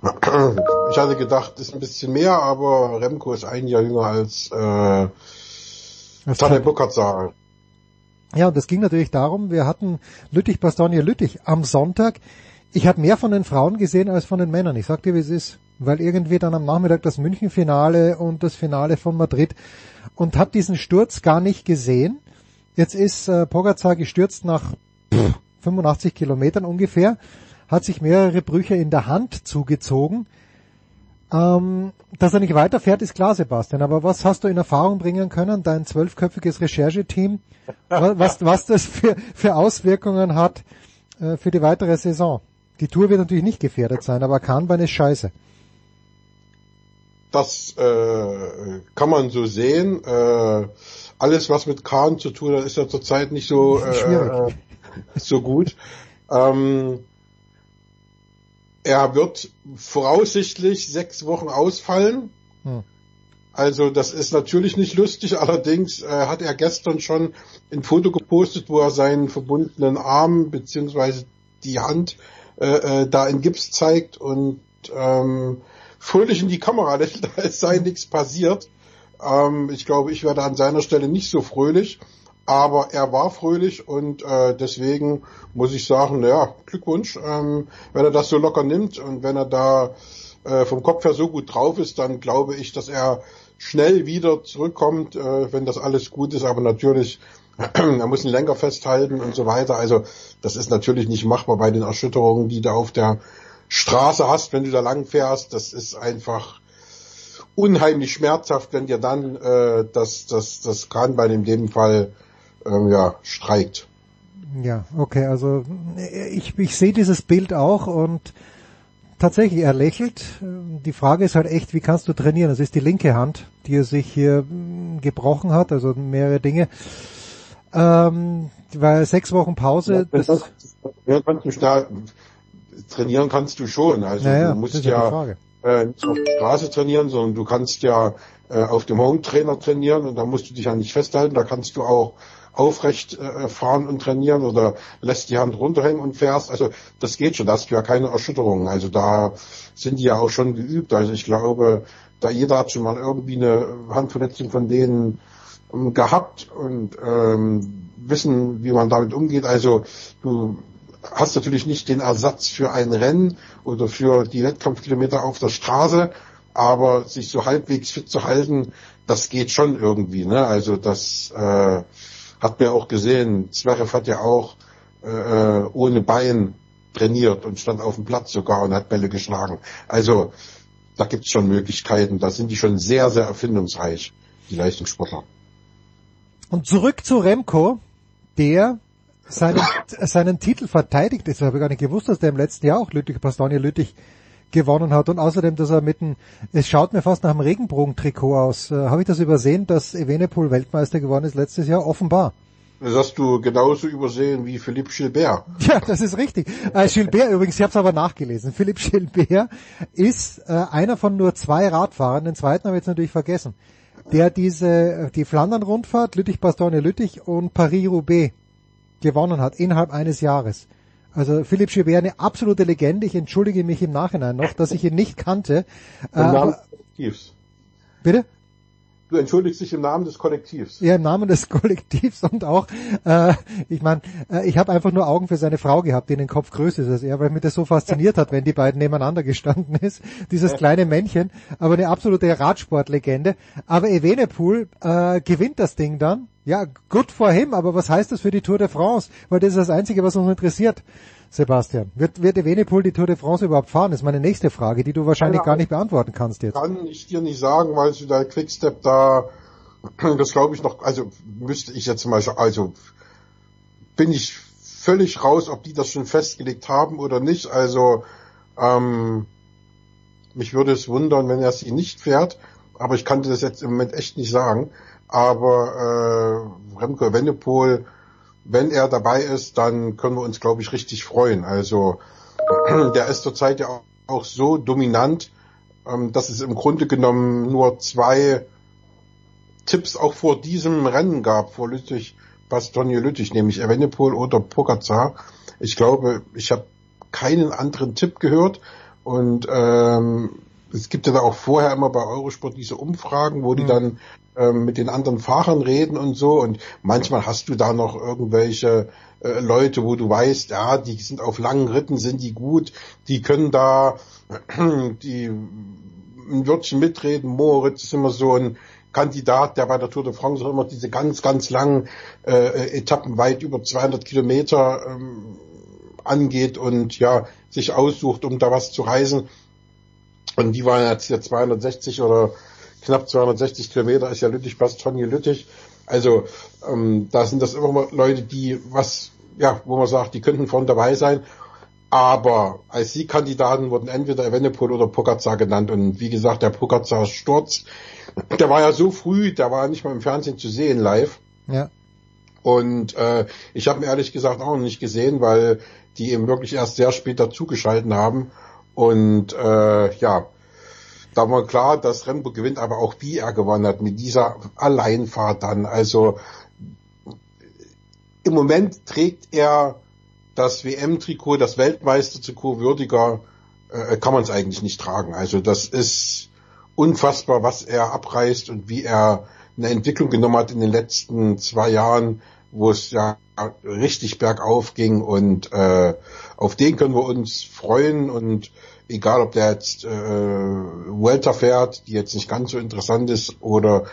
S23: ich hatte gedacht, das ist ein bisschen mehr, aber Remco ist ein Jahr jünger als äh, Tadej Pogacar.
S7: Ja, und es ging natürlich darum, wir hatten Lüttich-Bastogne-Lüttich am Sonntag. Ich habe mehr von den Frauen gesehen als von den Männern. Ich sag dir, wie es ist. weil irgendwie dann am Nachmittag das München-Finale und das Finale von Madrid und hat diesen Sturz gar nicht gesehen. Jetzt ist äh, Pogacar gestürzt nach pff, 85 Kilometern ungefähr, hat sich mehrere Brüche in der Hand zugezogen. Ähm, dass er nicht weiterfährt, ist klar, Sebastian. Aber was hast du in Erfahrung bringen können, dein zwölfköpfiges Rechercheteam, was, was das für, für Auswirkungen hat äh, für die weitere Saison? Die Tour wird natürlich nicht gefährdet sein, aber Kahnbein ist scheiße.
S23: Das äh, kann man so sehen. Äh, alles, was mit Kahn zu tun hat, ist ja zurzeit nicht so, äh, so gut. Ähm, er wird voraussichtlich sechs Wochen ausfallen.
S7: Hm.
S23: Also das ist natürlich nicht lustig, allerdings äh, hat er gestern schon ein Foto gepostet, wo er seinen verbundenen Arm beziehungsweise die Hand äh, äh, da in Gips zeigt und ähm, fröhlich in die Kamera lächelt, als sei nichts passiert. Ähm, ich glaube, ich werde an seiner Stelle nicht so fröhlich, aber er war fröhlich und äh, deswegen muss ich sagen, ja, Glückwunsch, ähm, wenn er das so locker nimmt und wenn er da äh, vom Kopf her so gut drauf ist, dann glaube ich, dass er schnell wieder zurückkommt, äh, wenn das alles gut ist, aber natürlich er muss einen Lenker festhalten und so weiter. Also das ist natürlich nicht machbar bei den Erschütterungen, die du auf der Straße hast, wenn du da lang fährst. Das ist einfach unheimlich schmerzhaft, wenn dir dann äh, das, das, das Kranbein in dem Fall ähm, ja, streikt.
S7: Ja, okay, also ich, ich sehe dieses Bild auch und tatsächlich, er lächelt. Die Frage ist halt echt, wie kannst du trainieren? Das ist die linke Hand, die er sich hier mm, gebrochen hat, also mehrere Dinge. Ähm, weil sechs Wochen Pause.
S23: Ja, das, ja, kannst du da, trainieren kannst du schon. Also
S7: ja, ja,
S23: du musst ja äh, nicht auf der Straße trainieren, sondern du kannst ja äh, auf dem Home Trainer trainieren und da musst du dich ja nicht festhalten. Da kannst du auch aufrecht äh, fahren und trainieren oder lässt die Hand runterhängen und fährst. Also das geht schon, da hast du ja keine Erschütterungen. Also da sind die ja auch schon geübt. Also ich glaube, da jeder hat schon mal irgendwie eine Handverletzung von denen ähm, gehabt und ähm, wissen, wie man damit umgeht. Also du hast natürlich nicht den Ersatz für ein Rennen oder für die Wettkampfkilometer auf der Straße, aber sich so halbwegs fit zu halten, das geht schon irgendwie. Ne? Also das äh, hat mir auch gesehen. Zverev hat ja auch äh, ohne Bein trainiert und stand auf dem Platz sogar und hat Bälle geschlagen. Also da gibt's schon Möglichkeiten. Da sind die schon sehr, sehr erfindungsreich, die Leistungssportler.
S7: Und zurück zu Remco, der seinen, seinen Titel verteidigt. Habe ich gar nicht gewusst, dass der im letzten Jahr auch Lüttich, Bastogne Lüttich gewonnen hat und außerdem, dass er mit dem, es schaut mir fast nach einem Regenbogentrikot aus. Äh, habe ich das übersehen, dass Evenepoel Weltmeister geworden ist letztes Jahr? Offenbar.
S23: Das hast du genauso übersehen wie Philippe Gilbert.
S7: Ja, das ist richtig. Äh, Gilbert übrigens, ich habe es aber nachgelesen. Philippe Gilbert ist äh, einer von nur zwei Radfahrern, den zweiten habe ich jetzt natürlich vergessen, der diese die Flandern-Rundfahrt, Lüttich-Bastogne-Lüttich und Paris-Roubaix gewonnen hat innerhalb eines Jahres. Also Philipp Gilbert eine absolute Legende. Ich entschuldige mich im Nachhinein noch, dass ich ihn nicht kannte.
S23: Kollektivs.
S7: Bitte?
S23: Du entschuldigst dich im Namen des Kollektivs.
S7: Ja, im Namen des Kollektivs und auch, äh, ich meine, äh, ich habe einfach nur Augen für seine Frau gehabt, die in den Kopf größer ist als er, weil mich das so fasziniert hat, wenn die beiden nebeneinander gestanden ist. Dieses kleine Männchen, aber eine absolute Radsportlegende. Aber Evenepoel äh, gewinnt das Ding dann ja, good for him, aber was heißt das für die Tour de France? Weil das ist das Einzige, was uns interessiert, Sebastian. Wird, wird Evenepoel die Tour de France überhaupt fahren? Das ist meine nächste Frage, die du wahrscheinlich gar nicht beantworten kannst jetzt.
S23: Kann ich dir nicht sagen, weil du da Quickstep da, das glaube ich noch, also müsste ich jetzt mal, also bin ich völlig raus, ob die das schon festgelegt haben oder nicht. Also ähm, mich würde es wundern, wenn er sie nicht fährt, aber ich kann dir das jetzt im Moment echt nicht sagen. Aber äh, Remco Evenepoel, wenn er dabei ist, dann können wir uns, glaube ich, richtig freuen. Also der ist zurzeit ja auch, so dominant, ähm, dass es im Grunde genommen nur zwei Tipps auch vor diesem Rennen gab, vor Lüttich, Bastogne Lüttich, nämlich Evenepoel oder Pogacar. Ich glaube, ich habe keinen anderen Tipp gehört und ähm, es gibt ja da auch vorher immer bei Eurosport diese Umfragen, wo die mhm. dann ähm, mit den anderen Fahrern reden und so. Und manchmal hast du da noch irgendwelche äh, Leute, wo du weißt, ja, die sind auf langen Ritten, sind die gut, die können da die ein Wörtchen mitreden. Moritz ist immer so ein Kandidat, der bei der Tour de France immer diese ganz, ganz langen äh, Etappen weit über 200 Kilometer ähm, angeht und ja sich aussucht, um da was zu reisen. Und die waren jetzt hier 260 oder knapp 260 Kilometer, ist ja Lüttich, Bastogne, Lüttich. Also ähm, da sind das immer mal Leute, die was, ja, wo man sagt, die könnten vorne dabei sein. Aber als Siegkandidaten wurden entweder Evenepoel oder Pogacar genannt. Und wie gesagt, der Pogacar Sturz, der war ja so früh, der war nicht mal im Fernsehen zu sehen live.
S7: Ja.
S23: Und äh, ich habe ihn ehrlich gesagt auch noch nicht gesehen, weil die eben wirklich erst sehr spät dazugeschalten haben. Und äh, ja, da war klar, dass Rembo gewinnt, aber auch wie er gewonnen hat mit dieser Alleinfahrt dann. Also im Moment trägt er das WM-Trikot, das Weltmeister-Trikot würdiger, äh, kann man es eigentlich nicht tragen. Also das ist unfassbar, was er abreißt und wie er eine Entwicklung genommen hat in den letzten zwei Jahren, wo es ja richtig bergauf ging und äh, auf den können wir uns freuen und egal ob der jetzt äh, Welter fährt, die jetzt nicht ganz so interessant ist, oder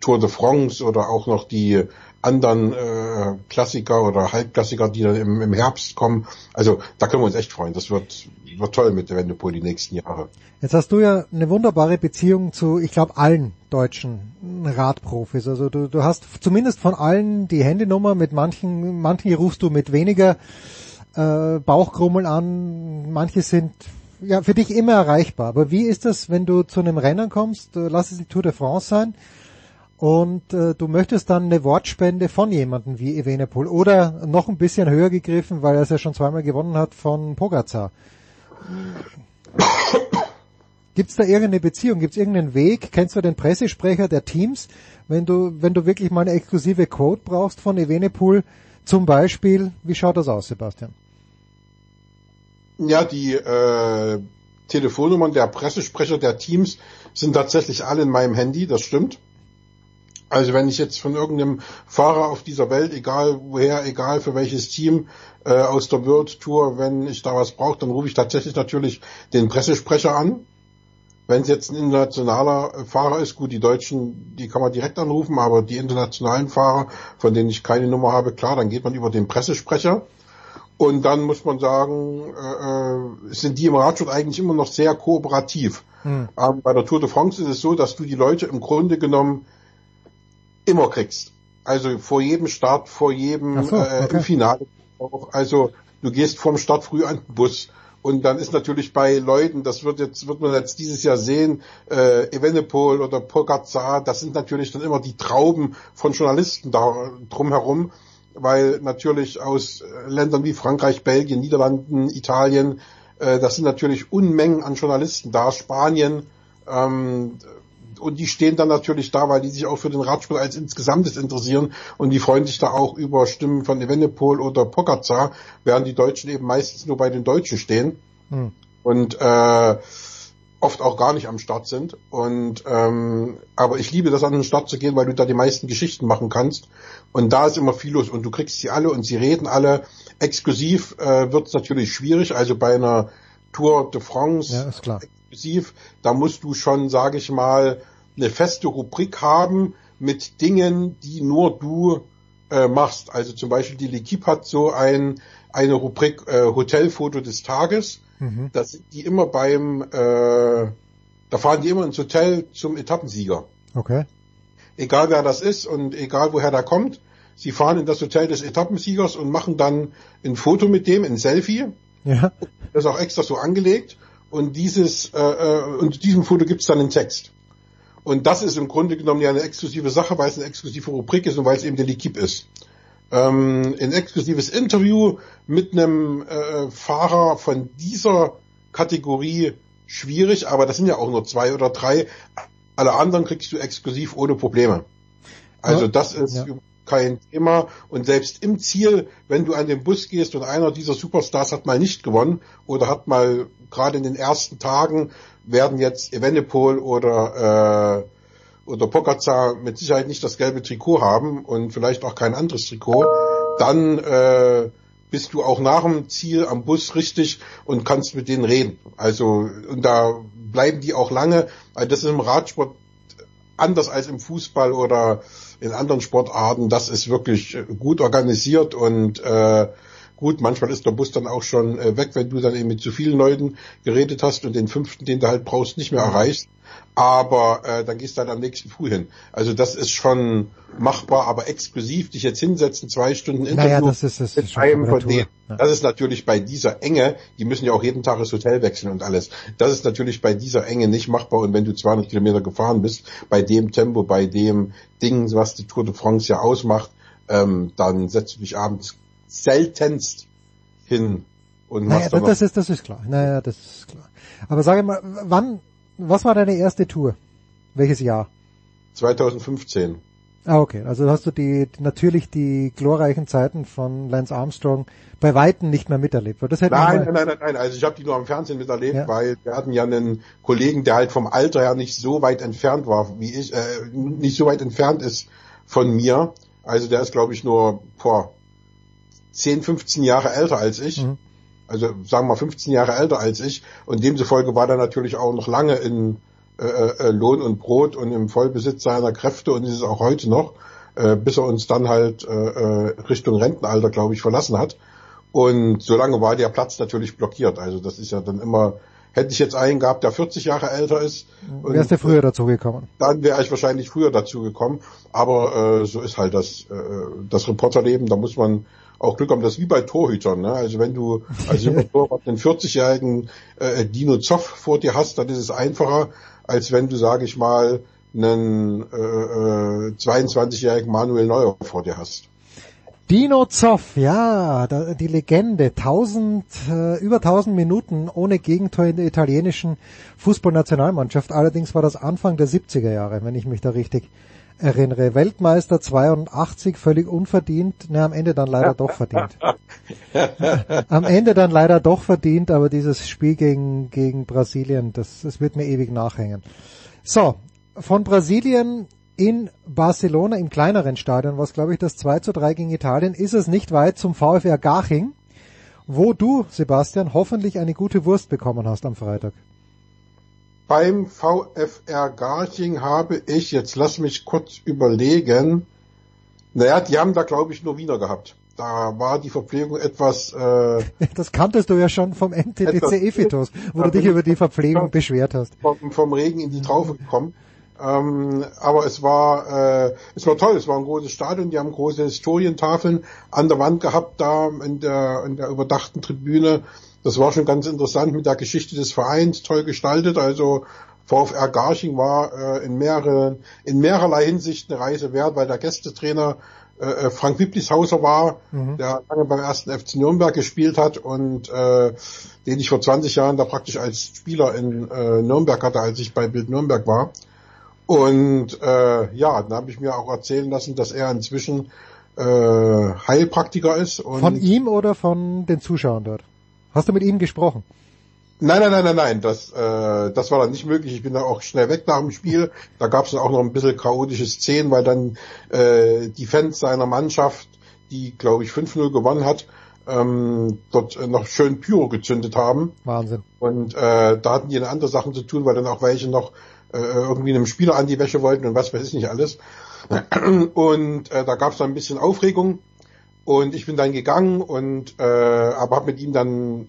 S23: Tour de France oder auch noch die anderen äh, Klassiker oder Halbklassiker, die dann im, im Herbst kommen. Also da können wir uns echt freuen. Das wird, wird toll mit der Wendepol die nächsten Jahre.
S7: Jetzt hast du ja eine wunderbare Beziehung zu, ich glaube, allen deutschen Radprofis. Also du, du hast zumindest von allen die Handynummer, mit manchen, manchen rufst du mit weniger äh, Bauchkrummeln an, manche sind ja für dich immer erreichbar. Aber wie ist das, wenn du zu einem Rennen kommst, äh, lass es die Tour de France sein, und äh, du möchtest dann eine Wortspende von jemandem wie Evenepoel oder noch ein bisschen höher gegriffen, weil er es ja schon zweimal gewonnen hat von Pogacar. Gibt es da irgendeine Beziehung? Gibt es irgendeinen Weg? Kennst du den Pressesprecher der Teams? Wenn du, wenn du wirklich mal eine exklusive Quote brauchst von Evenepoel, zum Beispiel, wie schaut das aus, Sebastian?
S23: Ja, die äh, Telefonnummern der Pressesprecher der Teams sind tatsächlich alle in meinem Handy, das stimmt. Also wenn ich jetzt von irgendeinem Fahrer auf dieser Welt, egal woher, egal für welches Team äh, aus der World Tour, wenn ich da was brauche, dann rufe ich tatsächlich natürlich den Pressesprecher an. Wenn es jetzt ein internationaler Fahrer ist, gut, die Deutschen, die kann man direkt anrufen, aber die internationalen Fahrer, von denen ich keine Nummer habe, klar, dann geht man über den Pressesprecher. Und dann muss man sagen, äh, äh sind die im Radsport eigentlich immer noch sehr kooperativ. Hm. Ähm, bei der Tour de France ist es so, dass du die Leute im Grunde genommen immer kriegst. Also vor jedem Start, vor jedem so, äh, okay. äh, Finale. Also du gehst vorm Start früh an den Bus. Und dann ist natürlich bei Leuten, das wird jetzt, wird man jetzt dieses Jahr sehen, äh, Evenepoel oder Pogacar, das sind natürlich dann immer die Trauben von Journalisten da drumherum, weil natürlich aus Ländern wie Frankreich, Belgien, Niederlanden, Italien, äh, das sind natürlich Unmengen an Journalisten da, Spanien, ähm, und die stehen dann natürlich da, weil die sich auch für den Radsport als insgesamtes interessieren und die freuen sich da auch über Stimmen von Evenepoel oder Pogacar, während die Deutschen eben meistens nur bei den Deutschen stehen hm. und äh, oft auch gar nicht am Start sind. Und ähm, aber ich liebe das an den Start zu gehen, weil du da die meisten Geschichten machen kannst. Und da ist immer viel los und du kriegst sie alle und sie reden alle. Exklusiv äh, wird es natürlich schwierig. Also bei einer Tour de France
S7: ja, ist klar
S23: exklusiv. Da musst du schon, sage ich mal, eine feste Rubrik haben mit Dingen, die nur du äh, machst. Also zum Beispiel die L'Equipe hat so ein, eine Rubrik äh, Hotelfoto des Tages. Mhm. Da sind die immer beim, äh, da fahren die immer ins Hotel zum Etappensieger.
S7: Okay.
S23: Egal wer das ist und egal woher der kommt. Sie fahren in das Hotel des Etappensiegers und machen dann ein Foto mit dem, ein Selfie.
S7: Ja.
S23: Das ist auch extra so angelegt und dieses äh, äh, und diesem Foto gibt es dann einen Text. Und das ist im Grunde genommen ja eine exklusive Sache, weil es eine exklusive Rubrik ist und weil es eben der L'Equipe ist. Ähm, ein exklusives Interview mit einem äh, Fahrer von dieser Kategorie schwierig, aber das sind ja auch nur zwei oder drei. Alle anderen kriegst du exklusiv ohne Probleme. Also das ist ja. Kein Thema. Und selbst im Ziel, wenn du an den Bus gehst und einer dieser Superstars hat mal nicht gewonnen oder hat mal gerade in den ersten Tagen werden jetzt Evenepoel oder äh, oder Pogacar mit Sicherheit nicht das gelbe Trikot haben und vielleicht auch kein anderes Trikot, dann äh, bist du auch nach dem Ziel am Bus richtig und kannst mit denen reden. Also und da bleiben die auch lange. Also das ist im Radsport anders als im Fußball oder in anderen Sportarten. Das ist wirklich gut organisiert und äh, gut, manchmal ist der Bus dann auch schon äh, weg, wenn du dann eben mit zu vielen Leuten geredet hast und den fünften, den du halt brauchst, nicht mehr erreichst. Aber äh, dann gehst du dann am nächsten Früh hin. Also das ist schon machbar, aber exklusiv dich jetzt hinsetzen, zwei Stunden Interview
S7: naja, das ist, das ist
S23: mit einem von denen. Ja. Das ist natürlich bei dieser Enge, die müssen ja auch jeden Tag das Hotel wechseln und alles. Das ist natürlich bei dieser Enge nicht machbar. Und wenn du 200 Kilometer gefahren bist, bei dem Tempo, bei dem Ding, was die Tour de France ja ausmacht, ähm, dann setzt du dich abends seltenst hin und
S7: naja, das, das ist das ist klar. Naja, das ist klar. Aber sage mal, wann, was war deine erste Tour? Welches Jahr?
S23: 2015.
S7: Ah, okay. Also hast du die natürlich die glorreichen Zeiten von Lance Armstrong bei Weitem nicht mehr miterlebt. Das hätte
S23: nein, nein, nein, nein, nein. Also ich habe die nur am Fernsehen miterlebt, ja. weil wir hatten ja einen Kollegen, der halt vom Alter her nicht so weit entfernt war, wie ich, äh, nicht so weit entfernt ist von mir. Also der ist, glaube ich, nur vor 10, 15 Jahre älter als ich. Mhm. Also sagen wir mal 15 Jahre älter als ich. Und demzufolge war er natürlich auch noch lange in äh, äh, Lohn und Brot und im Vollbesitz seiner Kräfte und ist es auch heute noch, äh, bis er uns dann halt äh, äh Richtung Rentenalter, glaube ich, verlassen hat. Und solange war der Platz natürlich blockiert. Also das ist ja dann immer, hätte ich jetzt einen gehabt, der 40 Jahre älter ist.
S7: Wärst du früher dazu gekommen?
S23: Dann wäre ich wahrscheinlich früher dazu gekommen. Aber äh, so ist halt das, äh, das Reporterleben. Da muss man auch Glück haben. Das ist wie bei Torhütern. Ne? Also wenn du als junger Torwart einen 40-jährigen äh, Dino Zoff vor dir hast, dann ist es einfacher, als wenn du, sage ich mal, einen äh, äh, 22-jährigen Manuel Neuer vor dir hast.
S7: Dino Zoff, ja, die Legende, 1000, äh, über 1000 Minuten ohne Gegentor in der italienischen Fußballnationalmannschaft. Allerdings war das Anfang der 70er Jahre, wenn ich mich da richtig erinnere. Weltmeister 82, völlig unverdient, ne, am Ende dann leider doch verdient. am Ende dann leider doch verdient, aber dieses Spiel gegen, gegen Brasilien, das, das wird mir ewig nachhängen. So, von Brasilien in Barcelona im kleineren Stadion, was glaube ich das 2 zu 3 gegen Italien, ist es nicht weit zum VfR Garching, wo du, Sebastian, hoffentlich eine gute Wurst bekommen hast am Freitag.
S23: Beim VfR Garching habe ich, jetzt lass mich kurz überlegen, naja, die haben da glaube ich nur Wiener gehabt. Da war die Verpflegung etwas... Äh,
S7: das kanntest du ja schon vom MTTC Efitos, wo du dich über die Verpflegung beschwert hast.
S23: Vom, vom Regen in die Traufe gekommen. Ähm, aber es war, äh, es war toll, es war ein großes Stadion, die haben große Historientafeln an der Wand gehabt, da in der, in der überdachten Tribüne. Das war schon ganz interessant mit der Geschichte des Vereins, toll gestaltet. Also VfR Garching war äh, in, mehrere, in mehrerlei Hinsicht eine Reise wert, weil der Gästetrainer äh, äh Frank Wiblishauser war, mhm. der lange beim ersten FC Nürnberg gespielt hat und äh, den ich vor 20 Jahren da praktisch als Spieler in äh, Nürnberg hatte, als ich bei Bild Nürnberg war. Und äh, ja, dann habe ich mir auch erzählen lassen, dass er inzwischen äh, Heilpraktiker ist. Und
S7: von ihm oder von den Zuschauern dort? Hast du mit ihm gesprochen?
S23: Nein, nein, nein, nein, nein, das, äh, das war dann nicht möglich. Ich bin da auch schnell weg nach dem Spiel. Da gab es dann auch noch ein bisschen chaotische Szenen, weil dann äh, die Fans seiner Mannschaft, die glaube ich 5-0 gewonnen hat, ähm, dort äh, noch schön Pyro gezündet haben.
S7: Wahnsinn.
S23: Und äh, da hatten die eine andere Sachen zu tun, weil dann auch welche noch äh, irgendwie einem Spieler an die Wäsche wollten und was weiß ich nicht alles. Und äh, da gab es dann ein bisschen Aufregung. Und ich bin dann gegangen und äh, aber habe mit ihm dann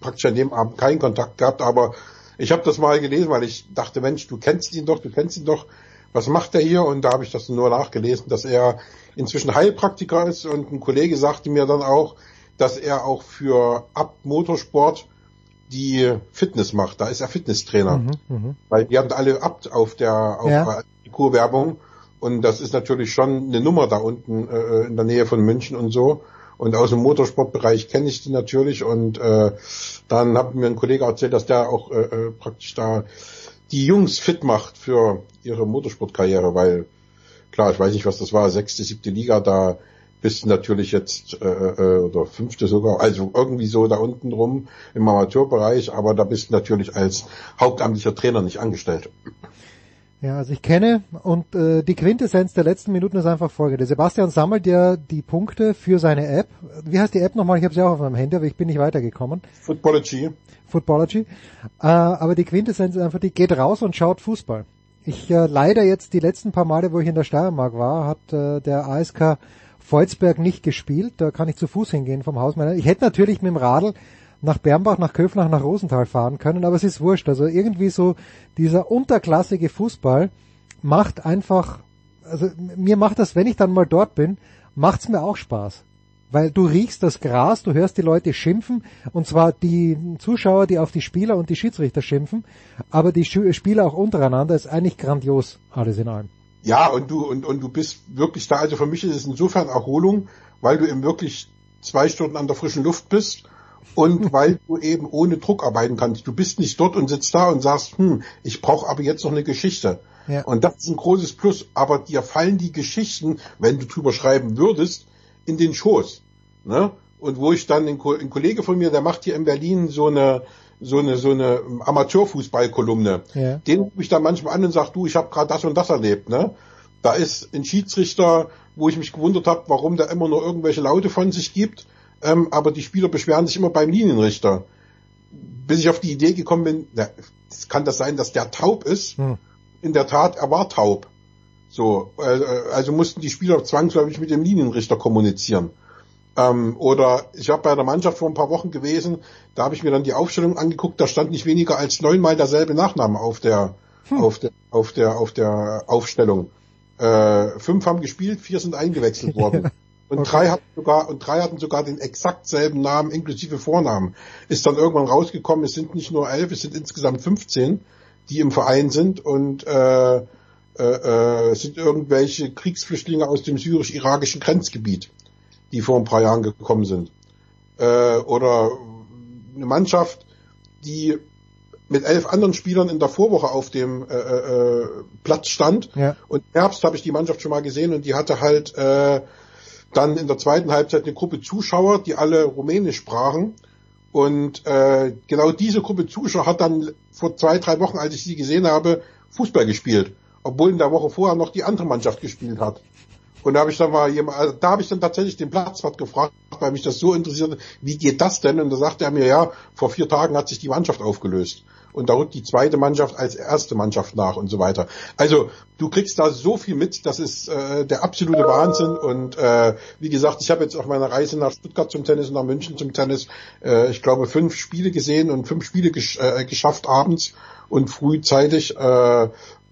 S23: praktisch an dem Abend keinen Kontakt gehabt. Aber ich habe das mal gelesen, weil ich dachte, Mensch, du kennst ihn doch, du kennst ihn doch. Was macht er hier? Und da habe ich das nur nachgelesen, dass er inzwischen Heilpraktiker ist. Und ein Kollege sagte mir dann auch, dass er auch für Abt Motorsport die Fitness macht. Da ist er Fitnesstrainer. Mhm, mh. Weil die haben alle Abt auf der auf ja. Kurwerbung. Und das ist natürlich schon eine Nummer da unten äh, in der Nähe von München und so. Und aus dem Motorsportbereich kenne ich die natürlich. Und äh, dann hat mir ein Kollege erzählt, dass der auch äh, äh, praktisch da die Jungs fit macht für ihre Motorsportkarriere, weil klar, ich weiß nicht, was das war, sechste, siebte Liga, da bist du natürlich jetzt, äh, äh, oder fünfte sogar, also irgendwie so da unten rum im Amateurbereich, aber da bist du natürlich als hauptamtlicher Trainer nicht angestellt.
S7: Ja, also ich kenne und äh, die Quintessenz der letzten Minuten ist einfach folgende. Sebastian sammelt ja die Punkte für seine App. Wie heißt die App nochmal? Ich habe sie auch auf meinem Handy, aber ich bin nicht weitergekommen.
S23: Footballogy.
S7: Footballogy. Äh, aber die Quintessenz ist einfach, die geht raus und schaut Fußball. Ich äh, leider jetzt die letzten paar Male, wo ich in der Steiermark war, hat äh, der ASK Volzberg nicht gespielt. Da kann ich zu Fuß hingehen vom Haus meiner. Ich hätte natürlich mit dem Radl nach Bernbach, nach Köfnach, nach Rosenthal fahren können, aber es ist wurscht. Also irgendwie so dieser unterklassige Fußball macht einfach, also mir macht das, wenn ich dann mal dort bin, macht's mir auch Spaß. Weil du riechst das Gras, du hörst die Leute schimpfen, und zwar die Zuschauer, die auf die Spieler und die Schiedsrichter schimpfen, aber die Spieler auch untereinander ist eigentlich grandios, alles in allem.
S23: Ja, und du, und, und du bist wirklich da, also für mich ist es insofern Erholung, weil du eben wirklich zwei Stunden an der frischen Luft bist und weil du eben ohne Druck arbeiten kannst. Du bist nicht dort und sitzt da und sagst, hm, ich brauche aber jetzt noch eine Geschichte. Ja. Und das ist ein großes Plus. Aber dir fallen die Geschichten, wenn du drüber schreiben würdest, in den Schoß. Ne? Und wo ich dann, ein, ein Kollege von mir, der macht hier in Berlin so eine so eine so eine Amateurfußballkolumne. Ja. Den rufe ich dann manchmal an und sag, du, ich habe gerade das und das erlebt. Ne? Da ist ein Schiedsrichter, wo ich mich gewundert habe, warum der immer nur irgendwelche Laute von sich gibt ähm, aber die Spieler beschweren sich immer beim Linienrichter. Bis ich auf die Idee gekommen bin, na, kann das sein, dass der taub ist? Hm. In der Tat, er war taub. So, äh, also mussten die Spieler zwangsläufig mit dem Linienrichter kommunizieren. Ähm, oder ich habe bei der Mannschaft vor ein paar Wochen gewesen, da habe ich mir dann die Aufstellung angeguckt, da stand nicht weniger als neunmal derselbe Nachname auf der hm. auf der auf der auf der Aufstellung. Äh, fünf haben gespielt, vier sind eingewechselt worden. Und okay. drei hatten sogar, und drei hatten sogar den exakt selben Namen inklusive Vornamen. Ist dann irgendwann rausgekommen, es sind nicht nur elf, es sind insgesamt 15, die im Verein sind und äh, äh, äh, sind irgendwelche Kriegsflüchtlinge aus dem syrisch-irakischen Grenzgebiet, die vor ein paar Jahren gekommen sind. Äh, oder eine Mannschaft, die mit elf anderen Spielern in der Vorwoche auf dem äh, äh, Platz stand. Ja. Und im Herbst habe ich die Mannschaft schon mal gesehen und die hatte halt äh, dann in der zweiten Halbzeit eine Gruppe Zuschauer, die alle Rumänisch sprachen. Und äh, genau diese Gruppe Zuschauer hat dann vor zwei, drei Wochen, als ich sie gesehen habe, Fußball gespielt. Obwohl in der Woche vorher noch die andere Mannschaft gespielt hat. Und da habe ich dann mal jemand, also da habe ich dann tatsächlich den Platzwart gefragt, weil mich das so interessiert, wie geht das denn? Und da sagte er mir, ja, vor vier Tagen hat sich die Mannschaft aufgelöst und da rückt die zweite Mannschaft als erste Mannschaft nach und so weiter. Also du kriegst da so viel mit, das ist äh, der absolute Wahnsinn und äh, wie gesagt, ich habe jetzt auf meiner Reise nach Stuttgart zum Tennis und nach München zum Tennis, äh, ich glaube, fünf Spiele gesehen und fünf Spiele gesch äh, geschafft abends und frühzeitig. Äh,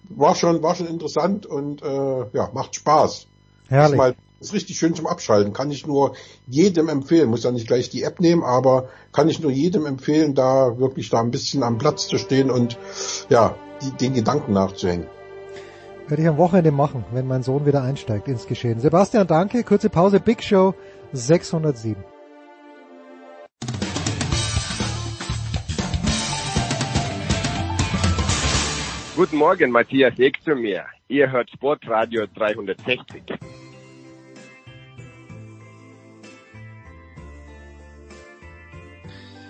S23: war schon, war schon interessant und äh, ja, macht Spaß. Herrlich. Mal ist richtig schön zum Abschalten. Kann ich nur jedem empfehlen. Muss ja nicht gleich die App nehmen, aber kann ich nur jedem empfehlen, da wirklich da ein bisschen am Platz zu stehen und ja, die, den Gedanken nachzuhängen.
S7: Werde ich am Wochenende machen, wenn mein Sohn wieder einsteigt ins Geschehen. Sebastian, danke. Kurze Pause. Big Show 607.
S24: Guten Morgen, Matthias Eck zu mir. Ihr hört Sportradio 360.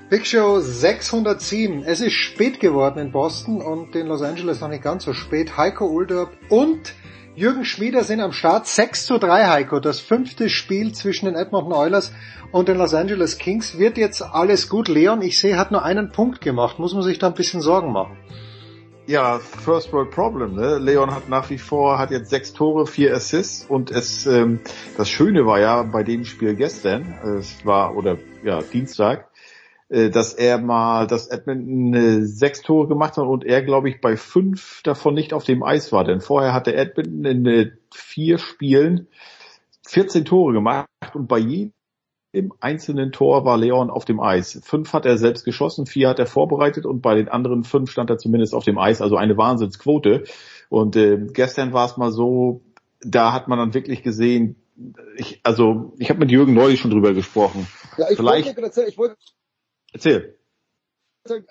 S7: Big Show 607. Es ist spät geworden in Boston und in Los Angeles noch nicht ganz so spät. Heiko Ulderb und Jürgen Schmieder sind am Start. 6 zu 3, Heiko. Das fünfte Spiel zwischen den Edmonton Oilers und den Los Angeles Kings. Wird jetzt alles gut. Leon, ich sehe, hat nur einen Punkt gemacht. Muss man sich da ein bisschen Sorgen machen?
S21: Ja, First World Problem. Ne? Leon hat nach wie vor hat jetzt sechs Tore, vier Assists und es ähm, das Schöne war ja bei dem Spiel gestern, es war oder ja Dienstag, dass er mal, dass Edmonton äh, sechs Tore gemacht hat und er, glaube ich, bei fünf davon nicht auf dem Eis war. Denn vorher hatte Edmonton in äh, vier Spielen 14 Tore gemacht und bei jedem einzelnen Tor war Leon auf dem Eis. Fünf hat er selbst geschossen, vier hat er vorbereitet und bei den anderen fünf stand er zumindest auf dem Eis. Also eine Wahnsinnsquote. Und äh, gestern war es mal so, da hat man dann wirklich gesehen, ich, also ich habe mit Jürgen neulich schon drüber gesprochen.
S25: Ja, ich Vielleicht, wollte, ich wollte
S21: Erzähl.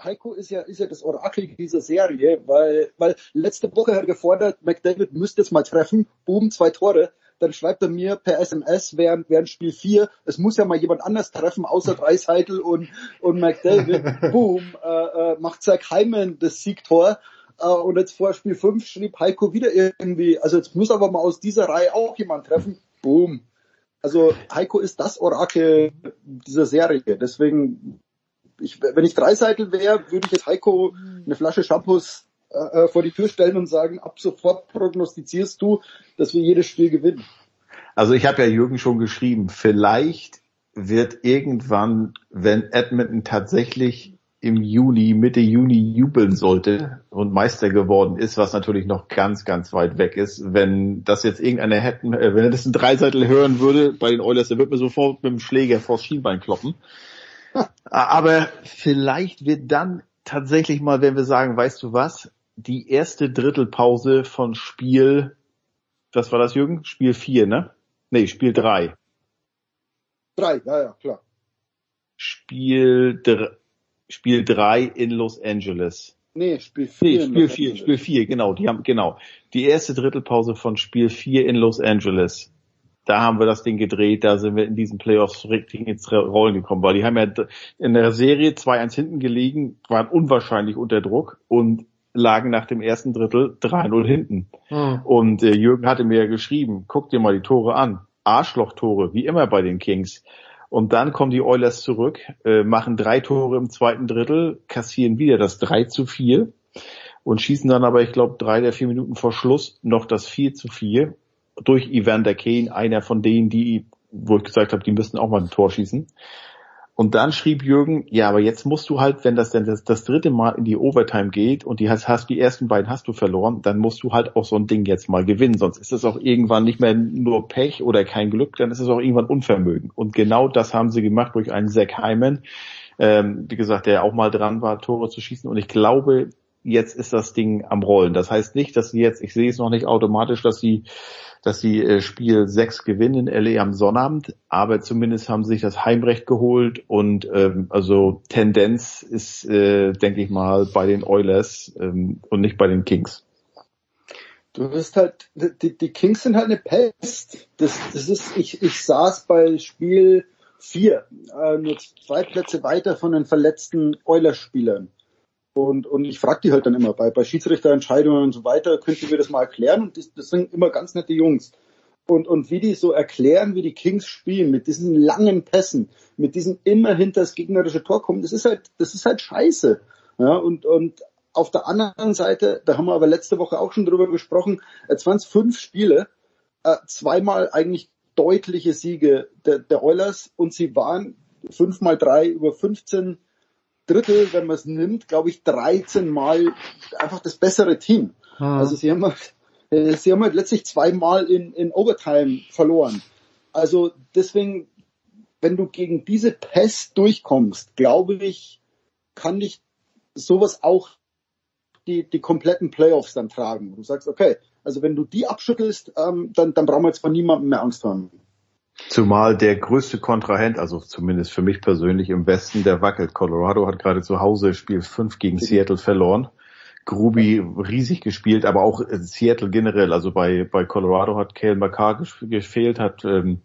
S26: Heiko ist ja, ist ja das Orakel dieser Serie, weil, weil letzte Woche hat er gefordert, McDavid müsste jetzt mal treffen, boom, zwei Tore. Dann schreibt er mir per SMS während, während Spiel 4, es muss ja mal jemand anders treffen, außer Dreiseitel und, und McDavid. boom, äh, äh, macht Zach Hyman das Siegtor. Uh, und jetzt vor Spiel 5 schrieb Heiko wieder irgendwie, also jetzt muss aber mal aus dieser Reihe auch jemand treffen. Boom. Also Heiko ist das Orakel dieser Serie. Deswegen, ich, wenn ich Dreiseitel wäre, würde ich jetzt Heiko eine Flasche Shampoos äh, vor die Tür stellen und sagen, ab sofort prognostizierst du, dass wir jedes Spiel gewinnen.
S25: Also ich habe ja Jürgen schon geschrieben, vielleicht wird irgendwann, wenn Edmonton tatsächlich im Juni, Mitte Juni jubeln sollte und Meister geworden ist, was natürlich noch ganz, ganz weit weg ist. Wenn das jetzt irgendeiner hätten, äh, wenn er das in Dreiseitel hören würde bei den Oilers, der würde mir sofort mit dem Schläger vors Schienbein kloppen. Aber vielleicht wird dann tatsächlich mal, wenn wir sagen, weißt du was, die erste Drittelpause von Spiel, was war das, Jürgen? Spiel 4, ne? Nee, Spiel 3.
S26: Drei, ja, ja, klar.
S25: Spiel 3 Spiel 3 in Los Angeles.
S26: Nee, Spiel 4.
S25: Nee, Spiel 4, Spiel 4, genau, die haben, genau. Die erste Drittelpause von Spiel 4 in Los Angeles. Da haben wir das Ding gedreht, da sind wir in diesen Playoffs richtig ins Rollen gekommen, weil die haben ja in der Serie 2-1 hinten gelegen, waren unwahrscheinlich unter Druck und lagen nach dem ersten Drittel 3-0 hinten. Hm. Und äh, Jürgen hatte mir ja geschrieben, guck dir mal die Tore an. Arschlochtore, wie immer bei den Kings. Und dann kommen die Oilers zurück, äh, machen drei Tore im zweiten Drittel, kassieren wieder das 3 zu 4 und schießen dann aber, ich glaube, drei der vier Minuten vor Schluss noch das 4 zu 4 durch Evander Kane, einer von denen, die, wo ich gesagt habe, die müssten auch mal ein Tor schießen. Und dann schrieb Jürgen, ja, aber jetzt musst du halt, wenn das denn das, das dritte Mal in die Overtime geht und die hast, hast die ersten beiden hast du verloren, dann musst du halt auch so ein Ding jetzt mal gewinnen. Sonst ist es auch irgendwann nicht mehr nur Pech oder kein Glück, dann ist es auch irgendwann Unvermögen. Und genau das haben sie gemacht durch einen Zach Hyman, ähm, wie gesagt, der auch mal dran war, Tore zu schießen. Und ich glaube, jetzt ist das Ding am Rollen. Das heißt nicht, dass sie jetzt, ich sehe es noch nicht automatisch, dass sie dass sie äh, Spiel 6 gewinnen in LA am Sonnabend, aber zumindest haben sie sich das Heimrecht geholt und ähm, also Tendenz ist, äh, denke ich mal, bei den Oilers ähm, und nicht bei den Kings.
S26: Du wirst halt, die, die Kings sind halt eine Pest. Das, das ist, ich, ich saß bei Spiel 4, äh, nur zwei Plätze weiter von den verletzten Oilers-Spielern. Und, und ich frage die halt dann immer bei, bei Schiedsrichterentscheidungen und so weiter, könnt ihr mir das mal erklären? Und das, das sind immer ganz nette Jungs. Und, und wie die so erklären, wie die Kings spielen, mit diesen langen Pässen, mit diesem immer hinter das gegnerische Tor kommen, das ist halt, das ist halt scheiße. Ja, und, und auf der anderen Seite, da haben wir aber letzte Woche auch schon drüber gesprochen, jetzt waren es fünf Spiele, äh, zweimal eigentlich deutliche Siege der, der Oilers und sie waren fünfmal drei über 15 Drittel, wenn man es nimmt, glaube ich, 13 Mal einfach das bessere Team. Hm. Also sie haben halt, äh, sie haben halt letztlich zweimal in, in Overtime verloren. Also deswegen, wenn du gegen diese Pest durchkommst, glaube ich, kann dich sowas auch die, die kompletten Playoffs dann tragen. Du sagst, okay, also wenn du die abschüttelst, ähm, dann, dann brauchen wir jetzt von niemandem mehr Angst haben.
S25: Zumal der größte Kontrahent, also zumindest für mich persönlich im Westen, der wackelt. Colorado hat gerade zu Hause Spiel 5 gegen Seattle verloren. Gruby riesig gespielt, aber auch Seattle generell. Also bei, bei Colorado hat Kale McCarr gefehlt, hat, ähm,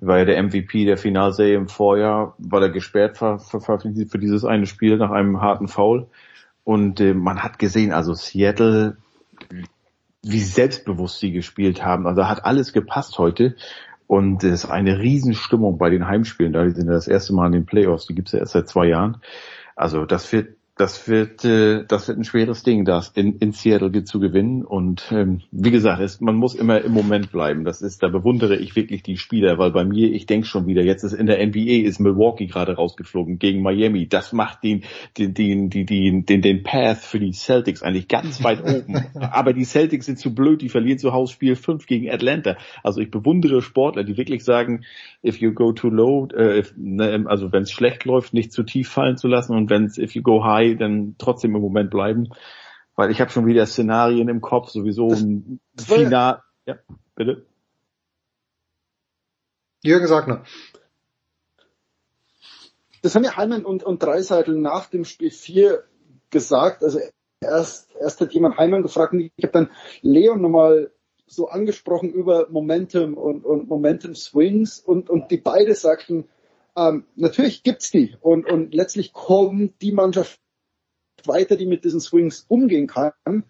S25: war ja der MVP der Finalserie im Vorjahr, war er gesperrt für, für, für dieses eine Spiel nach einem harten Foul. Und äh, man hat gesehen, also Seattle, wie selbstbewusst sie gespielt haben. Also hat alles gepasst heute. Und es ist eine Riesenstimmung bei den Heimspielen. Da sind ja das erste Mal in den Playoffs. Die gibt's ja erst seit zwei Jahren. Also das wird das wird, äh, das wird ein schweres Ding, das in, in Seattle zu gewinnen. Und ähm, wie gesagt, es, man muss immer im Moment bleiben. Das ist, da bewundere ich wirklich die Spieler, weil bei mir, ich denke schon wieder, jetzt ist in der NBA ist Milwaukee gerade rausgeflogen gegen Miami. Das macht den, den, den, den, den, den, den Path für die Celtics eigentlich ganz weit oben. Aber die Celtics sind zu blöd, die verlieren zu Hause Spiel 5 gegen Atlanta. Also ich bewundere Sportler, die wirklich sagen, if you go too low, äh, if, ne, also wenn es schlecht läuft, nicht zu tief fallen zu lassen und wenn if you go high, dann trotzdem im Moment bleiben. Weil ich habe schon wieder Szenarien im Kopf, sowieso ein Final. Ja, bitte.
S7: Jürgen Sagner.
S26: das haben ja Heimann und, und Dreiseitel nach dem Spiel 4 gesagt. Also erst, erst hat jemand Heimann gefragt und ich habe dann Leon nochmal so angesprochen über Momentum und, und Momentum Swings und, und die beide sagten, ähm, natürlich gibt's die und, und letztlich kommt die Mannschaft weiter, die mit diesen Swings umgehen kann.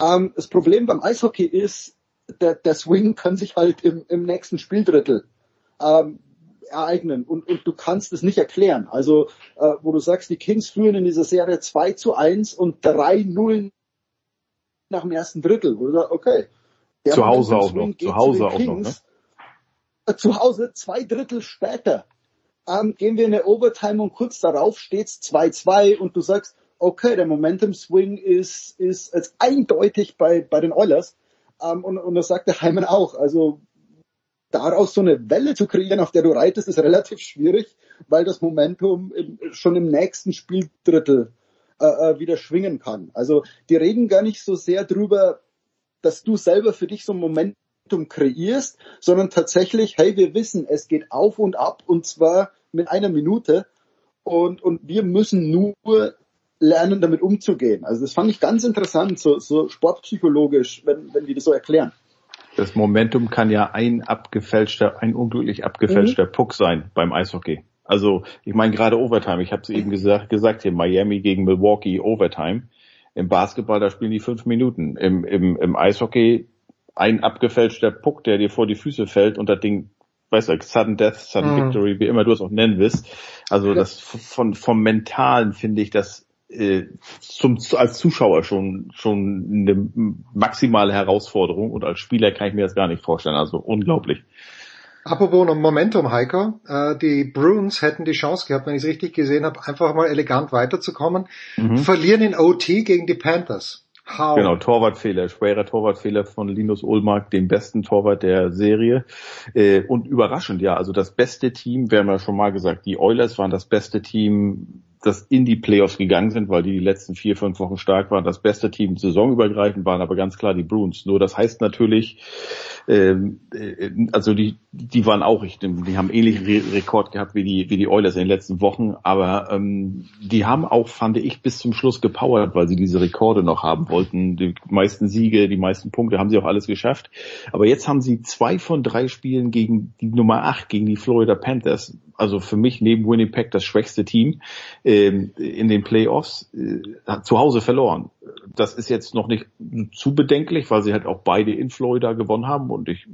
S26: Ähm, das Problem beim Eishockey ist, der, der Swing kann sich halt im, im nächsten Spieldrittel ähm, ereignen und, und du kannst es nicht erklären. Also, äh, wo du sagst, die Kings führen in dieser Serie 2 zu 1 und 3-0 nach dem ersten Drittel. Oder okay.
S25: zu Hause auch noch. Zu Hause auch noch, ne?
S26: Äh, zu Hause zwei Drittel später ähm, gehen wir in eine Overtime und kurz darauf steht's 2-2 und du sagst, okay, der Momentum Swing ist, ist, ist eindeutig bei, bei den Oilers. Ähm, und, und das sagt der Heimann auch. Also daraus so eine Welle zu kreieren, auf der du reitest, ist relativ schwierig, weil das Momentum im, schon im nächsten Spieldrittel äh, äh, wieder schwingen kann. Also die reden gar nicht so sehr drüber, dass du selber für dich so ein Momentum kreierst, sondern tatsächlich, hey, wir wissen, es geht auf und ab und zwar mit einer Minute und, und wir müssen nur lernen, damit umzugehen. Also das fand ich ganz interessant, so, so sportpsychologisch, wenn, wenn die das so erklären.
S25: Das Momentum kann ja ein abgefälschter, ein unglücklich abgefälschter mhm. Puck sein beim Eishockey. Also ich meine gerade Overtime, ich habe es eben gesagt, gesagt hier, Miami gegen Milwaukee Overtime. Im Basketball, da spielen die fünf Minuten. Im, im, im Eishockey ein abgefälschter Puck, der dir vor die Füße fällt und das Ding, weißt du, Sudden Death, Sudden mhm. Victory, wie immer du es auch nennen willst. Also das von vom Mentalen finde ich das äh, zum, als Zuschauer schon, schon eine maximale Herausforderung und als Spieler kann ich mir das gar nicht vorstellen. Also unglaublich.
S27: Apropos noch Momentum, Heiko. Äh, die Bruins hätten die Chance gehabt, wenn ich es richtig gesehen habe, einfach mal elegant weiterzukommen. Mhm. Verlieren in OT gegen die Panthers.
S25: How? Genau, Torwartfehler, schwerer Torwartfehler von Linus Ulmark, dem besten Torwart der Serie. Äh, und überraschend, ja, also das beste Team, wir haben ja schon mal gesagt, die Oilers waren das beste Team das in die Playoffs gegangen sind, weil die die letzten vier, fünf Wochen stark waren. Das beste Team saisonübergreifend waren aber ganz klar die Bruins. Nur das heißt natürlich, ähm, äh, also die, die waren auch, ich, die haben ähnlichen Re Rekord gehabt wie die, wie die Oilers in den letzten Wochen, aber ähm, die haben auch, fand ich, bis zum Schluss gepowert, weil sie diese Rekorde noch haben wollten. Die meisten Siege, die meisten Punkte haben sie auch alles geschafft. Aber jetzt haben sie zwei von drei Spielen gegen die Nummer acht, gegen die Florida Panthers also für mich neben Winnipeg das schwächste Team in den Playoffs, äh, zu Hause verloren. Das ist jetzt noch nicht zu bedenklich, weil sie halt auch beide in Florida gewonnen haben und ich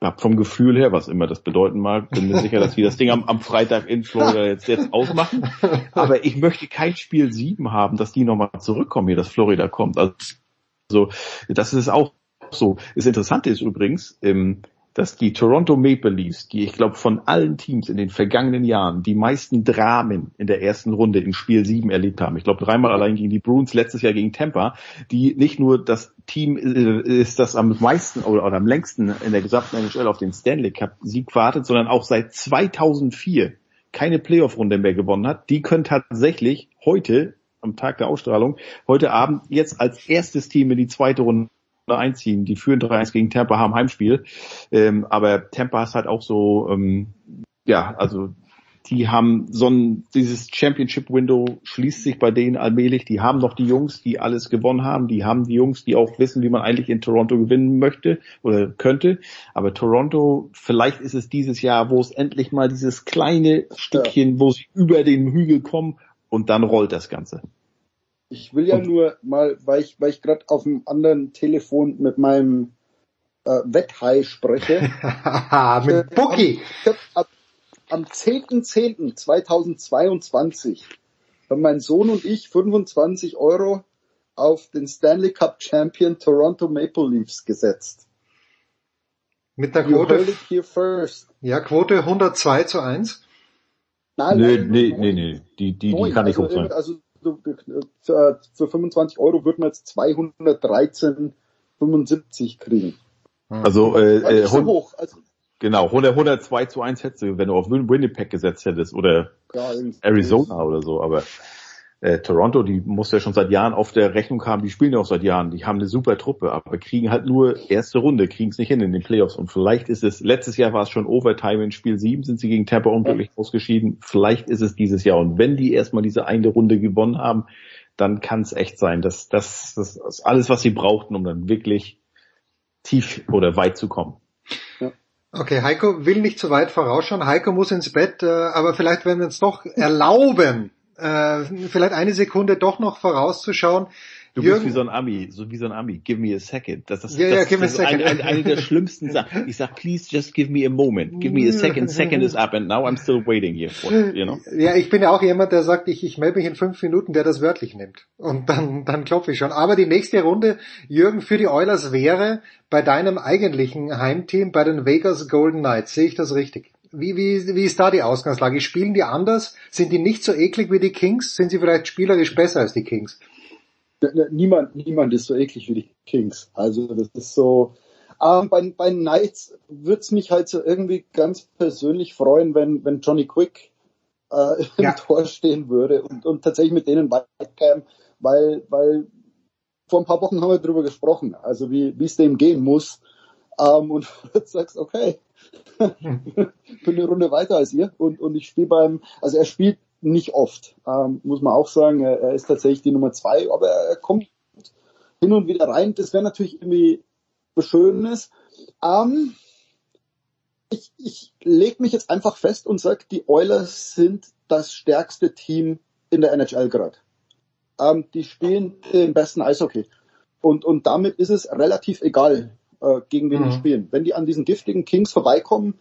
S25: habe vom Gefühl her, was immer das bedeuten mag, bin mir sicher, dass wir das Ding am, am Freitag in Florida jetzt, jetzt ausmachen. Aber ich möchte kein Spiel sieben haben, dass die nochmal zurückkommen hier, dass Florida kommt. Also das ist auch so. Das Interessante ist übrigens, ähm, dass die Toronto Maple Leafs, die ich glaube von allen Teams in den vergangenen Jahren die meisten Dramen in der ersten Runde in Spiel 7 erlebt haben. Ich glaube dreimal allein gegen die Bruins, letztes Jahr gegen Tampa, die nicht nur das Team äh, ist, das am meisten oder, oder am längsten in der gesamten NHL auf den Stanley Cup Sieg wartet, sondern auch seit 2004 keine Playoff-Runde mehr gewonnen hat. Die können tatsächlich heute am Tag der Ausstrahlung, heute Abend jetzt als erstes Team in die zweite Runde einziehen. Die führen 3-1 gegen Tampa, haben Heimspiel. Ähm, aber Tampa ist halt auch so, ähm, ja, also die haben so ein, dieses Championship Window schließt sich bei denen allmählich. Die haben noch die Jungs, die alles gewonnen haben. Die haben die Jungs, die auch wissen, wie man eigentlich in Toronto gewinnen möchte oder könnte. Aber Toronto, vielleicht ist es dieses Jahr, wo es endlich mal dieses kleine Stückchen, wo sie über den Hügel kommen und dann rollt das Ganze.
S26: Ich will ja Und? nur mal, weil ich, weil ich gerade auf dem anderen Telefon mit meinem äh, Wetthai spreche.
S27: mit Bookie.
S26: Am, am 10.10.2022 haben mein Sohn und ich 25 Euro auf den Stanley Cup Champion Toronto Maple Leafs gesetzt.
S27: Mit der Quote. Ja, Quote 102 zu 1.
S25: Nein, nee, nein, nee, nee, nee, die, die, die kann nicht
S26: also,
S25: hoch sein.
S26: Also für, für 25 Euro würden wir jetzt 213,75 kriegen.
S25: Also, äh, äh, so hoch. Also, genau, 100, 102 zu 1 hättest du, wenn du auf Winnipeg gesetzt hättest oder ja, Arizona oder so, aber Äh, Toronto, die muss ja schon seit Jahren auf der Rechnung haben, die spielen ja auch seit Jahren, die haben eine super Truppe, aber kriegen halt nur erste Runde, kriegen es nicht hin in den Playoffs. Und vielleicht ist es, letztes Jahr war es schon Overtime in Spiel 7, sind sie gegen Tampa unglücklich ausgeschieden. Vielleicht ist es dieses Jahr. Und wenn die erstmal diese eine Runde gewonnen haben, dann kann es echt sein, dass das, das ist alles, was sie brauchten, um dann wirklich tief oder weit zu kommen.
S27: Okay, Heiko will nicht zu weit vorausschauen. Heiko muss ins Bett, äh, aber vielleicht werden wir uns doch erlauben, äh, vielleicht eine Sekunde doch noch vorauszuschauen.
S25: Du Jürgen, bist wie so ein Ami, so wie so ein Ami. Give me a second. Das, das,
S27: ja,
S25: das,
S27: ja, give
S25: das
S27: me a second.
S25: Eine, eine, der schlimmsten Sachen. Ich sag, please just give me a moment. Give me a second. Second is up and now I'm still waiting here for it, you know?
S27: Ja, ich bin ja auch jemand, der sagt, ich, ich melde mich in fünf Minuten, der das wörtlich nimmt. Und dann, dann klopfe ich schon. Aber die nächste Runde, Jürgen, für die Oilers wäre bei deinem eigentlichen Heimteam, bei den Vegas Golden Knights. Sehe ich das richtig? Wie, wie, wie ist da die Ausgangslage? Spielen die anders? Sind die nicht so eklig wie die Kings? Sind sie vielleicht spielerisch besser als die Kings?
S26: Niemand, niemand ist so eklig wie die Kings. Also das ist so. Ähm, bei, bei Knights wird's mich halt so irgendwie ganz persönlich freuen, wenn, wenn Johnny Quick äh, im ja. Tor stehen würde und, und tatsächlich mit denen weiterkäme, weil, weil vor ein paar Wochen haben wir darüber gesprochen, also wie wie es dem gehen muss. Ähm, und du sagst, okay, bin eine Runde weiter als ihr und, und ich spiele beim, also er spielt nicht oft, ähm, muss man auch sagen. Er, er, ist tatsächlich die Nummer zwei, aber er kommt hin und wieder rein. Das wäre natürlich irgendwie was Schönes. Ähm, ich ich lege mich jetzt einfach fest und sage, die Oilers sind das stärkste Team in der NHL gerade. Ähm, die spielen den besten Eishockey. Und, und damit ist es relativ egal, äh, gegen wen mhm. die spielen. Wenn die an diesen giftigen Kings vorbeikommen,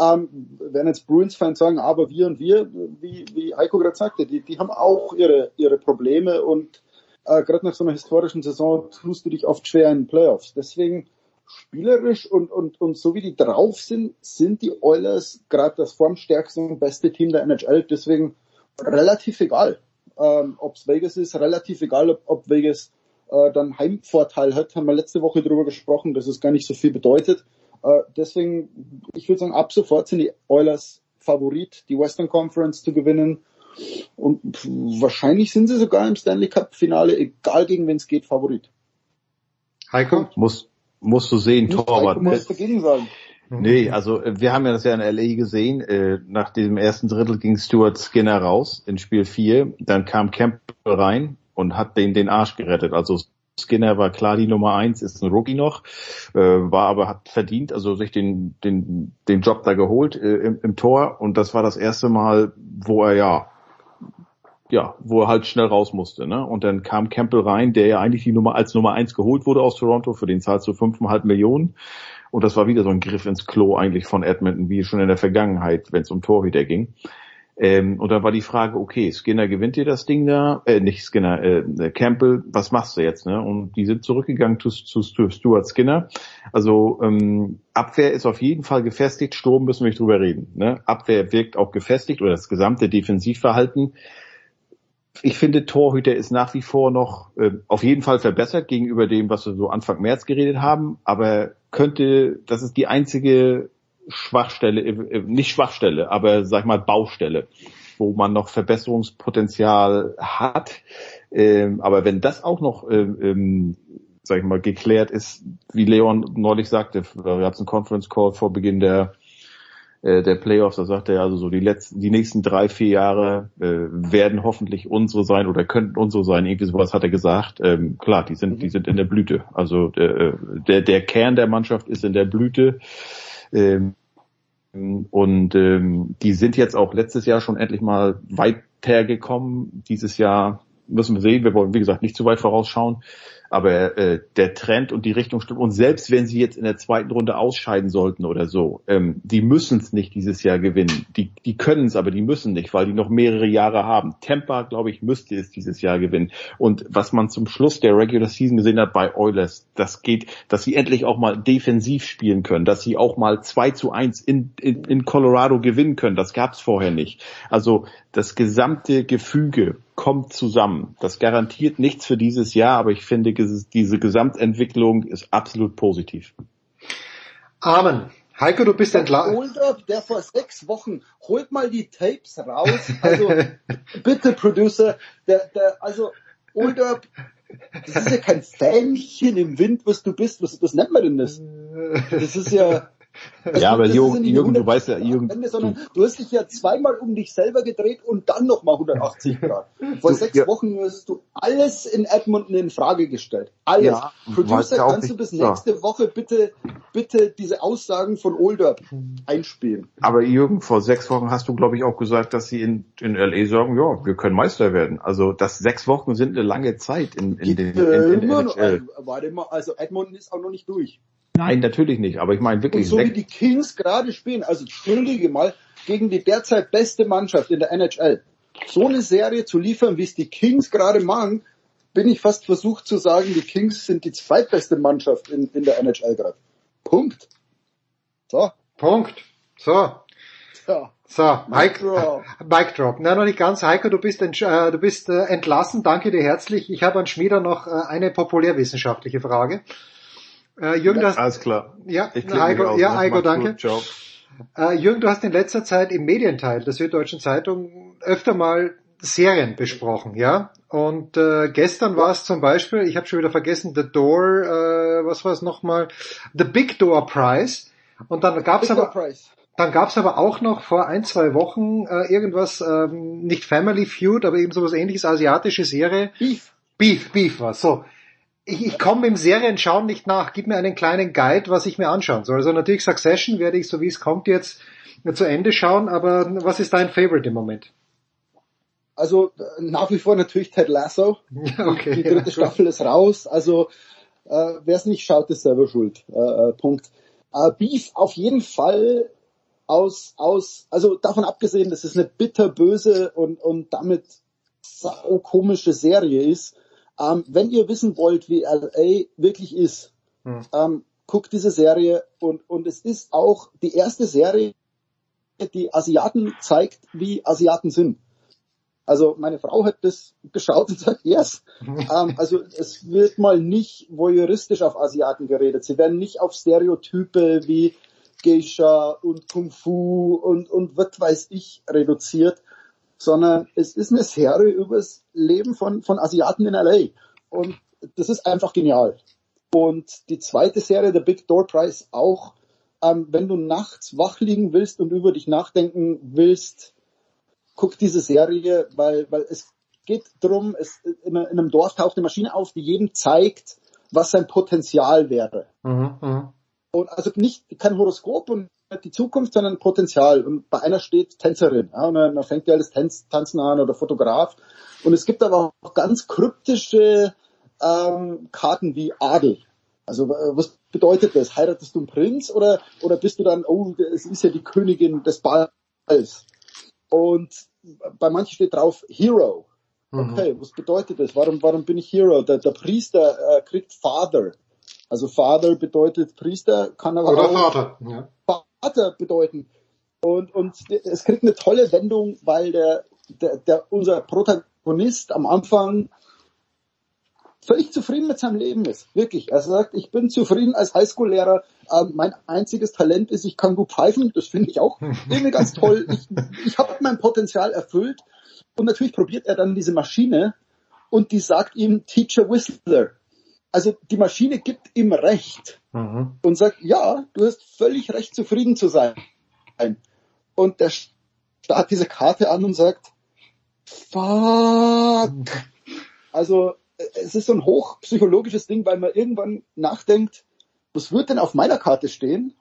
S26: ähm, werden jetzt Bruins-Fans sagen, aber wir und wir, wie, wie Heiko gerade sagte, die, die haben auch ihre, ihre Probleme und äh, gerade nach so einer historischen Saison tust du dich oft schwer in Playoffs. Deswegen spielerisch und, und, und so wie die drauf sind, sind die Oilers gerade das formstärkste und beste Team der NHL. Deswegen relativ egal, ähm, ob's Vegas ist, relativ egal, ob, ob Vegas äh, dann Heimvorteil hat. Haben wir letzte Woche darüber gesprochen, dass es gar nicht so viel bedeutet. Äh, deswegen, ich würde sagen, ab sofort sind die Oilers Favorit, die Western Conference zu gewinnen. Und wahrscheinlich sind sie sogar im Stanley Cup Finale, egal gegen wen es geht, Favorit.
S25: Heiko? Muss, musst du sehen, Nicht Torwart.
S26: Heiko muss dagegen sagen.
S25: Nee, also wir haben ja das ja in LA gesehen. Äh, nach dem ersten Drittel ging Stuart Skinner raus in Spiel 4. Dann kam Campbell rein und hat den den Arsch gerettet. Also Skinner war klar die Nummer eins, ist ein Rookie noch, äh, war aber hat verdient, also sich den den den Job da geholt äh, im, im Tor und das war das erste Mal, wo er ja ja, wo er halt schnell raus musste, ne? Und dann kam Campbell rein, der ja eigentlich die Nummer als Nummer eins geholt wurde aus Toronto, für den zahlst du fünfeinhalb Millionen. Und das war wieder so ein Griff ins Klo eigentlich von Edmonton, wie schon in der Vergangenheit, wenn es um Torhüter ging. Ähm, und da war die Frage, okay, Skinner gewinnt dir das Ding da, äh, nicht Skinner, äh, Campbell, was machst du jetzt? Ne? Und die sind zurückgegangen zu, zu, zu Stuart Skinner. Also ähm, Abwehr ist auf jeden Fall gefestigt, Sturm müssen wir nicht drüber reden. Ne? Abwehr wirkt auch gefestigt oder das gesamte Defensivverhalten. Ich finde, Torhüter ist nach wie vor noch äh, auf jeden Fall verbessert gegenüber dem, was wir so Anfang März geredet haben, aber könnte, das ist die einzige Schwachstelle, äh, nicht Schwachstelle, aber sag mal Baustelle, wo man noch Verbesserungspotenzial hat. Ähm, aber wenn das auch noch, ähm, ähm, sag ich mal, geklärt ist, wie Leon neulich sagte, wir hatten einen Conference Call vor Beginn der äh, der Playoffs, da sagt er also so die letzten, die nächsten drei, vier Jahre äh, werden hoffentlich unsere sein oder könnten unsere sein. Irgendwie sowas hat er gesagt. Ähm, klar, die sind, die sind in der Blüte. Also äh, der, der Kern der Mannschaft ist in der Blüte. Ähm, und ähm, die sind jetzt auch letztes Jahr schon endlich mal weitergekommen. Dieses Jahr müssen wir sehen. Wir wollen, wie gesagt, nicht zu weit vorausschauen. Aber äh, der Trend und die Richtung stimmt. Und selbst wenn sie jetzt in der zweiten Runde ausscheiden sollten oder so, ähm, die müssen es nicht dieses Jahr gewinnen. Die, die können es, aber die müssen nicht, weil die noch mehrere Jahre haben. Tampa, glaube ich, müsste es dieses Jahr gewinnen. Und was man zum Schluss der Regular Season gesehen hat bei Oilers, das geht, dass sie endlich auch mal defensiv spielen können, dass sie auch mal 2 zu 1 in, in, in Colorado gewinnen können. Das gab es vorher nicht. Also das gesamte Gefüge kommt zusammen. Das garantiert nichts für dieses Jahr, aber ich finde, diese Gesamtentwicklung ist absolut positiv.
S27: Amen.
S7: Heiko, du bist entlassen.
S26: Older, der vor sechs Wochen, holt mal die Tapes raus. Also bitte, Producer, der, der, also Older, das ist ja kein Fähnchen im Wind, was du bist. Was, was nennt man denn das? Das ist ja.
S25: Ja, aber Jürgen, du
S26: 100
S25: weißt ja, Jürgen,
S26: Ende, sondern du hast dich ja zweimal um dich selber gedreht und dann nochmal 180 Grad. Vor
S25: Du-
S26: sechs
S25: ja.
S26: Wochen hast du alles in Edmonton in Frage gestellt. Alles.
S25: Ja, du
S26: Producer,
S25: ja
S26: kannst du bis nächste Woche bitte, bitte diese Aussagen von Older einspielen?
S25: Aber Jürgen, vor sechs Wochen hast du, glaube ich, auch gesagt, dass sie in, in LA sagen, ja, wir können Meister werden. Also das sechs Wochen sind eine lange Zeit in, in, den, in, in, in
S26: äh, warte mal, also Edmonton ist auch noch nicht durch.
S25: Nein, natürlich nicht. Aber ich meine
S26: Und
S25: wirklich
S26: so wie die Kings gerade spielen, also entschuldige mal, gegen die derzeit beste Mannschaft in der NHL, so eine Serie zu liefern, wie es die Kings gerade machen, bin ich fast versucht zu sagen, die Kings sind die zweitbeste Mannschaft in, in der NHL gerade. Punkt. So.
S7: Punkt. So.
S26: Ja.
S7: So,
S26: Mic
S7: Mike,
S26: drop.
S7: Mic Drop. Na, noch nicht ganz. Heiko, du bist, entsch- äh, du bist äh, entlassen. Danke dir herzlich. Ich habe an Schmieder noch äh, eine populärwissenschaftliche Frage. Äh, Jürgen, du hast,
S25: alles klar.
S7: ja, Heiko, ja,
S25: ne?
S7: Heiko, danke.
S25: gut.
S7: Äh, Jürgen, du hast in letzter Zeit im Medienteil der Süddeutschen Zeitung öfter mal Serien besprochen, ja? Und äh, gestern war es zum Beispiel, ich habe schon wieder vergessen, The Door, äh, was war es nochmal? The Big Door Prize. Und dann gab's
S26: Big
S7: aber
S26: Prize.
S7: dann gab's aber auch noch vor ein, zwei Wochen äh, irgendwas, ähm, nicht Family Feud, aber eben sowas ähnliches, asiatische Serie.
S26: Beef.
S7: Beef, Beef war so. Ich, ich komme im Serienschauen nicht nach. Gib mir einen kleinen Guide, was ich mir anschauen soll. Also natürlich Succession werde ich, so wie es kommt, jetzt zu Ende schauen, aber was ist dein Favorite im Moment?
S26: Also nach wie vor natürlich Ted Lasso.
S7: Okay,
S26: die
S7: ja,
S26: dritte
S7: gut.
S26: Staffel ist raus. Also äh, wer es nicht schaut, ist selber schuld. Äh, äh, Punkt. Äh, Beef auf jeden Fall aus, aus, also davon abgesehen, dass es eine bitterböse und, und damit sau komische Serie ist. Ähm, wenn ihr wissen wollt, wie LA wirklich ist,
S7: Hm.
S26: ähm, guckt diese Serie und, und es ist auch die erste Serie, die Asiaten zeigt, wie Asiaten sind. Also meine Frau hat das geschaut und sagt, yes. ähm, also es wird mal nicht voyeuristisch auf Asiaten geredet. Sie werden nicht auf Stereotype wie Geisha und Kung Fu und, und was weiß ich reduziert, sondern es ist eine Serie über das Leben von, von Asiaten in LA. Und das ist einfach genial. Und die zweite Serie, The Big Door Prize, auch, ähm, wenn du nachts wach liegen willst und über dich nachdenken willst, guck diese Serie, weil, weil es geht drum, es, in, in einem Dorf taucht eine Maschine auf, die jedem zeigt, was sein Potenzial wäre.
S7: Mhm, mhm.
S26: Und also nicht kein Horoskop und nicht die Zukunft, sondern Potenzial. Und bei einer steht Tänzerin. Ja, und dann, fängt ja alles Tanz, Tanzen an oder Fotograf. Und es gibt aber auch ganz kryptische ähm, Karten wie Adel. Also äh, was bedeutet das? Heiratest du einen Prinz oder oder bist du dann, oh, es ist ja die Königin des Balls. Und bei manchen steht drauf Hero.
S7: Mhm.
S26: Okay, was bedeutet das? Warum, warum bin ich Hero? Der, der Priester äh, kriegt Father. Also Father bedeutet Priester, kann aber
S7: Oder
S26: auch
S7: Vater. Ja.
S26: Vater bedeuten. Und, und es kriegt eine tolle Wendung, weil der, der, der unser Protagonist am Anfang völlig zufrieden mit seinem Leben ist. Wirklich. Er sagt, ich bin zufrieden als Highschool-Lehrer. Ähm, mein einziges Talent ist, ich kann gut pfeifen. Das finde ich auch irgendwie ganz toll. Ich, ich habe mein Potenzial erfüllt. Und natürlich probiert er dann diese Maschine und die sagt ihm Teacher Whistler. Also die Maschine gibt ihm Recht
S7: Mhm.
S26: und sagt, ja, du hast völlig recht, zufrieden zu sein. Und der starrt diese Karte an und sagt, fuck. Also äh, es ist so ein hochpsychologisches Ding, weil man irgendwann nachdenkt, was wird denn auf meiner Karte stehen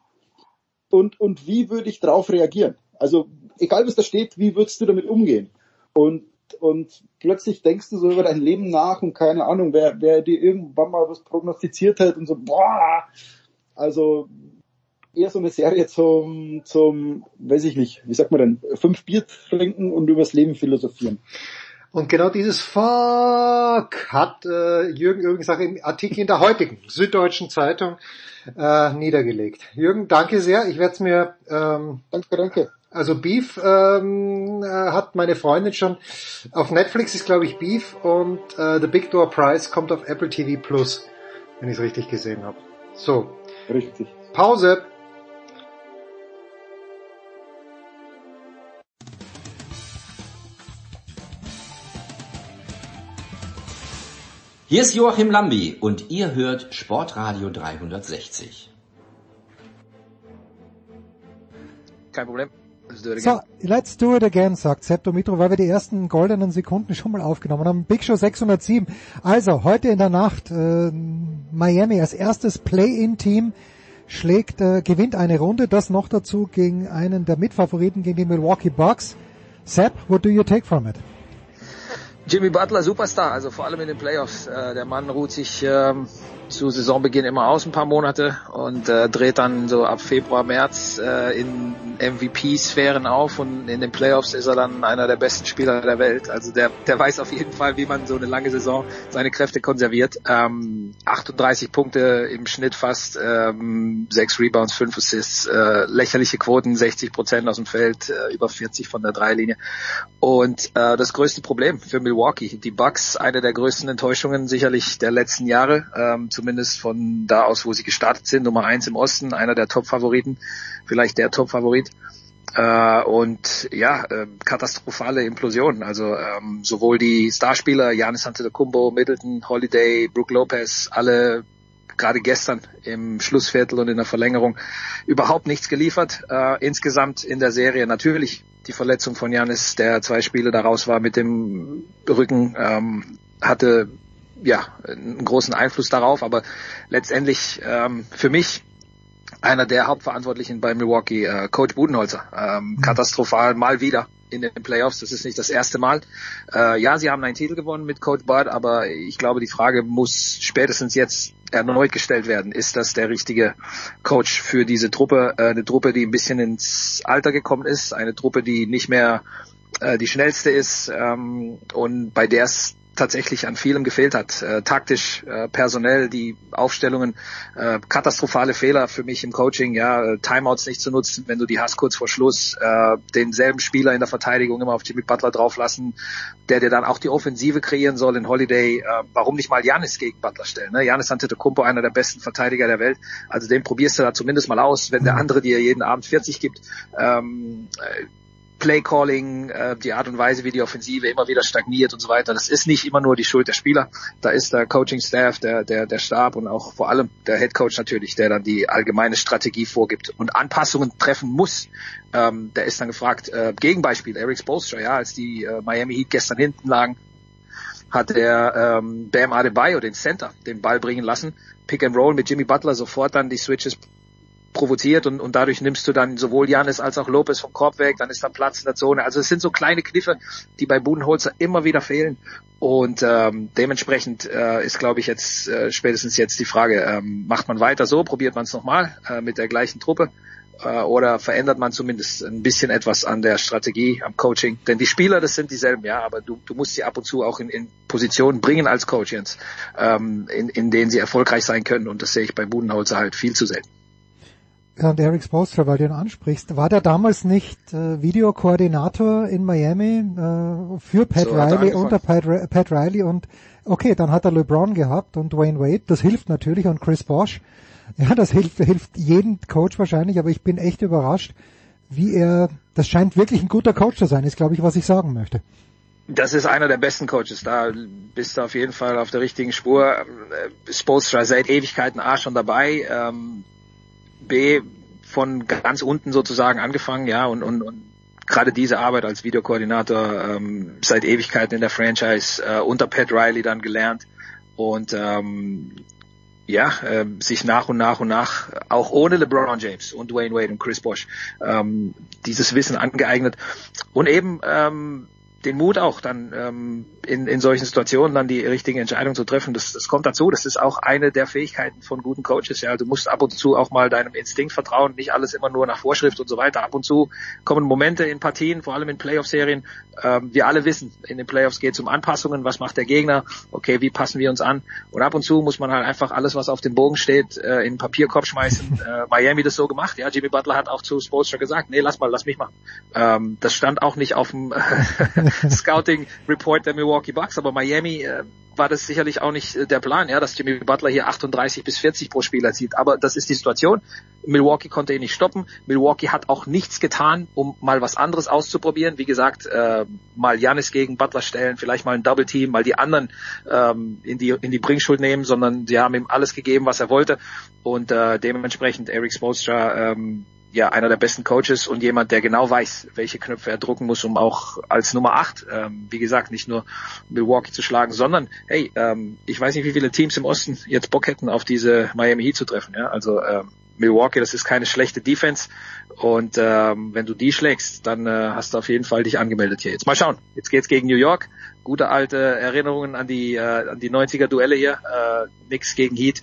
S26: und, und wie würde ich darauf reagieren? Also egal was da steht, wie würdest du damit umgehen? Und, und plötzlich denkst du so über dein Leben nach und keine Ahnung, wer, wer dir irgendwann mal was prognostiziert hat und so, boah, also eher so eine Serie zum, zum, weiß ich nicht, wie sagt man denn, fünf Bier trinken und übers Leben philosophieren.
S7: Und genau dieses Fuck hat äh, Jürgen übrigens auch im Artikel in der heutigen Süddeutschen Zeitung äh, niedergelegt. Jürgen, danke sehr. Ich werde es mir ähm,
S26: danke, danke.
S7: Also Beef ähm, äh, hat meine Freundin schon. Auf Netflix ist glaube ich Beef und äh, The Big Door Price kommt auf Apple TV Plus, wenn ich es richtig gesehen habe. So.
S26: Richtig.
S7: Pause.
S28: Hier ist Joachim Lambi und ihr hört Sportradio 360.
S29: Kein Problem. It
S7: So, let's do it again, sagt Septo Mitro, weil wir die ersten goldenen Sekunden schon mal aufgenommen haben. Big Show 607. Also, heute in der Nacht, äh, Miami als erstes Play-In-Team schlägt, äh, gewinnt eine Runde, das noch dazu gegen einen der Mitfavoriten, gegen die Milwaukee Bucks. Sepp, what do you take from it?
S29: Jimmy Butler, Superstar, also vor allem in den Playoffs. Äh, der Mann ruht sich ähm, zu Saisonbeginn immer aus ein paar Monate und äh, dreht dann so ab Februar, März äh, in MVP-Sphären auf und in den Playoffs ist er dann einer der besten Spieler der Welt. Also der, der weiß auf jeden Fall, wie man so eine lange Saison seine Kräfte konserviert. Ähm, 38 Punkte im Schnitt fast, ähm, 6 Rebounds, 5 Assists, äh, lächerliche Quoten, 60 Prozent aus dem Feld, äh, über 40 von der Dreilinie. Und äh, das größte Problem für Milwaukee, die Bucks, eine der größten Enttäuschungen sicherlich der letzten Jahre, ähm, zumindest von da aus, wo sie gestartet sind, Nummer eins im Osten, einer der Top-Favoriten, vielleicht der Top-Favorit. Äh, und ja, äh, katastrophale Implosion. Also ähm, sowohl die Starspieler, Giannis Antetokounmpo, Middleton, Holiday, Brook Lopez, alle gerade gestern im Schlussviertel und in der Verlängerung überhaupt nichts geliefert. Äh, insgesamt in der Serie natürlich die Verletzung von Janis, der zwei Spiele daraus war mit dem Rücken, ähm, hatte ja einen großen Einfluss darauf, aber letztendlich ähm, für mich einer der Hauptverantwortlichen bei Milwaukee, äh, Coach Budenholzer, ähm, katastrophal mal wieder in den Playoffs. Das ist nicht das erste Mal. Äh, ja, sie haben einen Titel gewonnen mit Coach Bud, aber ich glaube, die Frage muss spätestens jetzt erneut gestellt werden. Ist das der richtige Coach für diese Truppe? Äh, eine Truppe, die ein bisschen ins Alter gekommen ist, eine Truppe, die nicht mehr äh, die schnellste ist ähm, und bei der es tatsächlich an vielem gefehlt hat. Äh, taktisch, äh, personell, die Aufstellungen, äh, katastrophale Fehler für mich im Coaching, ja, äh, Timeouts nicht zu nutzen, wenn du die hast kurz vor Schluss, äh, denselben Spieler in der Verteidigung immer auf Jimmy Butler drauflassen, der dir dann auch die Offensive kreieren soll in Holiday. Äh, warum nicht mal Janis gegen Butler stellen? Ne? Janis Antetokounmpo, einer der besten Verteidiger der Welt. Also den probierst du da zumindest mal aus, wenn der andere dir jeden Abend 40 gibt. Ähm, äh, Playcalling, äh, die Art und Weise, wie die Offensive immer wieder stagniert und so weiter. Das ist nicht immer nur die Schuld der Spieler. Da ist der Coaching-Staff, der, der, der Stab und auch vor allem der Head Coach natürlich, der dann die allgemeine Strategie vorgibt und Anpassungen treffen muss. Ähm, der ist dann gefragt, äh, Gegenbeispiel, Eric Spoelstra, ja, als die äh, Miami Heat gestern hinten lagen, hat er ähm, Bam Adebayo, den Center, den Ball bringen lassen. Pick and Roll mit Jimmy Butler, sofort dann die Switches provoziert und, und dadurch nimmst du dann sowohl Janis als auch Lopez vom Korb weg, dann ist da Platz in der Zone. Also es sind so kleine Kniffe, die bei Budenholzer immer wieder fehlen. Und ähm, dementsprechend äh, ist, glaube ich, jetzt äh, spätestens jetzt die Frage, ähm, macht man weiter so, probiert man es nochmal äh, mit der gleichen Truppe äh, oder verändert man zumindest ein bisschen etwas an der Strategie, am Coaching? Denn die Spieler, das sind dieselben, ja, aber du, du musst sie ab und zu auch in, in Positionen bringen als Coach ähm, in, in denen sie erfolgreich sein können. Und das sehe ich bei Budenholzer halt viel zu selten.
S7: Und Eric Spoelstra, weil du ihn ansprichst, war der damals nicht äh, Videokoordinator in Miami äh, für Pat
S29: So
S7: Riley unter Pat, Pat Riley und okay, dann hat er LeBron gehabt und Dwayne Wade, das hilft natürlich und Chris Bosch. Ja, das hilft, hilft jedem Coach wahrscheinlich, aber ich bin echt überrascht, wie er, das scheint wirklich ein guter Coach zu sein, ist glaube ich, was ich sagen möchte.
S29: Das ist einer der besten Coaches. Da bist du auf jeden Fall auf der richtigen Spur. Ähm, Spoelstra seit Ewigkeiten A schon dabei. Ähm, B von ganz unten sozusagen angefangen, ja, und, und, und gerade diese Arbeit als Videokoordinator ähm, seit Ewigkeiten in der Franchise äh, unter Pat Riley dann gelernt und ähm, ja, ähm, sich nach und nach und nach, auch ohne LeBron James und Dwayne Wade und Chris Bosh, ähm, dieses Wissen angeeignet und eben ähm, den Mut auch dann ähm, in, in solchen Situationen dann die richtigen Entscheidungen zu treffen. Das, das kommt dazu. Das ist auch eine der Fähigkeiten von guten Coaches. Ja, du musst ab und zu auch mal deinem Instinkt vertrauen, nicht alles immer nur nach Vorschrift und so weiter. Ab und zu kommen Momente in Partien, vor allem in Playoff-Serien. Ähm, wir alle wissen, in den Playoffs geht es um Anpassungen. Was macht der Gegner? Okay, wie passen wir uns an? Und ab und zu muss man halt einfach alles, was auf dem Bogen steht, äh, in den Papierkorb schmeißen. Äh, Miami das so gemacht. Ja, Jimmy Butler hat auch zu Spoelstra gesagt, nee, lass mal, lass mich machen. Ähm, das stand auch nicht auf dem Scouting Report der Milwaukee Bucks, aber Miami äh, war das sicherlich auch nicht äh, der Plan, ja, dass Jimmy Butler hier 38 bis 40 pro Spiel erzielt. Aber das ist die Situation. Milwaukee konnte ihn nicht stoppen. Milwaukee hat auch nichts getan, um mal was anderes auszuprobieren. Wie gesagt, äh, mal Janis gegen Butler stellen, vielleicht mal ein Double Team, mal die anderen ähm, in die in die Bringschuld nehmen, sondern sie haben ihm alles gegeben, was er wollte. Und äh, dementsprechend Eric Spoelstra ähm, ja einer der besten Coaches und jemand, der genau weiß, welche Knöpfe er drucken muss, um auch als Nummer 8, ähm, wie gesagt, nicht nur Milwaukee zu schlagen, sondern hey, ähm, ich weiß nicht, wie viele Teams im Osten jetzt Bock hätten, auf diese Miami Heat zu treffen. Ja? Also ähm, Milwaukee, das ist keine schlechte Defense und ähm, wenn du die schlägst, dann äh, hast du auf jeden Fall dich angemeldet hier. Jetzt mal schauen. Jetzt geht's gegen New York. Gute alte Erinnerungen an die äh, an die 90er Duelle hier. Äh, nix gegen Heat.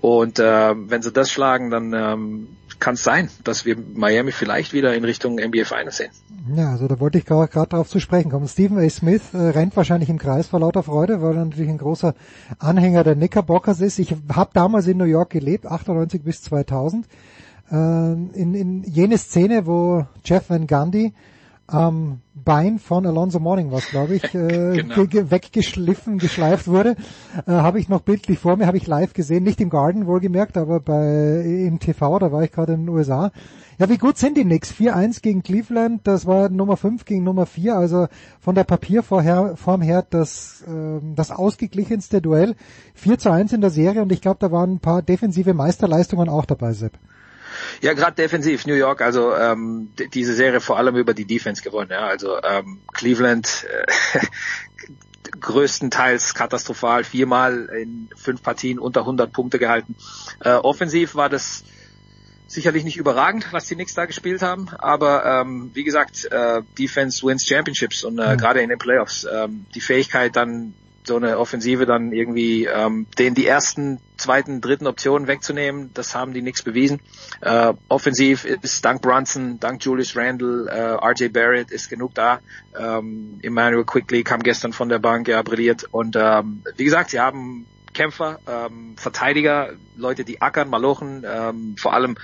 S29: Und äh, wenn sie das schlagen, dann ähm, kann es sein, dass wir Miami vielleicht wieder in Richtung NBA Finals sehen.
S7: Ja, also da wollte ich gerade darauf zu sprechen kommen. Stephen A. Smith äh, rennt wahrscheinlich im Kreis vor lauter Freude, weil er natürlich ein großer Anhänger der Knickerbockers ist. Ich habe damals in New York gelebt, 98 bis 2000. Äh, in, in jene Szene, wo Jeff Van Gundy am Bein von Alonso Morning was, glaube ich, äh, genau. weggeschliffen, geschleift wurde, äh, habe ich noch bildlich vor mir, habe ich live gesehen, nicht im Garden wohlgemerkt, aber bei im TV, da war ich gerade in den USA. Ja, wie gut sind die Knicks? 4-1 gegen Cleveland, das war Nummer 5 gegen Nummer 4, also von der Papierform her das, äh, das ausgeglichenste Duell. 4 zu 1 in der Serie und ich glaube, da waren ein paar defensive Meisterleistungen auch dabei, Sepp.
S29: Ja, gerade defensiv New York, also ähm, diese Serie vor allem über die Defense gewonnen. Ja, also ähm, Cleveland äh, größtenteils katastrophal, viermal in fünf Partien unter 100 Punkte gehalten. Äh, offensiv war das sicherlich nicht überragend, was die Knicks da gespielt haben, aber ähm, wie gesagt, äh, Defense wins Championships und äh, mhm. gerade in den Playoffs ähm, die Fähigkeit dann so eine Offensive dann irgendwie ähm, den die ersten, zweiten, dritten Optionen wegzunehmen, das haben die nichts bewiesen. Äh, offensiv ist dank Brunson, dank Julius Randle, äh, RJ Barrett ist genug da. Ähm, Emmanuel Quickly kam gestern von der Bank, ja, brilliert. Und ähm, wie gesagt, sie haben Kämpfer, ähm, Verteidiger, Leute, die ackern, malochen, ähm, vor allem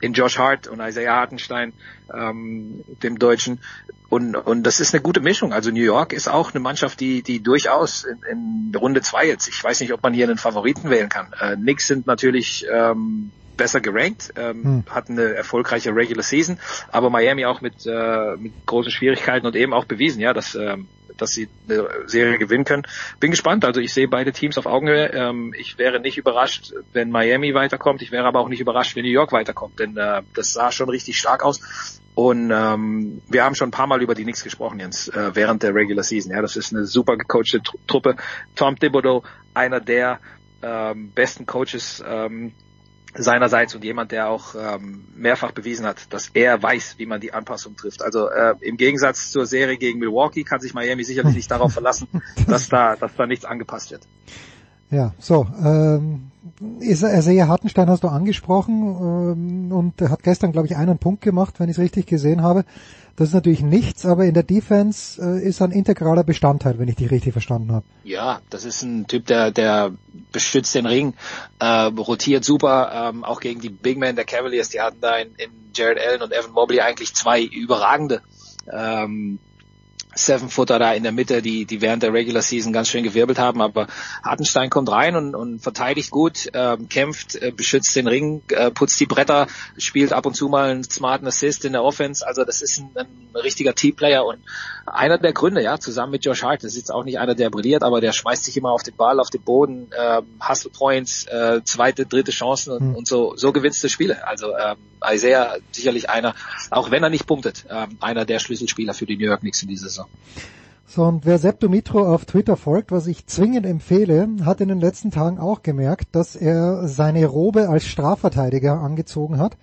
S29: in Josh Hart und Isaiah Hartenstein, ähm, dem Deutschen. Und, und das ist eine gute Mischung. Also New York ist auch eine Mannschaft, die, die durchaus in, in Runde zwei jetzt, ich weiß nicht, ob man hier einen Favoriten wählen kann. Äh, Knicks sind natürlich ähm, besser gerankt, ähm, hm. hatten eine erfolgreiche Regular Season, aber Miami auch mit, äh, mit großen Schwierigkeiten und eben auch bewiesen, ja, dass ähm, dass sie eine Serie gewinnen können. Bin gespannt. Also ich sehe beide Teams auf Augenhöhe. Ähm, ich wäre nicht überrascht, wenn Miami weiterkommt. Ich wäre aber auch nicht überrascht, wenn New York weiterkommt, denn äh, das sah schon richtig stark aus. Und ähm, wir haben schon ein paar Mal über die Knicks gesprochen, Jens, äh, während der Regular Season. Ja, das ist eine super gecoachte Truppe. Tom Thibodeau, einer der ähm, besten Coaches ähm, seinerseits und jemand, der auch ähm, mehrfach bewiesen hat, dass er weiß, wie man die Anpassung trifft. Also äh, im Gegensatz zur Serie gegen Milwaukee kann sich Miami sicherlich nicht darauf verlassen, dass da, dass da nichts angepasst wird.
S7: Ja, so. Ähm, Isaiah Hartenstein hast du angesprochen ähm, und er hat gestern, glaube ich, einen Punkt gemacht, wenn ich es richtig gesehen habe. Das ist natürlich nichts, aber in der Defense äh, ist ein integraler Bestandteil, wenn ich dich richtig verstanden habe.
S29: Ja, das ist ein Typ, der, der beschützt den Ring, äh, rotiert super, ähm, auch gegen die Big Men der Cavaliers. Die hatten da in, in Jared Allen und Evan Mobley eigentlich zwei überragende ähm, Seven-Footer da in der Mitte, die, die während der Regular Season ganz schön gewirbelt haben, aber Hartenstein kommt rein und, und verteidigt gut, ähm, kämpft, äh, beschützt den Ring, äh, putzt die Bretter, spielt ab und zu mal einen smarten Assist in der Offense, also das ist ein, ein richtiger Teamplayer und einer der Gründe, ja, zusammen mit Josh Hart, das ist jetzt auch nicht einer, der brilliert, aber der schmeißt sich immer auf den Ball, auf den Boden, ähm, Hustle Points, äh, zweite, dritte Chancen und, mhm. und so, so gewinnst du Spiele, also ähm, Isaiah sicherlich einer, auch wenn er nicht punktet, ähm, einer der Schlüsselspieler für die New York Knicks in dieser Saison.
S7: So, und wer Sepp auf Twitter folgt, was ich zwingend empfehle, hat in den letzten Tagen auch gemerkt, dass er seine Robe als Strafverteidiger angezogen hat.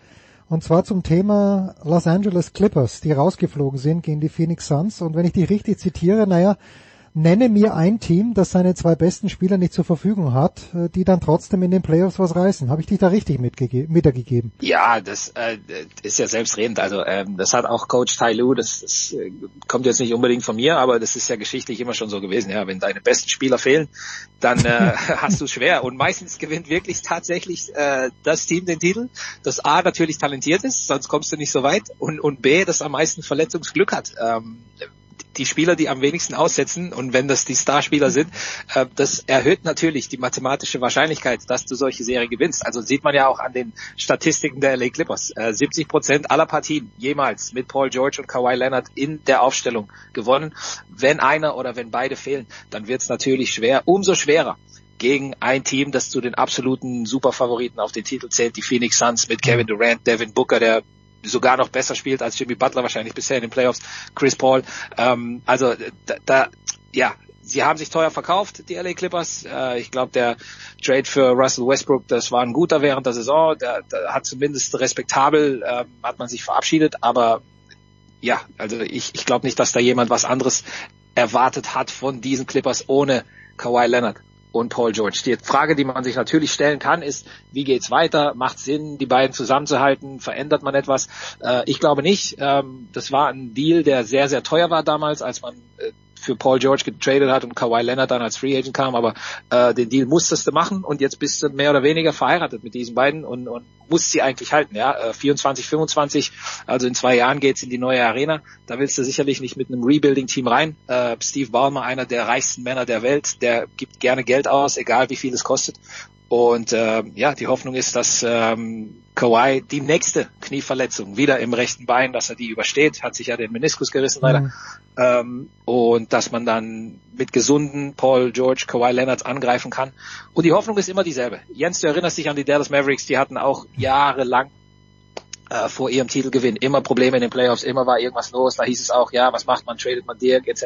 S7: Und zwar zum Thema Los Angeles Clippers, die rausgeflogen sind gegen die Phoenix Suns. Und wenn ich die richtig zitiere, naja, nenne mir ein Team, das seine zwei besten Spieler nicht zur Verfügung hat, äh, die dann trotzdem in den Playoffs was reißen. Habe ich dich da richtig mitgegeben?
S29: Ja, das äh, ist ja selbstredend. Also ähm, das hat auch Coach Tai Lu, das, das äh, kommt jetzt nicht unbedingt von mir, aber das ist ja geschichtlich immer schon so gewesen. Ja, wenn deine besten Spieler fehlen, dann äh, hast du es schwer. Und meistens gewinnt wirklich tatsächlich äh, das Team den Titel, das A natürlich talentiert ist, sonst kommst du nicht so weit, und, und B, das am meisten Verletzungsglück hat. Ähm, die Spieler, die am wenigsten aussetzen und wenn das die Starspieler sind, äh, das erhöht natürlich die mathematische Wahrscheinlichkeit, dass du solche Serien gewinnst. Also sieht man ja auch an den Statistiken der LA Clippers. Äh, 70 Prozent aller Partien jemals mit Paul George und Kawhi Leonard in der Aufstellung gewonnen. Wenn einer oder wenn beide fehlen, dann wird es natürlich schwer, umso schwerer gegen ein Team, das zu den absoluten Superfavoriten auf den Titel zählt, die Phoenix Suns mit Kevin Durant, Devin Booker, der sogar noch besser spielt als Jimmy Butler wahrscheinlich bisher in den Playoffs, Chris Paul. Ähm, also da, da, ja, sie haben sich teuer verkauft, die LA Clippers. Äh, ich glaube, der Trade für Russell Westbrook, das war ein guter während der Saison. Der, der hat zumindest respektabel, äh, hat man sich verabschiedet. Aber ja, also ich, ich glaube nicht, dass da jemand was anderes erwartet hat von diesen Clippers ohne Kawhi Leonard und Paul George. Die Frage, die man sich natürlich stellen kann, ist, wie geht's weiter? Macht Sinn, die beiden zusammenzuhalten? Verändert man etwas? Äh, ich glaube nicht. Ähm, das war ein Deal, der sehr, sehr teuer war damals, als man äh, für Paul George getradet hat und Kawhi Leonard dann als Free Agent kam, aber äh, den Deal musstest du machen und jetzt bist du mehr oder weniger verheiratet mit diesen beiden und, und musst sie eigentlich halten. Ja, äh, 24, 25, also in zwei Jahren geht's in die neue Arena. Da willst du sicherlich nicht mit einem Rebuilding-Team rein. Äh, Steve Ballmer, einer der reichsten Männer der Welt, der gibt gerne Geld aus, egal wie viel es kostet. Und äh, ja, die Hoffnung ist, dass ähm, Kawhi die nächste Knieverletzung wieder im rechten Bein, dass er die übersteht, hat sich ja den Meniskus gerissen leider. Mhm. Ähm, und dass man dann mit gesunden Paul George, Kawhi Leonards angreifen kann. Und die Hoffnung ist immer dieselbe. Jens, du erinnerst dich an die Dallas Mavericks, die hatten auch jahrelang äh, vor ihrem Titelgewinn immer Probleme in den Playoffs, immer war irgendwas los. Da hieß es auch, ja, was macht man, tradet man Dirk etc.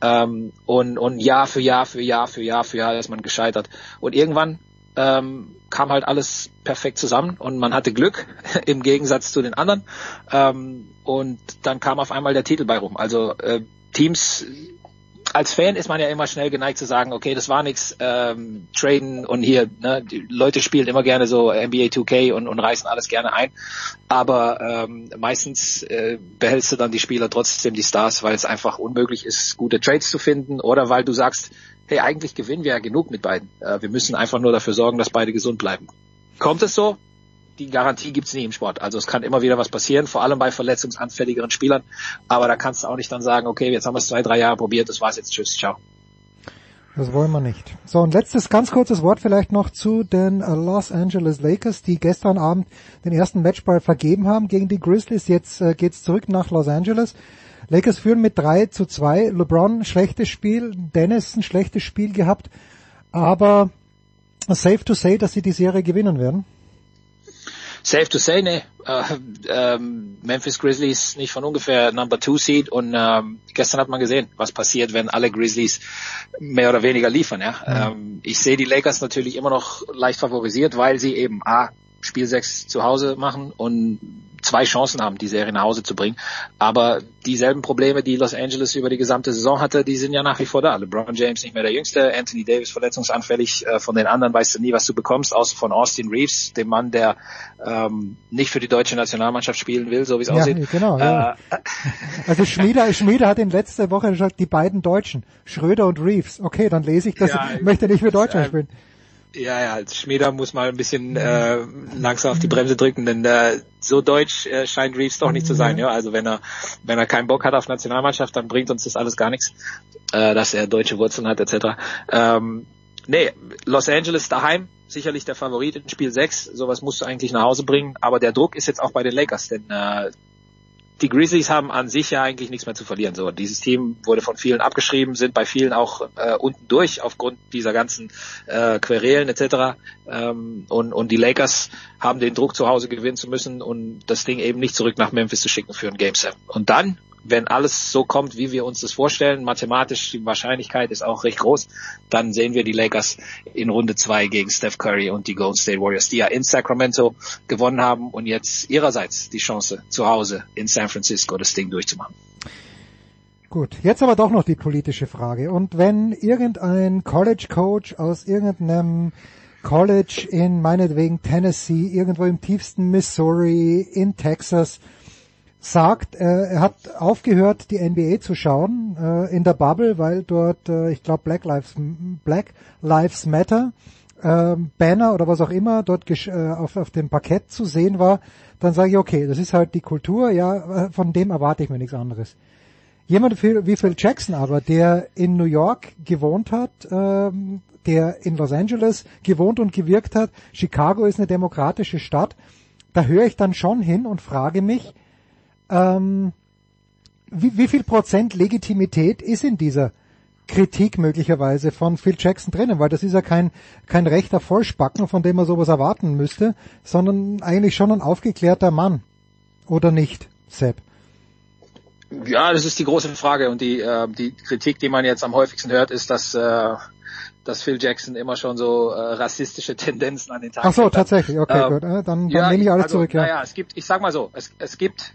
S29: Ähm, und, und Jahr für Jahr für Jahr für Jahr für Jahr ist man gescheitert. Und irgendwann ähm, kam halt alles perfekt zusammen und man hatte Glück im Gegensatz zu den anderen. Ähm, und dann kam auf einmal der Titel bei rum. Also äh, Teams als Fan ist man ja immer schnell geneigt zu sagen, okay, das war nix, ähm, traden und hier, ne, die Leute spielen immer gerne so NBA 2K und, und reißen alles gerne ein, aber ähm, meistens äh, behältst du dann die Spieler trotzdem die Stars, weil es einfach unmöglich ist, gute Trades zu finden oder weil du sagst, hey, eigentlich gewinnen wir ja genug mit beiden. Äh, wir müssen einfach nur dafür sorgen, dass beide gesund bleiben. Kommt es so? Die Garantie gibt's nie im Sport. Also es kann immer wieder was passieren, vor allem bei verletzungsanfälligeren Spielern. Aber da kannst du auch nicht dann sagen, okay, jetzt haben wir es zwei, drei Jahre probiert, das war's jetzt, tschüss, ciao.
S7: Das wollen wir nicht. So, und letztes ganz kurzes Wort vielleicht noch zu den äh, Los Angeles Lakers, die gestern Abend den ersten Matchball vergeben haben gegen die Grizzlies. Jetzt äh, geht's zurück nach Los Angeles. Lakers führen mit 3 zu 2. LeBron schlechtes Spiel, Dennis ein schlechtes Spiel gehabt, aber safe to say, dass sie die Serie gewinnen werden.
S29: Safe to say, ne. Äh, ähm, Memphis Grizzlies nicht von ungefähr Number Two Seed und ähm, gestern hat man gesehen, was passiert, wenn alle Grizzlies mehr oder weniger liefern. Ja? Mhm. Ähm, ich sehe die Lakers natürlich immer noch leicht favorisiert, weil sie eben A, Spiel 6 zu Hause machen und zwei Chancen haben, die Serie nach Hause zu bringen. Aber dieselben Probleme, die Los Angeles über die gesamte Saison hatte, die sind ja nach wie vor da. LeBron James nicht mehr der Jüngste, Anthony Davis verletzungsanfällig. Äh, von den anderen weißt du nie, was du bekommst, außer von Austin Reeves, dem Mann, der ähm, nicht für die deutsche Nationalmannschaft spielen will, so wie es ja, aussieht.
S7: Genau, ja. Äh, also Schmieder, Schmieder hat in letzter Woche gesagt, die beiden Deutschen, Schröder und Reeves. Okay, dann lese ich das, ja, möchte nicht für Deutschland spielen.
S29: Ja, ja, als Schmieder muss mal ein bisschen äh, langsam auf die Bremse drücken, denn äh, so deutsch äh, scheint Reeves doch nicht zu sein. Ja, also wenn er wenn er keinen Bock hat auf Nationalmannschaft, dann bringt uns das alles gar nichts, äh, dass er deutsche Wurzeln hat etc. Ähm, nee, Los Angeles daheim sicherlich der Favorit in Spiel 6. Sowas musst du eigentlich nach Hause bringen, aber der Druck ist jetzt auch bei den Lakers, denn äh, die Grizzlies haben an sich ja eigentlich nichts mehr zu verlieren. So, dieses Team wurde von vielen abgeschrieben, sind bei vielen auch äh, unten durch aufgrund dieser ganzen äh, Querelen etc. Ähm, und, und die Lakers haben den Druck zu Hause gewinnen zu müssen und das Ding eben nicht zurück nach Memphis zu schicken für ein Game 7. Und dann wenn alles so kommt, wie wir uns das vorstellen, mathematisch die Wahrscheinlichkeit ist auch recht groß, dann sehen wir die Lakers in Runde zwei gegen Steph Curry und die Golden State Warriors, die ja in Sacramento gewonnen haben und jetzt ihrerseits die Chance zu Hause in San Francisco das Ding durchzumachen.
S7: Gut, jetzt aber doch noch die politische Frage. Und wenn irgendein College Coach aus irgendeinem College in meinetwegen Tennessee, irgendwo im tiefsten Missouri, in Texas, sagt, äh, er hat aufgehört, die NBA zu schauen äh, in der Bubble, weil dort, äh, ich glaube, Black Lives Black Lives Matter äh, Banner oder was auch immer dort auf, auf dem Parkett zu sehen war, dann sage ich, okay, das ist halt die Kultur, ja, von dem erwarte ich mir nichts anderes. Jemand wie Phil Jackson aber, der in New York gewohnt hat, ähm, der in Los Angeles gewohnt und gewirkt hat, Chicago ist eine demokratische Stadt, da höre ich dann schon hin und frage mich, ähm, wie, wie viel Prozent Legitimität ist in dieser Kritik möglicherweise von Phil Jackson drinnen, weil das ist ja kein, kein rechter Vollspacken, von dem man sowas erwarten müsste, sondern eigentlich schon ein aufgeklärter Mann. Oder nicht, Sepp?
S29: Ja, das ist die große Frage und die, äh, die Kritik, die man jetzt am häufigsten hört, ist, dass, äh, dass Phil Jackson immer schon so äh, rassistische Tendenzen an den Tag
S7: Ach so, tatsächlich, okay, ähm, gut. Äh, dann, dann ja, nehme ich alles
S29: also,
S7: zurück. Ja.
S29: Naja, es gibt, ich sag mal so, es, es gibt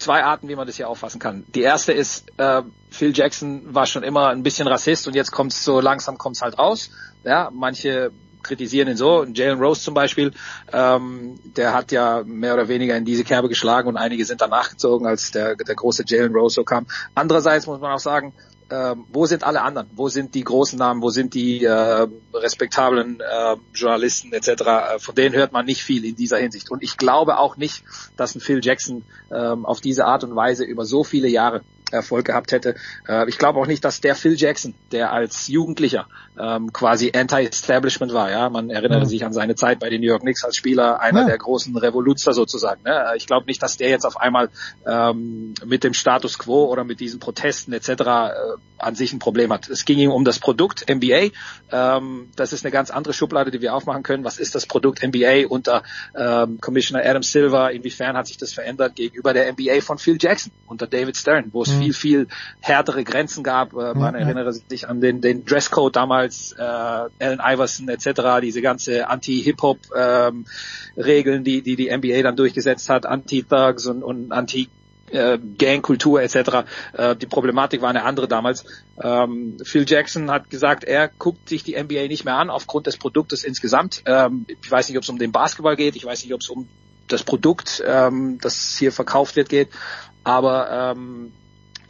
S29: zwei Arten, wie man das hier auffassen kann. Die erste ist, äh, Phil Jackson war schon immer ein bisschen Rassist und jetzt kommt es so langsam kommt's halt raus. Ja, manche kritisieren ihn so. Jalen Rose zum Beispiel, ähm, der hat ja mehr oder weniger in diese Kerbe geschlagen und einige sind danach gezogen, als der, der große Jalen Rose so kam. Andererseits muss man auch sagen, äh, wo sind alle anderen? Wo sind die großen Namen? Wo sind die äh, respektablen äh, Journalisten etc.? Von denen hört man nicht viel in dieser Hinsicht. Und ich glaube auch nicht, dass ein Phil Jackson äh, auf diese Art und Weise über so viele Jahre Erfolg gehabt hätte. Äh, ich glaube auch nicht, dass der Phil Jackson, der als Jugendlicher ähm, quasi Anti-Establishment war, ja, man erinnert ja. sich an seine Zeit bei den New York Knicks als Spieler, einer ja. der großen Revoluzer sozusagen. Ne? Ich glaube nicht, dass der jetzt auf einmal ähm, mit dem Status quo oder mit diesen Protesten etc. Äh, an sich ein Problem hat. Es ging ihm um das Produkt NBA. Ähm, das ist eine ganz andere Schublade, die wir aufmachen können. Was ist das Produkt NBA unter ähm, Commissioner Adam Silver? Inwiefern hat sich das verändert gegenüber der NBA von Phil Jackson unter David Stern, wo es. Viel, viel härtere Grenzen gab. Äh, man mhm. erinnere sich an den, den Dresscode damals, äh, Allen Iverson etc., diese ganze Anti-Hip-Hop-Regeln, ähm, die, die die NBA dann durchgesetzt hat, Anti-Thugs und, und Anti- äh, Gangkultur etc. Äh, die Problematik war eine andere damals. Ähm, Phil Jackson hat gesagt, er guckt sich die NBA nicht mehr an aufgrund des Produktes insgesamt. Ähm, ich weiß nicht, ob es um den Basketball geht, ich weiß nicht, ob es um das Produkt, ähm, das hier verkauft wird, geht. Aber ähm,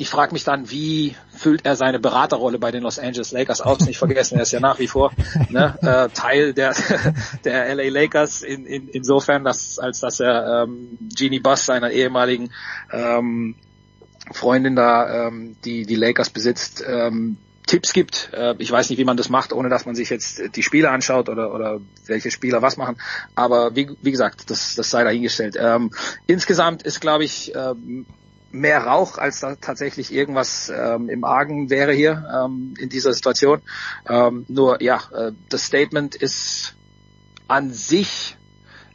S29: ich frage mich dann, wie füllt er seine Beraterrolle bei den Los Angeles Lakers aus? Nicht vergessen, er ist ja nach wie vor ne, äh, Teil der, der LA Lakers in, in, insofern, dass, als dass er ähm, Genie Buss, seiner ehemaligen ähm, Freundin da, ähm, die die Lakers besitzt, ähm, Tipps gibt. Äh, ich weiß nicht, wie man das macht, ohne dass man sich jetzt die Spiele anschaut oder, oder welche Spieler was machen. Aber wie, wie gesagt, das, das sei dahingestellt. Ähm, insgesamt ist, glaube ich, ähm, mehr Rauch, als da tatsächlich irgendwas ähm, im Argen wäre hier ähm, in dieser Situation. Ähm, nur ja, äh, das Statement ist an sich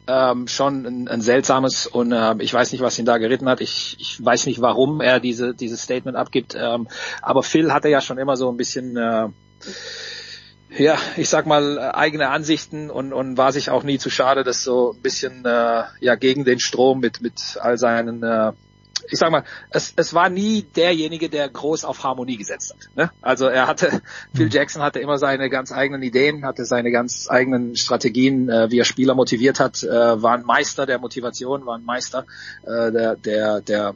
S29: ähm, schon ein, ein seltsames und äh, ich weiß nicht, was ihn da geritten hat. Ich, ich weiß nicht, warum er diese dieses Statement abgibt. Ähm, aber Phil hatte ja schon immer so ein bisschen äh, ja, ich sag mal, eigene Ansichten und, und war sich auch nie zu schade, das so ein bisschen äh, ja gegen den Strom mit, mit all seinen äh, ich sag mal, es, es war nie derjenige, der groß auf Harmonie gesetzt hat. Ne? Also er hatte, Phil Jackson hatte immer seine ganz eigenen Ideen, hatte seine ganz eigenen Strategien, äh, wie er Spieler motiviert hat, äh, war ein Meister der Motivation, war ein Meister äh, der, der, der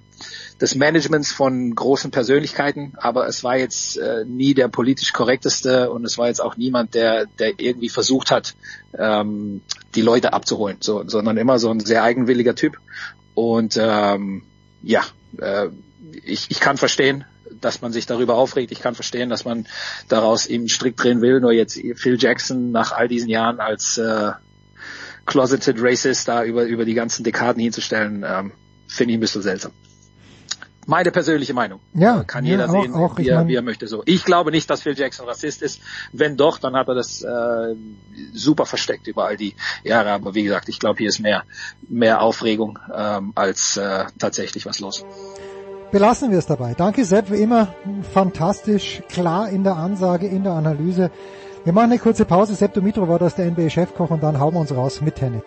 S29: des Managements von großen Persönlichkeiten, aber es war jetzt äh, nie der politisch korrekteste und es war jetzt auch niemand, der, der irgendwie versucht hat, ähm, die Leute abzuholen, so, sondern immer so ein sehr eigenwilliger Typ. Und ähm, ja, äh, ich, ich kann verstehen, dass man sich darüber aufregt. Ich kann verstehen, dass man daraus eben strikt drehen will. Nur jetzt Phil Jackson nach all diesen Jahren als äh, closeted racist da über, über die ganzen Dekaden hinzustellen, ähm, finde ich ein bisschen seltsam. Meine persönliche Meinung.
S7: Ja,
S29: kann jeder
S7: ja,
S29: sehen,
S7: auch,
S29: wie, er, wie er möchte. So, ich glaube nicht, dass Phil Jackson Rassist ist. Wenn doch, dann hat er das äh, super versteckt über all die Jahre. Aber wie gesagt, ich glaube, hier ist mehr mehr Aufregung ähm, als äh, tatsächlich was los.
S7: Belassen wir es dabei. Danke Sepp, wie immer fantastisch, klar in der Ansage, in der Analyse. Wir machen eine kurze Pause. Sepp Dumitro war das der NBA-Chefkoch und dann hauen wir uns raus mit Tennis.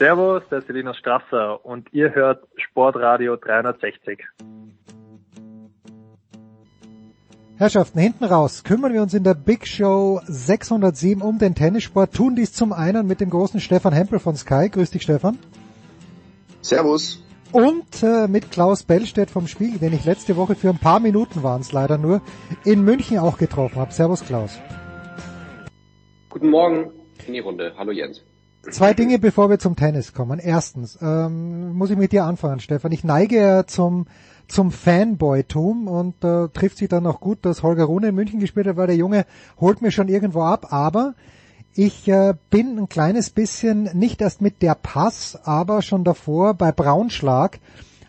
S30: Servus, der ist Linus Strasser und ihr hört Sportradio 360.
S7: Herrschaften, hinten raus kümmern wir uns in der Big Show 607 um den Tennissport, tun dies zum einen mit dem großen Stefan Hempel von Sky. Grüß dich, Stefan.
S31: Servus.
S7: Und äh, mit Klaus Bellstedt vom Spiegel, den ich letzte Woche für ein paar Minuten waren es leider nur, in München auch getroffen habe. Servus, Klaus.
S31: Guten Morgen in die Runde. Hallo Jens.
S7: Zwei Dinge, bevor wir zum Tennis kommen. Erstens, ähm, muss ich mit dir anfangen, Stefan. Ich neige ja zum, zum Fanboy-Tum und äh, trifft sich dann auch gut, dass Holger Rune in München gespielt hat, weil der Junge holt mir schon irgendwo ab, aber ich äh, bin ein kleines bisschen, nicht erst mit der Pass, aber schon davor bei Braunschlag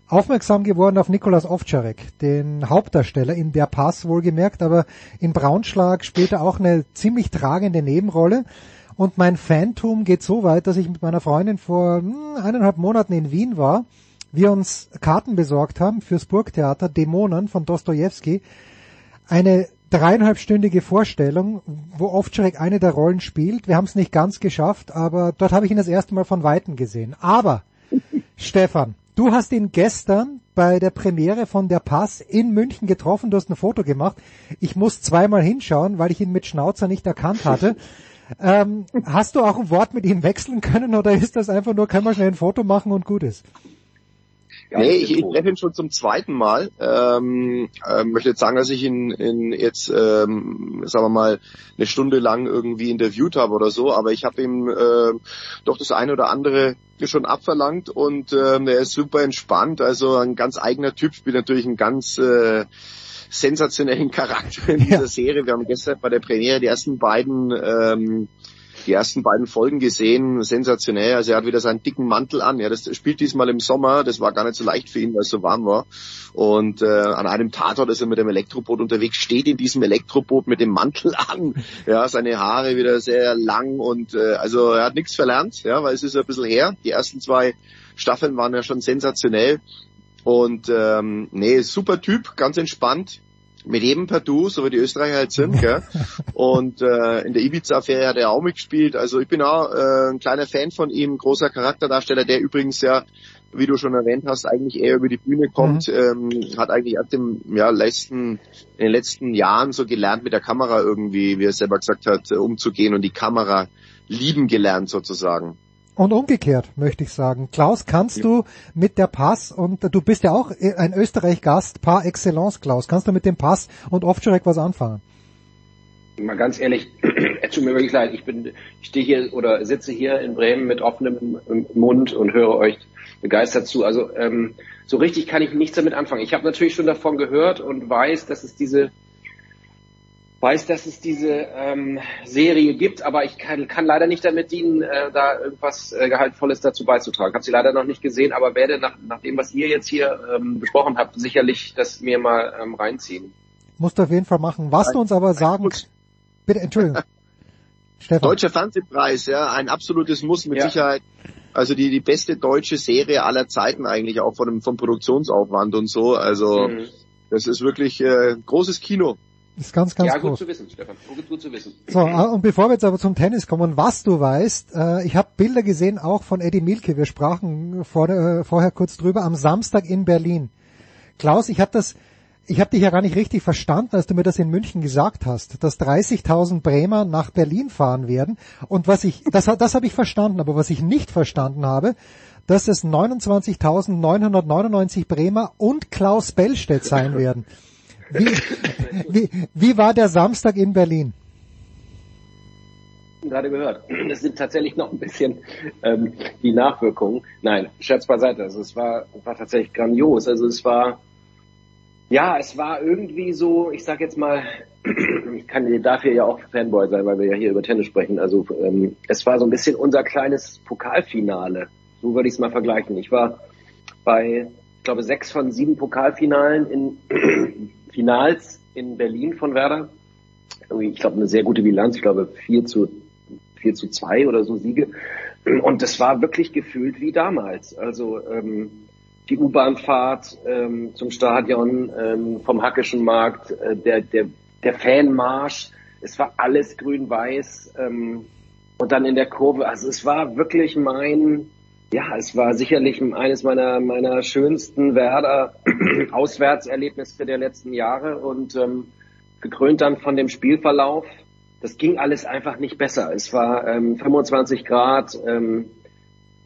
S7: aufmerksam geworden auf Nikolas Ovtcharek, den Hauptdarsteller in der Pass wohlgemerkt, aber in Braunschlag spielt er auch eine ziemlich tragende Nebenrolle. Und mein Fantum geht so weit, dass ich mit meiner Freundin vor hm, eineinhalb Monaten in Wien war, wir uns Karten besorgt haben fürs Burgtheater Dämonen von Dostoevsky. Eine dreieinhalbstündige Vorstellung, wo Ovtcharek eine der Rollen spielt. Wir haben es nicht ganz geschafft, aber dort habe ich ihn das erste Mal von Weitem gesehen. Aber, Stefan, du hast ihn gestern bei der Premiere von Der Pass in München getroffen. Du hast ein Foto gemacht. Ich muss zweimal hinschauen, weil ich ihn mit Schnauzer nicht erkannt hatte. Ähm, hast du auch ein Wort mit ihm wechseln können oder ist das einfach nur, kann man schnell ein Foto machen und gut ist?
S24: Ja, nee, ich, ich treffe ihn schon zum zweiten Mal. Ähm, äh, möchte jetzt sagen, dass ich ihn, ihn jetzt, ähm, sagen wir mal, eine Stunde lang irgendwie interviewt habe oder so, aber ich habe ihm äh, doch das eine oder andere schon abverlangt und ähm, er ist super entspannt, also ein ganz eigener Typ, spielt natürlich ein ganz äh, sensationellen Charakter in dieser ja. Serie. Wir haben gestern bei der Premiere die ersten beiden ähm, die ersten beiden Folgen gesehen, sensationell. Also er hat wieder seinen dicken Mantel an. Ja, das spielt diesmal im Sommer. Das war gar nicht so leicht für ihn, weil es so warm war. Und äh, an einem Tatort ist er mit dem Elektroboot unterwegs, steht in diesem Elektroboot mit dem Mantel an. Ja, seine Haare wieder sehr lang und äh, also er hat nichts verlernt, ja, weil es ist ein bisschen her. Die ersten zwei Staffeln waren ja schon sensationell. Und ähm, nee, super Typ, ganz entspannt, mit jedem per Du, so wie die Österreicher halt sind. Gell? Und äh, in der Ibiza-Affäre hat er auch mitgespielt. Also ich bin auch äh, ein kleiner Fan von ihm, großer Charakterdarsteller, der übrigens ja, wie du schon erwähnt hast, eigentlich eher über die Bühne kommt, mhm. ähm, hat eigentlich ab dem ja, letzten, in den letzten Jahren so gelernt, mit der Kamera irgendwie, wie er selber gesagt hat, umzugehen und die Kamera lieben gelernt sozusagen.
S7: Und umgekehrt möchte ich sagen. Klaus, kannst ja. du mit der Pass, und du bist ja auch ein Österreich-Gast par excellence, Klaus, kannst du mit dem Pass und Ovtcharek was anfangen?
S32: Mal ganz ehrlich, es tut mir wirklich leid, ich bin, ich stehe hier oder sitze hier in Bremen mit offenem Mund und höre euch begeistert zu. Also ähm, so richtig kann ich nichts damit anfangen. Ich habe natürlich schon davon gehört und weiß, dass es diese weiß, dass es diese ähm, Serie gibt, aber ich kann, kann leider nicht damit dienen, äh, da irgendwas äh, Gehaltvolles dazu beizutragen. Habe sie leider noch nicht gesehen, aber werde nach, nach dem, was ihr jetzt hier ähm, besprochen habt, sicherlich das mir mal ähm, reinziehen.
S7: Musst du auf jeden Fall machen. Was du uns aber sagen... Bitte, Entschuldigung.
S24: Stefan. Deutscher Fernsehpreis, ja, ein absolutes Muss mit ja. Sicherheit. Also die, die beste deutsche Serie aller Zeiten eigentlich, auch von dem, vom Produktionsaufwand und so. Also mhm. das ist wirklich äh, großes Kino.
S7: Ist ganz, ganz
S32: ja,
S7: gut
S32: groß. zu wissen, Stefan. Gut, gut zu wissen.
S7: So, äh, und bevor wir jetzt aber zum Tennis kommen, was du weißt, äh, ich habe Bilder gesehen auch von Eddie Milke. Wir sprachen vor, äh, vorher kurz drüber am Samstag in Berlin. Klaus, ich habe das, ich habe dich ja gar nicht richtig verstanden, als du mir das in München gesagt hast, dass 30.000 Bremer nach Berlin fahren werden. Und was ich, das, das habe ich verstanden, aber was ich nicht verstanden habe, dass es 29.999 Bremer und Klaus Bellstedt sein werden. Wie, wie, wie war der Samstag in Berlin?
S32: gerade gehört. Das sind tatsächlich noch ein bisschen ähm, die Nachwirkungen. Nein, Scherz beiseite. Also es war, war tatsächlich grandios. Also es war, ja, es war irgendwie so, ich sag jetzt mal, ich kann, darf hier ja auch Fanboy sein, weil wir ja hier über Tennis sprechen. Also ähm, es war so ein bisschen unser kleines Pokalfinale. So würde ich es mal vergleichen. Ich war bei, ich glaube, sechs von sieben Pokalfinalen in Finals in Berlin von Werder. Ich glaube, eine sehr gute Bilanz. Ich glaube, 4 zu, 4 zu 2 oder so Siege. Und das war wirklich gefühlt wie damals. Also ähm, die U-Bahnfahrt ähm, zum Stadion, ähm, vom Hackischen Markt, äh, der, der, der Fanmarsch. Es war alles grün-weiß. Ähm, und dann in der Kurve. Also es war wirklich mein ja, es war sicherlich eines meiner, meiner schönsten Werder-Auswärtserlebnisse der letzten Jahre und ähm, gekrönt dann von dem Spielverlauf. Das ging alles einfach nicht besser. Es war ähm, 25 Grad, ähm,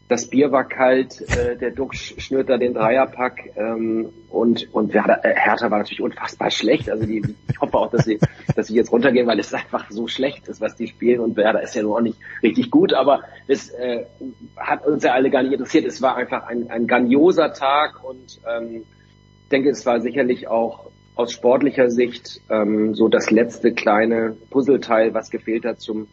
S32: das Bier war kalt, äh, der Duck schnürt da den Dreierpack ähm, und und Werder, äh, Hertha war natürlich unfassbar schlecht. Also die, ich hoffe auch, dass sie dass sie jetzt runtergehen, weil es einfach so schlecht ist, was die spielen und Werder ist ja nur auch nicht richtig gut, aber es äh, hat uns ja alle gar nicht interessiert. Es war einfach ein, ein grandioser Tag und ähm, ich denke, es war sicherlich auch aus sportlicher Sicht ähm, so das letzte kleine Puzzleteil, was gefehlt hat zum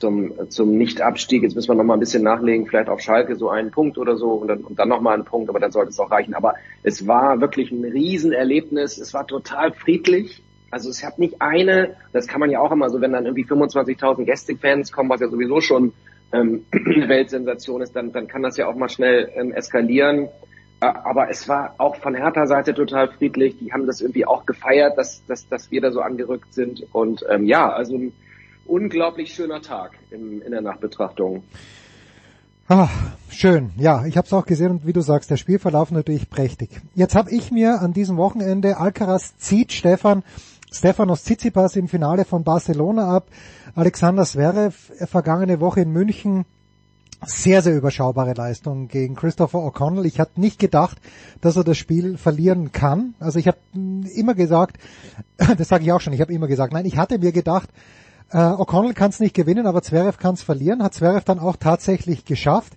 S32: zum, zum Nicht-Abstieg. Jetzt müssen wir noch mal ein bisschen nachlegen, vielleicht auf Schalke so einen Punkt oder so und dann, und dann noch mal einen Punkt, aber dann sollte es auch reichen. Aber es war wirklich ein Riesenerlebnis. Es war total friedlich. Also es hat nicht eine, das kann man ja auch immer so, wenn dann irgendwie 25.000 Gästefans kommen, was ja sowieso schon ähm, Weltsensation ist, dann, dann kann das ja auch mal schnell ähm, eskalieren. Aber es war auch von Hertha Seite total friedlich. Die haben das irgendwie auch gefeiert, dass, dass, dass wir da so angerückt sind. Und ähm, ja, also unglaublich schöner Tag im, in der Nachbetrachtung.
S7: Ah, schön. Ja, ich habe es auch gesehen und wie du sagst, der Spielverlauf natürlich prächtig. Jetzt habe ich mir an diesem Wochenende Alcaraz zieht Stefan Stefanos Tsitsipas im Finale von Barcelona ab. Alexander Zverev äh, vergangene Woche in München sehr, sehr überschaubare Leistung gegen Christopher O'Connell. Ich hatte nicht gedacht, dass er das Spiel verlieren kann. Also ich habe immer gesagt, das sage ich auch schon, ich habe immer gesagt, nein, ich hatte mir gedacht, äh, O'Connell kann es nicht gewinnen, aber Zverev kann es verlieren. Hat Zverev dann auch tatsächlich geschafft.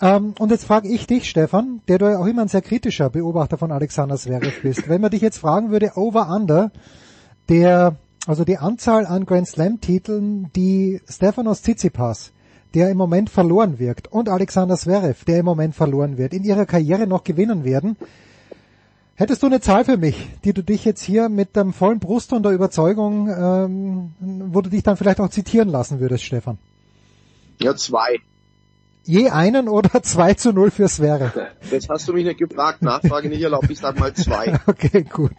S7: Ähm, und jetzt frage ich dich, Stefan, der du ja auch immer ein sehr kritischer Beobachter von Alexander Zverev bist. Wenn man dich jetzt fragen würde, over under, der, also die Anzahl an Grand Slam Titeln, die Stefanos Tsitsipas, der im Moment verloren wirkt, und Alexander Zverev, der im Moment verloren wird, in ihrer Karriere noch gewinnen werden, Hättest du eine Zahl für mich, die du dich jetzt hier mit dem vollen Brust und der Überzeugung, ähm, wo du dich dann vielleicht auch zitieren lassen würdest, Stefan?
S24: Ja, zwei.
S7: Je einen oder zwei zu null fürs wäre?
S24: Das hast du mich nicht gefragt. Nachfrage nicht erlaubt. Ich sag mal zwei.
S7: Okay, gut.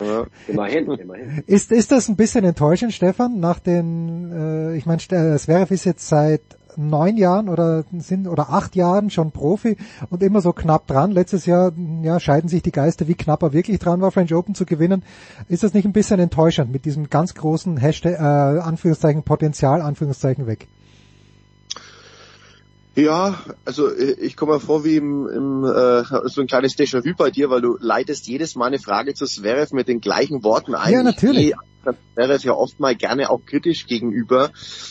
S32: Ja, immerhin, immerhin.
S7: Ist, ist das ein bisschen enttäuschend, Stefan? Nach den, äh, ich meine, Zverev ist jetzt seit neun Jahren oder sind oder acht Jahren schon Profi und immer so knapp dran. Letztes Jahr ja, scheiden sich die Geister, wie knapp er wirklich dran war, French Open zu gewinnen. Ist das nicht ein bisschen enttäuschend mit diesem ganz großen Hashtag, äh, Anführungszeichen Potenzial, Anführungszeichen weg?
S24: Ja, also äh, ich komme mir vor wie im, im äh, so ein kleines Déjà-vu bei dir, weil du leitest jedes Mal eine Frage zu Zverev mit den gleichen Worten ein.
S7: Ja, natürlich.
S24: Zverev ja oft mal gerne auch kritisch gegenüber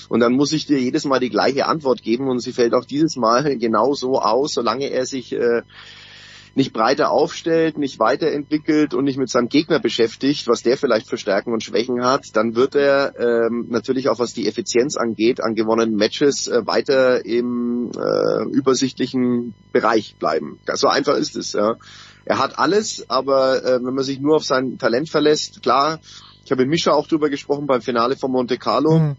S24: und dann muss ich dir jedes Mal die gleiche Antwort geben und sie fällt auch dieses Mal genau so aus, solange er sich äh, nicht breiter aufstellt, nicht weiterentwickelt und nicht mit seinem Gegner beschäftigt, was der vielleicht für Stärken und Schwächen hat, dann wird er ähm, natürlich auch was die Effizienz angeht, an gewonnenen Matches äh, weiter im äh, übersichtlichen Bereich bleiben. So einfach ist es. Ja. Er hat alles, aber äh, wenn man sich nur auf sein Talent verlässt, klar, ich habe mit Mischa auch drüber gesprochen beim Finale von Monte Carlo, mhm.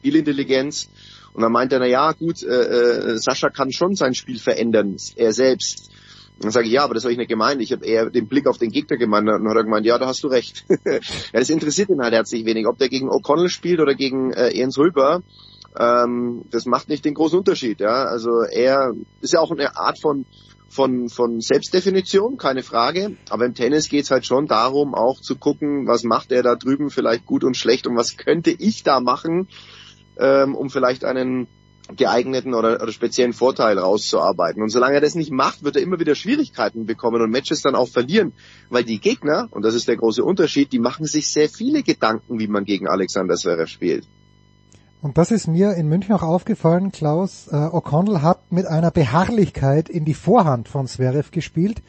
S24: Spielintelligenz. Und dann meint er, na ja, gut, äh, äh, Sascha kann schon sein Spiel verändern, er selbst. Dann sage ich, ja, aber das habe ich nicht gemeint. Ich habe eher den Blick auf den Gegner gemeint. Und dann hat er gemeint, ja, da hast du recht. ja, das interessiert ihn halt herzlich wenig. Ob der gegen O'Connell spielt oder gegen äh, Jens Rüber, ähm, das macht nicht den großen Unterschied. Ja, Also er ist ja auch eine Art von von, von Selbstdefinition, keine Frage. Aber im Tennis geht's halt schon darum, auch zu gucken, was macht er da drüben vielleicht gut und schlecht und was könnte ich da machen, ähm, um vielleicht einen geeigneten oder, oder speziellen Vorteil rauszuarbeiten. Und solange er das nicht macht, wird er immer wieder Schwierigkeiten bekommen und Matches dann auch verlieren, weil die Gegner, und das ist der große Unterschied, die machen sich sehr viele Gedanken, wie man gegen Alexander Zverev spielt.
S7: Und das ist mir in München auch aufgefallen, Klaus. Äh, O'Connell hat mit einer Beharrlichkeit in die Vorhand von Zverev gespielt,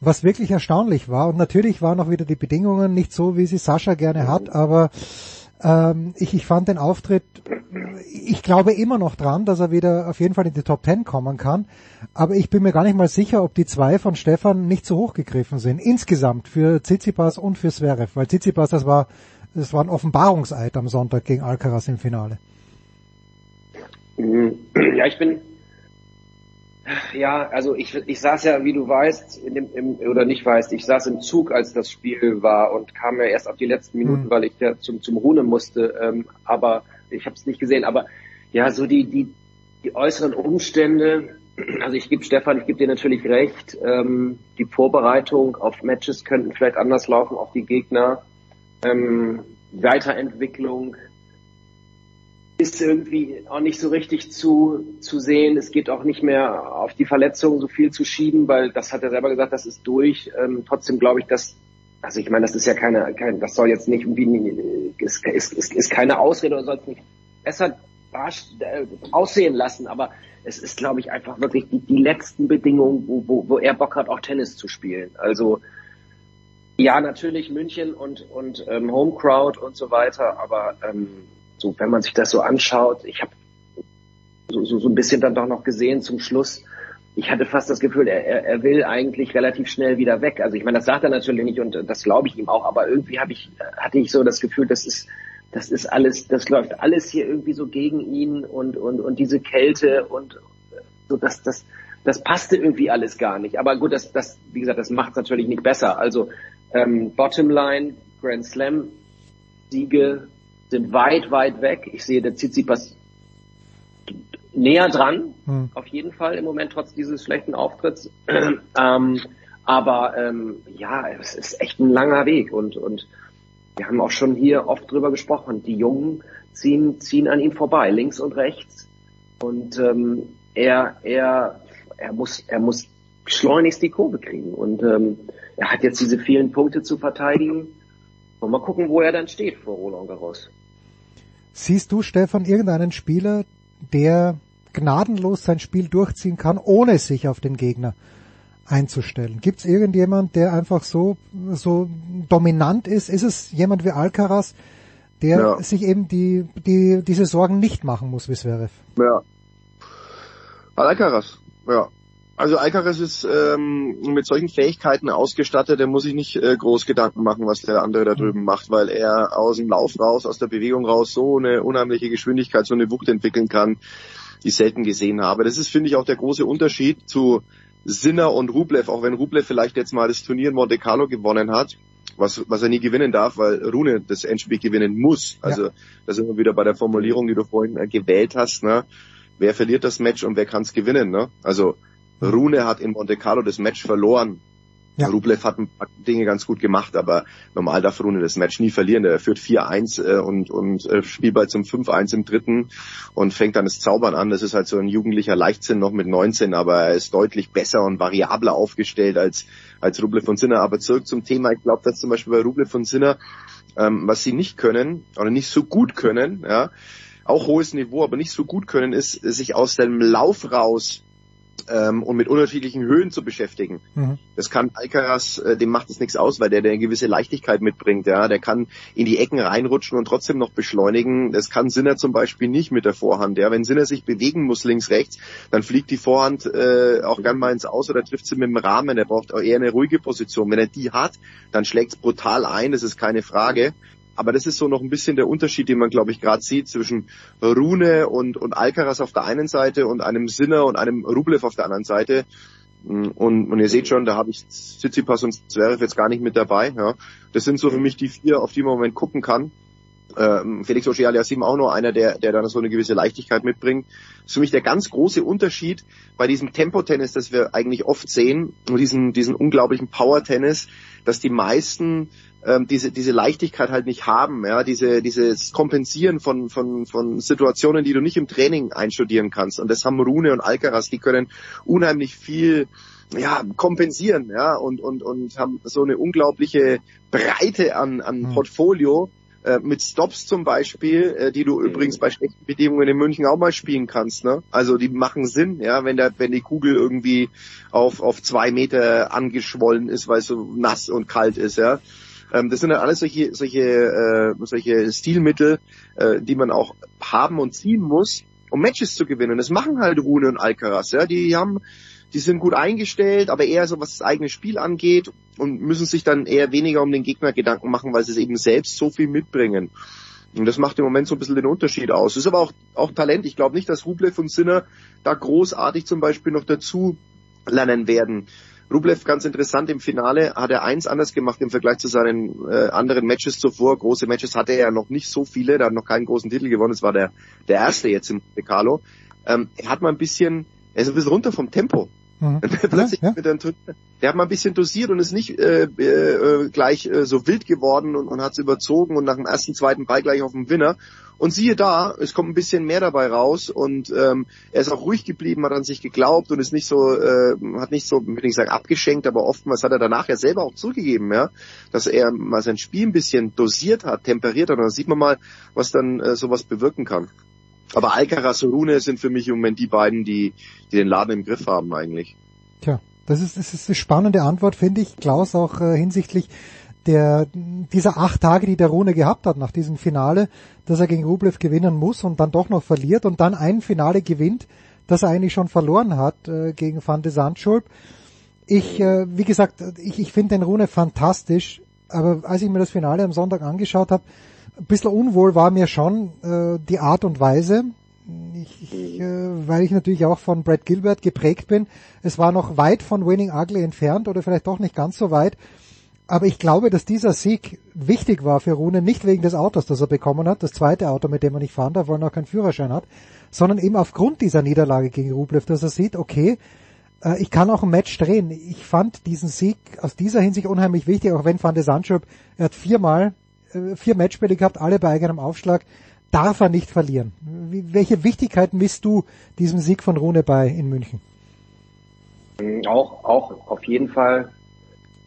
S7: was wirklich erstaunlich war. Und natürlich waren auch wieder die Bedingungen nicht so, wie sie Sascha gerne hat, aber ähm, ich, ich fand den Auftritt, ich glaube immer noch dran, dass er wieder auf jeden Fall in die Top Ten kommen kann. Aber ich bin mir gar nicht mal sicher, ob die zwei von Stefan nicht zu hoch gegriffen sind. Insgesamt für Tsitsipas und für Zverev. Weil Tsitsipas, das war, das war ein Offenbarungseid am Sonntag gegen Alcaraz im Finale.
S32: Ja, ich bin, ja, also ich, ich saß ja, wie du weißt, in dem, im, oder nicht weißt, ich saß im Zug, als das Spiel war und kam ja erst auf die letzten Minuten, mhm. weil ich ja zum, zum Rune musste, ähm, aber ich habe es nicht gesehen. Aber ja, so die, die, die äußeren Umstände, also ich gebe Stefan, ich gebe dir natürlich recht, ähm, die Vorbereitung auf Matches könnten vielleicht anders laufen, auf die Gegner, ähm, Weiterentwicklung, ist irgendwie auch nicht so richtig zu, zu sehen. Es geht auch nicht mehr auf die Verletzung so viel zu schieben, weil das hat er selber gesagt, das ist durch. Ähm, trotzdem glaube ich, dass, also ich meine, das ist ja keine, kein, das soll jetzt nicht irgendwie, ist, ist, ist, ist keine Ausrede oder soll es nicht besser äh, aussehen lassen, aber es ist, glaube ich, einfach wirklich die, die letzten Bedingungen, wo, wo, wo er Bock hat, auch Tennis zu spielen. Also ja, natürlich München und, und ähm, Home Crowd und so weiter, aber ähm, so, wenn man sich das so anschaut, ich habe so, so, so ein bisschen dann doch noch gesehen zum Schluss, ich hatte fast das Gefühl, er, er will eigentlich relativ schnell wieder weg. Also ich meine, das sagt er natürlich nicht und das glaube ich ihm auch, aber irgendwie habe ich, hatte ich so das Gefühl, das ist, das ist alles, das läuft alles hier irgendwie so gegen ihn und, und, und diese Kälte und so, das, das, das passte irgendwie alles gar nicht. Aber gut, das, das, wie gesagt, das macht natürlich nicht besser. Also ähm, Bottomline, Grand Slam, Siege sind weit, weit weg. Ich sehe der Tsitsipas näher dran, hm. auf jeden Fall im Moment trotz dieses schlechten Auftritts. ähm, aber ähm, ja, es ist echt ein langer Weg und und wir haben auch schon hier oft drüber gesprochen. Die Jungen ziehen ziehen an ihm vorbei, links und rechts. Und ähm, er er er muss er muss schleunigst die Kurve kriegen und ähm, er hat jetzt diese vielen Punkte zu verteidigen. Und mal gucken, wo er dann steht vor Roland Garros.
S7: Siehst du, Stefan, irgendeinen Spieler, der gnadenlos sein Spiel durchziehen kann, ohne sich auf den Gegner einzustellen? Gibt es irgendjemand, der einfach so, so dominant ist? Ist es jemand wie Alcaraz, der ja. sich eben die, die, diese Sorgen nicht machen muss, wie Zverev?
S24: Ja. Alcaraz, ja. Also Alcaraz ist ähm, mit solchen Fähigkeiten ausgestattet, der muss sich nicht äh, groß Gedanken machen, was der andere da drüben macht, weil er aus dem Lauf raus, aus der Bewegung raus so eine unheimliche Geschwindigkeit, so eine Wucht entwickeln kann, die ich selten gesehen habe. Das ist, finde ich, auch der große Unterschied zu Sinner und Rublev, auch wenn Rublev vielleicht jetzt mal das Turnier in Monte Carlo gewonnen hat, was, was er nie gewinnen darf, weil Rune das Endspiel gewinnen muss. Also ja. da sind wir wieder bei der Formulierung, die du vorhin äh, gewählt hast. Ne? Wer verliert das Match und wer kann es gewinnen? Ne? Also Rune hat in Monte Carlo das Match verloren. Ja. Rublev hat ein paar Dinge ganz gut gemacht, aber normal darf Rune das Match nie verlieren. Er führt 4-1 äh, und, und äh, spielt bald zum 5-1 im dritten und fängt dann das Zaubern an. Das ist halt so ein jugendlicher Leichtsinn noch mit 19, aber er ist deutlich besser und variabler aufgestellt als, als Rublev von Sinner. Aber zurück zum Thema, ich glaube, dass zum Beispiel bei Rublev von Sinner, ähm, was sie nicht können oder nicht so gut können, ja, auch hohes Niveau, aber nicht so gut können, ist, sich aus dem Lauf raus ähm, und mit unterschiedlichen Höhen zu beschäftigen. Mhm. Das kann Alcaraz, äh, dem macht es nichts aus, weil der, der eine gewisse Leichtigkeit mitbringt. Ja, der kann in die Ecken reinrutschen und trotzdem noch beschleunigen. Das kann Sinner zum Beispiel nicht mit der Vorhand. Ja, wenn Sinner sich bewegen muss links rechts, dann fliegt die Vorhand äh, auch gern mal ins Aus oder trifft sie mit dem Rahmen. Er braucht auch eher eine ruhige Position. Wenn er die hat, dann schlägt es brutal ein. Das ist keine Frage. Aber das ist so noch ein bisschen der Unterschied, den man, glaube ich, gerade sieht zwischen Rune und, und Alcaraz auf der einen Seite und einem Sinner und einem Rublev auf der anderen Seite. Und, und ihr seht schon, da habe ich Tsitsipas und Zverev jetzt gar nicht mit dabei. Ja. Das sind so für mich die vier, auf die man im Moment gucken kann. Ähm, Felix Auger-Aliassime auch nur einer, der, der dann so eine gewisse Leichtigkeit mitbringt. Das ist für mich der ganz große Unterschied bei diesem Tempo-Tennis, das wir eigentlich oft sehen, und diesen, diesen unglaublichen Power-Tennis, dass die meisten ähm, diese, diese Leichtigkeit halt nicht haben, ja, diese, dieses Kompensieren von, von, von Situationen, die du nicht im Training einstudieren kannst. Und das haben Rune und Alcaraz, die können unheimlich viel ja, kompensieren, ja, und, und, und haben so eine unglaubliche Breite an, an hm. Portfolio, äh, mit Stops zum Beispiel, äh, die du übrigens bei schlechten Bedingungen in München auch mal spielen kannst. Ne? Also die machen Sinn, ja, wenn der, wenn die Kugel irgendwie auf auf zwei Meter angeschwollen ist, weil es so nass und kalt ist, ja. Ähm, das sind dann alles solche, solche, äh, solche Stilmittel, äh, die man auch haben und ziehen muss, um Matches zu gewinnen. Das machen halt Rune und Alcaraz. Ja? Die haben, die sind gut eingestellt, aber eher so was das eigene Spiel angeht und müssen sich dann eher weniger um den Gegner Gedanken machen, weil sie es eben selbst so viel mitbringen. Und das macht im Moment so ein bisschen den Unterschied aus. Das ist aber auch, auch Talent. Ich glaube nicht, dass Rublev und Sinner da großartig zum Beispiel noch dazu lernen werden. Rublev ganz interessant im Finale hat er eins anders gemacht im Vergleich zu seinen äh, anderen Matches zuvor. Große Matches hatte er ja noch nicht so viele, da hat noch keinen großen Titel gewonnen. Es war der der erste jetzt im Decalo. Ähm, er hat mal ein bisschen, er ist ein bisschen runter vom Tempo. Mhm. Plötzlich ja, ja. Mit einem, der hat mal ein bisschen dosiert und ist nicht äh, äh, gleich äh, so wild geworden und, und hat es überzogen und nach dem ersten, zweiten Ball gleich auf dem Winner. Und siehe da, es kommt ein bisschen mehr dabei raus und ähm, er ist auch ruhig geblieben, hat an sich geglaubt und ist nicht so, äh, hat nicht so, will ich sagen, abgeschenkt, aber oftmals hat er danach ja selber auch zugegeben, ja, dass er mal sein Spiel ein bisschen dosiert hat, temperiert hat. Und da sieht man mal, was dann äh, sowas bewirken kann. Aber Alcaraz und Rune sind für mich im Moment die beiden, die, die den Laden im Griff haben eigentlich.
S7: Tja, das ist, das ist eine spannende Antwort, finde ich, Klaus, auch äh, hinsichtlich der, dieser acht Tage, die der Rune gehabt hat nach diesem Finale, dass er gegen Rublev gewinnen muss und dann doch noch verliert und dann ein Finale gewinnt, das er eigentlich schon verloren hat äh, gegen Van de Sandschulp. Ich, äh, wie gesagt, ich, ich finde den Rune fantastisch, aber als ich mir das Finale am Sonntag angeschaut habe, ein bisschen unwohl war mir schon äh, die Art und Weise, ich, ich, äh, weil ich natürlich auch von Brad Gilbert geprägt bin. Es war noch weit von Winning Ugly entfernt oder vielleicht doch nicht ganz so weit. Aber ich glaube, dass dieser Sieg wichtig war für Rune, nicht wegen des Autos, das er bekommen hat, das zweite Auto, mit dem er nicht fahren darf, weil er noch keinen Führerschein hat, sondern eben aufgrund dieser Niederlage gegen Rublev, dass er sieht, okay, äh, ich kann auch ein Match drehen. Ich fand diesen Sieg aus dieser Hinsicht unheimlich wichtig, auch wenn Van de Sandschulp, er hat viermal, äh, vier Matchspiele gehabt, alle bei eigenem Aufschlag, darf er nicht verlieren. Welche Wichtigkeit misst du diesem Sieg von Rune bei in München?
S32: Auch, auch auf jeden Fall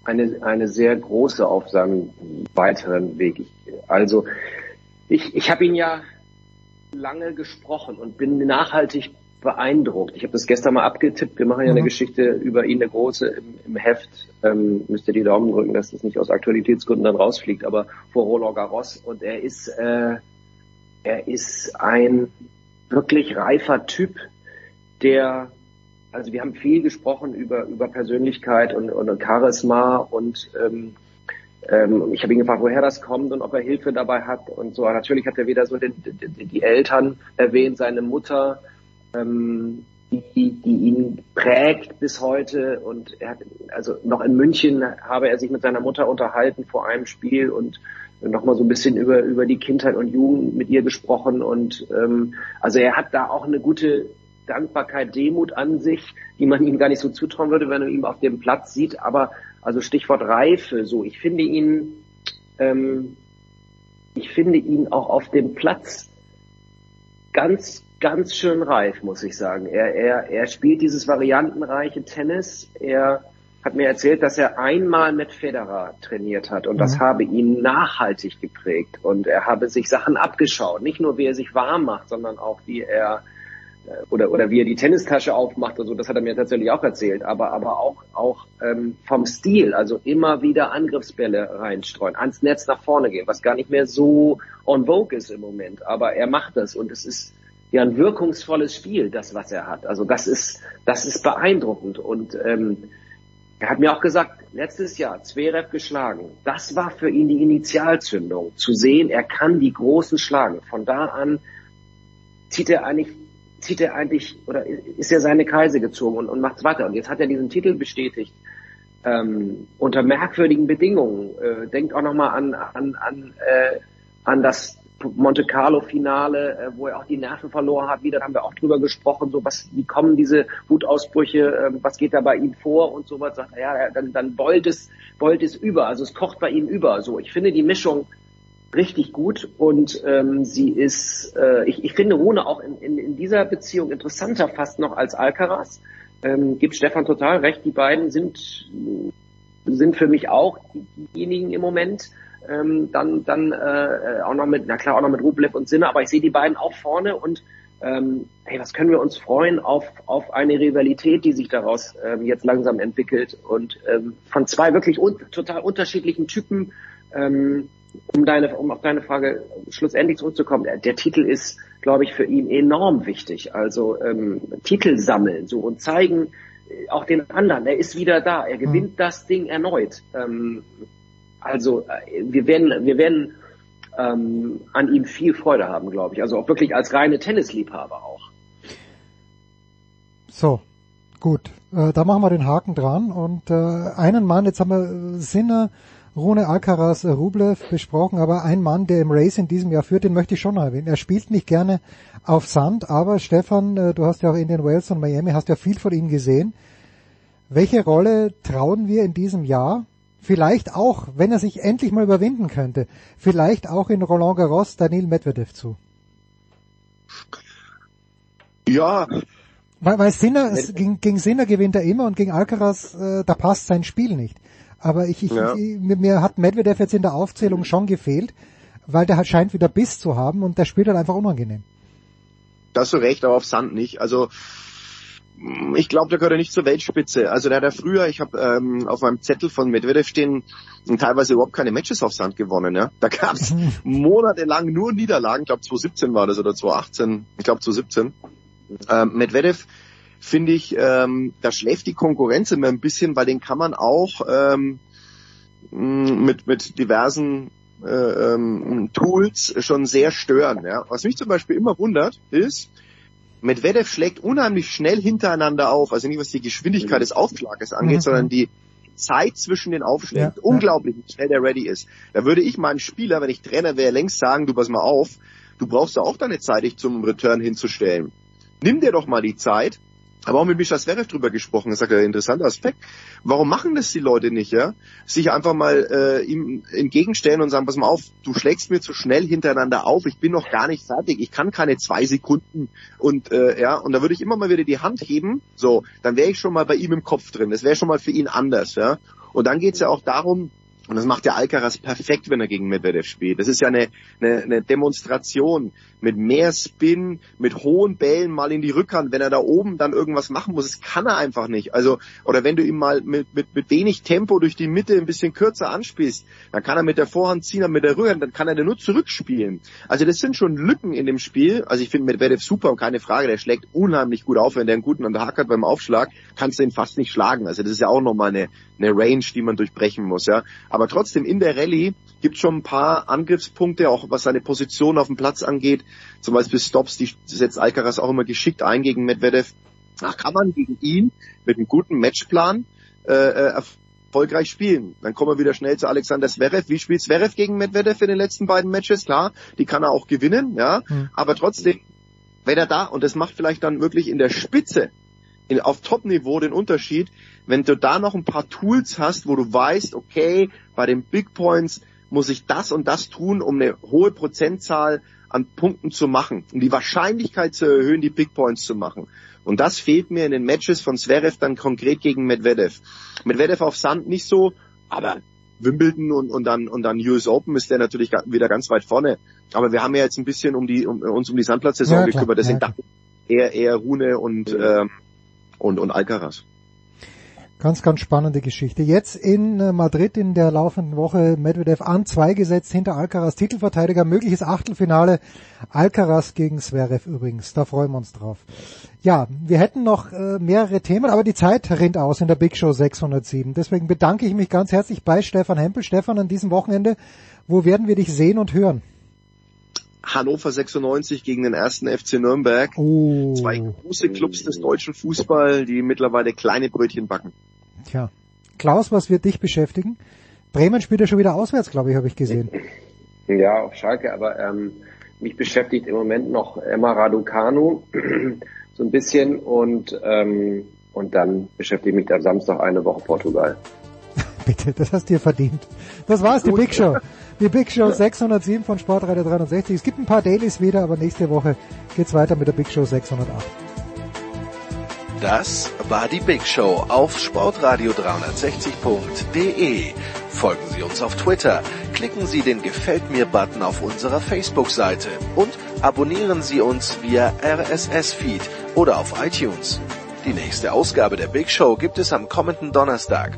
S32: eine, eine sehr große auf seinem weiteren Weg. Also ich, ich habe ihn ja lange gesprochen und bin nachhaltig beeindruckt. Ich habe das gestern mal abgetippt. Wir machen ja mhm. eine Geschichte über ihn, eine große im, im Heft. Ähm, müsst ihr die Daumen drücken, dass das nicht aus Aktualitätsgründen dann rausfliegt, aber vor Roland Garros. Und er ist, äh, er ist ein wirklich reifer Typ, der also wir haben viel gesprochen über, über Persönlichkeit und, und Charisma und ähm, ähm, ich habe ihn gefragt, woher das kommt und ob er Hilfe dabei hat und so. Natürlich hat er wieder so den, die, die Eltern erwähnt, seine Mutter, ähm, die, die ihn prägt bis heute und er hat, also noch in München habe er sich mit seiner Mutter unterhalten vor einem Spiel und nochmal so ein bisschen über, über die Kindheit und Jugend mit ihr gesprochen und ähm, also er hat da auch eine gute Dankbarkeit, Demut an sich, die man ihm gar nicht so zutrauen würde, wenn man ihn auf dem Platz sieht. Aber also Stichwort Reife, so ich finde ihn, ähm, ich finde ihn auch auf dem Platz ganz, ganz schön reif, muss ich sagen. Er, er, er spielt dieses variantenreiche Tennis. Er hat mir erzählt, dass er einmal mit Federer trainiert hat und mhm. das habe ihn nachhaltig geprägt und er habe sich Sachen abgeschaut. Nicht nur, wie er sich warm macht, sondern auch, wie er oder oder wie er die Tennistasche aufmacht und so, das hat er mir tatsächlich auch erzählt, aber aber auch auch ähm, vom Stil, also immer wieder Angriffsbälle reinstreuen, ans Netz nach vorne gehen, was gar nicht mehr so on vogue ist im Moment, aber er macht das und es ist ja ein wirkungsvolles Spiel, das was er hat. Also das ist das ist beeindruckend und ähm, er hat mir auch gesagt, letztes Jahr Zverev geschlagen. Das war für ihn die Initialzündung, zu sehen, er kann die Großen schlagen. Von da an zieht er eigentlich zieht er eigentlich oder ist er seine Kreise gezogen und, und macht's weiter. Und jetzt hat er diesen Titel bestätigt ähm, unter merkwürdigen Bedingungen. Äh, denkt auch nochmal an an an, äh, an das Monte Carlo Finale, äh, wo er auch die Nerven verloren hat. Wieder haben wir auch drüber gesprochen, so was, wie kommen diese Wutausbrüche, äh, was geht da bei ihm vor und so was. Sagt er, ja, dann dann beult es beult es über, also es kocht bei ihm über. So, ich finde die Mischung richtig gut und ähm, sie ist, äh, ich, ich finde Rune auch in, in, in dieser Beziehung interessanter fast noch als Alcaraz. Ähm, gibt Stefan total recht, die beiden sind, sind für mich auch diejenigen im Moment. Ähm, dann dann äh, auch noch mit, na klar, auch noch mit Rublev und Sinne, aber ich sehe die beiden auch vorne und ähm, hey, was können wir uns freuen auf, auf eine Rivalität, die sich daraus ähm, jetzt langsam entwickelt und ähm, von zwei wirklich un total unterschiedlichen Typen ähm, um deine, um auf deine Frage schlussendlich zurückzukommen, der, der Titel ist, glaube ich, für ihn enorm wichtig. Also ähm, Titel sammeln so und zeigen äh, auch den anderen, er ist wieder da, er gewinnt mhm. das Ding erneut. Ähm, also äh, wir werden, wir werden ähm, an ihm viel Freude haben, glaube ich. Also auch wirklich als reine Tennisliebhaber auch.
S7: So, gut. Äh, da machen wir den Haken dran und äh, einen Mann, jetzt haben wir Sinne Rune Alcaraz äh, Rublev besprochen, aber ein Mann, der im Race in diesem Jahr führt, den möchte ich schon erwähnen. Er spielt nicht gerne auf Sand, aber Stefan, äh, du hast ja auch Indian Wales und Miami, hast ja viel von ihm gesehen. Welche Rolle trauen wir in diesem Jahr? Vielleicht auch, wenn er sich endlich mal überwinden könnte, vielleicht auch in Roland Garros Daniel Medvedev zu.
S24: Ja.
S7: Weil, weil Sinner, gegen, gegen Sinner gewinnt er immer und gegen Alcaraz, äh, da passt sein Spiel nicht. Aber ich, ich,
S24: Ja.
S7: ich mir, hat Medvedev jetzt in der Aufzählung schon gefehlt, weil der halt scheint wieder Biss zu haben und der spielt halt einfach unangenehm.
S24: Da hast du recht, aber auf Sand nicht. Also ich glaube, der gehört ja nicht zur Weltspitze. Also der hat ja früher, ich habe ähm, auf meinem Zettel von Medvedev stehen, teilweise überhaupt keine Matches auf Sand gewonnen. Ja? Da gab's monatelang nur Niederlagen. Ich glaube 2017 war das oder 2018. Ich glaube 2017. Ähm, Medvedev finde ich, ähm, da schläft die Konkurrenz immer ein bisschen, weil den kann man auch ähm, mh, mit, mit diversen äh, ähm, Tools schon sehr stören. Ja? Was mich zum Beispiel immer wundert, ist, Medvedev schlägt unheimlich schnell hintereinander auf, also nicht was die Geschwindigkeit des Aufschlages angeht,
S7: Mhm.
S24: sondern die Zeit zwischen den Aufschlägen.
S7: Ja,
S24: Unglaublich, wie schnell der ready ist. Da würde ich meinem Spieler, wenn ich Trainer wäre, längst sagen, du pass mal auf, du brauchst ja auch deine Zeit, dich zum Return hinzustellen. Nimm dir doch mal die Zeit. Aber auch mit Mischa Zverev drüber gesprochen, das ist ein interessanter Aspekt. Warum machen das die Leute nicht, ja? Sich einfach mal äh, ihm entgegenstellen und sagen, pass mal auf, du schlägst mir zu schnell hintereinander auf, ich bin noch gar nicht fertig, ich kann keine zwei Sekunden und äh, ja, und da würde ich immer mal wieder die Hand heben, so, dann wäre ich schon mal bei ihm im Kopf drin. Das wäre schon mal für ihn anders, ja. Und dann geht's ja auch darum, und das macht der Alcaraz perfekt, wenn er gegen Medvedev spielt. Das ist ja eine, eine, eine Demonstration mit mehr Spin, mit hohen Bällen mal in die Rückhand. Wenn er da oben dann irgendwas machen muss, das kann er einfach nicht. Also, oder wenn du ihm mal mit, mit, mit wenig Tempo durch die Mitte ein bisschen kürzer anspielst, dann kann er mit der Vorhand ziehen, dann mit der Rückhand, dann kann er nur zurückspielen. Also das sind schon Lücken in dem Spiel. Also ich finde Medvedev super und keine Frage, der schlägt unheimlich gut auf. Wenn der einen guten an der Hack hat beim Aufschlag, kannst du ihn fast nicht schlagen. Also das ist ja auch nochmal eine, eine Range, die man durchbrechen muss, ja. Trotzdem in der Rallye gibt schon ein paar Angriffspunkte, auch was seine Position auf dem Platz angeht. Zum Beispiel Stops, die setzt Alcaraz auch immer geschickt ein gegen Medvedev. Da kann man gegen ihn mit einem guten Matchplan äh, äh, erfolgreich spielen. Dann kommen wir wieder schnell zu Alexander Zverev. Wie spielt Zverev gegen Medvedev in den letzten beiden Matches? Klar, die kann er auch gewinnen, ja.
S7: Hm.
S24: Aber trotzdem, wenn er da, und das macht vielleicht dann wirklich in der Spitze, in, auf Top-Niveau den Unterschied, wenn du da noch ein paar Tools hast, wo du weißt, okay, bei den Big Points muss ich das und das tun, um eine hohe Prozentzahl an Punkten zu machen, um die Wahrscheinlichkeit zu erhöhen, die Big Points zu machen. Und das fehlt mir in den Matches von Zverev dann konkret gegen Medvedev. Medvedev auf Sand nicht so, aber Wimbledon und, und dann und dann US Open ist der natürlich wieder ganz weit vorne. Aber wir haben ja jetzt ein bisschen um die um, uns um die Sandplatzsaison
S7: Ja,
S24: gekümmert, deswegen
S7: ja,
S24: dachte eher eher Rune und ähm, und und Alcaraz.
S7: Ganz, ganz spannende Geschichte. Jetzt in äh, Madrid in der laufenden Woche Medvedev an zwei gesetzt hinter Alcaraz Titelverteidiger, mögliches Achtelfinale. Alcaraz gegen Zverev übrigens. Da freuen wir uns drauf. Ja, wir hätten noch äh, mehrere Themen, aber die Zeit rinnt aus in der Big Show 607. Deswegen bedanke ich mich ganz herzlich bei Stefan Hempel. Stefan, an diesem Wochenende, wo werden wir dich sehen und hören?
S24: Hannover 96 gegen den ersten FC Nürnberg.
S7: Oh.
S24: Zwei große Clubs des deutschen Fußball, die mittlerweile kleine Brötchen backen.
S7: Tja. Klaus, was wird dich beschäftigen? Bremen spielt ja schon wieder auswärts, glaube ich, habe ich gesehen.
S32: Ja, auf Schalke, aber ähm, mich beschäftigt im Moment noch Emma Raducanu so ein bisschen und ähm, und dann beschäftigt mich am Samstag eine Woche Portugal.
S7: Bitte, das hast du dir verdient. Das war's, die Big Show. Die Big Show 607 von Sportreiter 360. Es gibt ein paar Dailies wieder, aber nächste Woche geht's weiter mit der Big Show 608.
S33: Das war die Big Show auf sportradio360.de. Folgen Sie uns auf Twitter, klicken Sie den Gefällt mir Button auf unserer Facebook-Seite und abonnieren Sie uns via RSS-Feed oder auf iTunes. Die nächste Ausgabe der Big Show gibt es am kommenden Donnerstag.